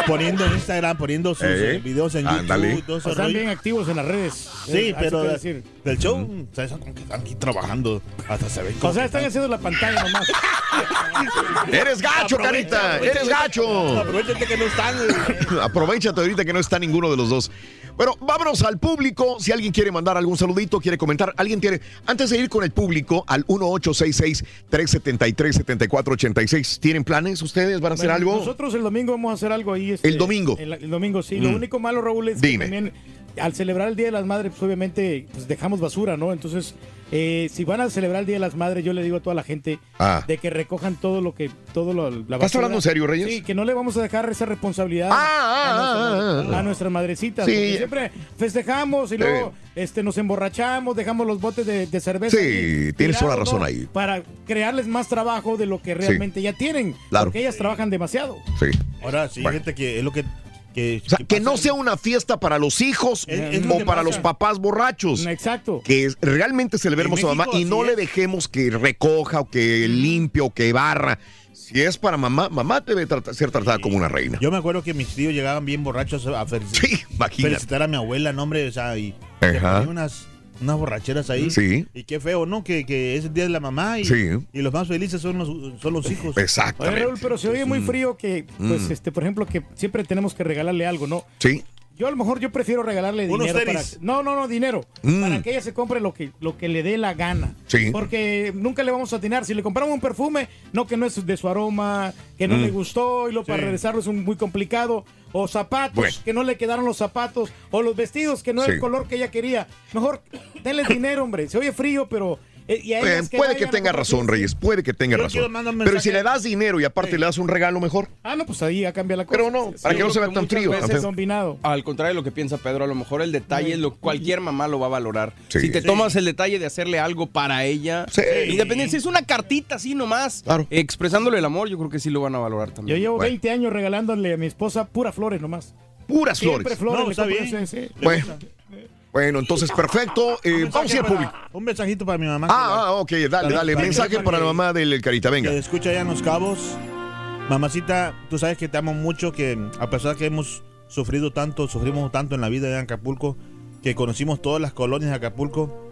poniendo en Instagram, poniendo sus Eh, eh, videos en. YouTube, todo Están rollo. bien activos en las redes. Sí, Eh, pero decir. del show, o sea, eso como que están aquí trabajando, hasta se ven O sea, están haciendo la pantalla nomás. Eres gacho, Carita, eres gacho. Aprovechate que no están. Aprovechate ahorita que no está ninguno de los dos. Bueno, vámonos al público. Si alguien quiere mandar algún saludito, quiere comentar, alguien tiene. Antes de ir con el público, al 1866-373-7486. ¿Tienen planes ustedes? ¿Van a hacer Bueno, algo? Nosotros el domingo vamos a hacer algo ahí. este, El domingo. El, el domingo, sí. Mm. Lo único malo, Raúl, es que también al celebrar el Día de las Madres, pues obviamente pues, dejamos basura, ¿no? Entonces, eh, si van a celebrar el Día de las Madres, yo le digo a toda la gente Ah. de que recojan todo lo que, todo lo, la basura. ¿Estás hablando en serio, Reyes? Sí, que no le vamos a dejar esa responsabilidad Ah, a, ah, nuestras, a nuestras madrecitas. Sí. porque siempre festejamos y luego este, nos emborrachamos, dejamos los botes de, de cerveza. Sí, tienes toda la razón ahí. Para crearles más trabajo de lo que realmente ya tienen. Claro. Porque ellas trabajan demasiado. Sí. Ahora sí, Bueno. gente que es lo que. Que O sea, que no sea una fiesta para los hijos Es- o para pasa. los papás borrachos. Exacto. Que realmente celebremos a mamá y no le dejemos que recoja o que limpie o que barra. Si es para mamá, mamá debe ser tratada como una reina. Yo me acuerdo que mis tíos llegaban bien borrachos a Sí, felicitar a mi abuela, no, hombre, o sea, y unas, unas borracheras ahí. Sí. Y qué feo, ¿no? Que, que es el día de la mamá y, Sí. y los más felices son los, son los hijos. Exactamente. Raúl, pero se oye muy Mm. frío que, pues, Mm. este, por ejemplo, que siempre tenemos que regalarle algo, ¿no? Sí. Yo a lo mejor yo prefiero regalarle Unos dinero para no no no dinero Mm. para que ella se compre lo que lo que le dé la gana Sí. porque nunca le vamos a atinar si le compramos un perfume no que no es de su aroma que no Mm. le gustó y lo para regresarlo es un- muy complicado o zapatos Bueno. que no le quedaron los zapatos o los vestidos que no es Sí. el color que ella quería mejor denle dinero hombre se oye frío pero y a Eh, ellas puede que tenga razón. Reyes, puede que tenga Yo razón. Pero si le das dinero y aparte le das un regalo mejor. ah no pues ahí ya cambia la cosa Pero no, para que no yo se vea tan frío, combinado Al contrario de lo que piensa Pedro, a lo mejor el detalle lo cualquier mamá lo va a valorar. Sí. Si te Sí. tomas el detalle de hacerle algo para ella, Sí. independiente si es una cartita así nomás, Claro. expresándole el amor, yo creo que sí lo van a valorar yo también. llevo Bueno. 20 años regalándole a mi esposa puras flores nomás Puras Siempre flores. flores. No, está bien. sí, sí. Bueno, bueno, entonces perfecto. Eh, vamos a ir al público. para- Un mensajito para mi mamá. Ah, la- ah, ok, dale, Para- dale. para- Mensaje para la que- mamá del Carita, venga. que escucha allá en Los Cabos. Mamacita, tú sabes que te amo mucho, que a pesar que hemos sufrido tanto, sufrimos tanto en la vida de Acapulco, que conocimos todas las colonias de Acapulco,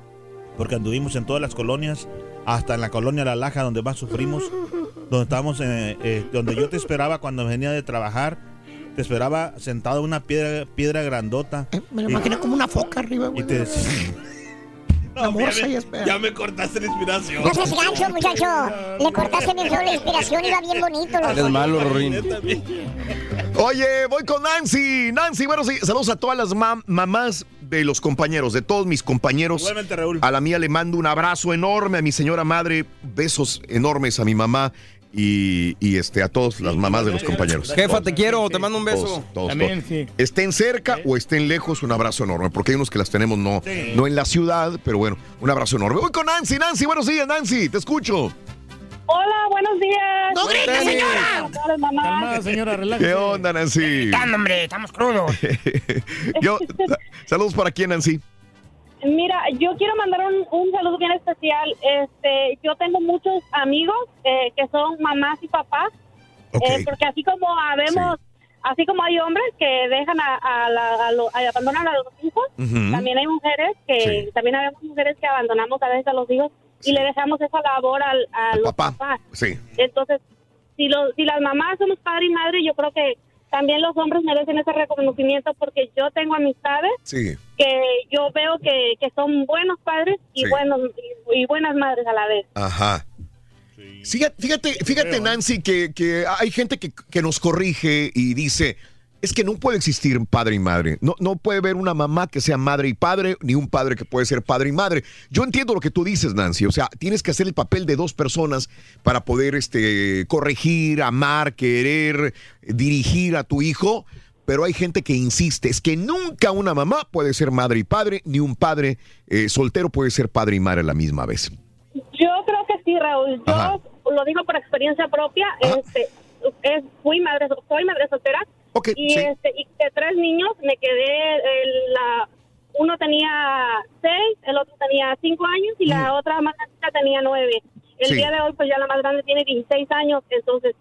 porque anduvimos en todas las colonias, hasta en la colonia La Laja, donde más sufrimos, donde estábamos, eh, eh, donde yo te esperaba cuando venía de trabajar, te esperaba sentado en una piedra, piedra grandota. Me lo y- imaginé como una foca arriba, y güey. te morsa y espera. Ya me cortaste la inspiración. No seas gancho, muchacho. Le cortaste bien la inspiración, iba bien bonito. Eres malo, Rorín. Oye, voy con Nancy. Nancy, bueno, sí, saludos a todas las mam- mamás de los compañeros, de todos mis compañeros. Igualmente, Raúl. A la mía le mando un abrazo enorme a mi señora madre, besos enormes a mi mamá y, y, este a todas las mamás de los compañeros. Jefa, te quiero, te mando un beso. Todos, todos, También, todos. sí. Estén cerca o estén lejos, un abrazo enorme, porque hay unos que las tenemos no, Sí. no en la ciudad, pero bueno, un abrazo enorme. Voy con Nancy, Nancy, buenos días, Nancy, te escucho. Hola, buenos días. ¡No grites, Tenis. señora! Hola, mamá. Calmada, señora, relájese. ¿Qué onda, Nancy? Dando, hombre, estamos crudos. Yo, saludos para quién, Nancy. Mira, yo quiero mandar un, un saludo bien especial. Este, yo tengo muchos amigos eh, que son mamás y papás, eh, porque así como habemos, así como hay hombres que dejan a, a la- a lo- a- abandonan a los hijos, también hay mujeres que Sí. también habemos mujeres que abandonamos a veces a los hijos y le dejamos esa labor al, a los papá. papás. Sí. Entonces, si, lo, si las mamás somos padre y madre, yo creo que también los hombres merecen ese reconocimiento porque yo tengo amistades Sí. que yo veo que, que son buenos padres y Sí. buenos y, y buenas madres a la vez. Ajá. Fíjate, fíjate, fíjate, Nancy, que, que hay gente que, que nos corrige y dice, es que no puede existir padre y madre. No, no puede haber una mamá que sea madre y padre, ni un padre que puede ser padre y madre. Yo entiendo lo que tú dices, Nancy. O sea, tienes que hacer el papel de dos personas para poder este, corregir, amar, querer, dirigir a tu hijo. Pero hay gente que insiste, es que nunca una mamá puede ser madre y padre, ni un padre eh, soltero puede ser padre y madre a la misma vez. Yo creo que sí, Raúl. Yo Ajá. lo digo por experiencia propia. Este, es, fui madre, soy madre soltera. Y, sí. este, y de tres niños me quedé, el- la, uno tenía seis, el otro tenía cinco años y la otra más chica tenía nueve. El Sí. día de hoy, pues ya la más grande tiene 16 años. Entonces,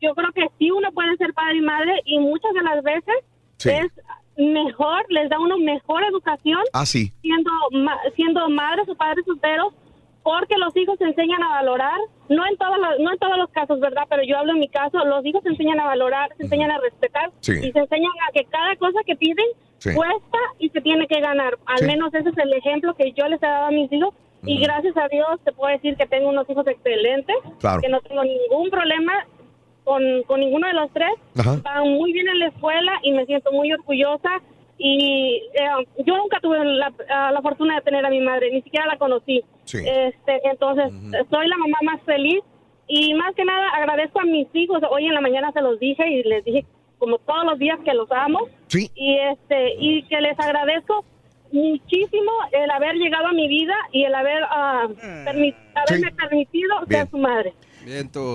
yo creo que sí uno puede ser padre y madre y muchas de las veces Sí. es mejor, les da uno mejor educación Ah, sí. siendo ma- siendo madres o padres solteros porque los hijos se enseñan a valorar no en todos los, no en todos los casos verdad pero yo hablo en mi caso los hijos se enseñan a valorar se enseñan a respetar Sí. y se enseñan a que cada cosa que piden Sí. cuesta y se tiene que ganar al Sí. menos ese es el ejemplo que yo les he dado a mis hijos y gracias a Dios te puedo decir que tengo unos hijos excelentes Claro. que no tengo ningún problema con, con ninguno de los tres Ajá. van muy bien en la escuela y me siento muy orgullosa y eh, yo nunca tuve la, ah, la fortuna de tener a mi madre, ni siquiera la conocí. Sí. Este, entonces, eh, soy la mamá más feliz y más que nada agradezco a mis hijos. Hoy en la mañana se los dije y les dije como todos los días que los amo Sí. y este y que les agradezco muchísimo el haber llegado a mi vida y el haber ah, permi- haberme permitido Bien. ser su madre.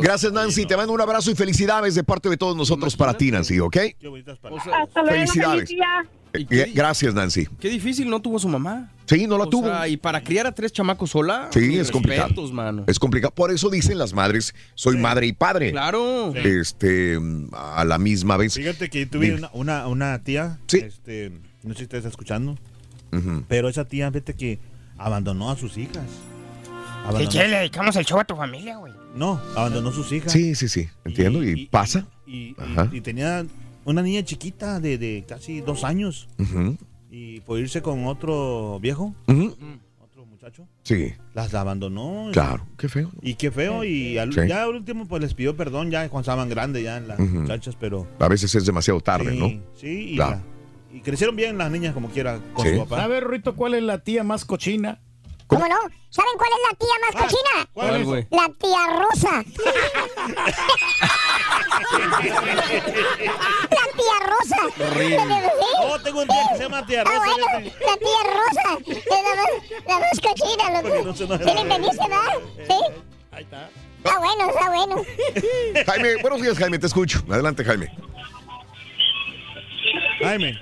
Gracias, Nancy. Te mando un abrazo y felicidades de parte de todos nosotros para ti, Nancy, ¿ok? Hasta luego, Felicidades. feliz día. Eh, Gracias, Nancy. Qué difícil no tuvo su mamá. Sí, no la O tuvo. sea, y para criar a tres chamacos sola. Sí, es complicado. mano. Es complicado. Por eso dicen las madres, soy madre y padre. Claro. Este, a la misma vez. Fíjate que tuve una, una, una tía, este, no sé si estás escuchando, pero esa tía, vete que abandonó a sus hijas. ¿Qué Abandonó- quiere? Le dedicamos el show a tu familia, güey. No, abandonó a sus hijas. Sí, sí, sí. Entiendo. Y, pasa. Y tenía una niña chiquita de, de casi dos años. Y por irse con otro viejo, otro muchacho, Sí, las abandonó. y- claro. Qué feo. Y qué feo. Y al- Sí. ya al último pues les pidió perdón ya cuando estaban grandes ya las muchachas, pero... A veces es demasiado tarde, sí, ¿no? Sí, y, Claro. la- y crecieron bien las niñas como quiera con Sí. su papá. A ver, Rito, ¿cuál es la tía más cochina? ¿Cómo no? ¿Saben cuál es la tía más cochina? ¿cuál es, güey? La tía Rosa. la tía Rosa. Horrible. Oh, tengo un tía que se llama tía Ah, Rosa. bueno, fíjate. la tía Rosa. Es la más, la más cochina, loco. no se nos- ¿Sí le entendiste, verdad? ¿Sí? Ahí está. Está bueno, está bueno. Jaime, buenos días, Jaime. Te escucho. Adelante, Jaime. Jaime.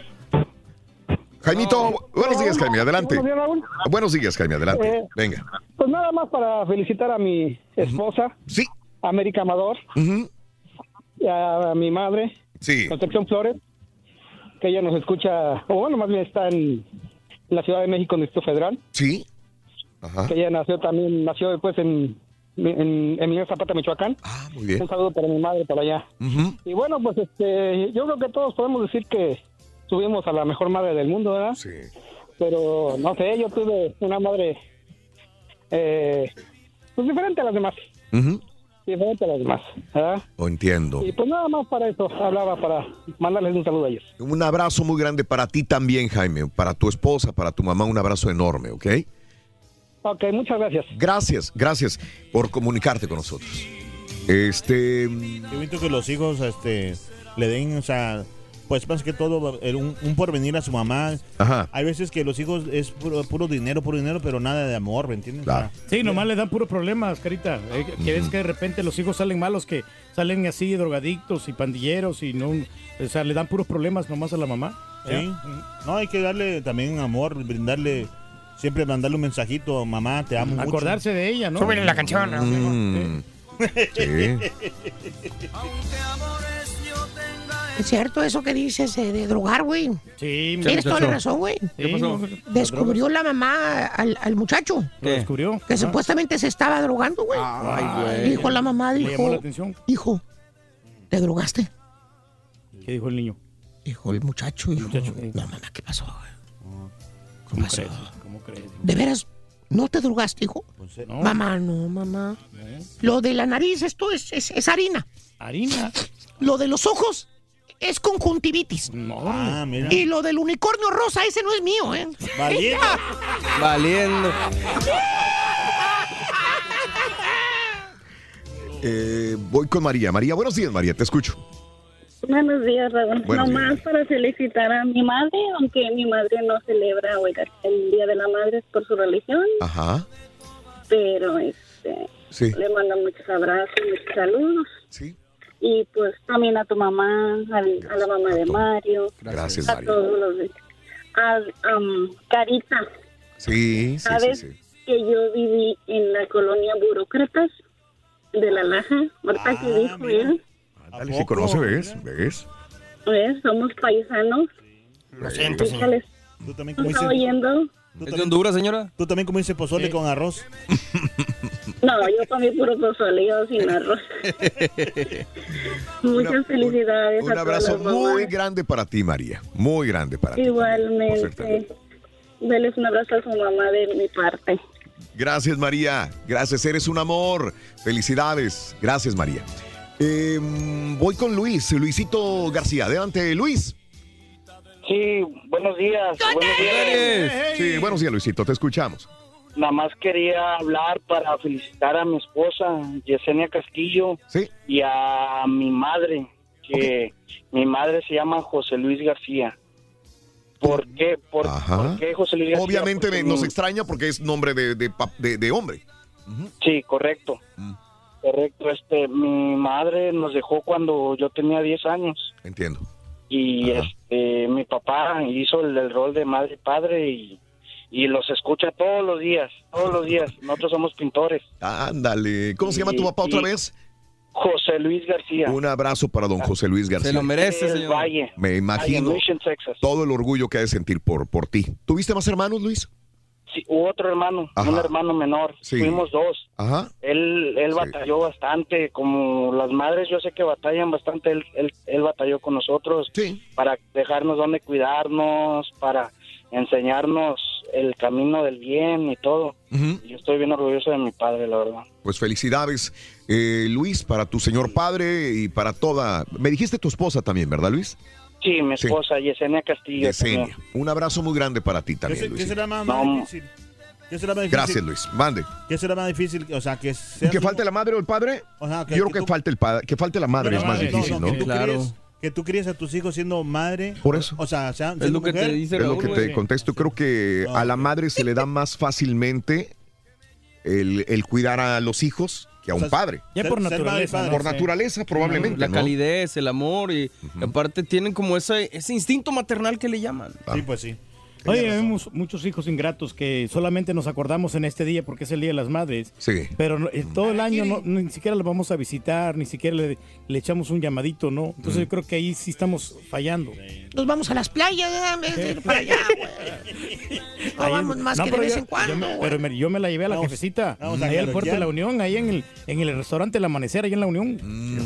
Jaimito, buenos días, Jaime. Adelante. Buenos días, Raúl. Buenos días, Jaime. Adelante. Eh, Venga. Pues nada más para felicitar a mi esposa. Sí. América Amador. Ujú. Y a mi madre. Sí. Concepción Flores. que ella nos escucha, o bueno, más bien está en la Ciudad de México, en el Distrito Federal. Sí. Ajá. Que ella nació también, nació después en, en, en Zapata, Michoacán. Ah, muy bien. Un saludo para mi madre, para allá. Ujú. Y bueno, pues este, yo creo que todos podemos decir que tuvimos a la mejor madre del mundo, ¿verdad? Sí. Pero no sé, yo tuve una madre eh, pues diferente a las demás, Ujú. diferente a las demás, ¿verdad? Lo entiendo. Y pues nada más para eso, hablaba para mandarles un saludo a ellos. Un abrazo muy grande para ti también, Jaime. Para tu esposa, para tu mamá, un abrazo enorme, ¿ok? Ok, muchas gracias. Gracias, gracias por comunicarte con nosotros. Este. Qué bonito que los hijos este, le den, o sea, pues más que todo, un, un porvenir a su mamá. Ajá. Hay veces que los hijos es puro, puro dinero, puro dinero, pero nada de amor, ¿me entiendes? Claro. Sí, nomás le dan puros problemas, carita. Eh, que ves que de repente los hijos salen malos, que salen así drogadictos y pandilleros y no, o sea, le dan puros problemas nomás a la mamá. Sí. No, hay que darle también amor, brindarle, siempre mandarle un mensajito, mamá, te amo mucho. Acordarse de ella, ¿no? Súbele la canción. Mm. Sí. Es cierto eso que dices eh, de drogar, güey. Sí, Tienes toda la razón, güey. ¿Qué pasó? Descubrió la mamá al, al muchacho. ¿Lo descubrió? Que Ajá. supuestamente se estaba drogando, güey. Ay, güey. Dijo la mamá, dijo, la atención. hijo, ¿te drogaste? ¿Qué dijo el niño? Dijo el muchacho, hijo. muchacho, No, mamá, ¿qué pasó? güey? ¿Cómo pasó? crees? ¿Cómo crees? ¿De veras no te drogaste, hijo? Pues, no. Mamá, no, mamá. Lo de la nariz, esto es, es, es harina. Harina. Lo de los ojos es conjuntivitis. Ah, mira. Y lo del unicornio rosa, ese no es mío, ¿eh? Valiendo. Valiendo. Eh, voy con María. María, buenos días, María, te escucho. Buenos días, Raúl. Buenos Nomás para felicitar a mi madre, aunque mi madre no celebra oiga, el Día de la Madre por su religión, Ajá. pero este, Sí. le mando muchos abrazos, muchos saludos. Sí. Y pues también a tu mamá, al- a la mamá de Mario, Gracias, a María. todos los de... A am, Carita, Sí, sí, sí, ¿sabes sí. que yo viví en la colonia Burócratas de la Laja? Ahorita Ah, que dijo él, Dale, si conoce, ¿ves? ¿Ves? ¿ves? somos paisanos. Lo siento, Híjole, Tú también ¿me como dices, oyendo? ¿Es de Honduras, señora? Tú también como dices pozole con arroz. No, yo comí puro pozole, yo sin arroz. Muchas felicidades Un a todas abrazo las muy grande para ti, María. Muy grande para ti. Igualmente. Deles un abrazo a su mamá de mi parte. Gracias, María. Gracias, eres un amor. Felicidades. Gracias, María. Eh, voy con Luis, Luisito García. Adelante, Luis. Sí, buenos días. Buenos días. Sí, buenos días, Luisito. Te escuchamos. Nada más quería hablar para felicitar a mi esposa, Yesenia Castillo, Sí. y a mi madre, que mi madre se llama José Luis García. ¿Por qué? ¿Por, qué José Luis García? Obviamente Porque nos mi- extraña porque es nombre de, de pa- de- de hombre. Sí, correcto. Mm. Correcto. Este, mi madre nos dejó cuando yo tenía 10 años. Entiendo. y este mi papá hizo el, el rol de madre y padre y, y los escucha todos los días, todos los días. Nosotros somos pintores. Ándale. ¿Cómo se llama tu papá otra vez? José Luis García. Un abrazo para don José Luis García. lo merece, señor. Valle. Me imagino Mission, Texas. todo el orgullo que ha de sentir por, por ti. ¿Tuviste más hermanos, Luis? Sí, hubo otro hermano, Ajá. un hermano menor. Sí. Fuimos dos. Ajá. Él, él batalló bastante, como las madres yo sé que batallan bastante, él, él, él batalló con nosotros para dejarnos donde cuidarnos, para enseñarnos el camino del bien y todo. Ujú. Yo estoy bien orgulloso de mi padre, la verdad. Pues felicidades, eh, Luis, para tu señor padre y para toda... Me dijiste tu esposa también, ¿verdad, Luis? Sí, mi Sí. esposa, Yesenia Castillo. Yesenia. también. Un abrazo muy grande para ti ¿Qué, también, se- qué Luis. será más, más No. difícil? ¿Qué será más difícil? Gracias, Luis. Mande. ¿Qué será más difícil? O sea, que sea ¿Que tu- falte la madre o el padre? O sea, Yo creo que, tú- falte el padre, que falte la madre No, es no, más no, difícil, ¿no? que tú críes- Que tú críes a tus hijos siendo madre. Por eso. O sea, sean, Es lo que te dice Es lo que te güey. contesto. Creo que a la madre se le da más fácilmente el, el cuidar a los hijos que a O un sea, padre. Ya por naturaleza. Por naturaleza, probablemente. La ¿no? calidez, el amor y aparte tienen como ese, ese instinto maternal que le llaman. Sí, pues sí. Oye, vemos muchos hijos ingratos que solamente nos acordamos en este día porque es el Día de las Madres. Sí. Pero no- eh, todo el año no, ni siquiera le vamos a visitar, ni siquiera le, le echamos un llamadito, ¿no? Entonces yo creo que ahí sí estamos fallando. Nos vamos a las playas, ya, en vez de ir para allá, güey. No Ahí- vamos más no, que de pero vez yo- en cuando, yo me- güey. pero me- yo me la llevé a la jefecita, vamos ahí al puerto de la Unión, ahí en el, en el restaurante El Amanecer, ahí en la Unión.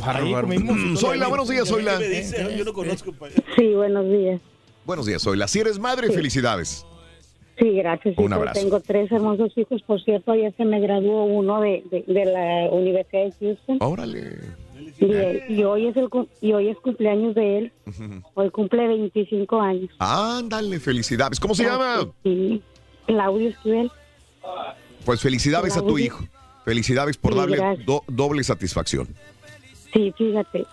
ahí comimos. y todo Soyla, ahí. buenos días, Soyla. ¿Qué me dice? Yo no conozco. Sí, buenos días. Buenos días, Soyla. Si eres madre, felicidades. Sí, gracias. Un abrazo. Tengo tres hermosos hijos. Por cierto, ayer se me graduó uno de, de, de la Universidad de Houston. Órale. Y, y hoy es el y hoy es cumpleaños de él. Hoy cumple 25 años. Ándale, felicidades. ¿Cómo se llama? Sí. Claudio Esquivel. Pues felicidades a tu Claudio. hijo. Felicidades por Sí, darle gracias. do- doble satisfacción. Sí, fíjate.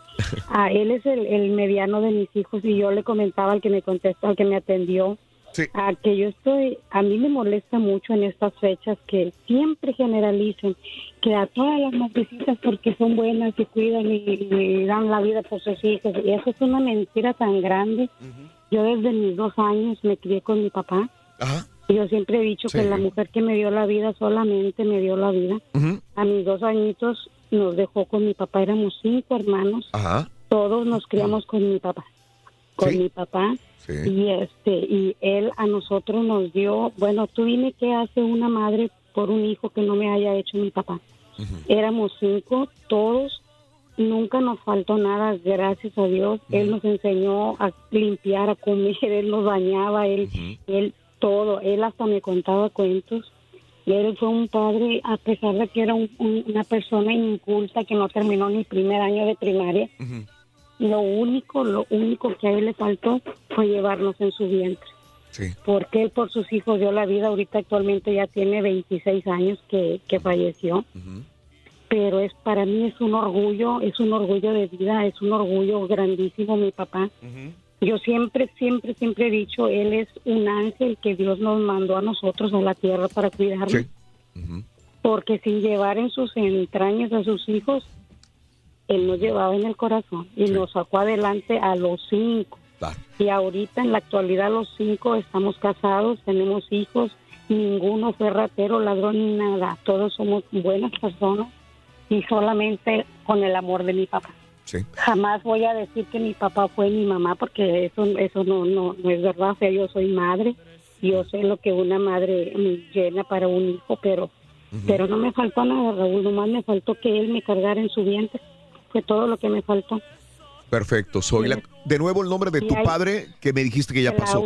Ah, él es el, el mediano de mis hijos y yo le comentaba al que me contestó, al que me atendió, a que yo estoy, a mí me molesta mucho en estas fechas que siempre generalicen que a todas las madrecitas porque son buenas y cuidan y, y dan la vida por sus hijos y eso es una mentira tan grande. Yo desde mis dos años me crié con mi papá. Y yo siempre he dicho Sí. que la mujer que me dio la vida solamente me dio la vida. A mis dos añitos nos dejó con mi papá, éramos cinco hermanos. Ajá. Todos nos criamos con mi papá. Con mi papá. Sí. Y este y él a nosotros nos dio, bueno, tú dime qué hace una madre por un hijo que no me haya hecho mi papá. Éramos cinco, todos, nunca nos faltó nada, gracias a Dios. Él nos enseñó a limpiar, a comer, él nos bañaba, él, él todo, él hasta me contaba cuentos. Él fue un padre, a pesar de que era un- un- una persona inculta que no terminó ni primer año de primaria. Lo único, lo único que a él le faltó fue llevarnos en su vientre. Sí. Porque él por sus hijos dio la vida. Ahorita actualmente ya tiene 26 años que, que falleció. Pero es para mí es un orgullo, es un orgullo de vida, es un orgullo grandísimo mi papá. Yo siempre, siempre, siempre he dicho, él es un ángel que Dios nos mandó a nosotros a la tierra para cuidarnos. Porque sin llevar en sus entrañas a sus hijos, él nos llevaba en el corazón y nos sacó adelante a los cinco. Y ahorita en la actualidad los cinco estamos casados, tenemos hijos, ninguno fue ratero, ladrón ni nada. Todos somos buenas personas y solamente con el amor de mi papá. Sí. Jamás voy a decir que mi papá fue mi mamá porque eso eso no no, no es verdad. O sea, yo soy madre, yo sé lo que una madre llena para un hijo, pero pero no me faltó nada, Raúl. Nomás me faltó que él me cargara en su vientre. Fue todo lo que me faltó. Perfecto, Soyla. De nuevo el nombre de tu padre que me dijiste que ya pasó.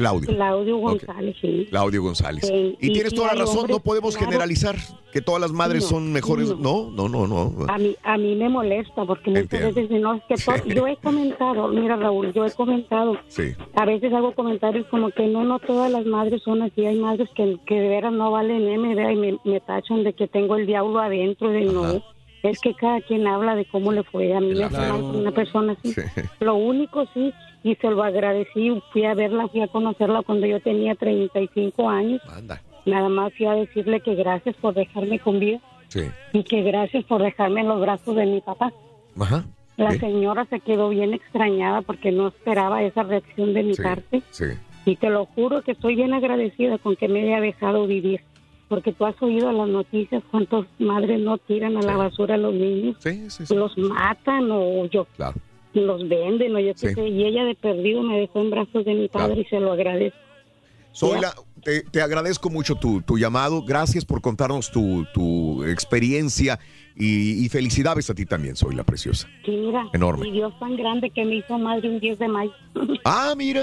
Claudio. Claudio González, sí. Claudio González. Sí, y y tienes sí toda la razón, hombres, no podemos claro. generalizar que todas las madres No, son mejores. No, no, no, no. A mí, a mí me molesta porque muchas Entiendo. veces dicen, no, es que yo he comentado, mira Raúl, yo he comentado, Sí. a veces hago comentarios como que no, no todas las madres son así, hay madres que, que de veras no valen M, y me, me tachan de que tengo el diablo adentro, de no, es que cada quien habla de cómo le fue, a mí me hace Claro. mal con una persona así. Lo único sí, y se lo agradecí, fui a verla, fui a conocerla cuando yo tenía 35 años, nada más fui a decirle que gracias por dejarme con vida Sí. y que gracias por dejarme en los brazos de mi papá. Ajá. La Sí. señora se quedó bien extrañada porque no esperaba esa reacción de mi Sí, parte. Sí. Y te lo juro que estoy bien agradecida con que me haya dejado vivir. Porque tú has oído las noticias cuántas madres no tiran a la basura a los niños. Los matan o yo los venden o yo qué Sí. sé. Y ella de perdido me dejó en brazos de mi padre y se lo agradezco. Soyla, te, te agradezco mucho tu, tu llamado. Gracias por contarnos tu, tu experiencia y, y felicidades a ti también, Soyla preciosa. Sí, mira. Enorme. Y Dios tan grande que me hizo madre un 10 de mayo. Ah, mira.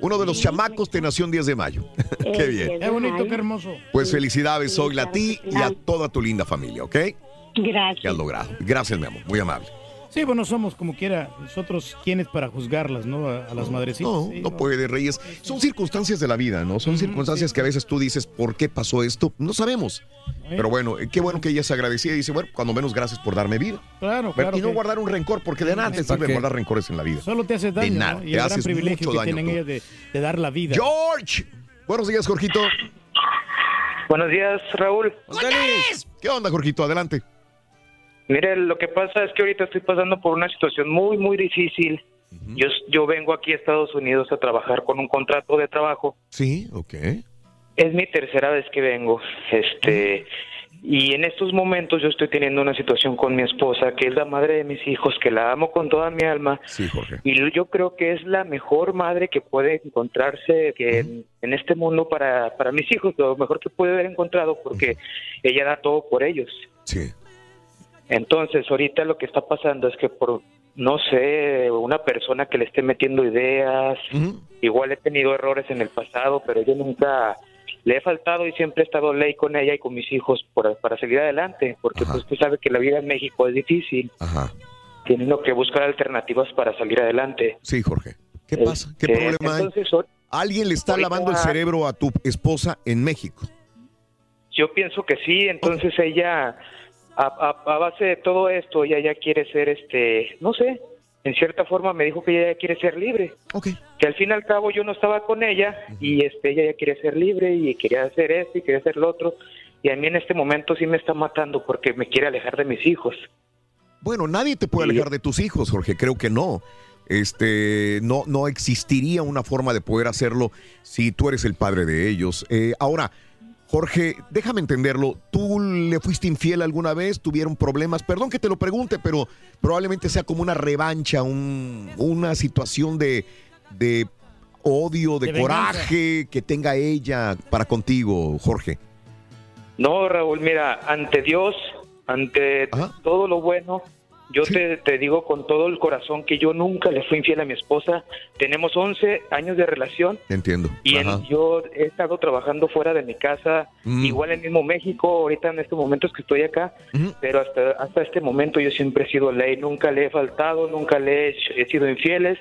Uno de los chamacos te nació un 10 de mayo. qué bien. 10 de Qué bonito, qué hermoso. Pues felicidades, Sí, Soyla, a claro ti que y a sí. toda tu linda familia, ¿ok? Que Gracias. has logrado. Gracias, mi amor. Muy amable. Sí, bueno, somos como quiera, nosotros quienes para juzgarlas, ¿no? A, a las madrecitas. No, sí, no puede, Reyes. Son circunstancias de la vida, ¿no? Son circunstancias que a veces tú dices, ¿por qué pasó esto? No sabemos. Pero bueno, eh, qué bueno que ella se agradecía y dice, bueno, cuando menos gracias por darme vida. Claro, claro. y no que guardar un rencor, porque de nada te ¿Para sirve guardar rencores en la vida. Solo te hace daño, De nada, ¿no? te el gran privilegio mucho que daño tienen tú. ellas de, de dar la vida. George. Buenos días, Jorgito. Buenos días, Raúl. ¿Qué onda, Jorgito? Adelante. Mire, lo que pasa es que ahorita estoy pasando por una situación muy, muy difícil. Yo, yo vengo aquí a Estados Unidos a trabajar con un contrato de trabajo. Sí, ok. Es mi tercera vez que vengo. Este. Y en estos momentos yo estoy teniendo una situación con mi esposa, que es la madre de mis hijos, que la amo con toda mi alma. Sí, Jorge. Y yo creo que es la mejor madre que puede encontrarse que en, en este mundo para, para mis hijos, lo mejor que puede haber encontrado, porque ella da todo por ellos. Sí. Entonces, ahorita lo que está pasando es que por, no sé, una persona que le esté metiendo ideas, igual he tenido errores en el pasado, pero yo nunca le he faltado y siempre he estado ley con ella y con mis hijos por- para seguir adelante, porque pues tú sabes que la vida en México es difícil. Ajá. Tienen que buscar alternativas para salir adelante. Sí, Jorge. ¿Qué Eh, pasa? ¿Qué eh, problema entonces, ¿Alguien le está ahorita- lavando el cerebro a tu esposa en México? Yo pienso que sí, entonces ella, a, a- a base de todo esto, ella ya quiere ser, este, no sé, en cierta forma me dijo que ella ya quiere ser libre. Que al fin y al cabo yo no estaba con ella y este, ella ya quiere ser libre y quería hacer esto y quería hacer lo otro. Y a mí en este momento sí me está matando porque me quiere alejar de mis hijos. Bueno, nadie te puede alejar de tus hijos, Jorge, creo que no. Este, no, no existiría una forma de poder hacerlo si tú eres el padre de ellos. Eh, ahora, Jorge, déjame entenderlo. ¿Tú le fuiste infiel alguna vez? ¿Tuvieron problemas? Perdón que te lo pregunte, pero probablemente sea como una revancha, un- una situación de, de odio, de, De venganza. coraje que tenga ella para contigo, Jorge. No, Raúl, mira, ante Dios, ante todo lo bueno, yo te, te digo con todo el corazón que yo nunca le fui infiel a mi esposa. Tenemos 11 años de relación Entiendo. y en- yo he estado trabajando fuera de mi casa, Mm. igual en mismo México, ahorita en estos momentos que estoy acá, pero hasta, hasta este momento yo siempre he sido ley, nunca le he faltado, nunca le he sido infieles,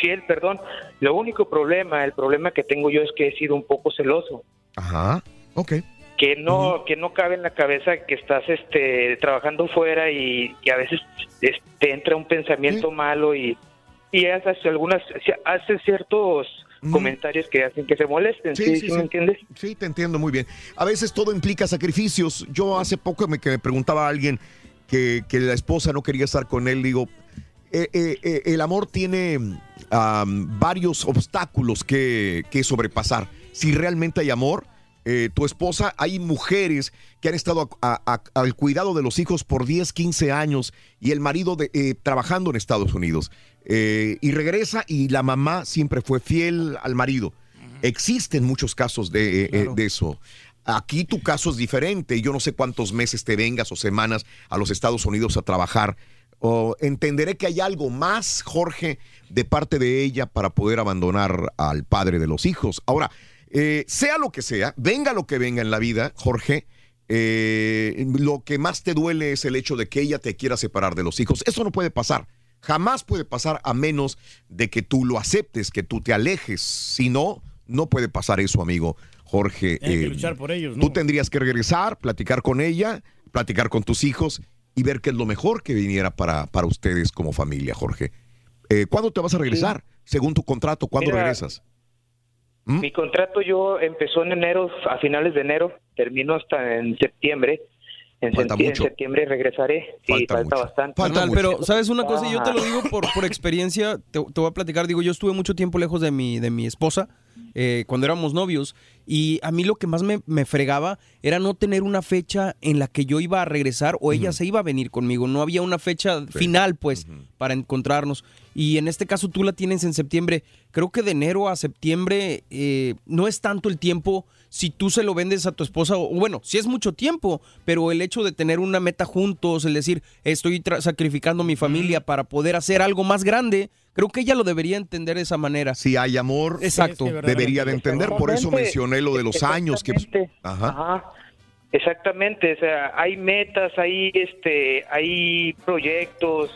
fiel, perdón. Lo único problema, el problema que tengo yo es que he sido un poco celoso Ajá. Ok. Que no que no cabe en la cabeza que estás este trabajando fuera y, y a veces este, te entra un pensamiento malo y y haces algunas haces ciertos comentarios que hacen que se molesten ¿sí, ¿Sí me entiendes? Sí, te entiendo muy bien. A veces todo implica sacrificios. Yo hace poco me, que me preguntaba a alguien que, que la esposa no quería estar con él, digo, eh, eh, eh, el amor tiene am, varios obstáculos que, que sobrepasar. Si realmente hay amor, eh, tu esposa, hay mujeres que han estado a- a- a- al cuidado de los hijos por 10, 15 años y el marido de- eh, trabajando en Estados Unidos. Eh, y regresa y la mamá siempre fue fiel al marido. Existen muchos casos de, de eso. Aquí tu caso es diferente. Yo no sé cuántos meses te vengas o semanas a los Estados Unidos a trabajar. O entenderé que hay algo más, Jorge, de parte de ella para poder abandonar al padre de los hijos. Ahora, eh, sea lo que sea, venga lo que venga en la vida, Jorge, eh, lo que más te duele es el hecho de que ella te quiera separar de los hijos. Eso no puede pasar. Jamás puede pasar a menos de que tú lo aceptes, que tú te alejes. Si no, no puede pasar eso, amigo Jorge. Hay que Eh, luchar por ellos, ¿no? Tú tendrías que regresar, platicar con ella, platicar con tus hijos y ver qué es lo mejor que viniera para, para ustedes como familia, Jorge. Eh, ¿Cuándo te vas a regresar? Según tu contrato, ¿cuándo Mira, regresas? ¿Mm? Mi contrato yo empezó en enero, a finales de enero, termino hasta en septiembre. En, Falta en septiembre regresaré. Sí, falta, bastante. Total, pero sabes una cosa, y yo te lo digo por, por experiencia, te, te voy a platicar, digo, yo estuve mucho tiempo lejos de mi, de mi esposa eh, cuando éramos novios y a mí lo que más me, me fregaba era no tener una fecha en la que yo iba a regresar o ella se iba a venir conmigo, no había una fecha final pues para encontrarnos. Y en este caso tú la tienes en septiembre, creo que de enero a septiembre eh, no es tanto el tiempo si tú se lo vendes a tu esposa, o bueno, sí es mucho tiempo, pero el hecho de tener una meta juntos, el decir, estoy sacrificando mi familia para poder hacer algo más grande, creo que ella lo debería entender de esa manera. Si hay amor, Exacto. debería de entender. Por eso mencioné lo de los años que... Ajá. Ajá. Exactamente, o sea, hay metas, hay este, hay proyectos,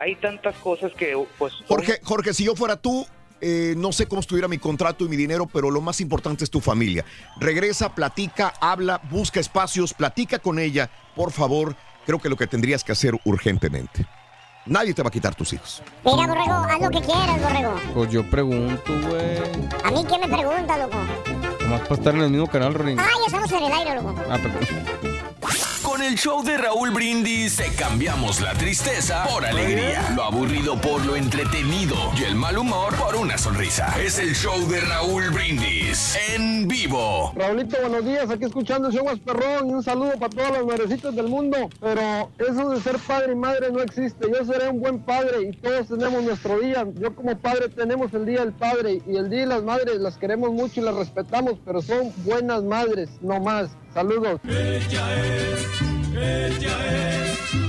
hay tantas cosas que pues son- Jorge, Jorge, si yo fuera tú, eh, no sé cómo estuviera mi contrato y mi dinero, pero lo más importante es tu familia. Regresa, platica, habla, busca espacios, platica con ella, por favor. Creo que lo que tendrías que hacer urgentemente. Nadie te va a quitar tus hijos. Mira, borrego, haz lo que quieras, borrego. Pues yo pregunto, güey. A mí, ¿qué me pregunta, loco? Nomás para estar en el mismo canal, Rorín. Ah, ya estamos en el aire, loco. Ah, perdón. Con el show de Raúl Brindis te cambiamos la tristeza por alegría, lo aburrido por lo entretenido y el mal humor por una sonrisa. Es el show de Raúl Brindis en vivo. Raulito, buenos días. Aquí escuchando el show más perrón y un saludo para todos los madrecitos del mundo. Pero eso de ser padre y madre no existe. Yo seré un buen padre y todos tenemos nuestro día. Yo como padre tenemos el día del padre y el día de las madres las queremos mucho y las respetamos, pero son buenas madres, no más. Saludos. Ella es, ella es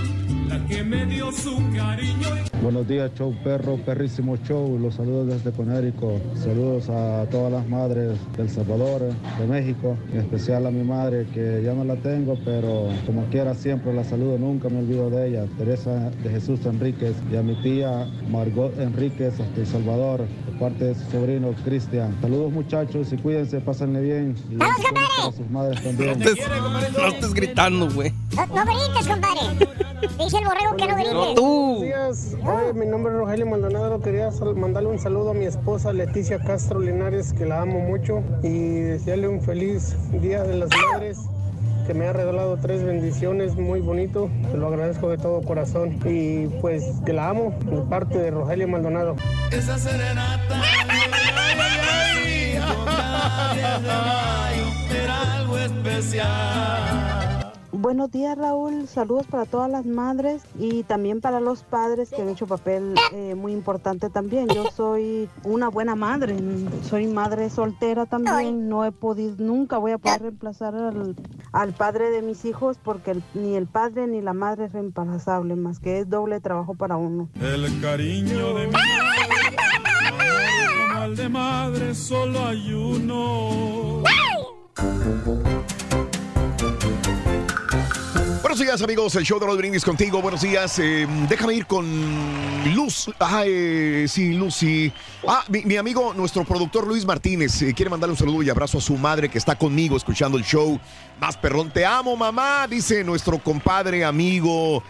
que me dio su cariño. Buenos días, show perro, perrísimo show. Los saludos desde Conérico. Saludos a todas las madres del Salvador, de México, en especial a mi madre que ya no la tengo, pero como quiera siempre la saludo, nunca me olvido de ella. Teresa de Jesús Enríquez y a mi tía Margot Enríquez hasta El Salvador, de parte de su sobrino Cristian. Saludos muchachos y cuídense, pásenle bien. Y sus madres también. No estés, no estés gritando, güey. No, no grites, compadre. Dice el borrego que no grites. Buenos días. Oye, mi nombre es Rogelio Maldonado. Quería mandarle un saludo a mi esposa Leticia Castro Linares, que la amo mucho, y desearle un feliz Día de las Madres. Que me ha regalado tres bendiciones muy bonito, te lo agradezco de todo corazón. Y pues que la amo, de parte de Rogelio Maldonado. Esa serenata. ay, ay, ay, ay, Era algo especial. Buenos días Raúl, saludos para todas las madres y también para los padres que han hecho papel eh, muy importante también. Yo soy una buena madre, soy madre soltera también, no he podido, nunca voy a poder reemplazar al, al padre de mis hijos porque el- ni el padre ni la madre es reemplazable, más que es doble trabajo para uno. El cariño de mi madre, de madre, solo hay uno. Buenos días, amigos. El show de los brindis contigo. Buenos días. Eh, déjame ir con Luz. Ah, eh, sí, Lucy. Ah, mi, mi amigo, nuestro productor Luis Martínez, eh, quiere mandarle un saludo y abrazo a su madre que está conmigo escuchando el show. Más perrón, te amo, mamá, dice nuestro compadre, amigo,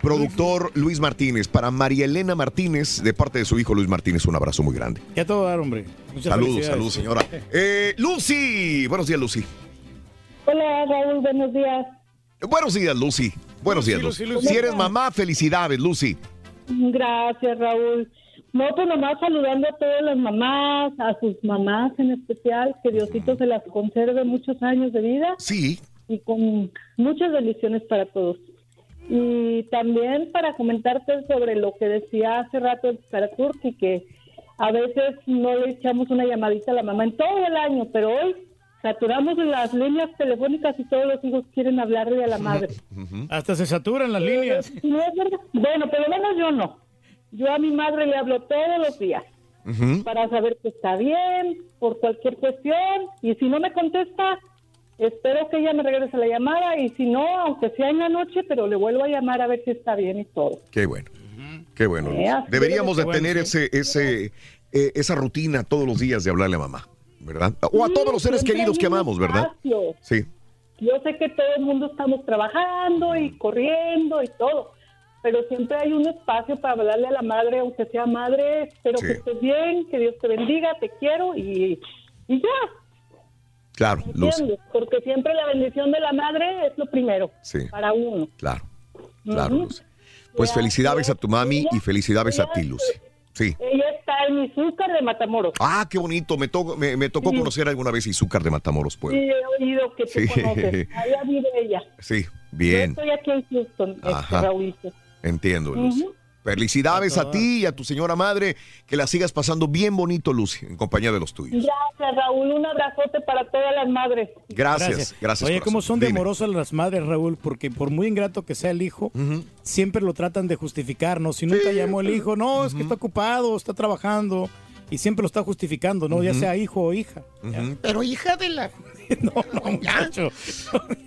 productor Luis Martínez. Para María Elena Martínez, de parte de su hijo Luis Martínez, un abrazo muy grande. Ya todo dar, hombre. Muchas Saludos, saludos, señora. Eh, Lucy. Buenos días, Lucy. Hola Raúl, buenos días. Buenos días, Lucy. Buenos días, Lucy. Lucy, Lucy. Si eres mamá, felicidades, Lucy. Gracias Raúl. No, pues nomás saludando a todas las mamás, a sus mamás en especial, que Diosito se las conserve muchos años de vida. Sí. Y con muchas bendiciones para todos. Y también para comentarte sobre lo que decía hace rato para Turki, que a veces no le echamos una llamadita a la mamá en todo el año, pero hoy saturamos las líneas telefónicas y todos los hijos quieren hablarle a la madre. Hasta se saturan las líneas. No es verdad. Bueno, pero menos yo no. Yo a mi madre le hablo todos los días para saber que está bien, por cualquier cuestión, y si no me contesta, espero que ella me regrese la llamada, y si no, aunque sea en la noche, pero le vuelvo a llamar a ver si está bien y todo. Qué bueno. Qué bueno. Eh, Deberíamos de tener ese, ese, eh, esa rutina todos los días de hablarle a mamá, ¿verdad? O a Sí, todos los seres queridos que amamos, ¿verdad? Sí. Yo sé que todo el mundo estamos trabajando y corriendo y todo, pero siempre hay un espacio para hablarle a la madre, aunque sea madre, espero Sí. que estés bien, que Dios te bendiga, te quiero y, y ya, Claro. ¿entiendes? Porque siempre la bendición de la madre es lo primero Sí. para uno. Claro, claro, Ujú. Lucy. Pues Ya, felicidades a tu mami y felicidades a ti, Lucy. Sí. Ella está en Izúcar de Matamoros. Ah, qué bonito. Me, to- me, me tocó Sí. conocer alguna vez Izúcar de Matamoros, Sí, Puebla. he oído que tú Sí. conoces. Allá vive ella. Sí, Yo bien. estoy aquí en Houston, este, Ajá. Raulito. Entiendo. Ujú. Felicidades a ti y a tu señora madre. Que la sigas pasando bien bonito, Lucy, en compañía de los tuyos. Gracias, Raúl. Un abrazote para todas las madres. Gracias, gracias. Oye, corazón. cómo son de amorosas las madres, Raúl, porque por muy ingrato que sea el hijo, siempre lo tratan de justificar, ¿no? Si nunca llamó el hijo, no, es que está ocupado, está trabajando, y siempre lo está justificando, ¿no? Ya sea hijo o hija. Pero hija de la... no, no, muchacho.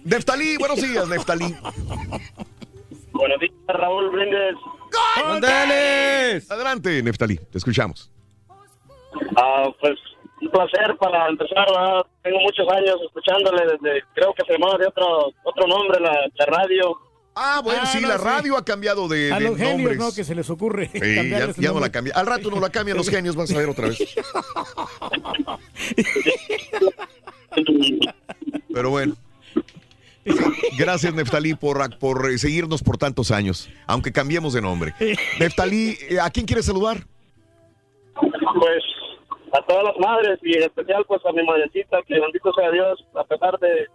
Neftalí, buenos días, Neftalí. Buenos días, Raúl Brindes. Adelante, Neftalí, te escuchamos. Ah, pues un placer para empezar. ¿verdad? Tengo muchos años escuchándole desde, creo que se llamaba de otro otro nombre la, la radio. Ah, bueno, sí, la radio ha cambiado de, A de los genios, nombres. ¿no? Que se les ocurre Sí, ya, ya no la cambia. Al rato no la cambian los genios, vas a ver otra vez. Pero bueno. Gracias, Neftalí, por, por eh, seguirnos por tantos años, aunque cambiemos de nombre. Neftalí, eh, ¿a quién quieres saludar? Pues a todas las madres y en especial pues a mi madrecita, que bendito sea Dios, a pesar de,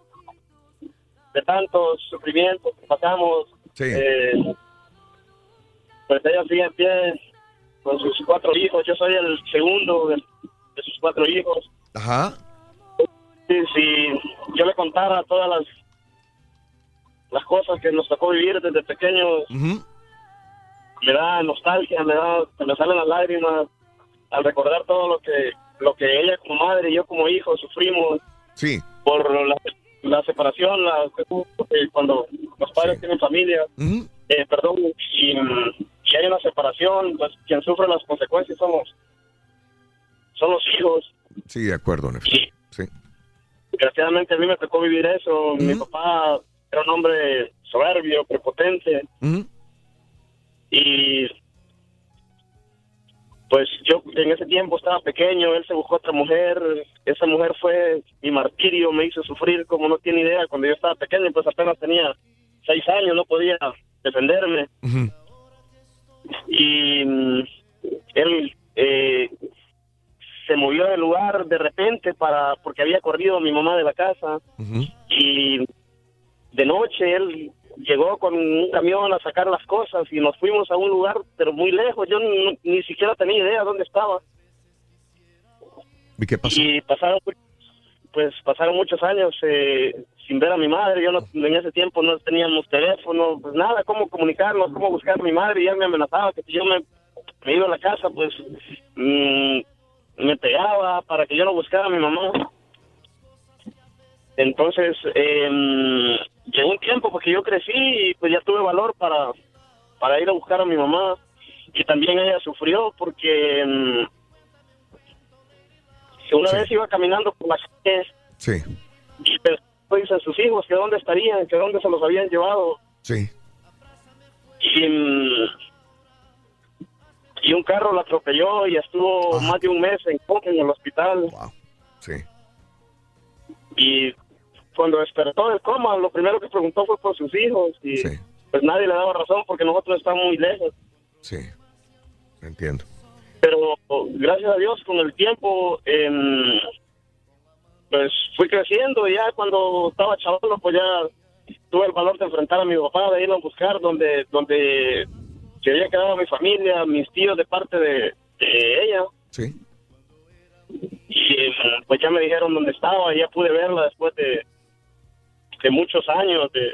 de tantos sufrimientos que pasamos, eh, pues ella sigue en pie con sus cuatro hijos. Yo soy el segundo de, de sus cuatro hijos. Ajá. Sí, si yo le contara todas las las cosas que nos tocó vivir desde pequeños, me da nostalgia, me da, me salen las lágrimas al recordar todo lo que lo que ella como madre y yo como hijo sufrimos. Sí. Por la, la separación, la, eh, cuando los padres tienen familia, eh, perdón, y, y hay una separación, pues quien sufre las consecuencias somos son los hijos. Sí, de acuerdo, Neftalí. Sí. Desgraciadamente a mí me tocó vivir eso. Mi papá era un hombre soberbio, prepotente. Y pues yo en ese tiempo estaba pequeño, él se buscó otra mujer, esa mujer fue mi martirio, me hizo sufrir como no tiene idea. Cuando yo estaba pequeño, pues apenas tenía seis años, no podía defenderme. Y él eh, se movió del lugar de repente para porque había corrido a mi mamá de la casa y de noche él llegó con un camión a sacar las cosas y nos fuimos a un lugar pero muy lejos yo ni, ni siquiera tenía idea dónde estaba ¿Y qué pasó? y pasaron pues pasaron muchos años eh, sin ver a mi madre yo no en ese tiempo no teníamos teléfono pues nada cómo comunicarnos cómo buscar a mi madre y él me amenazaba que si yo me, me iba a la casa pues mm, me pegaba para que yo no buscara a mi mamá. Entonces, eh, llegó un tiempo porque yo crecí y pues ya tuve valor para, para ir a buscar a mi mamá. Y también ella sufrió porque mm, una vez iba caminando por la calle Sí. y pensó pues, en sus hijos que dónde estarían, que dónde se los habían llevado. Sí. Y, mm, y un carro la atropelló y estuvo más de un mes en en el hospital. Sí. Y cuando despertó del coma, lo primero que preguntó fue por sus hijos y pues nadie le daba razón porque nosotros estamos muy lejos. Sí, entiendo. Pero gracias a Dios con el tiempo em, pues fui creciendo y ya cuando estaba chavalo pues ya tuve el valor de enfrentar a mi papá, de ir a buscar donde donde se había quedado mi familia, mis tíos de parte de, de ella. Sí. Y eh, pues ya me dijeron dónde estaba, ya pude verla después de, de muchos años de,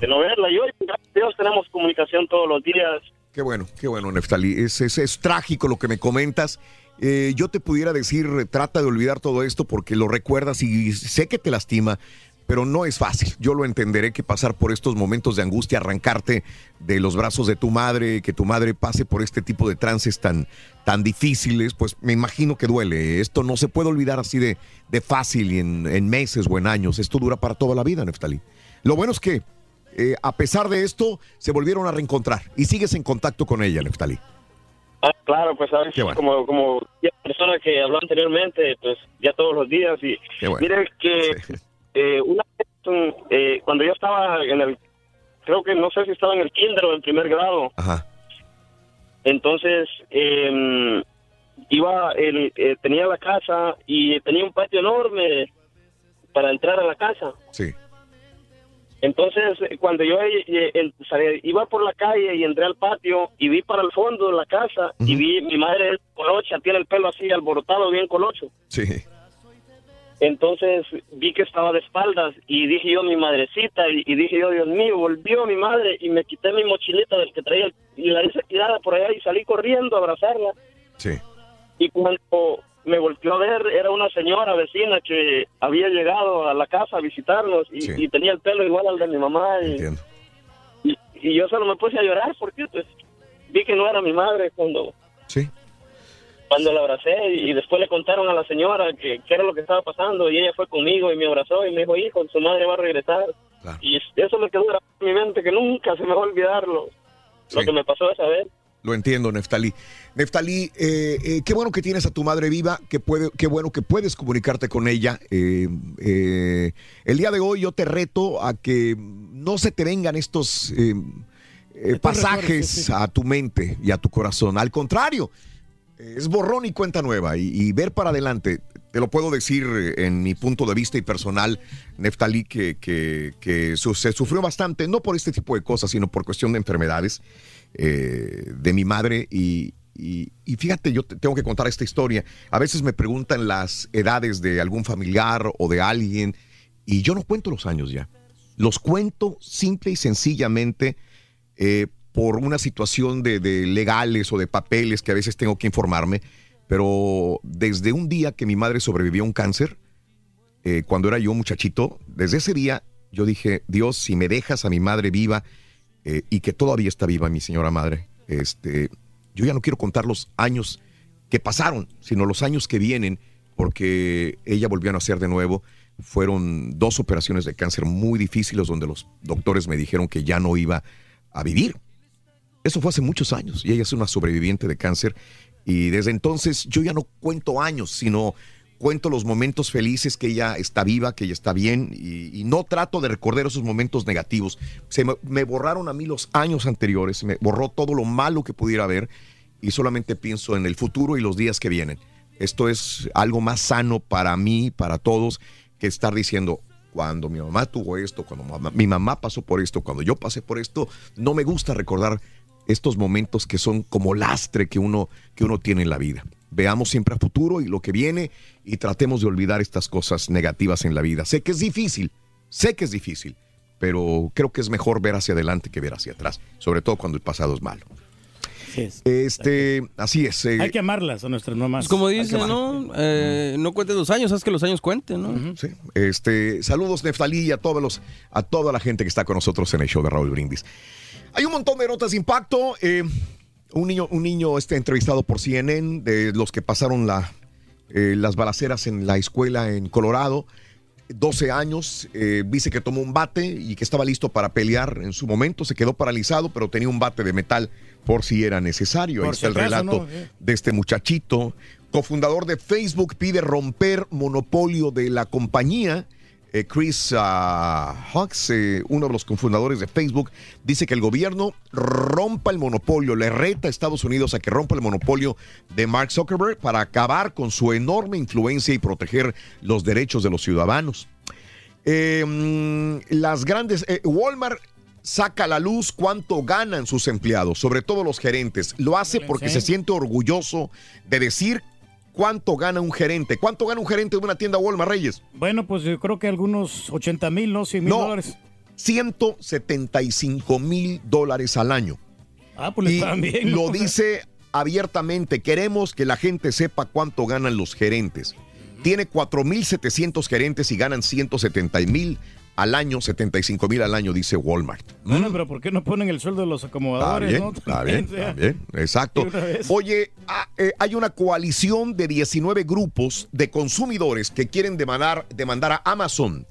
de no verla. Y hoy, gracias a Dios, tenemos comunicación todos los días. Qué bueno, qué bueno, Neftali. Es, es, es trágico lo que me comentas. Eh, yo te pudiera decir, trata de olvidar todo esto porque lo recuerdas y sé que te lastima, pero no es fácil. Yo lo entenderé que pasar por estos momentos de angustia, arrancarte de los brazos de tu madre, que tu madre pase por este tipo de trances tan, tan difíciles, pues me imagino que duele. Esto no se puede olvidar así de, de fácil y en, en meses o en años. Esto dura para toda la vida, Neftali. Lo bueno es que eh, a pesar de esto, se volvieron a reencontrar y sigues en contacto con ella, Neftali. Ah, claro, pues sabes, bueno. como, como la persona que habló anteriormente, pues ya todos los días. Y bueno. mire que eh, una vez, eh, cuando yo estaba en el, creo que no sé si estaba en el kinder o en primer grado, Ajá. entonces eh, iba, el, eh, tenía la casa y tenía un patio enorme para entrar a la casa. Sí. Entonces, eh, cuando yo eh, iba por la calle y entré al patio y vi para el fondo de la casa y vi mi madre colocha, tiene el pelo así alborotado, bien colocho. Sí. Entonces vi que estaba de espaldas y dije yo mi madrecita y, y dije yo Dios mío volvió mi madre y me quité mi mochilita del que traía y la hice tirada por allá y salí corriendo a abrazarla Sí. y cuando me volteó a ver era una señora vecina que había llegado a la casa a visitarnos y, y tenía el pelo igual al de mi mamá y, y, y yo solo me puse a llorar porque pues vi que no era mi madre cuando Sí. Cuando la abracé y después le contaron a la señora que, que era lo que estaba pasando y ella fue conmigo y me abrazó y me dijo hijo su madre va a regresar y eso me quedó grabado en mi mente que nunca se me va a olvidar lo, lo que me pasó esa vez Lo entiendo, Neftalí. Neftalí, eh, eh, qué bueno que tienes a tu madre viva, que puede, qué bueno que puedes comunicarte con ella. Eh, eh, el día de hoy yo te reto a que no se te vengan estos eh, eh, pasajes sí, sí. a tu mente y a tu corazón. Al contrario, es borrón y cuenta nueva y, ver para adelante. Te lo puedo decir eh, en mi punto de vista y personal, Neftalí, que, se sufrió bastante, no por este tipo de cosas, sino por cuestión de enfermedades eh, de mi madre. Y, fíjate, yo te tengo que contar esta historia. A veces me preguntan las edades de algún familiar o de alguien, y yo no cuento los años ya. Los cuento simple y sencillamente eh, por una situación de, legales o de papeles que a veces tengo que informarme, pero desde un día que mi madre sobrevivió a un cáncer, eh, cuando era yo muchachito, desde ese día yo dije, Dios, si me dejas a mi madre viva eh, y que todavía está viva mi señora madre, este, yo ya no quiero contar los años que pasaron, sino los años que vienen, porque ella volvió a nacer de nuevo. Fueron dos operaciones de cáncer muy difíciles donde los doctores me dijeron que ya no iba a vivir. Eso fue hace muchos años y ella es una sobreviviente de cáncer y desde entonces yo ya no cuento años, sino cuento los momentos felices que ella está viva, que ella está bien y, no trato de recordar esos momentos negativos. Se me, me borraron a mí los años anteriores, me borró todo lo malo que pudiera haber y solamente pienso en el futuro y los días que vienen. Esto es algo más sano para mí, para todos, que estar diciendo, cuando mi mamá tuvo esto, cuando mi mamá pasó por esto, cuando yo pasé por esto, no me gusta recordar estos momentos que son como lastre que uno, que uno tiene en la vida. Veamos siempre a futuro y lo que viene y tratemos de olvidar estas cosas negativas en la vida. Sé que es difícil, sé que es difícil, pero creo que es mejor ver hacia adelante que ver hacia atrás, sobre todo cuando el pasado es malo. Este, así es. eh, Hay que amarlas a nuestras mamás. Pues como dice. ¿no? Eh, no cuentes los años, haz que los años cuenten, ¿no? Sí. Este, saludos Neftalí y a todos los, a toda la gente que está con nosotros en el show de Raúl Brindis. Hay un montón de notas de impacto. eh, un niño, un niño este, entrevistado por CNN de los que pasaron la, eh, las balaceras en la escuela en Colorado. 12 años, eh, dice que tomó un bate y que estaba listo para pelear en su momento, se quedó paralizado, pero tenía un bate de metal por si era necesario. Ahí Por está si el relato ¿no? Eh. de este muchachito. Cofundador de Facebook pide romper monopolio de la compañía. Eh, Chris ah, Hawks, eh, uno de los cofundadores de Facebook, dice que el gobierno rompa el monopolio, le reta a Estados Unidos a que rompa el monopolio de Mark Zuckerberg para acabar con su enorme influencia y proteger los derechos de los ciudadanos. Eh, mm, las grandes. eh, Walmart saca a la luz cuánto ganan sus empleados, sobre todo los gerentes. Lo hace porque se siente orgulloso de decir cuánto gana un gerente. ¿Cuánto gana un gerente de una tienda Walmart, Reyes? Bueno, pues yo creo que algunos 80 mil, ¿no? 100 mil No, dólares. 175 mil dólares al año. Ah, pues Y lo dice abiertamente. Queremos que la gente sepa cuánto ganan los gerentes. Tiene 4.700 gerentes y ganan 170 mil al año, 75 mil al año, dice Walmart. Bueno, pero ¿por qué no ponen el sueldo de los Está acomodadores, bien, no? está bien, O sea, está bien, exacto. Oye, ah, eh, hay una coalición de 19 grupos de consumidores que quieren demandar, demandar a Amazon.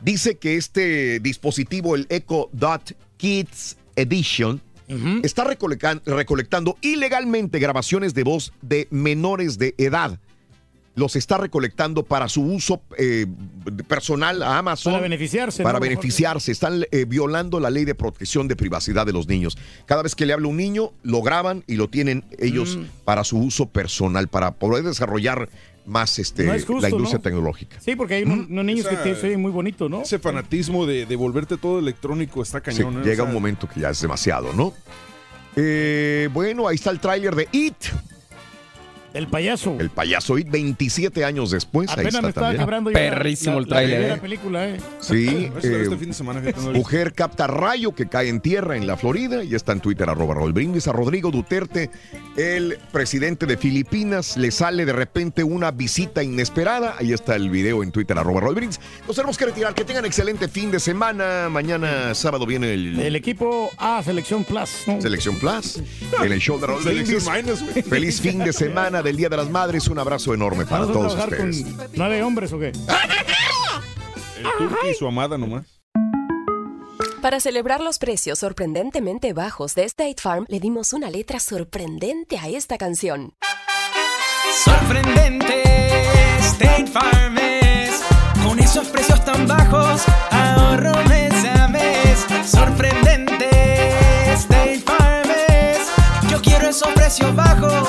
Dice que este dispositivo, el Echo Dot Kids Edition, está recolectan- recolectando ilegalmente grabaciones de voz de menores de edad. Los está recolectando para su uso eh, personal a Amazon. Para beneficiarse, Para ¿no? beneficiarse. Están eh, violando la ley de protección de privacidad de los niños. Cada vez que le habla un niño, lo graban y lo tienen ellos Mm. para su uso personal, para poder desarrollar más este, No es justo, la industria ¿no? tecnológica. Sí, porque hay unos, unos niños Esa- que te- se oyen muy bonitos, ¿no? Ese fanatismo de, de volverte todo electrónico está Sí, cañón. ¿eh? O llega sea, un momento que ya es demasiado, ¿no? Eh, bueno, ahí está el tráiler de It. El payaso. El payaso It, 27 años después. ahí Apenas está me estaba también. Perrísimo la- el tráiler, La primera ¿eh? película, ¿eh? Sí, Este- eh, este fin de semana, mujer capta rayo que cae en tierra en la Florida y está en Twitter arroba Raúl Brindis. A Rodrigo Duterte, el presidente de Filipinas, le sale de repente una visita inesperada. Ahí está el video en Twitter arroba Raúl Brindis. Nos tenemos que retirar. Que tengan excelente fin de semana. Mañana sábado viene el, El equipo A, Selección Plus, ¿no? Selección Plus en el show de Raúl Selección Brindis. Minus. Feliz fin de semana del Día de las Madres. Un abrazo enorme para ¿Vamos a todos trabajar ustedes. con nueve hombres o qué? El turqui y su amada nomás. Para celebrar los precios sorprendentemente bajos de State Farm, le dimos una letra sorprendente a esta canción. Sorprendente, State Farm es. Con esos precios tan bajos, ahorro mes a mes. Sorprendente, State Farm es. Yo quiero esos precios bajos,